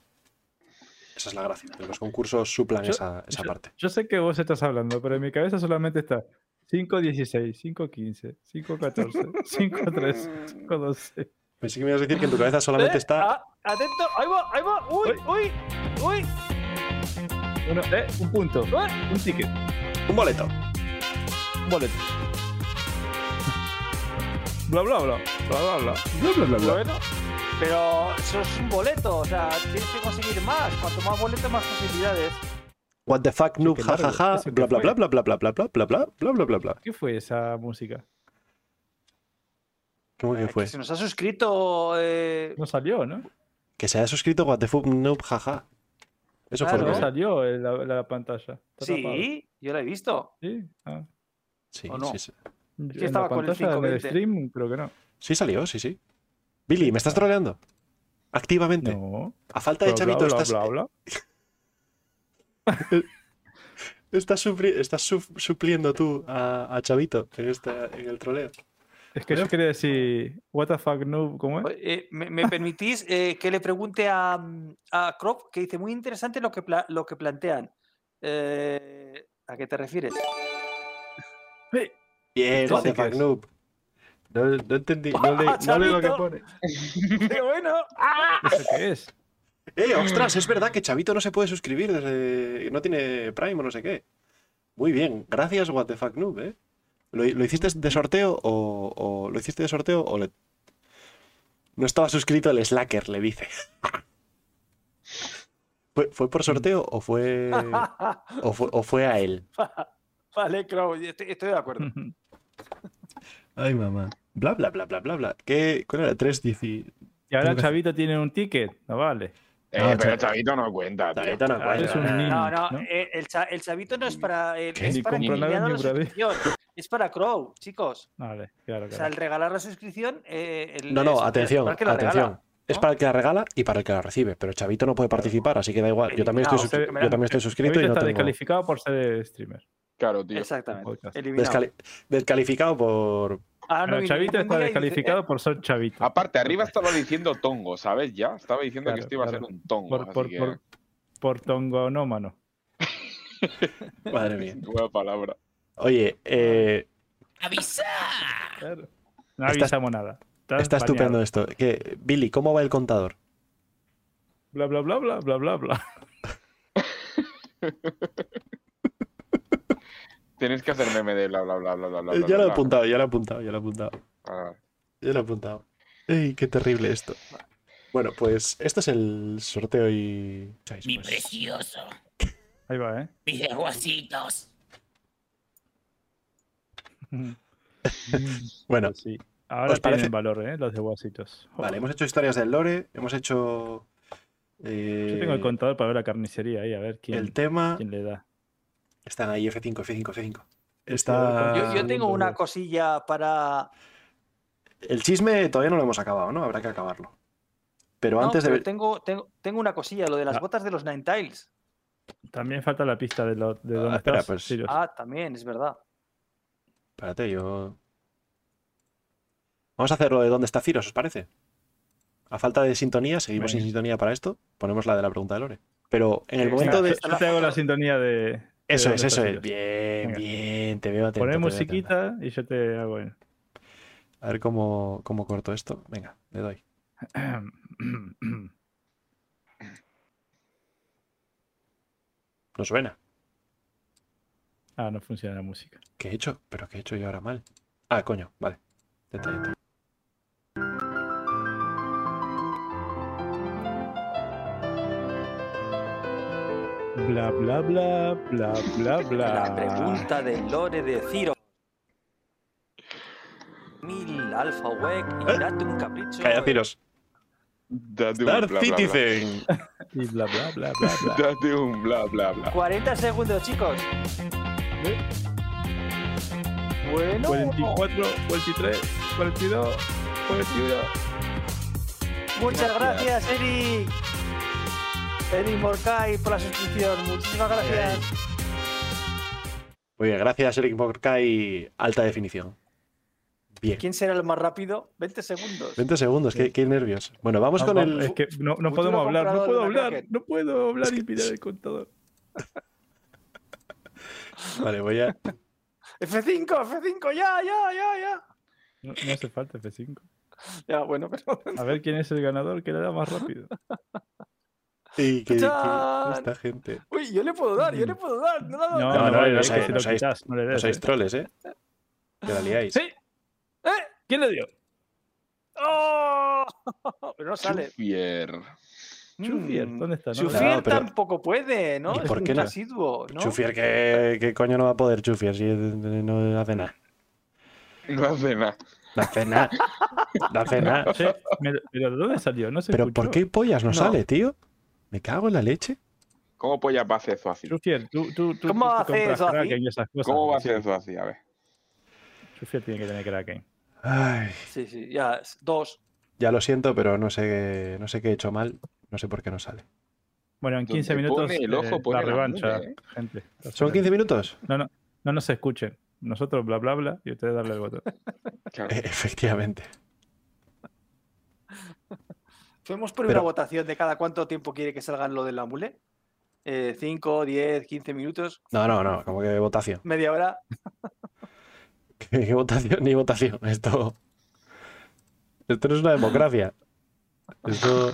Esa es la gracia. Los concursos suplan esa, esa parte. Yo sé que vos estás hablando, pero en mi cabeza solamente está 5.16, 5.15, 5.14, 5.3, 5.12. Pensé que me ibas a decir que en tu cabeza solamente eh, está. Ah, atento, ahí va, ahí va, uy, uy, uy. Bueno, eh, un punto, eh. un ticket, un boleto, un boleto. Bla bla bla, bla bla bla, bla bla bla. bla, bla pero eso es un boleto, o sea, tienes que conseguir más. Cuanto más boletos, más posibilidades. What the fuck, noob, jajaja, ¿eso qué bla bla fue? bla bla bla bla bla bla bla bla bla bla bla. ¿Qué fue esa música? ¿Cómo que Eh, fue? Que se nos ha suscrito. eh, No salió, ¿no? Que se haya suscrito What the fuck, noob, jaja. Eso fue lo que... salió en la, la pantalla. Está tapado. Sí, yo la he visto. Sí, ah. Sí, sí, sí. Estaba con el pantalla, en el 520. stream, creo que no. Sí salió, sí, sí. Billy, ¿me estás troleando? Activamente. No. A falta de Bla, Chavito, bla, bla, estás, bla, bla. estás, supli- estás su- supliendo tú a, a Chavito en, esta, en el troleo. Es que yo quería decir, what the fuck, no, ¿cómo es? Eh, ¿me, me permitís eh, que le pregunte a, a Crop, que dice muy interesante lo que, pla- lo que plantean? Eh, ¿A qué te refieres? Bien, ¿Esto what the fuck, noob. No, no entendí, no le, no le lo que Chavito. pone. ¡Qué bueno! ¿Eso qué es? ¡Eh, ostras! Es verdad que Chavito no se puede suscribir desde. No tiene Prime o no sé qué. Muy bien, gracias, what the fuck, noob, ¿eh? ¿Lo, lo hiciste de sorteo o, o- ¿Lo hiciste de sorteo o le.? No estaba suscrito el Slacker, le dice. ¿Fue, fue por sorteo o fue, o fue, o fue a él? vale, estoy, estoy de acuerdo. Ay, mamá. Bla, bla, bla, bla, bla, bla. ¿Qué? ¿Cuál era? 3, 10 Y ahora que- Chavito tiene un ticket, no vale. Eh, No, pero Chav- Chavito no cuenta, tío. Chavito no es cuenta. un niño, No, no, ¿no? eh, el, cha- el chavito no es para. eh, es para nada la suscripción. Es para Crow, chicos. Vale, claro, O sea, claro. el regalar la suscripción. eh, el- No, es- no, es atención, para el que la regala. atención. Es para el que la regala y para el que la recibe, pero Chavito no puede participar, así que da igual. Yo también estoy, yo también estoy suscrito Chavito y no está tengo... descalificado por ser streamer. Claro, tío. Exactamente. Descali- descalificado por... Ah, no, Chavito está descalificado eh, por ser Chavito. Aparte, arriba estaba diciendo tongo, ¿sabes? Ya estaba diciendo Claro, que esto iba a ser un tongo. Por, así por, que, por, por tongonómano. Madre mía. Nueva palabra. Oye, eh, Claro. No Está- avisamos nada. Estás está estupendo esto. ¿Qué? Billy, ¿cómo va el contador? Bla, bla, bla, bla, bla, bla, bla. Tienes que hacer meme de bla, bla, bla, bla, bla, bla. Eh, ya lo he apuntado, ya lo he apuntado, ya lo he apuntado. Ah, Ya lo he apuntado. ¡Ey, qué terrible esto! Bueno, pues este es el sorteo y... Mi Pues, precioso. Ahí va, ¿eh? Mis desguacitos. Bueno, Pues sí. Ahora ¿os parece? tienen valor, ¿eh? Los de guasitos. vale, hemos hecho historias del lore, hemos hecho... eh, Yo tengo el contador para ver la carnicería ahí, a ver quién, el tema... quién le da. Están ahí F5, F5, F5. a Está... Yo, yo tengo una cosilla para. El chisme todavía no lo hemos acabado, ¿no? Habrá que acabarlo. Pero No, antes pero de... tengo, tengo, tengo una cosilla, lo de las Ah. botas de los Nine Tiles. También falta la pista de, lo, de Ah, dónde espera, estás, pues-. Ah, también, es verdad. Espérate, yo... Vamos a hacerlo de dónde está Ciros, ¿os parece? a falta de sintonía, seguimos sin sintonía para esto, ponemos la de la pregunta de Lore. Pero en el momento Venga, de... yo te hago la sintonía de. Eso es, eso es. Bien, Venga. bien, te veo atento. Poner te veo atento. musiquita y yo te hago. el- A ver cómo, cómo corto esto. Venga, le doy. No suena. ah, no funciona la música. ¿Qué he hecho? ¿Pero qué he hecho yo ahora mal? Ah, coño, vale. Ya Bla, bla, bla, bla, bla, bla. La pregunta de Lore de Ciro. Mil Alfa Wek y date un capricho. Calla, Ciros. Date un Darth bla, bla, bla. Citizen. Y bla, bla, bla, bla, bla. Date un bla, bla, bla. 40 segundos, chicos. Bueno. 44, 43, 42, 41. Muchas gracias, Eric. Eric Morcay por la suscripción. Muchísimas gracias. Muy bien, gracias, Eric Morcay. Alta definición. Bien. ¿Quién será el más rápido? 20 segundos. 20 segundos, qué, qué nervios. Bueno, vamos con vamos, el. Es que no, podemos hablar, no puedo hablar, Kraken. no puedo hablar y mirar el contador. Vale, voy a. F5, F5, ya, ya, ya, ya. No, no hace falta F5. Ya, bueno, pero. A ver quién es el ganador que le da más rápido. Sí, que, que- esta gente. Uy, yo le puedo dar, yo le puedo dar. No, No, no, no, no, sois troles, ¿eh? Que la liáis. ¡Sí! ¡Eh! ¿Quién le dio? ¡Oh! Pero no sale. Chufier. Chufier, Mm, ¿dónde está? No, Chufier no, pero- tampoco puede, ¿no? ¿Y Es por un qué no? residuo, ¿no? Chufier, ¿qué, qué coño no va a poder Chufier si no hace nada? No hace nada. No hace nada. No hace nada. Pero ¿de dónde salió? No se Pero escuchó. ¿por qué pollas no, No. sale, tío? Me cago en la leche. ¿Cómo polla va a hacer eso así? Chufier, tú, tú, tú, ¿Cómo tú hace compras eso así? Kraken y esas cosas. ¿Cómo va a hacer eso así? A ver. Chufier tiene que tener Kraken. Ay, Sí, sí, ya. Dos. ya lo siento, pero no sé, no sé qué he hecho mal. No sé por qué no sale. Bueno, en 15 Donde minutos el ojo, eh, pone la la revancha, nube, ¿eh? gente. ¿Son 15 minutos? No, no, no nos escuchen. Nosotros bla bla bla y ustedes darle el botón. Claro. Eh, efectivamente. Podemos poner Pero- una votación de cada cuánto tiempo quiere que salgan lo del ambule. 5, 10, 15 minutos, No, no, no, como que votación. media hora. ¿Qué, qué votación ni votación? Esto. Esto no es una democracia. Esto.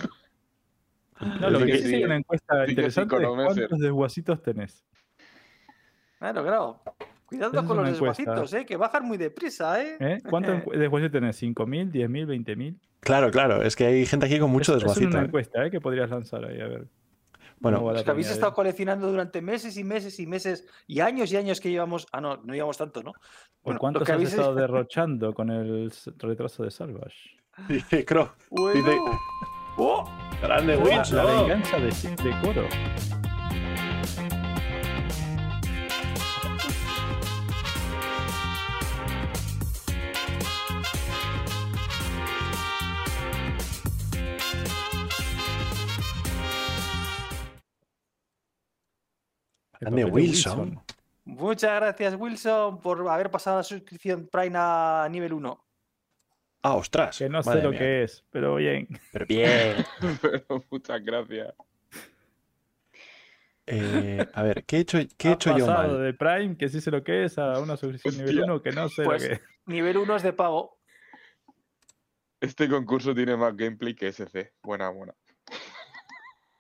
No, lo que que sí sí, es una encuesta sí interesante es cuántos desguacitos tenés. Claro, claro. Cuidado es con los desguacitos, ¿eh? que bajan muy deprisa, ¿eh? ¿eh? ¿Cuántos desguacitos tenés? ¿5.000, 10.000, 20.000? Claro, claro, es que hay gente aquí con mucho Es- Es desguacito. una ¿eh? encuesta ¿eh? que podrías lanzar ahí, a ver. Bueno, la Los que habéis estado coleccionando durante meses y meses y meses y años y años que llevamos. Ah, no, no llevamos tanto, ¿no? ¿Por Bueno, cuántos que has habéis- estado derrochando con el retraso de Salvage? Dice Croc, Bueno. Dice- ¡Oh! grande La, Wilson. la venganza de, de Coro. De Wilson. Muchas gracias, Wilson, por haber pasado la suscripción Prime a nivel 1. Ah, ostras. Que no sé lo mía. que es, pero bien. Pero bien. Pero muchas gracias. Eh, a ver, ¿qué he hecho, qué he hecho yo pasado mal? de Prime, que sí sé lo que es, a una suscripción nivel Hostia. 1 que no sé Pues- lo que es. Nivel 1 es de pago. Este concurso tiene más gameplay que SC. Buena, buena.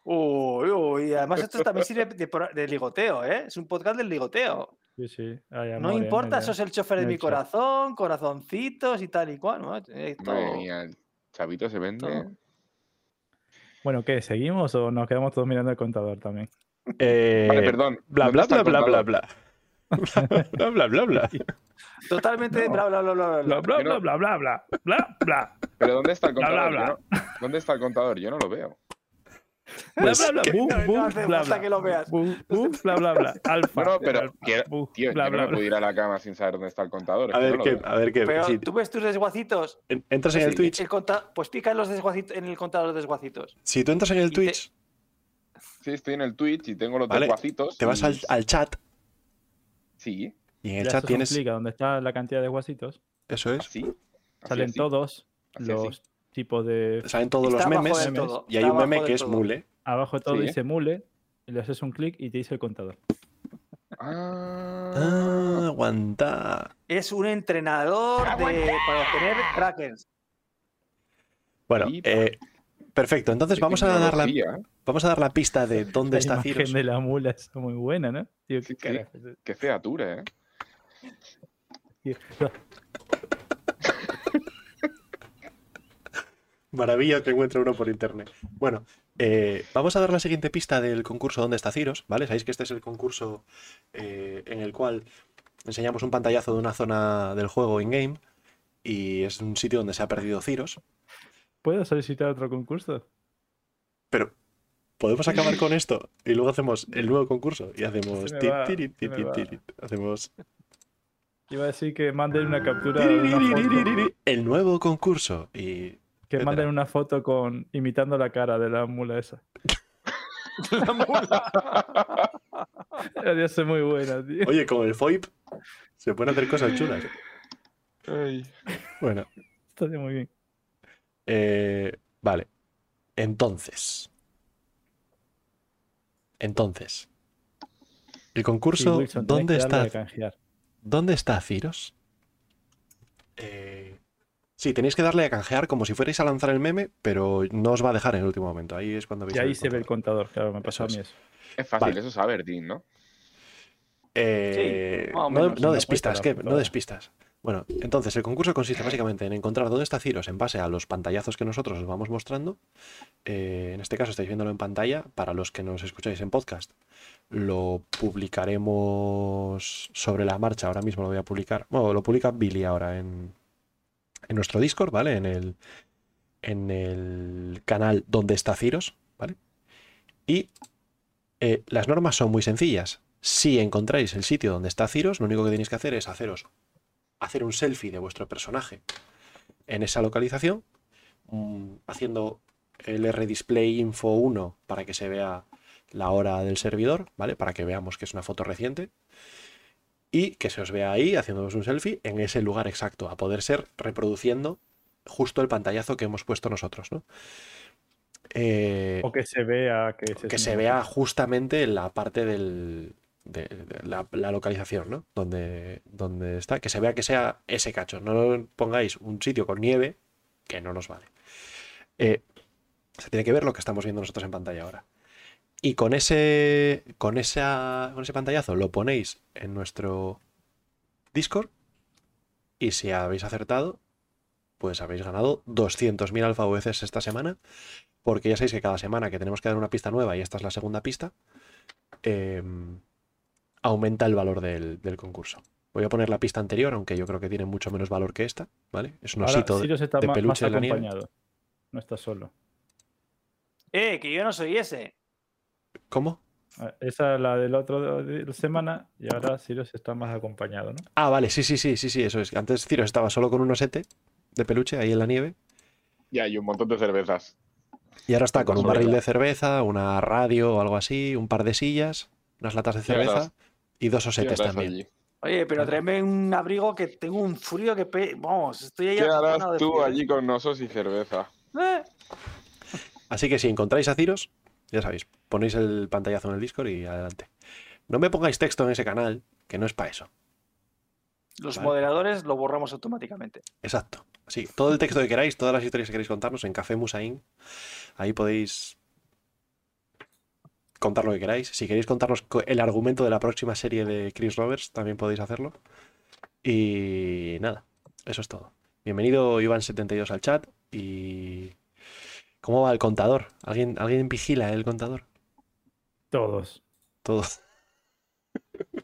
Uy, uy, además esto también sirve de, ligoteo, ¿eh? Es un podcast del ligoteo. Sí, sí. Ay, No importa, eh, sos el chofer de mi corazón, corazoncitos y tal y cual, ¿no? Madre mía, el chavito se vende. Todo. Bueno, ¿qué? ¿Seguimos o nos quedamos todos mirando el contador también? Eh, Vale, perdón. Bla, ¿dónde bla, bla, bla, bla, bla. Bla, bla, bla, bla. Totalmente No. bla, bla, bla, bla, bla. Bla, bla, bla, bla, bla, bla, bla, bla. Pero ¿dónde está el Bla, bla, contador? bla. No- ¿Dónde está el contador? Yo no lo veo. Bla, Pues bla, bla, No, no bu, hace bla, bla. que lo veas. Bla, bla, bla. Alfa. No, no, pero alfa, que- bu, Tío, bla, yo no bla, me puedo bla. ir a la cama sin saber dónde está el contador. A ver no qué, a ver qué. Pero si tú ves tus desguacitos. en- entras en el Sí, Twitch, el conta- pues pica en los desguacitos, en el contador de desguacitos. si tú entras en el te- Twitch, Sí, estoy en el Twitch y tengo los Vale, desguacitos. te vas y- al, al chat Sí, y en el Ya, chat tienes. explica dónde está la cantidad de guasitos. Eso es. así. así, Salen así. todos Así, así. los tipos de... Salen todos Está los memes todo, y hay está un meme que es todo. mule. Abajo de todo Sí. dice mule, y le haces un clic y te dice el contador. Ah, Ah, aguanta. Es un entrenador de, para obtener crackers. Bueno, eh, perfecto. Entonces qué vamos a, dar la, ¿eh? vamos a dar la pista de dónde La está imagen Ciros. de la mula es muy buena, ¿no? Tío, qué sí. eso, Qué featura, ¿eh? tío. Maravilla que encuentre uno por internet. Bueno, eh, vamos a dar la siguiente pista del concurso ¿Dónde está Ciros? ¿Vale? Sabéis que este es el concurso eh, en el cual enseñamos un pantallazo de una zona del juego in-game y es un sitio donde se ha perdido Ciros. ¿Puedo solicitar otro concurso? Pero podemos acabar con esto y luego hacemos el nuevo concurso y hacemos... Se me ti, va, tiri, se ti, me ti, va. tiri. Hacemos... Iba a decir que manden una captura de una foto, El nuevo concurso y... que manden una foto con imitando la cara de la mula esa. Debería ser muy buena, tío. Oye, con el FOIP se pueden hacer cosas chulas. Bueno, Estaría muy bien. eh, vale. Entonces. Entonces. El Sí, concurso, Wilson, tenés ¿dónde está. ¿dónde está Ciros? Eh, sí, tenéis que darle a canjear como si fuerais a lanzar el meme, pero no os va a dejar en el último momento. Ahí es cuando veis Y ahí el se ve el contador. claro, me pasó a mí es. eso. Es fácil, Vale. eso sabe Dean, ¿no? Eh, Sí, no, menos, no no despistas, que no despistas. Bueno, entonces el concurso consiste básicamente en encontrar dónde está Ciros en base a los pantallazos que nosotros os vamos mostrando. Eh, en este caso estáis viéndolo en pantalla. Para los que nos escucháis en podcast, lo publicaremos sobre la marcha. Ahora mismo lo voy a publicar. Bueno, lo publica Billy ahora en, en nuestro Discord, ¿vale? En el, en el canal donde está Ciros, ¿vale? Y eh, las normas son muy sencillas. Si encontráis el sitio donde está Ciros, lo único que tenéis que hacer es haceros hacer un selfie de vuestro personaje en esa localización, mm, haciendo el rdisplay info 1 para que se vea la hora del servidor, ¿vale? Para que veamos que es una foto reciente. Y que se os vea ahí haciéndoos un selfie en ese lugar exacto, a poder ser reproduciendo justo el pantallazo que hemos puesto nosotros, ¿no? Eh, O que se vea que se, que se vea justamente en la parte del, de, de la, la localización, ¿no? Donde, donde está, que se vea que sea ese cacho. No pongáis un sitio con nieve, que no nos vale. Eh, se tiene que ver lo que estamos viendo nosotros en pantalla ahora. Y con ese, con esa, con ese pantallazo lo ponéis en nuestro Discord. Y si habéis acertado, pues habéis ganado 200.000 alfa VCs esta semana porque ya sabéis que cada semana que tenemos que dar una pista nueva, y esta es la segunda pista, eh, aumenta el valor del, del concurso. Voy a poner la pista anterior, aunque yo creo que tiene mucho menos valor que esta, ¿vale? Es un Ahora osito de, de peluche más de la nieve. acompañado. No está solo. Eh, que yo no soy ese. ¿Cómo? Ah, Esa es la del otro de la semana y ahora Sirius está más acompañado, ¿no? Ah, vale, sí, sí, sí, sí, sí, eso es. Antes Ciro estaba solo con un osete de peluche ahí en la nieve, Y hay un montón de cervezas. y ahora está con un barril de cerveza, una radio o algo así, un par de sillas, unas latas de cerveza y dos ¿Qué osetes también. allí? Oye, pero tráeme un abrigo que tengo un frío que... pe- Vamos, estoy ahí... ¿Qué harás tú frío, allí con osos y cerveza? Eh, Así que si encontráis a Ciros, ya sabéis, ponéis el pantallazo en el Discord y adelante. No me pongáis texto en ese canal, que no es para eso. Los Vale. moderadores lo borramos automáticamente. Exacto. Así, todo el texto que queráis, todas las historias que queréis contarnos en Café Musain, ahí podéis contar lo que queráis. Si queréis contarnos co- el argumento de la próxima serie de Chris Roberts, también podéis hacerlo. Y nada, eso es todo. Bienvenido Iván72 al chat y... ¿Cómo va el contador? ¿Alguien, ¿alguien vigila el contador? Todos. Todo.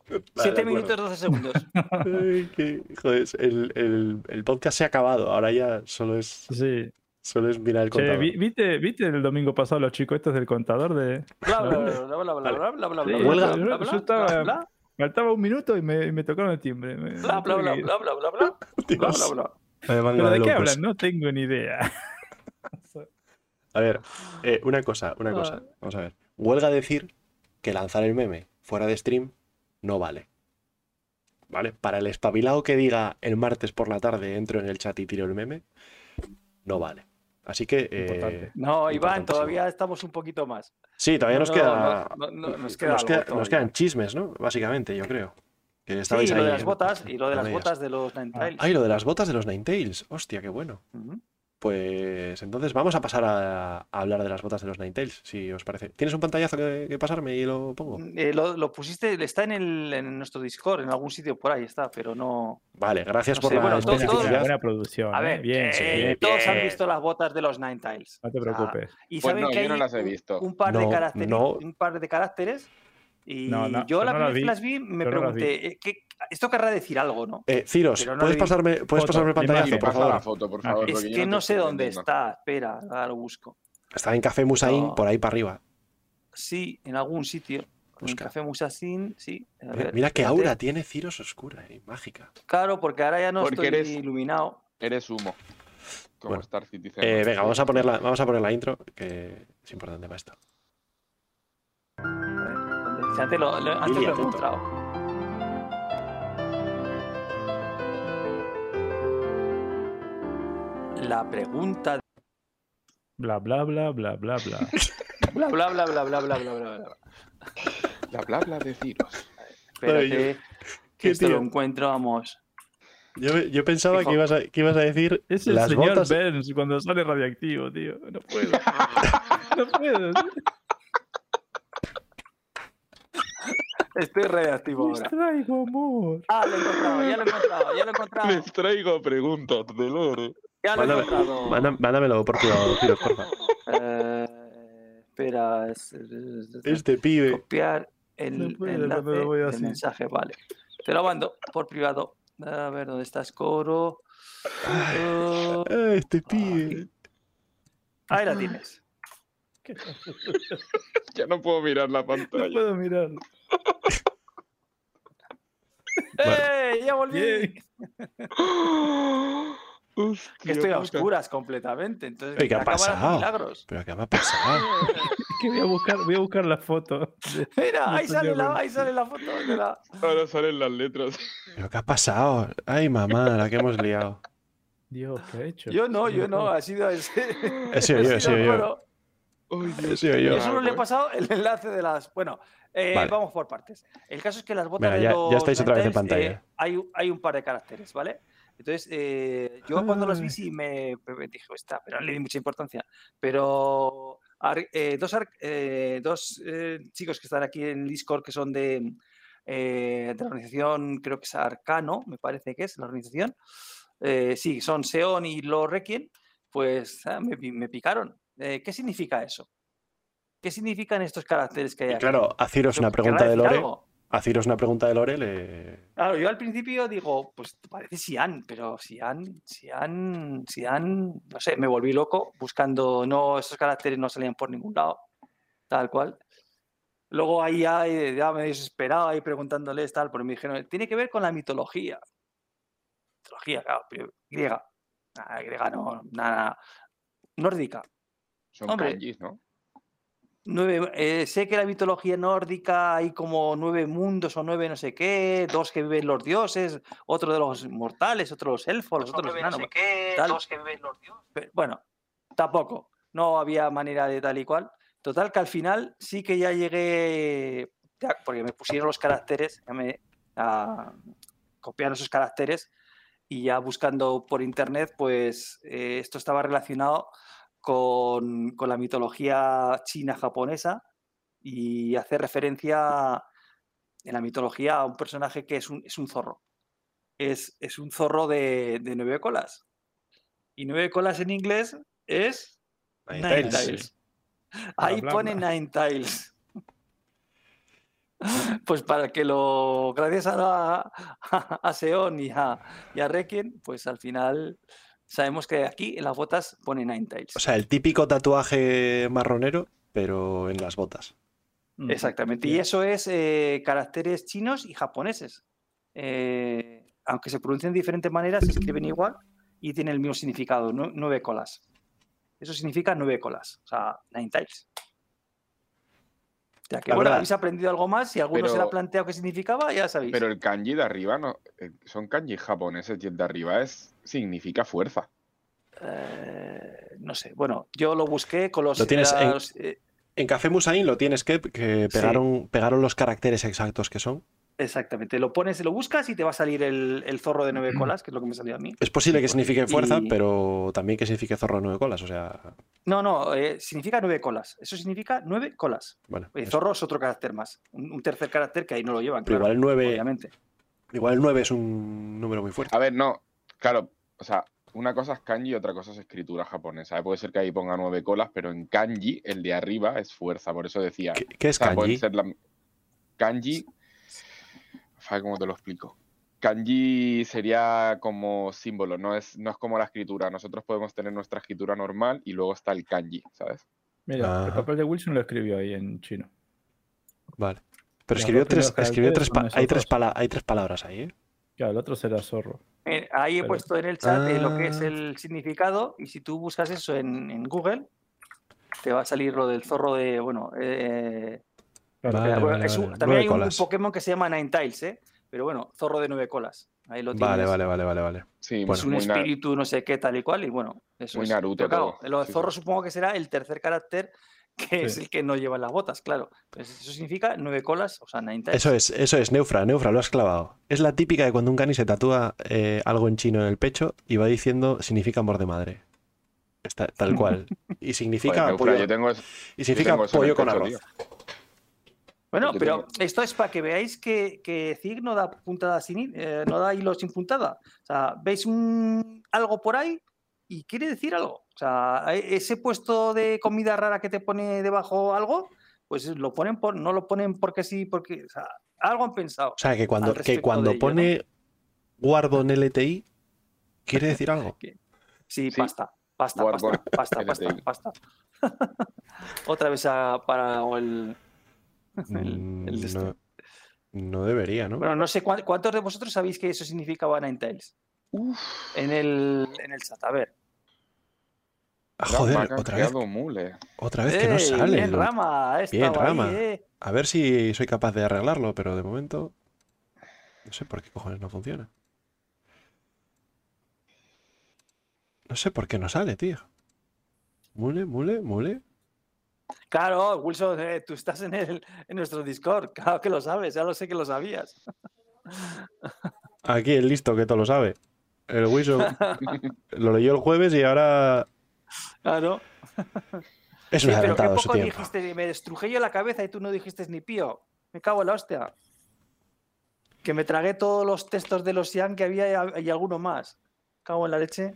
Vale, de Siete minutos, 12 segundos. Ay, que- joder, el, el- el podcast se ha acabado. Ahora ya solo es, Sí. solo es mirar el Che, contador. vi- ¿viste, ¿viste el domingo pasado los chicos estos del contador de... Bla, bla, bla, bla, bla, bla, bla, bla, bla, bla, Sí, bla, huelga. bla, bla, Yo estaba- bla, bla, Faltaba un minuto y me, y me tocaron el timbre. Bla, bla, bla, bla, bla, bla, bla, bla, bla, bla, ¿Pero de qué hablan? No tengo ni idea. A ver, eh, una cosa, una cosa. Vamos a ver. Huelga decir que lanzar el meme fuera de stream no vale. ¿Vale? Para el espabilado que diga el martes por la tarde entro en el chat y tiro el meme, no vale. Así que. eh. No, Iván, todavía estamos un poquito más. sí, todavía nos No, queda. no, no, no, nos queda quedan chismes, ¿no? Básicamente, yo creo. Que Sí, estabais lo de las en- botas y lo de las medias. botas de los Ninetales. Ay, lo de las botas de los Ninetales. Hostia, qué bueno. Pues entonces vamos a pasar a, a hablar de las botas de los Ninetales, si os parece. ¿Tienes un pantallazo que, que pasarme y lo pongo? Eh, lo, lo pusiste, está en, el, en nuestro Discord, en algún sitio por ahí está, pero no. Vale, gracias No por sé, la bueno, Buena, producción. A ¿eh? ver, bien, eh, sí, bien. todos han visto las botas de los Ninetales. No te O sea, preocupes. y Pues saben no, que yo hay no las he un- visto. Un, par de No, caracteres, no. un par de caracteres. Y No, no, yo yo la no primera vez que las vi me yo no las vi. pregunté, ¿qué- esto querrá decir algo, ¿no? Eh, Ciros, no ¿puedes pasarme, ¿puedes Foto, pasarme pantallazo, por Pasa la favor? foto, por Ah, favor. Es que no sé dónde está. Espera, ahora lo busco. Está en Café Musaín, No. por ahí para arriba. Sí, en algún sitio. En. Café Musasín, sí. A Mira, ver, mira qué aura tiene Ciros oscura y mágica. Claro, porque ahora ya no Porque estoy eres- iluminado. Eres humo. Como Bueno. Star Citizen. Eh, venga, vamos a, poner la, vamos a poner la intro, que es importante para esto. Antes lo, lo- antes lo he encontrado. la pregunta. Bla, bla, bla, bla, bla, bla. bla, bla, bla, bla, bla, bla, bla, bla. bla bla, bla bla bla Ciros. Espérate, que esto lo encuentro, vamos. Yo, yo, pensaba que ibas, a, que ibas a decir. Es el las señor botas... Benz cuando sale radiactivo, tío. No puedo. no puedo. Estoy radiactivo ahora. Les traigo amor. Ah, lo he encontrado, ya lo he encontrado, ya lo he encontrado. Les traigo preguntas de Lore. Ya lo he Mándame- Mándamelo por privado, Ciros, porfa. Eh, espera, es, es- es- Este pibe. copiar el No enlace voy mensaje, vale. Te lo mando por privado. A ver dónde estás, Coro. Uh, Ah, Este pibe. ahí la tienes. Ya no puedo mirar la No pantalla. puedo mirar. ¡Eh! ¡Ya volví! Bien. Hostia Que estoy a puta. oscuras completamente. Entonces, Oye, ¿qué ha pasado? milagros. Pero ¿qué me ha pasado? Es que voy a buscar, voy a buscar la foto. Mira, No ahí sale, la, pero- ahí sale la foto de la. Ahora salen las letras. ¿Pero qué ha pasado? Ay, mamá, la que hemos liado. Dios, ¿qué ha hecho? Yo no, yo no, ha sido ese. He sido yo, he sido yo. He sido yo. Yo solo le he pues. pasado el enlace de las. Bueno, eh, Vale. vamos por partes. El caso es que las botas de ya- estáis otra vez en pantalla. eh, hay, hay un par de caracteres, ¿vale? Entonces, eh, yo cuando los vi Ay. sí me, me dije, está, pero no le di mucha importancia. Pero ar- eh, dos, eh, dos eh, chicos que están aquí en Discord que son de, eh, de la organización, creo que es Arcano, me parece que es la organización. eh, sí, son Seon y los Requiem, pues ah, me, pi- me picaron. Eh, ¿Qué significa eso? ¿Qué significan estos caracteres que hay Y aquí? claro, a Ciros una ¿Querrá pregunta de Lore. algo? A Ciros una pregunta de Lore le. Claro, yo al principio digo, pues parece Sian, pero Sian, Sian, Sian, no sé, me volví loco buscando, no, esos caracteres no salían por ningún lado, tal cual. Luego ahí ya, ya me desesperaba ahí preguntándoles tal, porque me dijeron, tiene que ver con la mitología. Mitología, claro, pero griega. Nada, griega no, nada, nórdica. Son Hombre. kanjis, ¿no? Nueve, eh, sé que la mitología nórdica hay como nueve mundos o nueve no sé qué, dos que viven los dioses, otro de los mortales, otro de los elfos, los otros los enanos. tal. Pero, bueno, tampoco, no había manera de tal y cual. Total que al final sí que ya llegué, ya, porque me pusieron los caracteres, ya me a, copiaron esos caracteres y ya buscando por internet, pues eh, esto estaba relacionado con, con la mitología china-japonesa y hace referencia en la mitología a un personaje que es un, es un zorro. Es, es un zorro de, de nueve colas. Y nueve colas en inglés es Nine Ninetales. Tails. Ahí pone. Nine Tails. Pues para que lo. Gracias a, la- a Seon y a, y a Requiem, pues al final sabemos que aquí en las botas pone Nine Tails. O sea, el típico tatuaje marronero, pero en las botas. Exactamente. Y eso es eh, caracteres chinos y japoneses. Eh, aunque se pronuncian de diferentes maneras, se escriben igual y tienen el mismo significado, nu- nueve colas. Eso significa nueve colas, o sea, nine Ya que La bueno, habéis aprendido algo más, si alguno se lo ha planteado qué significaba, ya sabéis. Pero el kanji de arriba no. eh, Son kanjis japoneses y el de arriba es significa fuerza. Eh, no sé, bueno, yo lo busqué con los... Lo tienes en- los, eh, En Café Musain lo tienes que, que Sí. pegaron, pegaron los caracteres exactos que son. Exactamente, lo pones, lo buscas y te va a salir el, el zorro de nueve colas, que es lo que me salió a mí. Es posible que signifique fuerza, Y- pero también que signifique zorro de nueve colas. O sea, No, no, eh, significa nueve colas. Eso significa nueve colas. bueno. Zorro es otro carácter más. Un, un tercer carácter que ahí no lo llevan. Pero claro, igual el 9, Obviamente. igual el 9 es un número muy fuerte. A ver, no, claro, o sea, una cosa es kanji y otra cosa es escritura japonesa. ¿eh? Puede ser que ahí ponga nueve colas, pero en kanji el de arriba es fuerza, por eso decía. ¿Qué, qué es O sea, kanji? ser la- Kanji. Cómo te lo explico. Kanji sería como símbolo, no es, no es como la escritura. Nosotros podemos tener nuestra escritura normal y luego está el kanji, ¿sabes? Mira, el papel de Wilson lo escribió ahí en chino. Vale. Pero escribió tres, escribió tres hay, tres hay tres palabras ahí, ¿eh? Claro, el otro será zorro. Eh, ahí he Pero- puesto en el chat eh, lo que es Ah. el significado y si tú buscas eso en, en Google, te va a salir lo del zorro de, bueno, eh, Claro, Vale, bueno, vale, es un- vale. también Nueve hay un. Pokémon que se llama Ninetales, ¿eh? Pero bueno, zorro de nueve colas. Ahí lo tienes. Vale, vale, vale, vale, vale. Sí, Bueno. Es un espíritu, no sé qué, tal y cual, y bueno, eso Muy es. Naruto Pero claro, Sí, sí. zorro supongo que será el tercer carácter, que es el que no lleva las botas, claro. Pues eso significa nueve colas, o sea, Ninetales. Eso es, eso es, Neufra, Neufra, lo has clavado. Es la típica de cuando un cani se tatúa eh, algo en chino en el pecho y va diciendo significa amor de madre. Está- tal cual. Y significa Joder, Neufra, pollo, yo tengo es- y significa tengo eso en el pollo con arroz. tío. Bueno, pero tengo- esto es para que veáis que, que Zig no da puntada sin eh, no da hilo sin puntada. O sea, veis un, algo por ahí y quiere decir algo. O sea, e- ese puesto de comida rara que te pone debajo algo, pues lo ponen por, no lo ponen porque sí, porque o sea, algo han pensado. O sea, que cuando, que cuando ello, pone guardo en LTI, quiere decir algo. Sí, Sí. pasta, pasta, pasta, pasta, pasta, pasta. Otra vez ha parado el, el- el de este. Mm, No, no debería, ¿no? Bueno, no sé cuán- cuántos de vosotros sabéis que eso significaba Ninetales. En el, en el chat, a ver. Ah, joder, otra vez, mule. otra vez que no ¡Ey, sale. Bien, lo- Rama, Bien, ahí, Rama. eh. A ver si soy capaz de arreglarlo, pero de momento no sé por qué cojones no funciona. No sé por qué no sale, tío. Mule, mule, mule. Claro, Wilson, eh, tú estás en, el, en nuestro Discord. Claro que lo sabes, ya lo sé que lo sabías. Aquí el listo que todo lo sabe. El Wilson lo leyó el jueves y ahora Claro. es Sí, un pero qué adelantado a su poco tiempo. dijiste, me destrujé yo la cabeza y tú no dijiste ni pío. Me cago en la hostia. Que me tragué todos los textos de los Xian que había y, y alguno más. Cago en la leche.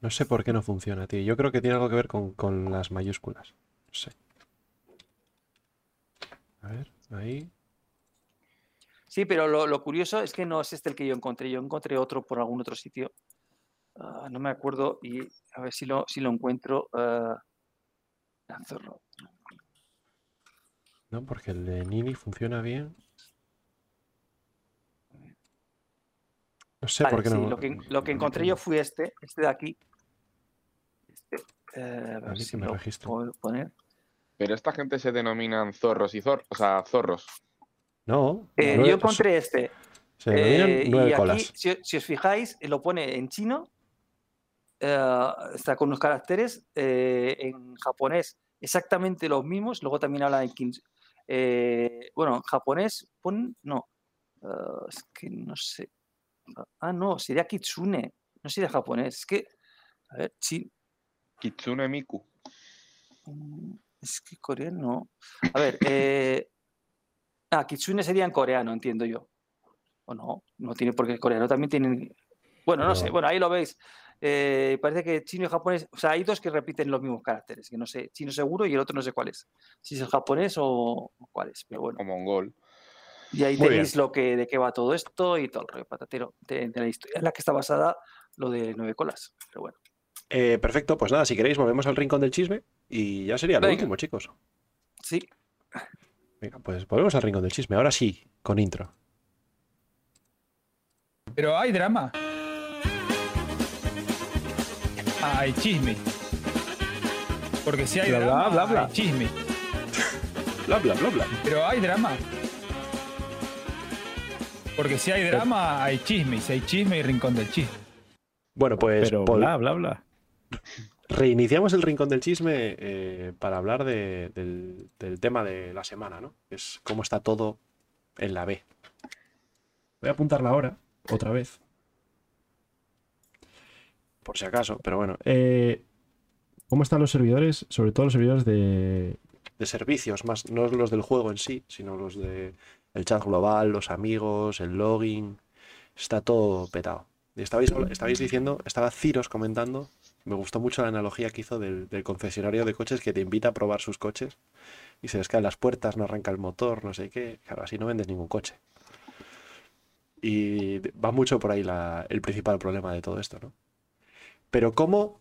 No sé por qué no funciona, tío. Yo creo que tiene algo que ver con, con las mayúsculas. No sé. A ver, ahí. Sí, pero lo, lo curioso es que no es este el que yo encontré. Yo encontré otro por algún otro sitio. Ah, no me acuerdo y a ver si lo, si lo encuentro. ah, Zorro. No, porque el de Nini funciona bien. No sé Vale, por qué sí, no. lo, que, lo que encontré yo fue este, este de aquí. Este, eh, a ver Aquí si me lo registro. puedo poner. Pero esta gente se denominan zorros y zorros, o sea, zorros. No, Eh, nueve- yo encontré este. Se denominan eh, nueve y aquí, colas. si, si os fijáis, lo pone en chino. eh, está con unos caracteres. eh, en japonés, exactamente los mismos. Luego también habla en eh, bueno, en japonés, pon, no. es que no sé. Ah, no, sería kitsune. No sería japonés. Es que. A ver, chi- Kitsune Miku. Mm, Es que coreano. no. A ver, eh... ah, Kitsune sería en coreano, entiendo yo. O no, no tiene por qué coreano, también tienen. Bueno, no sé, No. bueno, ahí lo veis. Eh, parece que chino y japonés, o sea, hay dos que repiten los mismos caracteres, que no sé, chino seguro y el otro no sé cuál es. Si es el japonés o o cuál es, pero bueno. O mongol. Y ahí Muy tenéis lo que, de qué va todo esto y todo el rollo patatero de, de la historia en la que está basada lo de nueve colas. Pero bueno. Eh, perfecto, pues nada, si queréis, volvemos al rincón del chisme y ya sería lo Venga. último, chicos. Sí, Venga, pues volvemos al rincón del chisme. Ahora sí, con intro. Pero hay drama. Hay chisme. Porque si hay Bla, bla, drama, bla, bla. hay chisme. Bla, bla, bla, bla. Pero hay drama. Porque si hay drama, hay chisme. Y si hay chisme, hay rincón del chisme. Bueno, pues Pero bla, bla, bla. Reiniciamos el rincón del chisme eh, para hablar de- del, del tema de la semana, ¿no? Es cómo está todo en la B. Voy a apuntar la hora, otra vez. Por si acaso, pero bueno. eh, ¿Cómo están los servidores? Sobre todo los servidores de, de servicios, más no los del juego en sí, sino los de el chat global, los amigos, el login. Está todo petado. Y estabais, estabais diciendo, estaba Ciros comentando, me gustó mucho la analogía que hizo del, del concesionario de coches que te invita a probar sus coches y se les caen las puertas, no arranca el motor, no sé qué. Claro, así no vendes ningún coche. Y va mucho por ahí el principal problema de todo esto, ¿no? Pero ¿cómo?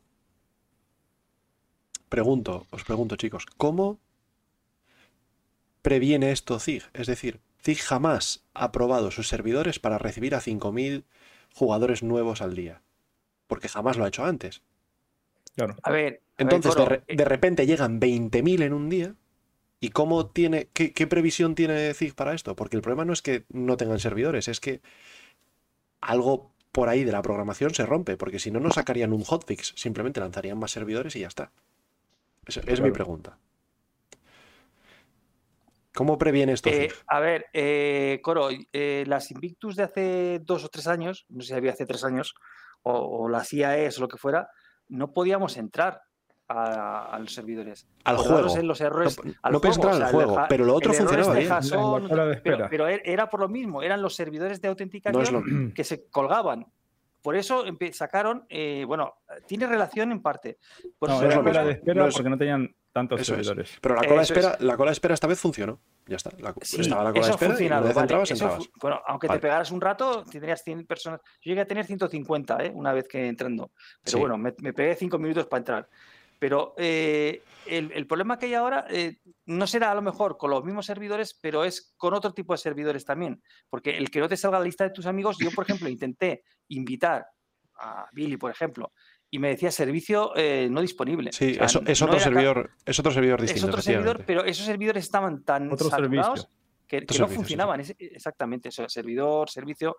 Pregunto, os pregunto chicos, ¿cómo previene esto ZIG? Es decir, ZIG jamás ha probado sus servidores para recibir a 5.000 jugadores nuevos al día. Porque jamás lo ha hecho antes. Claro. A ver. a ver, Entonces, de, Coro, re- eh, de repente llegan 20.000 en un día. ¿Y cómo tiene, qué, qué previsión tiene ZIG para esto? Porque el problema no es que no tengan servidores, es que algo por ahí de la programación se rompe, porque si no, no sacarían un hotfix, simplemente lanzarían más servidores y ya está. Esa es mi pregunta. ¿Cómo previene esto Eh, a ver, eh, Coro, eh, las Invictus de hace dos o tres años, no sé si había hace tres años, o, o las IAEs o lo que fuera, no podíamos entrar a, a los servidores. Al juego. en los errores. No, al no puedes juego, entrar o sea, al el juego, pero lo otro funcionaba bien. Jason, La cola de pero, er- era por lo mismo, eran los servidores de autenticación lo que se colgaban. Por eso sacaron, eh, bueno, tiene relación en parte. Por No, eso era de espera porque no tenían tantos Eso es. servidores. Pero la cola, es. espera, la cola espera esta vez funcionó. Ya está. La- Sí, estaba la cola eso espera y una funcionado. vez vale, entrabas, eso entrabas. fu- bueno, aunque Vale. te pegaras un rato, tendrías 100 personas. Yo llegué a tener 150, ¿eh? Una vez que entrando. Pero Sí. bueno, me, me pegué 5 minutos para entrar. Pero eh, el, el problema que hay ahora eh, no será a lo mejor con los mismos servidores, pero es con otro tipo de servidores también. Porque el que no te salga la lista de tus amigos, yo, por ejemplo, intenté invitar a Billy, por ejemplo, y me decía servicio eh, no disponible. Sí, O sea, eso, es no otro servidor, es otro servidor es distinto. otro servidor, pero esos servidores estaban tan Otro saturados servicio. que, no sí, funcionaban. es- exactamente, eso, servidor, servicio.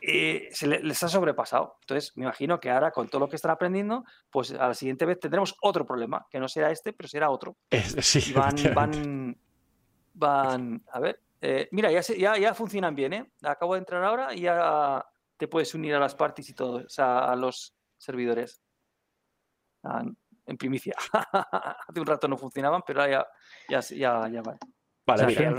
eh, se le- les ha sobrepasado. Entonces, me imagino que ahora, con todo lo que están aprendiendo, pues a la siguiente vez tendremos otro problema, que no será este, pero será otro. Es- sí, Y van, van, van, a ver. eh, mira, ya, se- ya, ya funcionan bien, ¿eh? Acabo de entrar ahora y ya te puedes unir a las parties y todo, o sea, a los servidores. Ah, en primicia. Hace un rato no funcionaban, pero ahora ya, ya, ya, ya van. Vale, sea,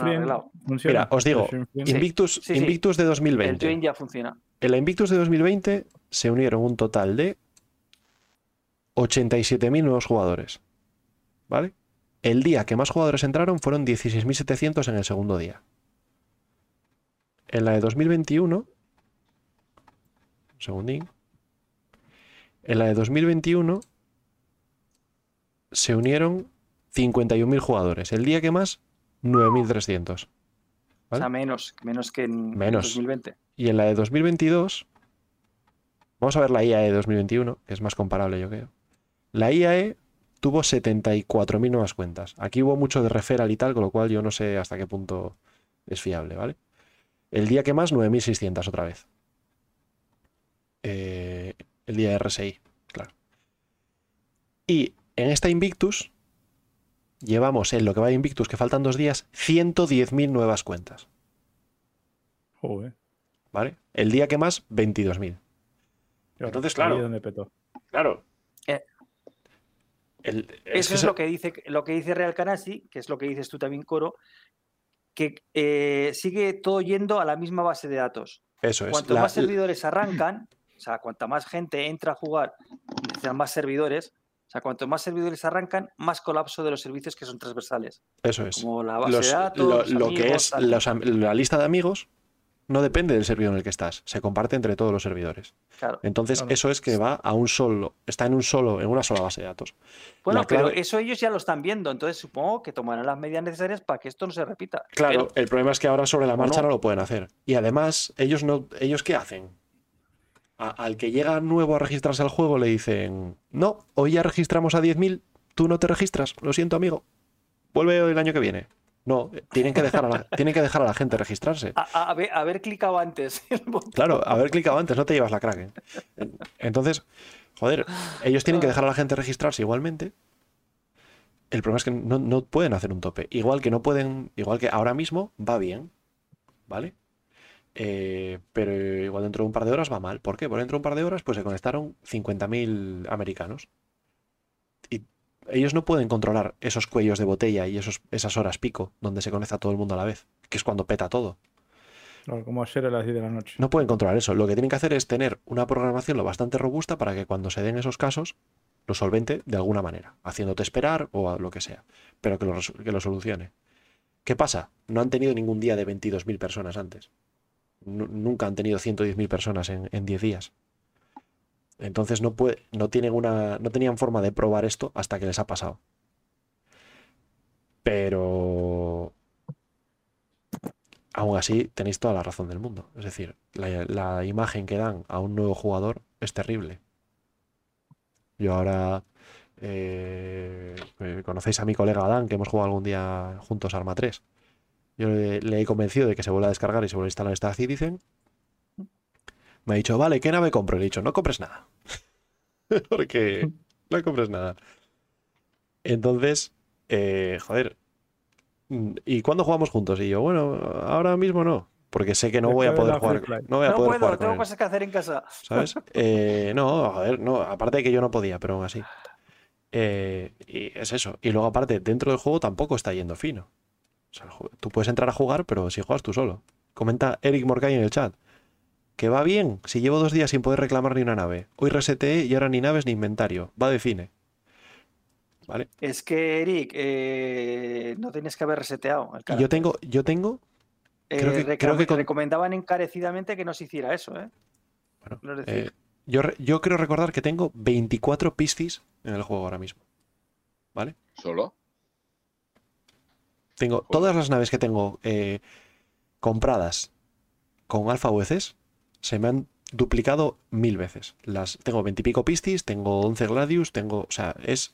mira, os digo. Invictus, sí, sí. Invictus de El 2020. join ya funciona. En la Invictus de 2020 se unieron un total de 87.000 nuevos jugadores. ¿Vale? El día que más jugadores entraron fueron 16.700 en el segundo día. En la de 2021, un segundín. En la de 2021 se unieron 51.000 jugadores. El día que más, 9.300. O sea, menos, menos que en en Menos. 2020. Y en la de 2022, vamos a ver la IAE 2021, que es más comparable, yo creo. La IAE tuvo 74.000 nuevas cuentas. Aquí hubo mucho de referral y tal, con lo cual yo no sé hasta qué punto es fiable, ¿vale? El día que más, 9.600 otra vez. Eh, el día de RSI, claro. Y en esta Invictus, llevamos en lo que va de Invictus, que faltan dos días, 110.000 nuevas cuentas. Joder. ¿Vale? El día que más, 22.000. Entonces, claro. es donde petó. Claro. Eh, El- Eso es lo que dice lo que dice Real Canasi, que es lo que dices tú también, Coro, que eh, sigue todo yendo a la misma base de datos. Eso es. Cuanto La- más servidores arrancan, o sea, cuanta más gente entra a jugar, necesitan más servidores. O sea, cuanto más servidores arrancan, más colapso de los servicios que son transversales, Eso es. como la base Los- de datos, lo, los lo que es los la lista de amigos no depende del servidor en el que estás. Se comparte entre todos los servidores. Claro. Entonces, Claro. eso es que va a un solo, está en un solo, en una sola base de datos. Bueno, La pero clave- eso ellos ya lo están viendo, entonces supongo que tomarán las medidas necesarias para que esto no se repita. Claro, Pero- el problema es que ahora sobre la ¿O marcha no? no? lo pueden hacer. Y además, ellos no, ellos qué hacen? A- al que llega nuevo a registrarse al juego le dicen, no, hoy ya registramos a 10.000, tú no te registras, lo siento amigo, vuelve el año que viene. No, eh, tienen que dejar a la, tienen que dejar a la gente registrarse. A, a- haber, haber clicado antes. Claro, haber clicado antes, no te llevas la Kraken. Entonces, joder, ellos tienen que dejar a la gente registrarse igualmente. El problema es que no, no pueden hacer un tope. Igual que no pueden, igual que ahora mismo va bien, ¿vale? Eh, pero igual dentro de un par de horas va mal. ¿Por qué? Porque dentro de un par de horas pues se conectaron 50.000 americanos. Y ellos no pueden controlar esos cuellos de botella y esos, esas horas pico donde se conecta todo el mundo a la vez, que es cuando peta todo. Como ayer a las 10 de la noche. No pueden controlar eso. Lo que tienen que hacer es tener una programación lo bastante robusta para que cuando se den esos casos lo solvente de alguna manera, haciéndote esperar o a lo que sea, pero que lo, que lo solucione. ¿Qué pasa? No han tenido ningún día de 22.000 personas antes. Nu- nunca han tenido 110.000 personas en, en 10 días. Entonces no, no, tienen una, no tenían forma de probar esto hasta que les ha pasado. Pero aún así tenéis toda la razón del mundo. Es decir, la, la imagen que dan a un nuevo jugador es terrible. Yo ahora... eh, eh, conocéis a mi colega Adán, que hemos jugado algún día juntos Arma 3. Yo le, le he convencido de que se vuelva a descargar y se vuelva a instalar Star Citizen. Me ha dicho, vale, ¿qué nave compro? Y le he dicho, no compres nada. Porque no compres nada. Entonces, eh, joder. ¿Y cuándo jugamos juntos? Y yo, bueno, ahora mismo no. Porque sé que no voy a poder jugar. No voy a No poder puedo, jugar con tengo él. cosas que hacer en casa. ¿Sabes? Eh, no, joder, no. Aparte de que yo no podía, pero aún así. Eh, y es eso. Y luego, aparte, dentro del juego tampoco está yendo fino. Sea, tú puedes entrar a jugar, pero si juegas tú solo. Comenta Eric Morcay en el chat. Que va bien si llevo dos días sin poder reclamar ni una nave. Hoy reseteé y ahora ni naves ni inventario. Va de cine. ¿Vale? Es que, Eric, eh, no tienes que haber reseteado el yo tengo, yo tengo. creo Eh, que- creo que reclam- con- recomendaban encarecidamente que no se hiciera eso, ¿eh? Bueno, No es decir, eh, yo, yo creo recordar que tengo 24 piscis en el juego ahora mismo. ¿Vale? ¿Solo? Tengo todas las naves que tengo eh, compradas con alfa VCs se me han duplicado mil veces. Las tengo 20 y pico pistis, tengo 11 gladius, tengo, o sea, es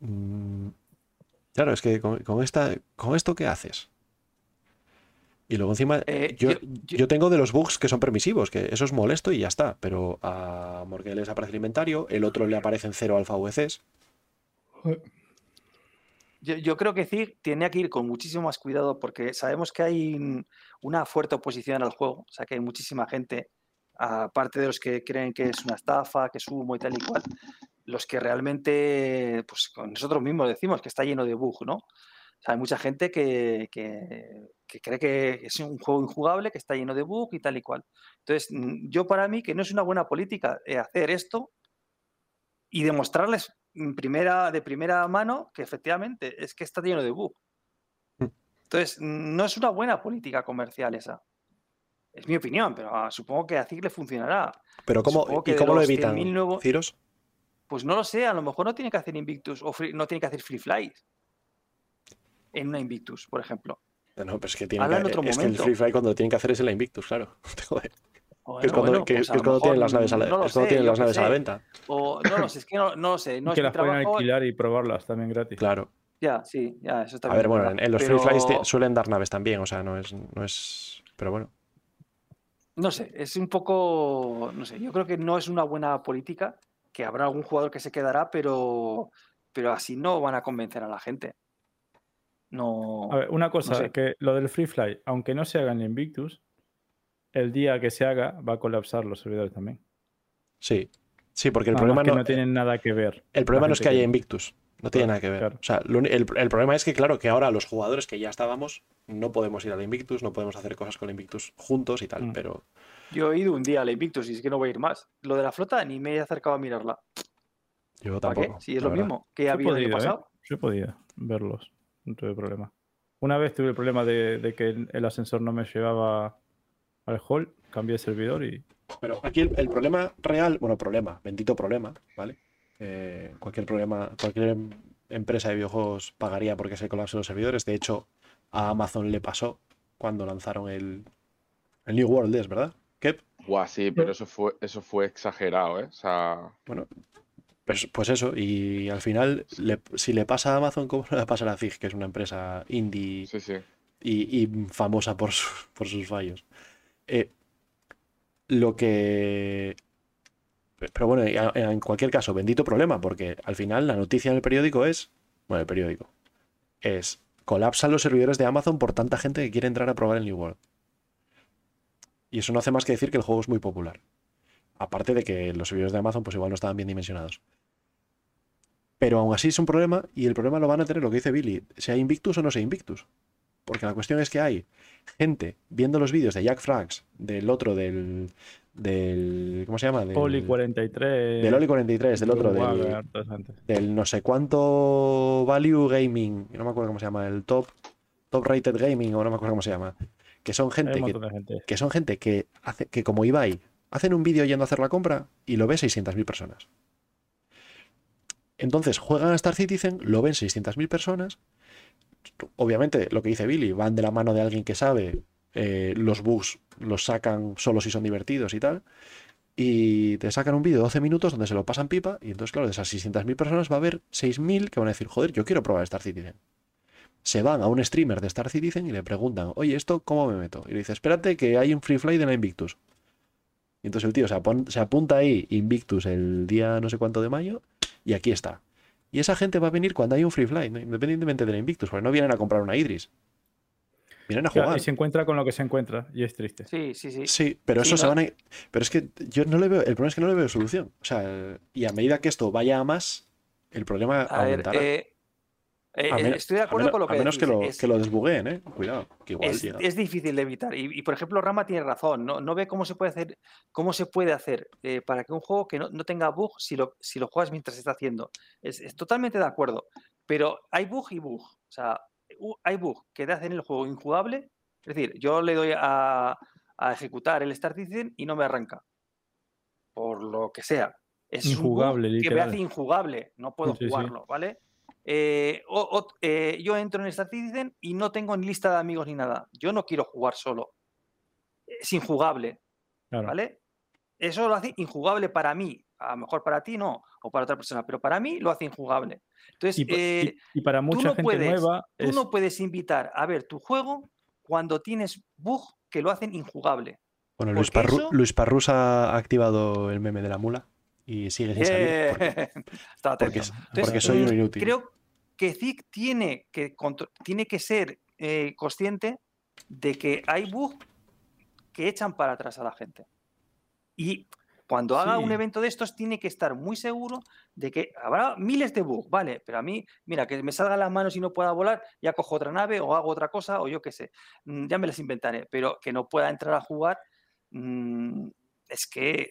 mm, claro, es que con, con esta con esto qué haces? Y luego encima Eh, yo, yo- yo yo- tengo de los bugs que son permisivos, que eso es molesto y ya está, pero a Morgan les aparece el inventario, el otro le aparecen cero alfa VCs. Yo, yo creo que tiene que ir con muchísimo más cuidado porque sabemos que hay un- una fuerte oposición al juego. O sea, que hay muchísima gente, aparte de los que creen que es una estafa, que es humo y tal y cual, los que realmente, pues nosotros mismos decimos que está lleno de bug, ¿no? O sea, hay mucha gente que, que- que cree que es un juego injugable, que está lleno de bug y tal y cual. Entonces, yo para mí que no es una buena política eh, hacer esto y demostrarles primera, de primera mano que efectivamente es que está lleno de bug. Mm. Entonces, no es una buena política comercial esa. Es mi opinión, pero ah, supongo que a le funcionará. Pero ¿cómo, ¿y cómo lo evitan? 100.000 nuevos- Ciros? Pues no lo sé, a lo mejor no tiene que hacer Invictus o free- no tiene que hacer Free Flies en una Invictus, por ejemplo. No, pero es que, Habla que, en otro es que el. Free Fly cuando lo tienen que hacer es en la Invictus, claro. Joder, Bueno, que es cuando, bueno, que- pues que a es lo cuando tienen las naves a la, no lo es cuando sé, tienen yo las qué naves a la sé. venta. O, no lo sé, es que no, no lo sé. No que las pueden trabajo. alquilar y probarlas también gratis. Claro. Ya, sí, ya, eso está A ver, bueno, ¿verdad? en, en los Pero- Free Flies suelen dar naves también, o sea, no es, no es. Pero bueno. No sé, es un poco, no sé, yo creo que no es una buena política, que habrá algún jugador que se quedará, pero, pero así no van a convencer a la gente. No. A ver, una cosa, sé. que lo del Free Fly, aunque no se haga en Invictus, el día que se haga va a colapsar los servidores también. Sí. Sí, porque el problema no, no, tienen nada que ver. el problema no es que haya Invictus. No tiene Claro, nada que ver. claro. O sea, lo el, el problema es que, claro, que ahora los jugadores que ya estábamos no podemos ir al Invictus, no podemos hacer cosas con el Invictus juntos y tal, Mm. pero. Yo he ido un día a la Invictus y es que no voy a ir más. Lo de la flota ni me he acercado a mirarla. Yo ¿Para tampoco. qué? Si es lo verdad. mismo que Yo había el año ¿eh? pasado. Yo he podido verlos, no tuve problema. Una vez tuve el problema de, de que el ascensor no me llevaba al hall, cambié de servidor y Pero aquí el, el problema real, bueno, problema, bendito problema, ¿vale? Eh, cualquier problema, cualquier em- empresa de videojuegos pagaría porque se colapsen los servidores. De hecho, a Amazon le pasó cuando lanzaron el, el New World, es verdad. Kep, Guau, sí, pero eso fue, eso fue exagerado, ¿eh? O sea, bueno, Pues, pues eso, y al final, le- si le pasa a Amazon, ¿cómo le va a pasar a Zig, que es una empresa indie Sí, sí. y, y famosa por, su- por sus fallos? Eh, lo que... Pero bueno, en cualquier caso, bendito problema, porque al final la noticia en el periódico es, bueno, el periódico, es, colapsan los servidores de Amazon por tanta gente que quiere entrar a probar el New World. Y eso no hace más que decir que el juego es muy popular. Aparte de que los servidores de Amazon pues igual no estaban bien dimensionados. Pero aún así es un problema y el problema lo van a tener lo que dice Billy, sea Invictus o no sea Invictus. Porque la cuestión es que hay gente viendo los vídeos de Jack Frags, del otro, del... del ¿Cómo se llama? Del, Poli 43. del Oli 43, del otro, del, no sé cuánto Value Gaming, no me acuerdo cómo se llama, el Top, top Rated Gaming o no me acuerdo cómo se llama. Que son que gente. que son gente que hace que como Ibai hacen un vídeo yendo a hacer la compra y lo ve 600.000 personas. Entonces juegan a Star Citizen, lo ven 600.000 personas. Obviamente, lo que dice Billy, van de la mano de alguien que sabe, eh, los bugs los sacan solo si son divertidos y tal. Y te sacan un vídeo de 12 minutos donde se lo pasan pipa. Y entonces, claro, de esas 600.000 personas va a haber 6.000 que van a decir, joder, yo quiero probar Star Citizen se van a un streamer de Star Citizen y le preguntan, oye, ¿esto cómo me meto? Y le dice, espérate que hay un free fly de la Invictus. Y entonces el tío se apunta ahí, Invictus, el día no sé cuánto de mayo, y aquí está. Y esa gente va a venir cuando hay un free fly, ¿no? independientemente de la Invictus, porque no vienen a comprar una Idris. Vienen a Claro, jugar. y se encuentra con lo que se encuentra y es triste. Sí, sí, sí. Sí, pero Sí, eso se van a... Pero es que yo no le veo... El problema es que no le veo solución. O sea, y a medida que esto vaya a más, el problema A ver, aumentará. eh, eh, A eh, estoy de a acuerdo con lo a que menos que lo, es- que lo desbugueen, ¿eh? Cuidado, que igual es, llega. es difícil de evitar. Y, y, por ejemplo, Rama tiene razón. No, no ve cómo se puede hacer, cómo se puede hacer eh, para que un juego que no, no tenga bug si lo, si lo juegas mientras se está haciendo. Es, es totalmente de acuerdo. Pero hay bug y bug. O sea, hay bug que te hacen el juego injugable. Es decir, yo le doy a, a ejecutar el Start Citizen y no me arranca. Por lo que sea. Es un bug Injugable, que me hace injugable. No puedo Sí, sí. jugarlo, ¿vale? Eh, o- o- eh, yo entro en Star Citizen y no tengo ni lista de amigos ni nada. Yo no quiero jugar solo. Es injugable, Claro. ¿vale? Eso lo hace injugable para mí. A lo mejor para ti no, o para otra persona, pero para mí lo hace injugable. Entonces, Y, eh, y para mucha no gente puedes- nueva tú es no puedes invitar a ver tu juego cuando tienes bug que lo hacen injugable. Bueno, Luis, Parru- eso- Luis Parrus ha activado el meme de la mula y sigue sin salir. Porque, Está porque, soy un mm, inútil. Creo que ZIC tiene que, tiene que ser eh, consciente de que hay bugs que echan para atrás a la gente. Y cuando haga un evento de estos, tiene que estar muy seguro de que habrá miles de bugs, ¿vale? Pero a mí, mira, que me salgan las manos y no pueda volar, ya cojo otra nave o hago otra cosa o yo qué sé. Mm, Ya me las inventaré. Pero que no pueda entrar a jugar, mm, es que.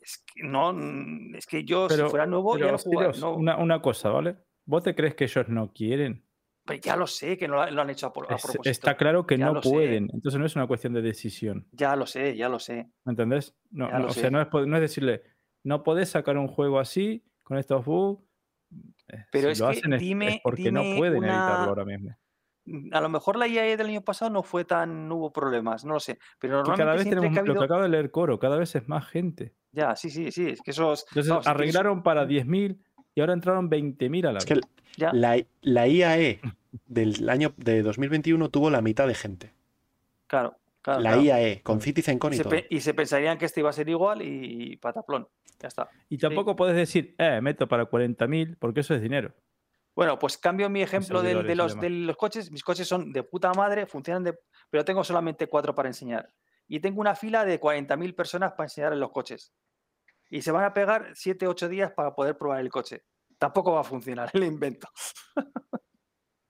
Es que no, mm, es que yo Pero- si fuera nuevo ya Pero, no jugaría. Siros, no- una, una cosa, ¿vale? ¿Vos te crees que ellos no quieren? Pues ya lo sé, que no lo, han hecho a, por- a propósito. está claro que ya no sé. pueden. Entonces no es una cuestión de decisión. Ya lo sé, ya lo sé. ¿Me entendés? No, o sé. sea, no es, no es decirle, no podés sacar un juego así, con estos bugs. Eh, Pero si es lo que hacen es- es, dime- porque no pueden una- evitarlo ahora mismo. Mm, A lo mejor la IAE del año pasado no fue tan, no hubo problemas, no lo sé. Pero normalmente cada vez tenemos, que ha lo que acabo de leer Coro, cada vez es más gente. Ya, sí, sí, sí, es que esos... Entonces vamos, es que eso- arreglaron para 10.000 y ahora entraron 20.000 a la Es vez. que ya, la, la IAE del año de 2021 tuvo la mitad de gente. claro, claro. La claro. IAE, con CitizenCon Y y se, todo. y se pensarían que este iba a ser igual y pataplón. Ya está. Y tampoco podés decir, eh, meto para 40.000 porque eso es dinero. Bueno, pues cambio mi ejemplo de, y los, de los coches. Mis coches son de puta madre, funcionan de... Pero tengo solamente cuatro para enseñar. Y tengo una fila de 40.000 personas para enseñar en los coches. Y se van a pegar 7, 8 días para poder probar el coche. Tampoco va a funcionar el invento.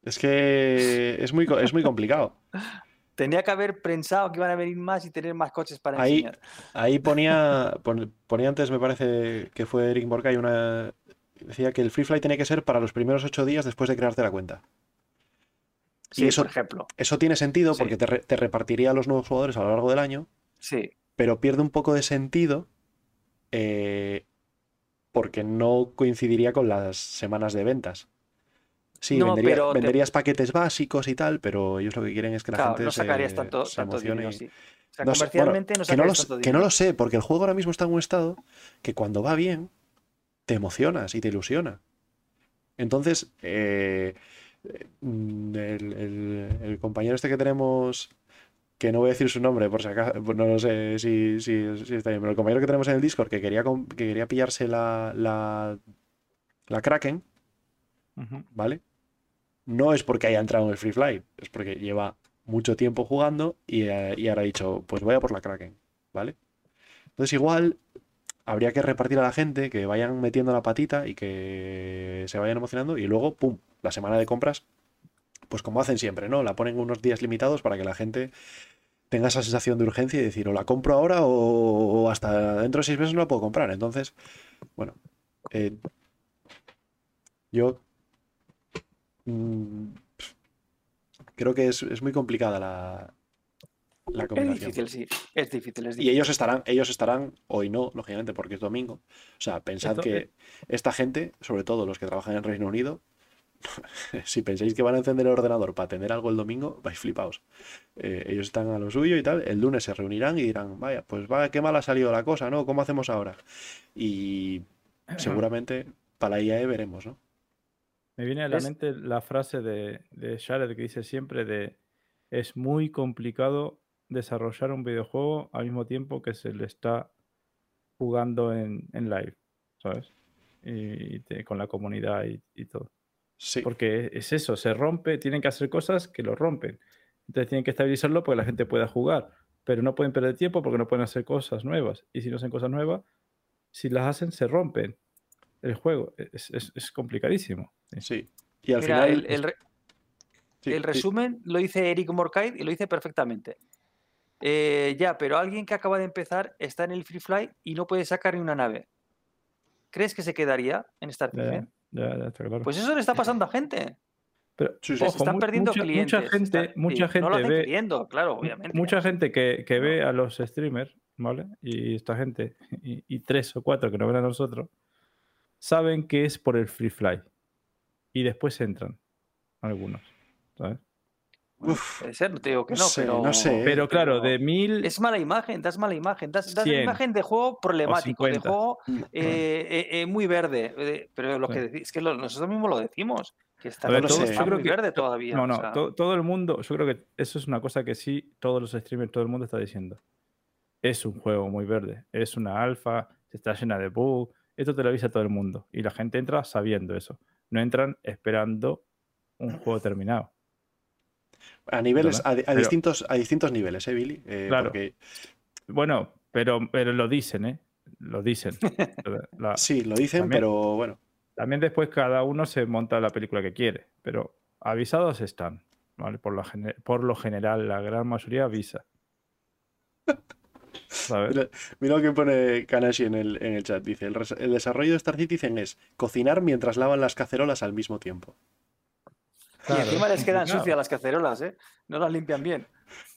Es que es muy, es muy complicado. Tenía que haber pensado que iban a venir más y tener más coches para Ahí- enseñar. Ahí ponía, pon- ponía antes, me parece que fue Eric Borca, una. Decía que el free fly tenía que ser para los primeros ocho días después de crearte la cuenta. Sí, eso- por ejemplo. Eso tiene sentido Sí. porque te, re- te repartiría a los nuevos jugadores a lo largo del año, Sí. pero pierde un poco de sentido eh, porque no coincidiría con las semanas de ventas. Sí, No, vendería- pero te- venderías paquetes básicos y tal, pero ellos lo que quieren es que la Claro, gente no sacarías se, tanto, se tanto emocione dinero y- así. O sea, No sé, bueno, comercialmente no que lo, tanto que no lo sé, porque el juego ahora mismo está en un estado que cuando va bien, te emocionas y te ilusiona. Entonces, eh, mm, el, el- el compañero este que tenemos, que no voy a decir su nombre, por si acaso, pues no lo sé si, si- si está bien, pero el compañero que tenemos en el Discord que quería, que quería pillarse la, la, la Kraken. ¿vale? No es porque haya entrado en el Free Fly, es porque lleva mucho tiempo jugando y, eh, y ahora ha dicho, pues voy a por la Kraken, ¿vale? Entonces igual habría que repartir a la gente que vayan metiendo la patita y que se vayan emocionando y luego, ¡pum!, la semana de compras, pues como hacen siempre, ¿no? La ponen unos días limitados para que la gente tenga esa sensación de urgencia y decir, o la compro ahora o, o hasta dentro de seis meses no la puedo comprar. Entonces, bueno, eh, yo mm, creo que es, es muy complicada la, la Es difícil, sí. Es difícil, es Y ellos estarán, ellos estarán, hoy no, lógicamente, porque es domingo. O sea, pensad Esto, que eh. esta gente, sobre todo los que trabajan en Reino Unido, si pensáis que van a encender el ordenador para tener algo el domingo, vais flipaos. Eh, ellos están a lo suyo y tal. El lunes se reunirán y dirán, vaya, pues va, qué mal ha salido la cosa, ¿no? ¿Cómo hacemos ahora? Y seguramente para la IAE veremos, ¿no? Me viene a la Es- mente la frase de, de Jared que dice siempre de es muy complicado desarrollar un videojuego al mismo tiempo que se le está jugando en, en live, ¿sabes? Y, y te- con la comunidad y, y todo. Sí. Porque es eso, se rompe, tienen que hacer cosas que lo rompen. Entonces tienen que estabilizarlo para que la gente pueda jugar. Pero no pueden perder tiempo porque no pueden hacer cosas nuevas. Y si no hacen cosas nuevas, si las hacen, se rompen el juego. Es, es- es complicadísimo. sí. Sí. Y al Mira, final. el, el re- sí, el sí. resumen lo dice Eric Morkite y lo dice perfectamente. Eh, ya, pero alguien que acaba de empezar está en el Free Fly y no puede sacar ni una nave. ¿Crees que se quedaría en Star Citizen? Ya, ya está claro. Pues eso le está pasando a gente. Pero, Sí, sí. Se ojo, están mu- perdiendo mucha, clientes. mucha gente, mucha sí, gente no lo ve, queriendo, claro, obviamente. mucha gente que, que No. ve a los streamers, ¿vale? Y esta gente, y, y tres o cuatro que nos ven a nosotros, saben que es por el free fly. Y después entran algunos, ¿sabes? Uf, Puede ser, no te digo que no no, sé, pero. no sé, ¿eh? Pero claro, de mil, Es mala imagen, das mala imagen. Das, das 100 imagen de juego problemático, de 50. juego eh, eh, eh, muy verde. pero lo que decís, es que lo- nosotros mismos lo decimos. Que está, ver, todo todo- está yo creo muy que- verde todavía. no, o no, sea, todo el mundo, yo creo que eso es una cosa que sí, todos los streamers, todo el mundo está diciendo. Es un juego muy verde, es una alfa, está llena de bugs, esto te lo avisa todo el mundo. Y la gente entra sabiendo eso. No entran esperando un juego terminado. A niveles, a, a Pero- distintos, a distintos niveles, ¿eh, Billy? Eh, Claro. Porque Bueno, pero, pero lo dicen, ¿eh? Lo dicen. La- sí, lo dicen, También- pero bueno. También después cada uno se monta la película que quiere, pero avisados están, ¿vale? Por, la gene- por lo general, la gran mayoría avisa. Mira, mira lo que pone Kanashi en el, en el chat. Dice, el, el desarrollo de Star Citizen es cocinar mientras lavan las cacerolas al mismo tiempo. Y encima es les quedan sucias las cacerolas, ¿eh? No las limpian bien.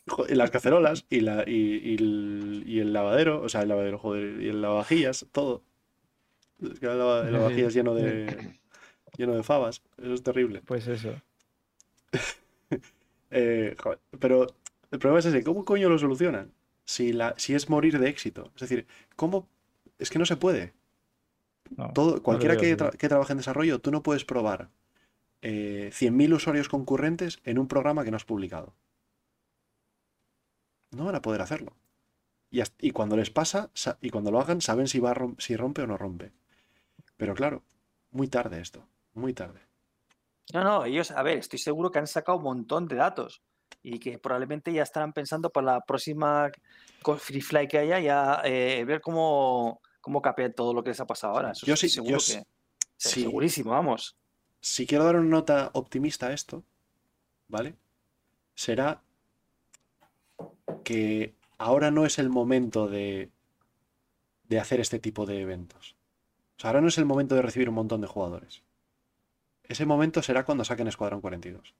Jo- y las cacerolas y, la, y, y el, y el lavadero, o sea, el lavadero, joder, y el lavavajillas, todo. Es que el, lava- el Sí, lavavajillas lleno de, lleno de fabas. Eso es terrible. Pues eso. Eh, joder, pero el problema es ese, ¿cómo coño lo solucionan? Si, la, si es morir de éxito. Es decir, ¿cómo? Es que no se puede. No, Todo, no cualquiera tra- que trabaje en desarrollo, tú no puedes probar eh, 100.000 usuarios concurrentes en un programa que no has publicado. No van a poder hacerlo. Y, hasta- y cuando les pasa, sa- y cuando lo hagan, saben si, va si rompe o no rompe. Pero claro, muy tarde esto, muy tarde. No, no, ellos, a ver, estoy seguro que han sacado un montón de datos y que probablemente ya estarán pensando para la próxima Free Fly que haya, ya eh, ver cómo, cómo capea todo lo que les ha pasado ahora. Eso Yo sí- seguro yo que. sí. Segurísimo, vamos. Si quiero dar una nota optimista a esto, ¿vale? Será que ahora no es el momento de, de hacer este tipo de eventos. O sea, ahora no es el momento de recibir un montón de jugadores. Ese momento será cuando saquen Escuadrón 42.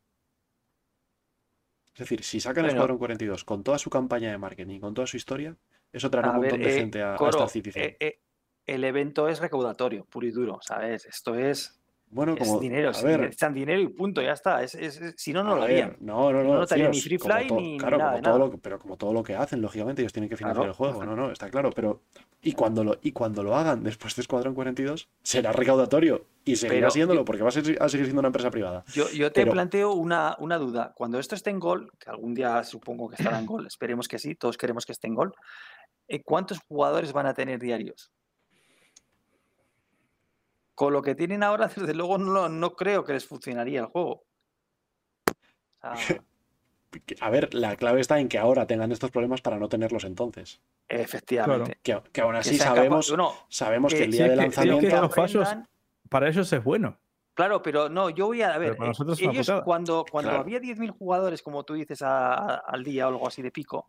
Es decir, si sacan Bueno. Escuadrón 42 con toda su campaña de marketing, con toda su historia, eso traerá A un ver, montón de eh, gente a, a Coro, Star Citizen. eh, eh, el evento es recaudatorio, puro y duro, ¿sabes? Esto es. Bueno, Es como. dinero, a ver, dinero y punto, ya está. Es, es- es- si no, no lo harían. No, no, No no. notaría ni tíos, free fly to- ni- claro, nada como de todo nada. lo que- pero como todo lo que hacen, lógicamente, ellos tienen que financiar Claro, el juego. claro. No, no, está claro. Pero. Y cuando lo, y cuando lo hagan después de Escuadrón 42, será recaudatorio. Y seguirá Pero- siéndolo, porque va a, ser- a seguir siendo una empresa privada. Yo, yo te Pero- planteo una, una duda. Cuando esto esté en gol, que algún día supongo que estará en gol, esperemos que sí, todos queremos que esté en gol, eh, ¿cuántos jugadores van a tener diarios? Con lo que tienen ahora, desde luego, no, no creo que les funcionaría el juego. O sea, A ver, la clave está en que ahora tengan estos problemas para no tenerlos entonces. efectivamente. Que, que aún así sabemos, no, sabemos que que- el día de que lanzamiento. los fallos- aprendan- Para ellos es bueno. Claro, pero no, yo voy a, a ver, eh, ellos putada. cuando, cuando Claro. había 10.000 jugadores, como tú dices, a- a- al día o algo así de pico,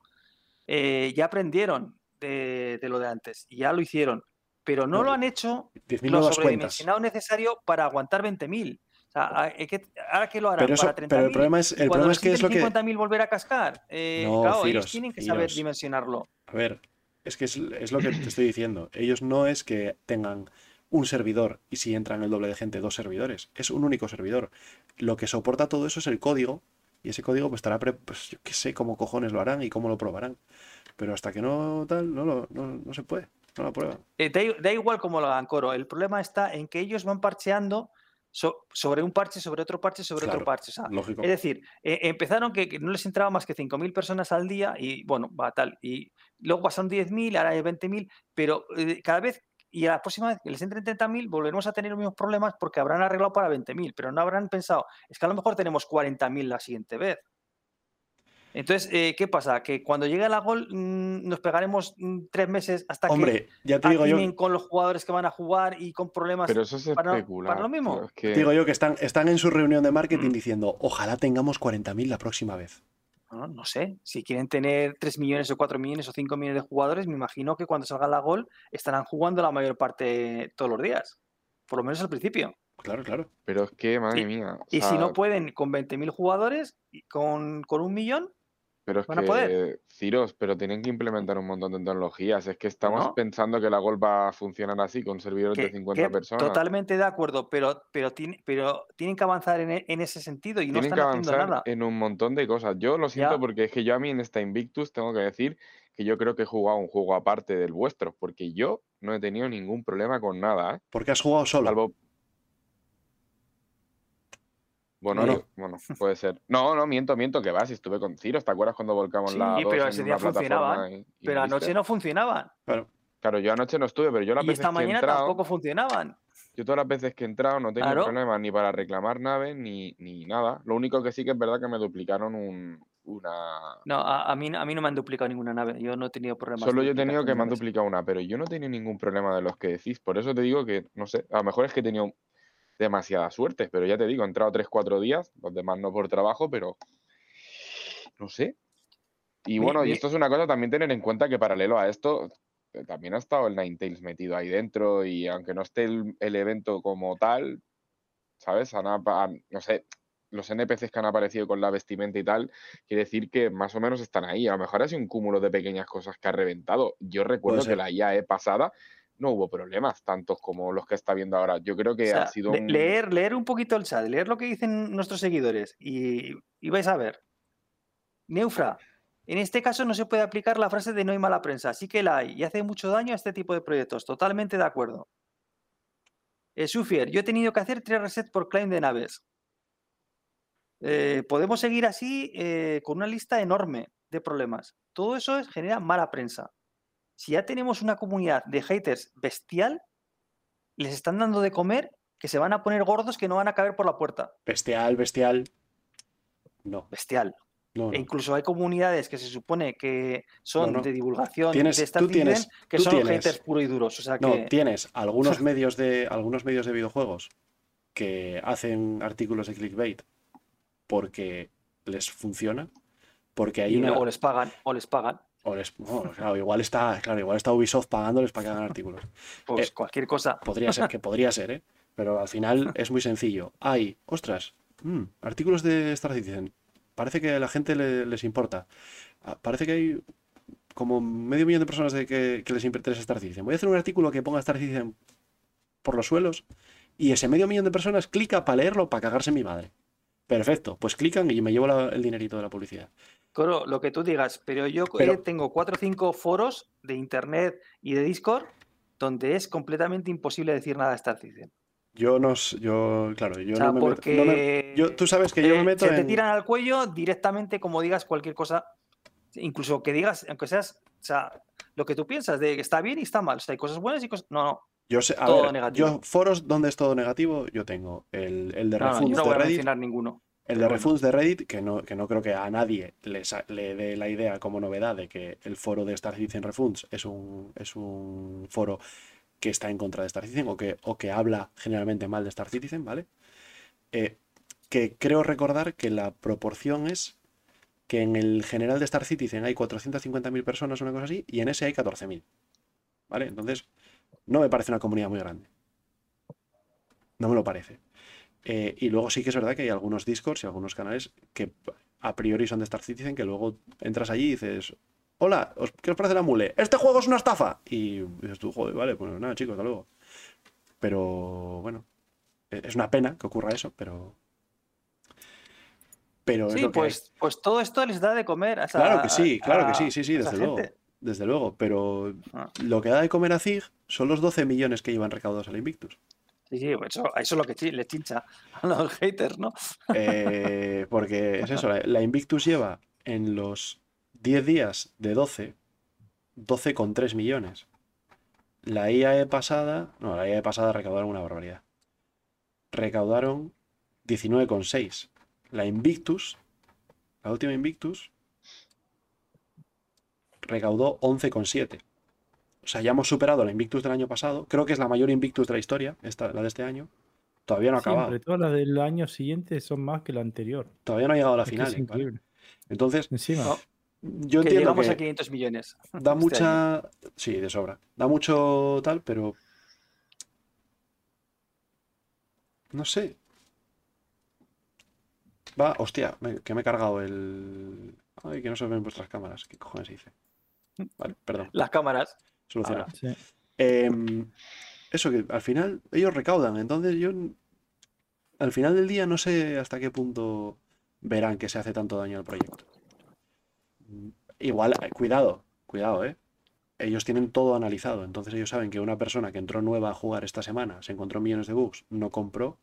eh, ya aprendieron de, de lo de antes y ya lo hicieron, pero no lo han hecho 10.000 lo nuevas cuentas. sobredimensionado necesario para aguantar 20.000. O sea, ¿qué- ¿ahora qué lo harán? Pero, eso, ¿Para pero el 30.000? problema es, el problema es que es lo que. 50.000 volver a cascar. Eh, No, claro, ellos tienen que saber dimensionarlo. A ver, es que es, es lo que te estoy diciendo. Ellos no es que tengan un servidor y si entran el doble de gente, dos servidores. Es un único servidor. Lo que soporta todo eso es el código. Y ese código pues estará, pre- pues yo qué sé cómo cojones lo harán y cómo lo probarán. Pero hasta que no tal, no, lo- no, no se puede. No la prueban. Eh, da, igual cómo lo hagan, Coro. El problema está en que ellos van parcheando so- sobre un parche, sobre otro parche, sobre Claro. otro parche. O sea, Lógico. Es decir, eh, empezaron que, que no les entraba más que 5.000 personas al día y bueno, va tal. Y luego pasaron 10.000, ahora hay 20.000, pero eh, cada vez y a la próxima vez que les entren 30.000 volveremos a tener los mismos problemas porque habrán arreglado para 20.000, pero no habrán pensado, es que a lo mejor tenemos 40.000 la siguiente vez. Entonces, eh, ¿qué pasa? Que cuando llegue la gol mm, nos pegaremos mm, tres meses hasta que ya te digo yo, atinen con los jugadores que van a jugar y con problemas. Pero eso es para- para especular. lo mismo. es que- digo yo que están, están en su reunión de marketing Mm. diciendo, ojalá tengamos 40.000 la próxima vez. No, no sé, si quieren tener 3 millones o 4 millones o 5 millones de jugadores, me imagino que cuando salga la gol estarán jugando la mayor parte todos los días, por lo menos al principio. Claro, claro. Pero es que, madre Y- mía. o Y si no pueden con 20.000 jugadores, con, con un millón, Pero es van a que, poder. Ciros, pero tienen que implementar un montón de tecnologías. Es que estamos pensando que la Gol va a funcionar así, con servidores de que, 50 que personas. totalmente de acuerdo, pero, pero, tiene- pero tienen que avanzar en, e- en ese sentido y no Tienen están que haciendo avanzar nada. en un montón de cosas. Yo lo siento Ya. porque es que yo a mí en esta Invictus tengo que decir que yo creo que he jugado un juego aparte del vuestro, porque yo no he tenido ningún problema con nada, ¿eh? Porque has jugado solo. Salvo. Bueno, No, bueno, puede ser. No, no, miento, miento, que va, si estuve con Ciros, ¿te acuerdas cuando volcamos Sí, la 2 pero en ese día y- y Pero anoche viste? no funcionaban. Claro. Claro, yo anoche no estuve, pero yo las Y veces esta que he mañana entrado, tampoco funcionaban. yo todas las veces que he entrado no he tenido Claro. problemas ni para reclamar naves ni, ni nada. Lo único que sí que es verdad que me duplicaron un, una... No, a, a mí, a mí no me han duplicado ninguna nave. Yo no he tenido problemas. Solo yo he tenido que me han duplicado una, pero yo no he tenido ningún problema de los que decís. Por eso te digo que, no sé, a lo mejor es que he tenido demasiada suerte, pero ya te digo, he entrado 3-4 días, los demás no por trabajo, pero no sé. Y bueno, y esto es una cosa también tener en cuenta que paralelo a esto, eh, también ha estado el Ninetales metido ahí dentro y aunque no esté el, el evento como tal, ¿sabes? Han han- no sé, los NPCs que han aparecido con la vestimenta y tal, quiere decir que más o menos están ahí. A lo mejor ha sido un cúmulo de pequeñas cosas que ha reventado. Yo recuerdo que la IAE pasada no hubo problemas, tantos como los que está viendo ahora. Yo creo que O sea, ha sido un... leer, leer un poquito el chat, leer lo que dicen nuestros seguidores y, y vais a ver. Neufra, en este caso no se puede aplicar la frase de no hay mala prensa, sí que la hay y hace mucho daño a este tipo de proyectos. Totalmente de acuerdo. Eh, Sufier, yo he tenido que hacer tres resets por claim de naves. Eh, podemos seguir así eh, con una lista enorme de problemas. Todo eso es- genera mala prensa. Si ya tenemos una comunidad de haters bestial, les están dando de comer que se van a poner gordos que no van a caber por la puerta. Bestial, bestial. No, Bestial. no, E incluso hay comunidades que se supone que son No, de divulgación Tienes- de tú tienes- Citizen, que tú son tienes- haters puros y duros. O sea No, tienes algunos medios de algunos medios de videojuegos que hacen artículos de clickbait porque les funciona, porque hay y una o les pagan, o les pagan. O les- bueno, claro, igual está, claro, igual está Ubisoft pagándoles para que hagan artículos. Pues Eh, cualquier cosa. Podría ser, que podría ser, ¿eh? Pero al final es muy sencillo. Hay, ostras, mm, artículos de Star Citizen. Parece que a la gente le- les importa. Ah, Parece que hay como medio millón de personas de que, que les interesa Star Citizen. Voy a hacer un artículo que ponga Star Citizen por los suelos Y ese medio millón de personas clica para leerlo, para cagarse en mi madre. Perfecto, pues clican y me llevo la- el dinerito de la publicidad. Coro, lo que tú digas, pero yo eh, tengo cuatro o cinco foros de internet y de Discord donde es completamente imposible decir nada de Star Citizen. Yo no, yo, claro, yo o sea, no me meto- porque no me- yo- tú sabes que yo me eh, meto se te tiran al cuello directamente como digas cualquier cosa, incluso que digas, aunque seas, o sea, lo que tú piensas de que está bien y está mal, o sea, hay cosas buenas y cosas, no, no, Yo sé, a todo ver, negativo. yo foros donde es todo negativo, yo tengo el, el de no, refunds no de Reddit, mencionar ninguno. el de pero bueno. refunds de Reddit, que no, que no creo que a nadie le, sa- le dé la idea como novedad de que el foro de Star Citizen Refunds es un, es un foro que está en contra de Star Citizen o que, o que habla generalmente mal de Star Citizen, ¿vale? Eh, que creo recordar que la proporción es que en el general de Star Citizen hay 450.000 personas, una cosa así, y en ese hay 14.000. ¿Vale? Entonces, no me parece una comunidad muy grande. No me lo parece. Eh, y luego sí que es verdad que hay algunos discords y algunos canales que a priori son de Star Citizen, que luego entras allí y dices, hola, ¿os- ¿qué os parece la mule? Este juego es una estafa. Y dices tú, joder, vale, pues nada, chicos, hasta luego. Pero bueno, e- es una pena que ocurra eso, pero... Pero es Sí, lo que hay. pues, pues todo esto les da de comer. a Claro que sí, claro que sí, sí, sí, desde luego. gente. Desde luego, pero Ah. lo que da de comer a Zig son los 12 millones que llevan recaudados al Invictus. Sí, sí, pues eso, eso es lo que le chincha a los haters, ¿no? Eh, porque es eso, la, la Invictus lleva en los 10 días de 12, 12,3 millones. La IAE pasada, no, la IAE pasada recaudaron una barbaridad. Recaudaron 19,6. La Invictus, la última Invictus, recaudó 11,7. O sea, ya hemos superado la Invictus del año pasado. Creo que es la mayor Invictus de la historia, esta, la de este año. Todavía no ha acabado. Siempre, todas las del año siguiente son más que la anterior. Todavía no ha llegado a la Es final. es ¿vale? increíble. Entonces, Encima, No, yo que entiendo llegamos que a 500 millones. da este año. mucha. Sí, de sobra. Da mucho tal, pero. No sé. Va, hostia, me- que me he cargado el. Ay, que no se ven vuestras cámaras. ¿Qué cojones hice? Vale, perdón. Las cámaras. Solucionado. sí. Em, eso que al final ellos recaudan, entonces yo al final del día no sé hasta qué punto verán que se hace tanto daño al proyecto. Mm, Igual, eh, cuidado, cuidado, ¿eh? Ellos tienen todo analizado, entonces ellos saben que una persona que entró nueva a jugar esta semana, se encontró millones de bugs, no compró,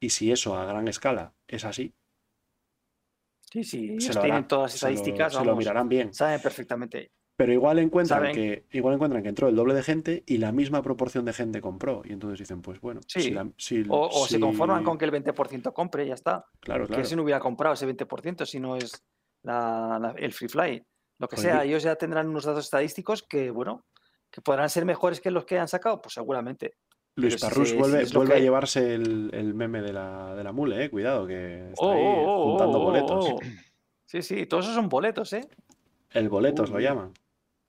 y si eso a gran escala es así, Sí, sí, se ellos lo tienen todas las se lo- estadísticas, se lo mirarán bien. saben perfectamente. Pero igual encuentran Saben. que, igual encuentran que entró el doble de gente y la misma proporción de gente compró. Y entonces dicen, pues bueno, si Sí. la- si- O, o se conforman con que el 20% compre y ya está. Claro, Que claro. si no hubiera comprado ese 20% si no es la- la- el free fly. Lo que Pues sea, ellos ya tendrán unos datos estadísticos que, bueno, que podrán ser mejores que los que han sacado, pues seguramente. Luis pero Parrus si vuelve, lo vuelve a que- llevarse el, el meme de la, de la mule, eh. Cuidado, que está Oh, ahí oh, oh, juntando boletos. Sí, sí, todos esos son boletos, ¿eh? El boletos lo Uh. llaman.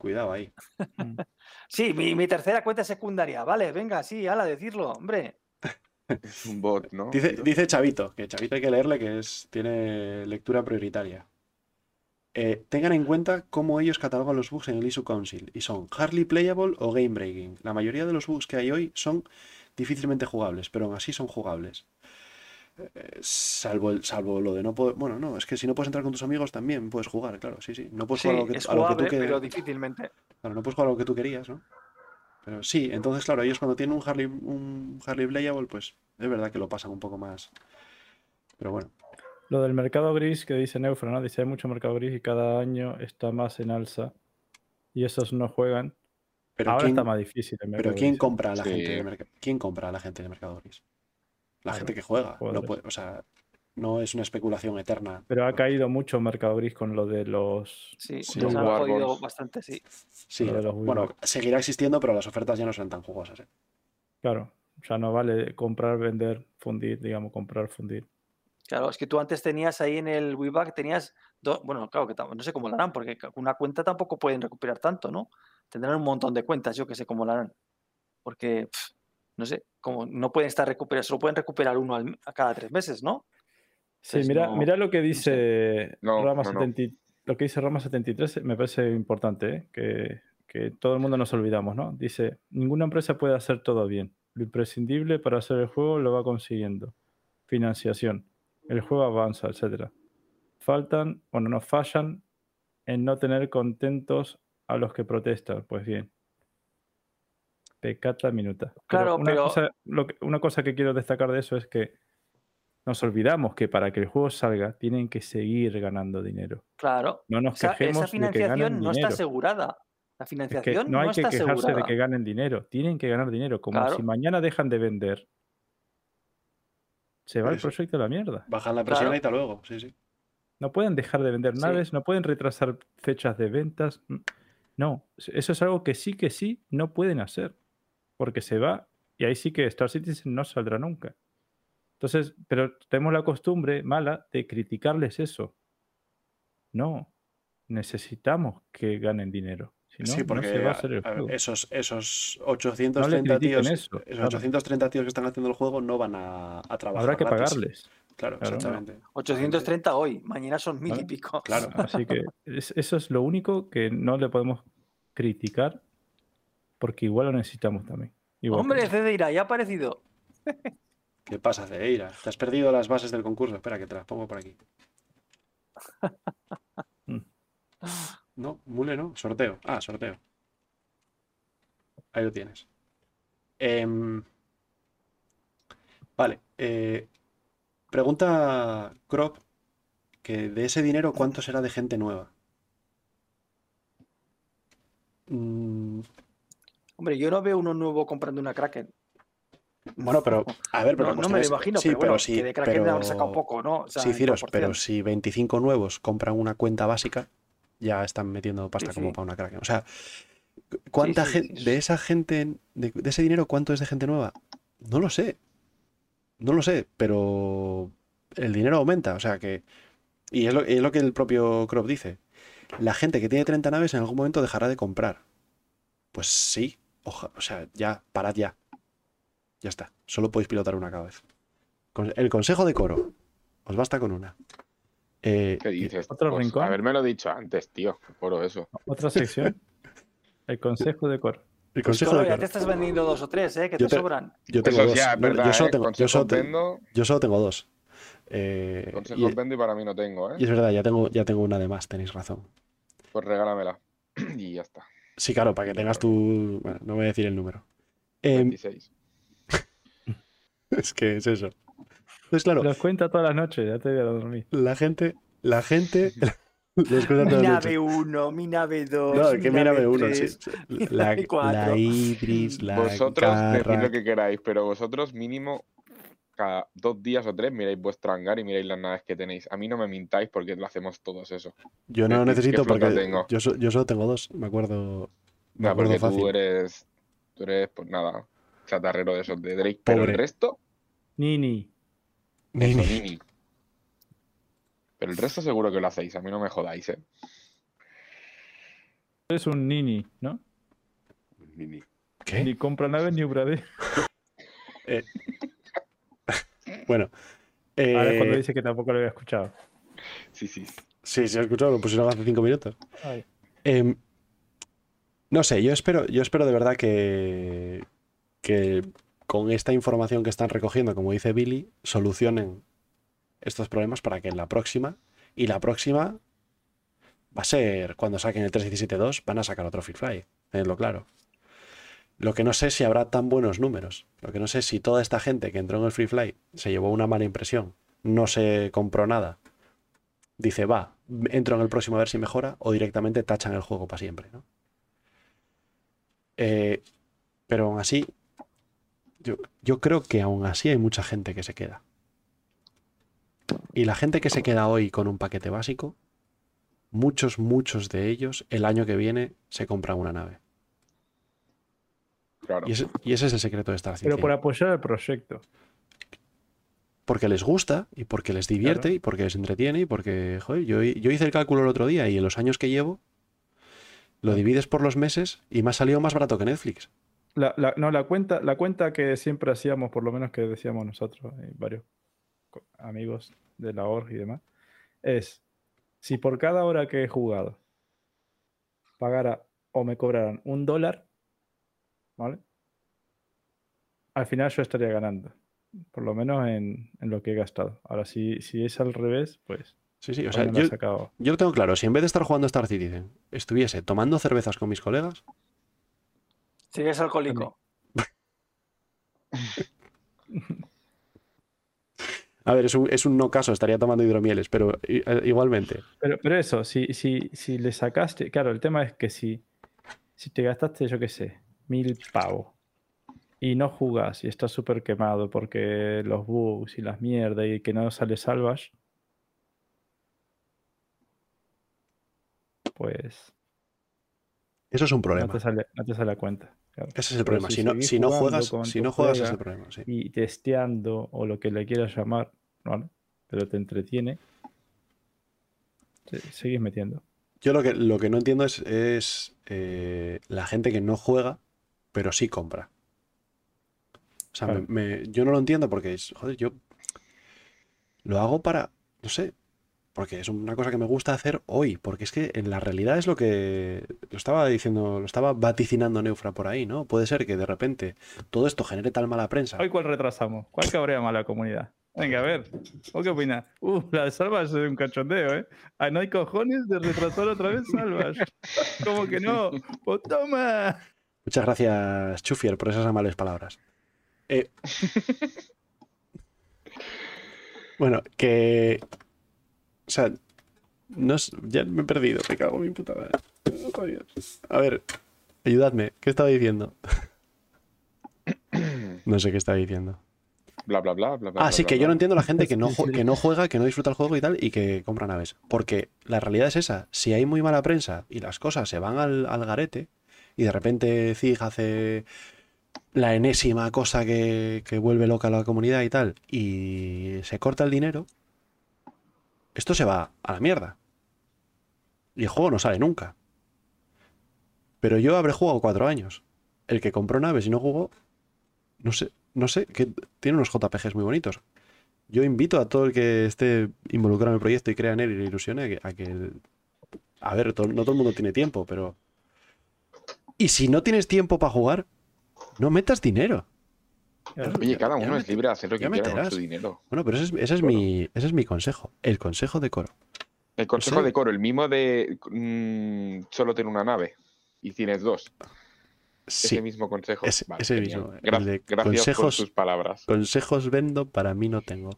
Cuidado ahí. Sí, mi, mi tercera cuenta secundaria. Vale, venga, sí, ala, decirlo, hombre. Es un bot, ¿no? Dice, Chavito, que Chavito hay que leerle, que es, tiene lectura prioritaria. Eh, tengan en cuenta cómo ellos catalogan los bugs en el issue council y son hardly playable o game breaking. La mayoría de los bugs que hay hoy son difícilmente jugables, pero aún así son jugables. Eh, salvo, el, salvo lo de no poder. Bueno, no, es que si no puedes entrar con tus amigos también puedes jugar, claro, sí, sí. No puedes Sí, jugar a lo que, es a lo que tú jugable, que- pero difícilmente. Claro, no puedes jugar a lo que tú querías, ¿no? Pero sí, entonces, claro, ellos cuando tienen un Harley, un Harley Playable, pues es verdad que lo pasan un poco más. Pero bueno, Lo del mercado gris que dice Neufra, ¿no? Dice hay mucho mercado gris y cada año está más en alza. Y esos no juegan. pero Ahora ¿quién, está más difícil el pero mercado ¿quién gris, ¿eh? compra a la Sí. gente de ¿Quién compra a la gente de Mercado Gris? La Claro, gente que juega. No puede, o sea, no es una especulación eterna. Pero ha caído mucho mercado gris con lo de los. Sí, Sí, los jodido Warbones. bastante, sí. Sí, Lo de los bueno, seguirá existiendo, pero las ofertas ya no son tan jugosas. ¿eh? Claro, ya no vale comprar, vender, fundir, digamos, comprar, fundir. Claro, es que tú antes tenías ahí en el WeBack, tenías dos, bueno, claro que no sé cómo lo harán, porque una cuenta tampoco pueden recuperar tanto, ¿no? Tendrán un montón de cuentas, yo que sé cómo lo harán. Porque, no sé, como no pueden estar recuperando, solo pueden recuperar uno al- a cada tres meses, ¿no? Sí, Entonces, mira, no- mira lo que dice No, Rama no, no. 70 y- lo que dice Rama 73 me parece importante, ¿eh? que, que todo el mundo nos olvidamos, ¿no? Dice, ninguna empresa puede hacer todo bien. Lo imprescindible para hacer el juego lo va consiguiendo. Financiación. El juego avanza, etc. Faltan o no nos fallan en no tener contentos a los que protestan. Pues bien. Pecata minuta. Pero Claro, una, pero- cosa, lo que- una cosa que quiero destacar de eso es que nos olvidamos que para que el juego salga tienen que seguir ganando dinero. Claro. No nos Esa, esa quejemos de que ganen financiación no está asegurada. La Es financiación que no hay que está quejarse asegurada. de que ganen dinero. Tienen que ganar dinero. Como Claro. si mañana dejan de vender. Se va el proyecto a la mierda. Bajan la presión Claro. y hasta luego. Sí, sí. No pueden dejar de vender Sí. naves, no pueden retrasar fechas de ventas. mm, No, eso es algo que sí que sí no pueden hacer. Porque se va y ahí sí que Star Citizen no saldrá nunca. Entonces, pero tenemos la costumbre mala de criticarles eso. No, necesitamos que ganen dinero. Si no, sí, no se va a hacer el juego. esos, esos 830 critiquen tíos, eso, esos claro. 830 tíos que están haciendo el juego no van a, a trabajar. Habrá que gratis. pagarles. Claro, Claro. exactamente. 830 hoy, mañana son mil y pico. Claro. Así que es- eso es lo único que no le podemos criticar porque igual lo necesitamos también. Igual Hombre. Cedeira, ya ha aparecido. ¿Qué pasa, Cedeira? Te has perdido las bases del concurso. Espera, que te las pongo por aquí. Mm. No, mule no. Sorteo. Ah, sorteo. Ahí lo tienes. Em, vale. eh, pregunta Crop que de ese dinero, ¿cuánto será de gente nueva? Mm, Hombre, yo no veo uno nuevo comprando una Kraken. bueno, pero a ver, pero No, no me lo imagino, sí, pero bueno, sí, que de Kraken pero- habrá sacado poco, ¿no? O sea, sí, Ciros, pero si 25 nuevos compran una cuenta básica, ya están metiendo pasta Sí, como para una Kraken. O sea, cu- ¿cuánta gente, de esa gente, de, de ese dinero, cuánto es de gente nueva? No lo sé. No lo sé, pero el dinero aumenta. O sea que. Y es lo, es lo que el propio Crop dice. La gente que tiene 30 naves en algún momento dejará de comprar. Pues sí. Oja- o sea, ya, parad ya. Ya está. Solo podéis pilotar una cada vez. Con- El consejo de coro. Os basta con una. Eh, ¿Qué dices? ¿Otro Pues, rincón? Haberme lo dicho antes, tío. Por eso. Otra sección. El consejo de Cor. el consejo Bueno, de ya coro. te estás vendiendo dos o tres, ¿eh? Que Yo te te- sobran. Yo tengo Eso dos. No, verdad, yo, solo ¿eh? tengo, yo, solo te- vendo, yo solo tengo dos. Eh, consejos y, vendo y para mí no tengo, ¿eh? y es verdad, ya tengo, ya tengo una de más, tenéis razón. Pues regálamela. y ya está. Sí, claro, para que tengas tu. Bueno, no voy a decir el número. Em, 26. es que es eso. Entonces, claro, Los cuenta todas las noches, ya te voy a dormir. la gente. La gente. les cuenta Mi todas las nave noches. 1, mi nave 2. No, que mi nave uno, sí. tres. La, la Ibris, la vosotros decid lo que queráis, pero vosotros mínimo cada dos días o tres miráis vuestro hangar y miráis las naves que tenéis. A mí no me mintáis porque lo hacemos todos eso. Yo no lo necesito porque tengo. yo, so- yo solo tengo dos, me acuerdo. Me No, acuerdo porque fácil. tú eres, tú eres, pues nada, chatarrero de esos de Drake. Pero Pobre. el resto, Nini. Ni- eso, ni- Nini. Pero el resto seguro que lo hacéis, a mí no me jodáis, ¿eh? Es un Nini, ¿no? Nini. ¿Qué? Ni compra naves ni upgrade. Bueno. Ahora es cuando eh, dice que tampoco lo había escuchado. Sí, sí. Sí, sí, he escuchado, lo pusieron hace cinco minutos. Em, no sé, yo espero, yo espero de verdad que, que con esta información que están recogiendo, como dice Billy, solucionen estos problemas para que en la próxima, y la próxima va a ser cuando saquen el 317.2, van a sacar otro Free Fly, tenedlo claro. Lo que no sé si habrá tan buenos números. Lo que no sé si toda esta gente que entró en el Free Fly se llevó una mala impresión, no se compró nada, dice, va, entro en el próximo a ver si mejora, o directamente tachan el juego para siempre, ¿no? Eh, pero aún así, yo, yo creo que aún así hay mucha gente que se queda. Y la gente que se queda hoy con un paquete básico, muchos, muchos de ellos el año que viene se compran una nave. Claro. Y ese, y ese es el secreto de Star Pero Citizen. por apoyar el proyecto. Porque les gusta y porque les divierte Claro. y porque les entretiene y porque, joder, yo, yo hice el cálculo el otro día y en los años que llevo, lo divides por los meses y me ha salido más barato que Netflix. La, la- no, la cuenta, la cuenta que siempre hacíamos, por lo menos que decíamos nosotros, y varios co- amigos de la org y demás, es si por cada hora que he jugado pagara o me cobraran un dólar, ¿vale? al final yo estaría ganando. Por lo menos en, en lo que he gastado. Ahora, si, si es al revés, pues. Sí, sí, o sea, yo, sacado. yo lo tengo claro. Si en vez de estar jugando Star Citizen estuviese tomando cervezas con mis colegas, Sigues alcohólico. a ver, es un, es un no caso, estaría tomando hidromieles, pero eh, igualmente. Pero, pero eso, si, si, si le sacaste. Claro, el tema es que si, si te gastaste, yo qué sé, mil pavos y no jugas y estás súper quemado porque los bugs y las mierdas y que no sale salvage, pues Eso es un no problema. te sale, no te sale a cuenta. claro. Ese es el Pero problema. si Si no, si no juegas, si no juegas es el problema, sí. y testeando o lo que le quieras llamar, ¿vale? Pero te entretiene, te seguís metiendo. Yo lo que, lo que no entiendo es, es, eh, la gente que no juega, pero sí compra. O sea, Claro. me- me- yo no lo entiendo porque, es, joder, yo lo hago para, no sé, porque es una cosa que me gusta hacer hoy, porque es que en la realidad es lo que lo estaba diciendo, lo estaba vaticinando Neufra por ahí, ¿no? Puede ser que de repente todo esto genere tal mala prensa. Hoy, ¿cuál retrasamos? ¿Cuál cabrea más la comunidad? Venga, a ver. ¿O qué opinas? Uh, la de Salvas es un cachondeo, ¿eh? Ah, no hay cojones de retrasar otra vez Salvas. ¿Cómo que no? ¡Pues toma! Muchas gracias, Chufier, por esas amables palabras. Eh, bueno, que. O sea, no es- ya me he perdido, me cago en mi puta madre. Oh. A ver, ayudadme, ¿qué estaba diciendo? No sé qué estaba diciendo. Bla, bla, bla, bla, bla. Ah, sí, bla, que bla, yo no entiendo la gente que no, que no juega, que no disfruta el juego y tal, y que compra naves. Porque la realidad es esa. Si hay muy mala prensa y las cosas se van al, al garete, y de repente Zig hace la enésima cosa que, que vuelve loca a la comunidad y tal, y se corta el dinero, esto se va a la mierda. Y el juego no sale nunca. Pero yo habré jugado cuatro años. El que compró naves y no jugó, no sé, no sé, que tiene unos JPGs muy bonitos. Yo invito a todo el que esté involucrado en el proyecto y crea en él y le ilusione a que, a, ver, no todo el mundo tiene tiempo, pero... Y si no tienes tiempo para jugar, no metas dinero. Oye, cada uno es libre de hacer lo que quiera con su dinero. Bueno, pero ese es, ese es mi, ese es mi consejo. El consejo de coro. El consejo de coro, el mismo de mm, solo tener una nave y tienes dos. Sí, Ese mismo consejo. ese- Vale, ese genial. mismo, el Gra- de gracias por consejos- tus palabras. consejos vendo, para mí no tengo.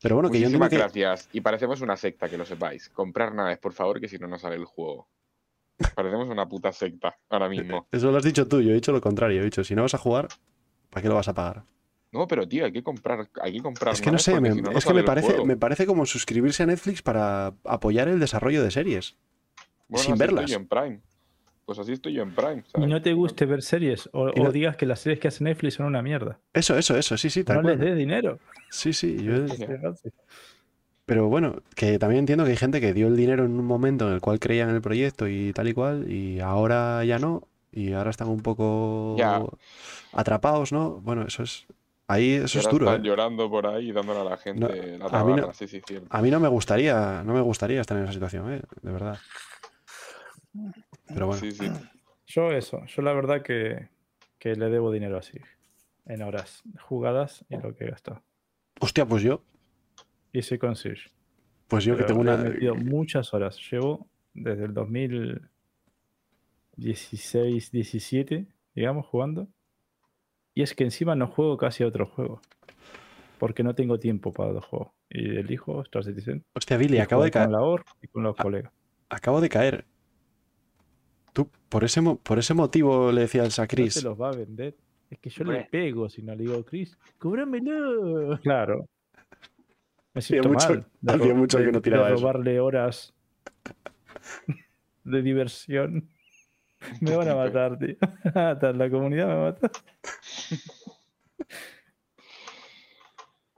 Pero bueno, que yo Muchísimas que... gracias. Y parecemos una secta, que lo sepáis. Comprar naves, por favor, que si no, no sale el juego. Parecemos una puta secta ahora mismo. Eso lo has dicho tú, yo he dicho lo contrario. He dicho, si no vas a jugar, ¿para qué lo vas a pagar? No, pero tío, hay que comprar, hay que comprar Es que no sé, me- si no, no es que me parece, me parece como suscribirse a Netflix para apoyar el desarrollo de series. Bueno, sin así verlas. Estoy yo en Prime. Pues así estoy yo en Prime. Y no te guste ver series o, Y no- o digas que las series que hace Netflix son una mierda. Eso, eso, eso, sí, sí, tal No les des dinero. Sí, sí, yo-. pero bueno, que también entiendo que hay gente que dio el dinero en un momento en el cual creía en el proyecto y tal y cual, y ahora ya no, y ahora están un poco Ya. atrapados, ¿no? Bueno, eso es, ahí eso es duro, están ¿eh? llorando por ahí y dándole a la gente No, la a mí no- tabarra. Sí, sí, cierto. A mí no me gustaría, no me gustaría estar en esa situación, ¿eh? De verdad. Pero bueno, Sí, sí. Yo eso, yo la verdad que, que le debo dinero así. En horas jugadas y lo que he gastado. hostia, pues yo, Y soy con Siege. pues yo que tengo una... he metido muchas horas. Llevo desde el 2016, 17, digamos, jugando. Y es que encima no juego casi a otro juego. Porque no tengo tiempo para los juegos. Y elijo Star Citizen. Hostia, Billy, y acabo de caer. con la OR y con los colegas. Acabo de caer. Tú, por ese, mo- por ese motivo le decías a No Chris. te los va a vender. Es que yo le pego si no le digo, Chris, cóbramelo. Claro. Me siento mucho- mal. de mucho que no tiraba de eso. robarle horas de diversión. Me van a matar, tío. Hasta la comunidad me mata.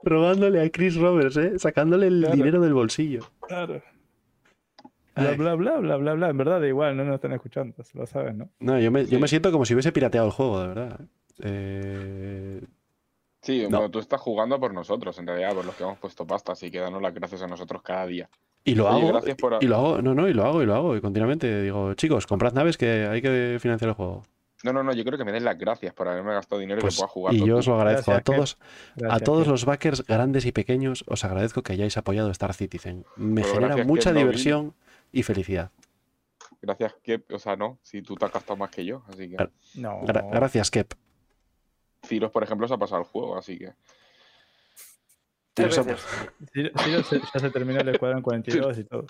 Robándole a Chris Roberts, ¿eh? Sacándole el Claro. dinero del bolsillo. Claro. Bla, bla, bla, bla, bla, bla. En verdad, da igual, no nos están escuchando, se lo saben, ¿no? No, yo me, yo me siento como si hubiese pirateado el juego, de verdad. Eh, Sí, No. bueno, tú estás jugando por nosotros, en realidad, por los que hemos puesto pasta, así que danos las gracias a nosotros cada día. y lo Oye, hago. gracias por- Y lo hago, no, no, y lo hago, y lo hago. Y continuamente digo, chicos, comprad naves que hay que financiar el juego. No, no, no, yo creo que me den las gracias por haberme gastado dinero y Pues, que pueda jugar. y todo yo os lo agradezco a Gracias, todos, a todos los backers grandes y pequeños, os agradezco que hayáis apoyado Star Citizen. Me Pues genera gracias, mucha diversión y felicidad. Gracias, que, o sea, no, si tú te has gastado más que yo, así que. No. Gra- gracias, Kep. Ciros, por ejemplo, se ha pasado el juego, así que. Ciro- Ciro se- ya se terminó el escuadrón 42 y todo.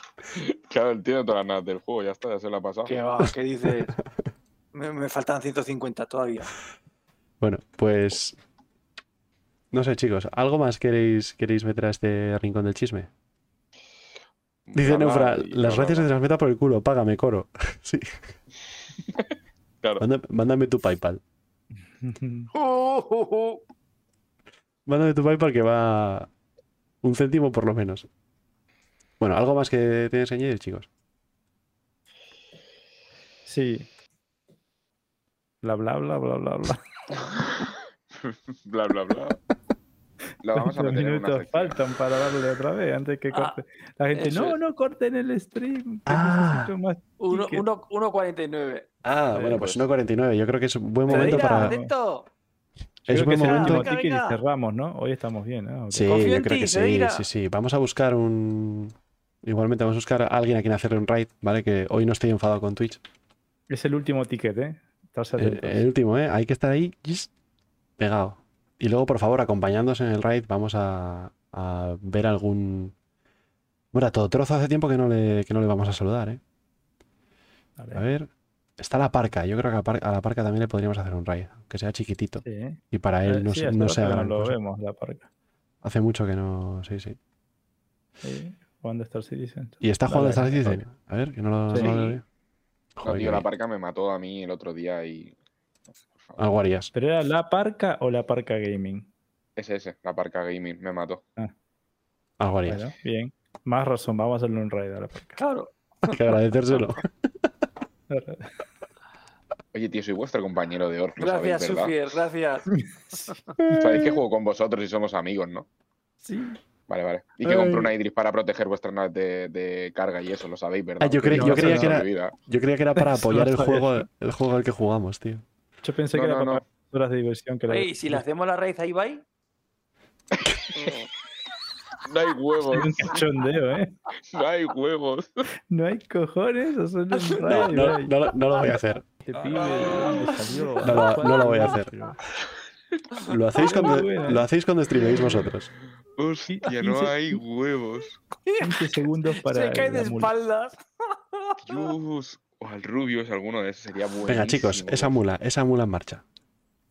Claro, él tiene todas las nadas del juego, ya está, ya se lo ha pasado. ¿Qué va? ¿Qué dices? Me, me faltan 150 todavía. Bueno, pues. No sé, chicos, ¿algo más queréis, queréis meter a este rincón del chisme? Dice Neufra, las gracias se bla, transmita por el culo, págame, coro. sí. Claro. mándame, mándame tu PayPal. Mándame tu PayPal que va un céntimo por lo menos. Bueno, ¿algo más que te enseñéis, chicos? Sí. Bla, bla, bla, bla, bla, bla. bla, bla, bla. La vamos a ¿Cuántos meter en una minutos faltan para darle otra vez antes que Ah, corte? La gente, no, es. no corten el stream. Ah. necesito más Uno- tickets". uno- 1.49. Ah, Eh, bueno, pues pues- 1.49. Yo creo que es un buen momento mira, para. atento. Es Creo un buen que momento. Venga, ticket venga. y cerramos, ¿no? Hoy estamos bien, ¿no? Ok. Sí, Confío yo creo ti, que sí, sí, sí. Vamos a buscar un. Igualmente, vamos a buscar a alguien a quien hacerle un raid, ¿vale? Que hoy no estoy enfadado con Twitch. Es el último ticket, ¿eh? Estás El, último, ¿eh? Hay que estar ahí pegado. Y luego, por favor, acompañándonos en el raid, vamos a, a ver algún. Bueno, a todo trozo hace tiempo que no le, que no le vamos a saludar, ¿eh? Vale. A ver. Está la parca. Yo creo que a, par- a la parca también le podríamos hacer un raid, aunque sea chiquitito. Sí, ¿eh? Y para Eh, él no, sí, no sea que gran lo cosa. vemos, la parca. Hace mucho que no. Sí, sí. Sí, jugando Star Citizen. Y está jugando Star. Citizen. A ver, que no lo, Sí. no lo veo. No, tío, la parca me mató a mí el otro día y. Algo harías. ¿Pero era la parca o la parca gaming? Es ese, la parca gaming, me mató. Algo harías. Bueno, bien. Más razón, vamos a hacerle un raid a la parca. Claro. Hay que agradecérselo. Oye, tío, soy vuestro compañero de Orc, lo sabéis, Gracias, ¿verdad? Sufier, gracias. Sabéis que juego con vosotros y somos amigos, ¿no? Sí. Vale, vale. Y que compré una Idris para proteger vuestras naves de, de carga y eso, lo sabéis, ¿verdad? Ah, yo Ustedes cre- no yo se creía que era- olvida. Yo creía que era para apoyar el juego, el juego al que jugamos, tío. Yo pensé No, que era no, para no. horas de diversión que la Oye, ¿y si le hacemos la raíz ahí, bye? No hay huevos, un cachondeo, ¿eh? no hay huevos. No hay cojones, o son un No, lo- no lo voy a hacer. Este. No lo- no lo voy a hacer. Lo hacéis cuando, ¿eh? lo hacéis cuando streaméis vosotros. Hostia, no hay huevos. 15 segundos para. Se cae de espaldas. Dios. O al Rubius, alguno de esos sería bueno. Venga, chicos, esa mula, esa mula en marcha.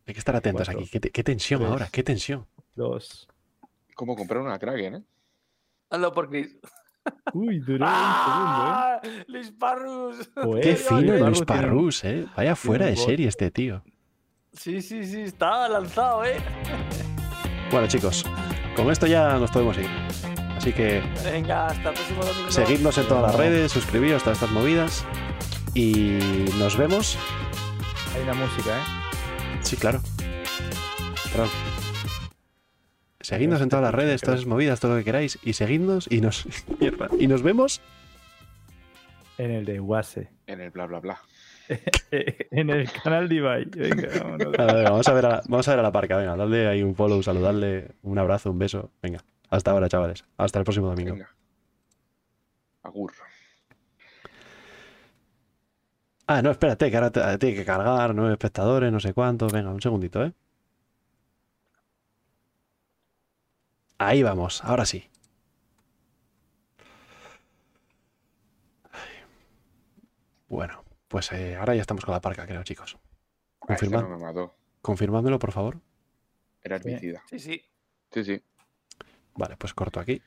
Hay que estar atentos Cuatro, aquí. ¿Qué, te- qué tensión tres. ahora? ¿Qué tensión? Dos. Como comprar una Kraken, ¿eh? Hazlo por Chris. Uy, duró ¡Ah! ¡Luis Parrus! un segundo, ¿eh? Qué Oye, fino oye, el Barro Luis Parrus, ¿eh? Vaya fuera de serie este tío. Sí, sí, sí, estaba lanzado, ¿eh? Bueno, chicos, con esto ya nos podemos ir. Así que Venga, hasta el próximo domingo. seguidnos en todas las redes, suscribíos, todas estas movidas. Y nos vemos. Hay una música, ¿eh? Sí, claro. Claro. Seguidnos en todas las redes, todas esas movidas, todo lo que queráis. Y seguidnos y nos, mierda, y nos vemos. En el de Wase. En el bla bla bla. En el canal de Ibai. Venga, vámonos. A ver, vamos, a ver a, vamos a ver a la parca. Venga, dadle ahí un follow, saludarle, un abrazo, un beso. Venga, hasta ahora, chavales. Hasta el próximo domingo. Venga. Agur. Ah, no, espérate, que ahora te- tiene que cargar, nueve espectadores, no sé cuántos. Venga, un segundito, ¿eh? Ahí vamos, ahora sí. Bueno, pues eh, ahora ya estamos con la parca, creo, chicos. Ah, Confirmad, no me mató. confirmádmelo, por favor. Era herbicida. Sí, sí. Sí, sí. Vale, pues corto aquí.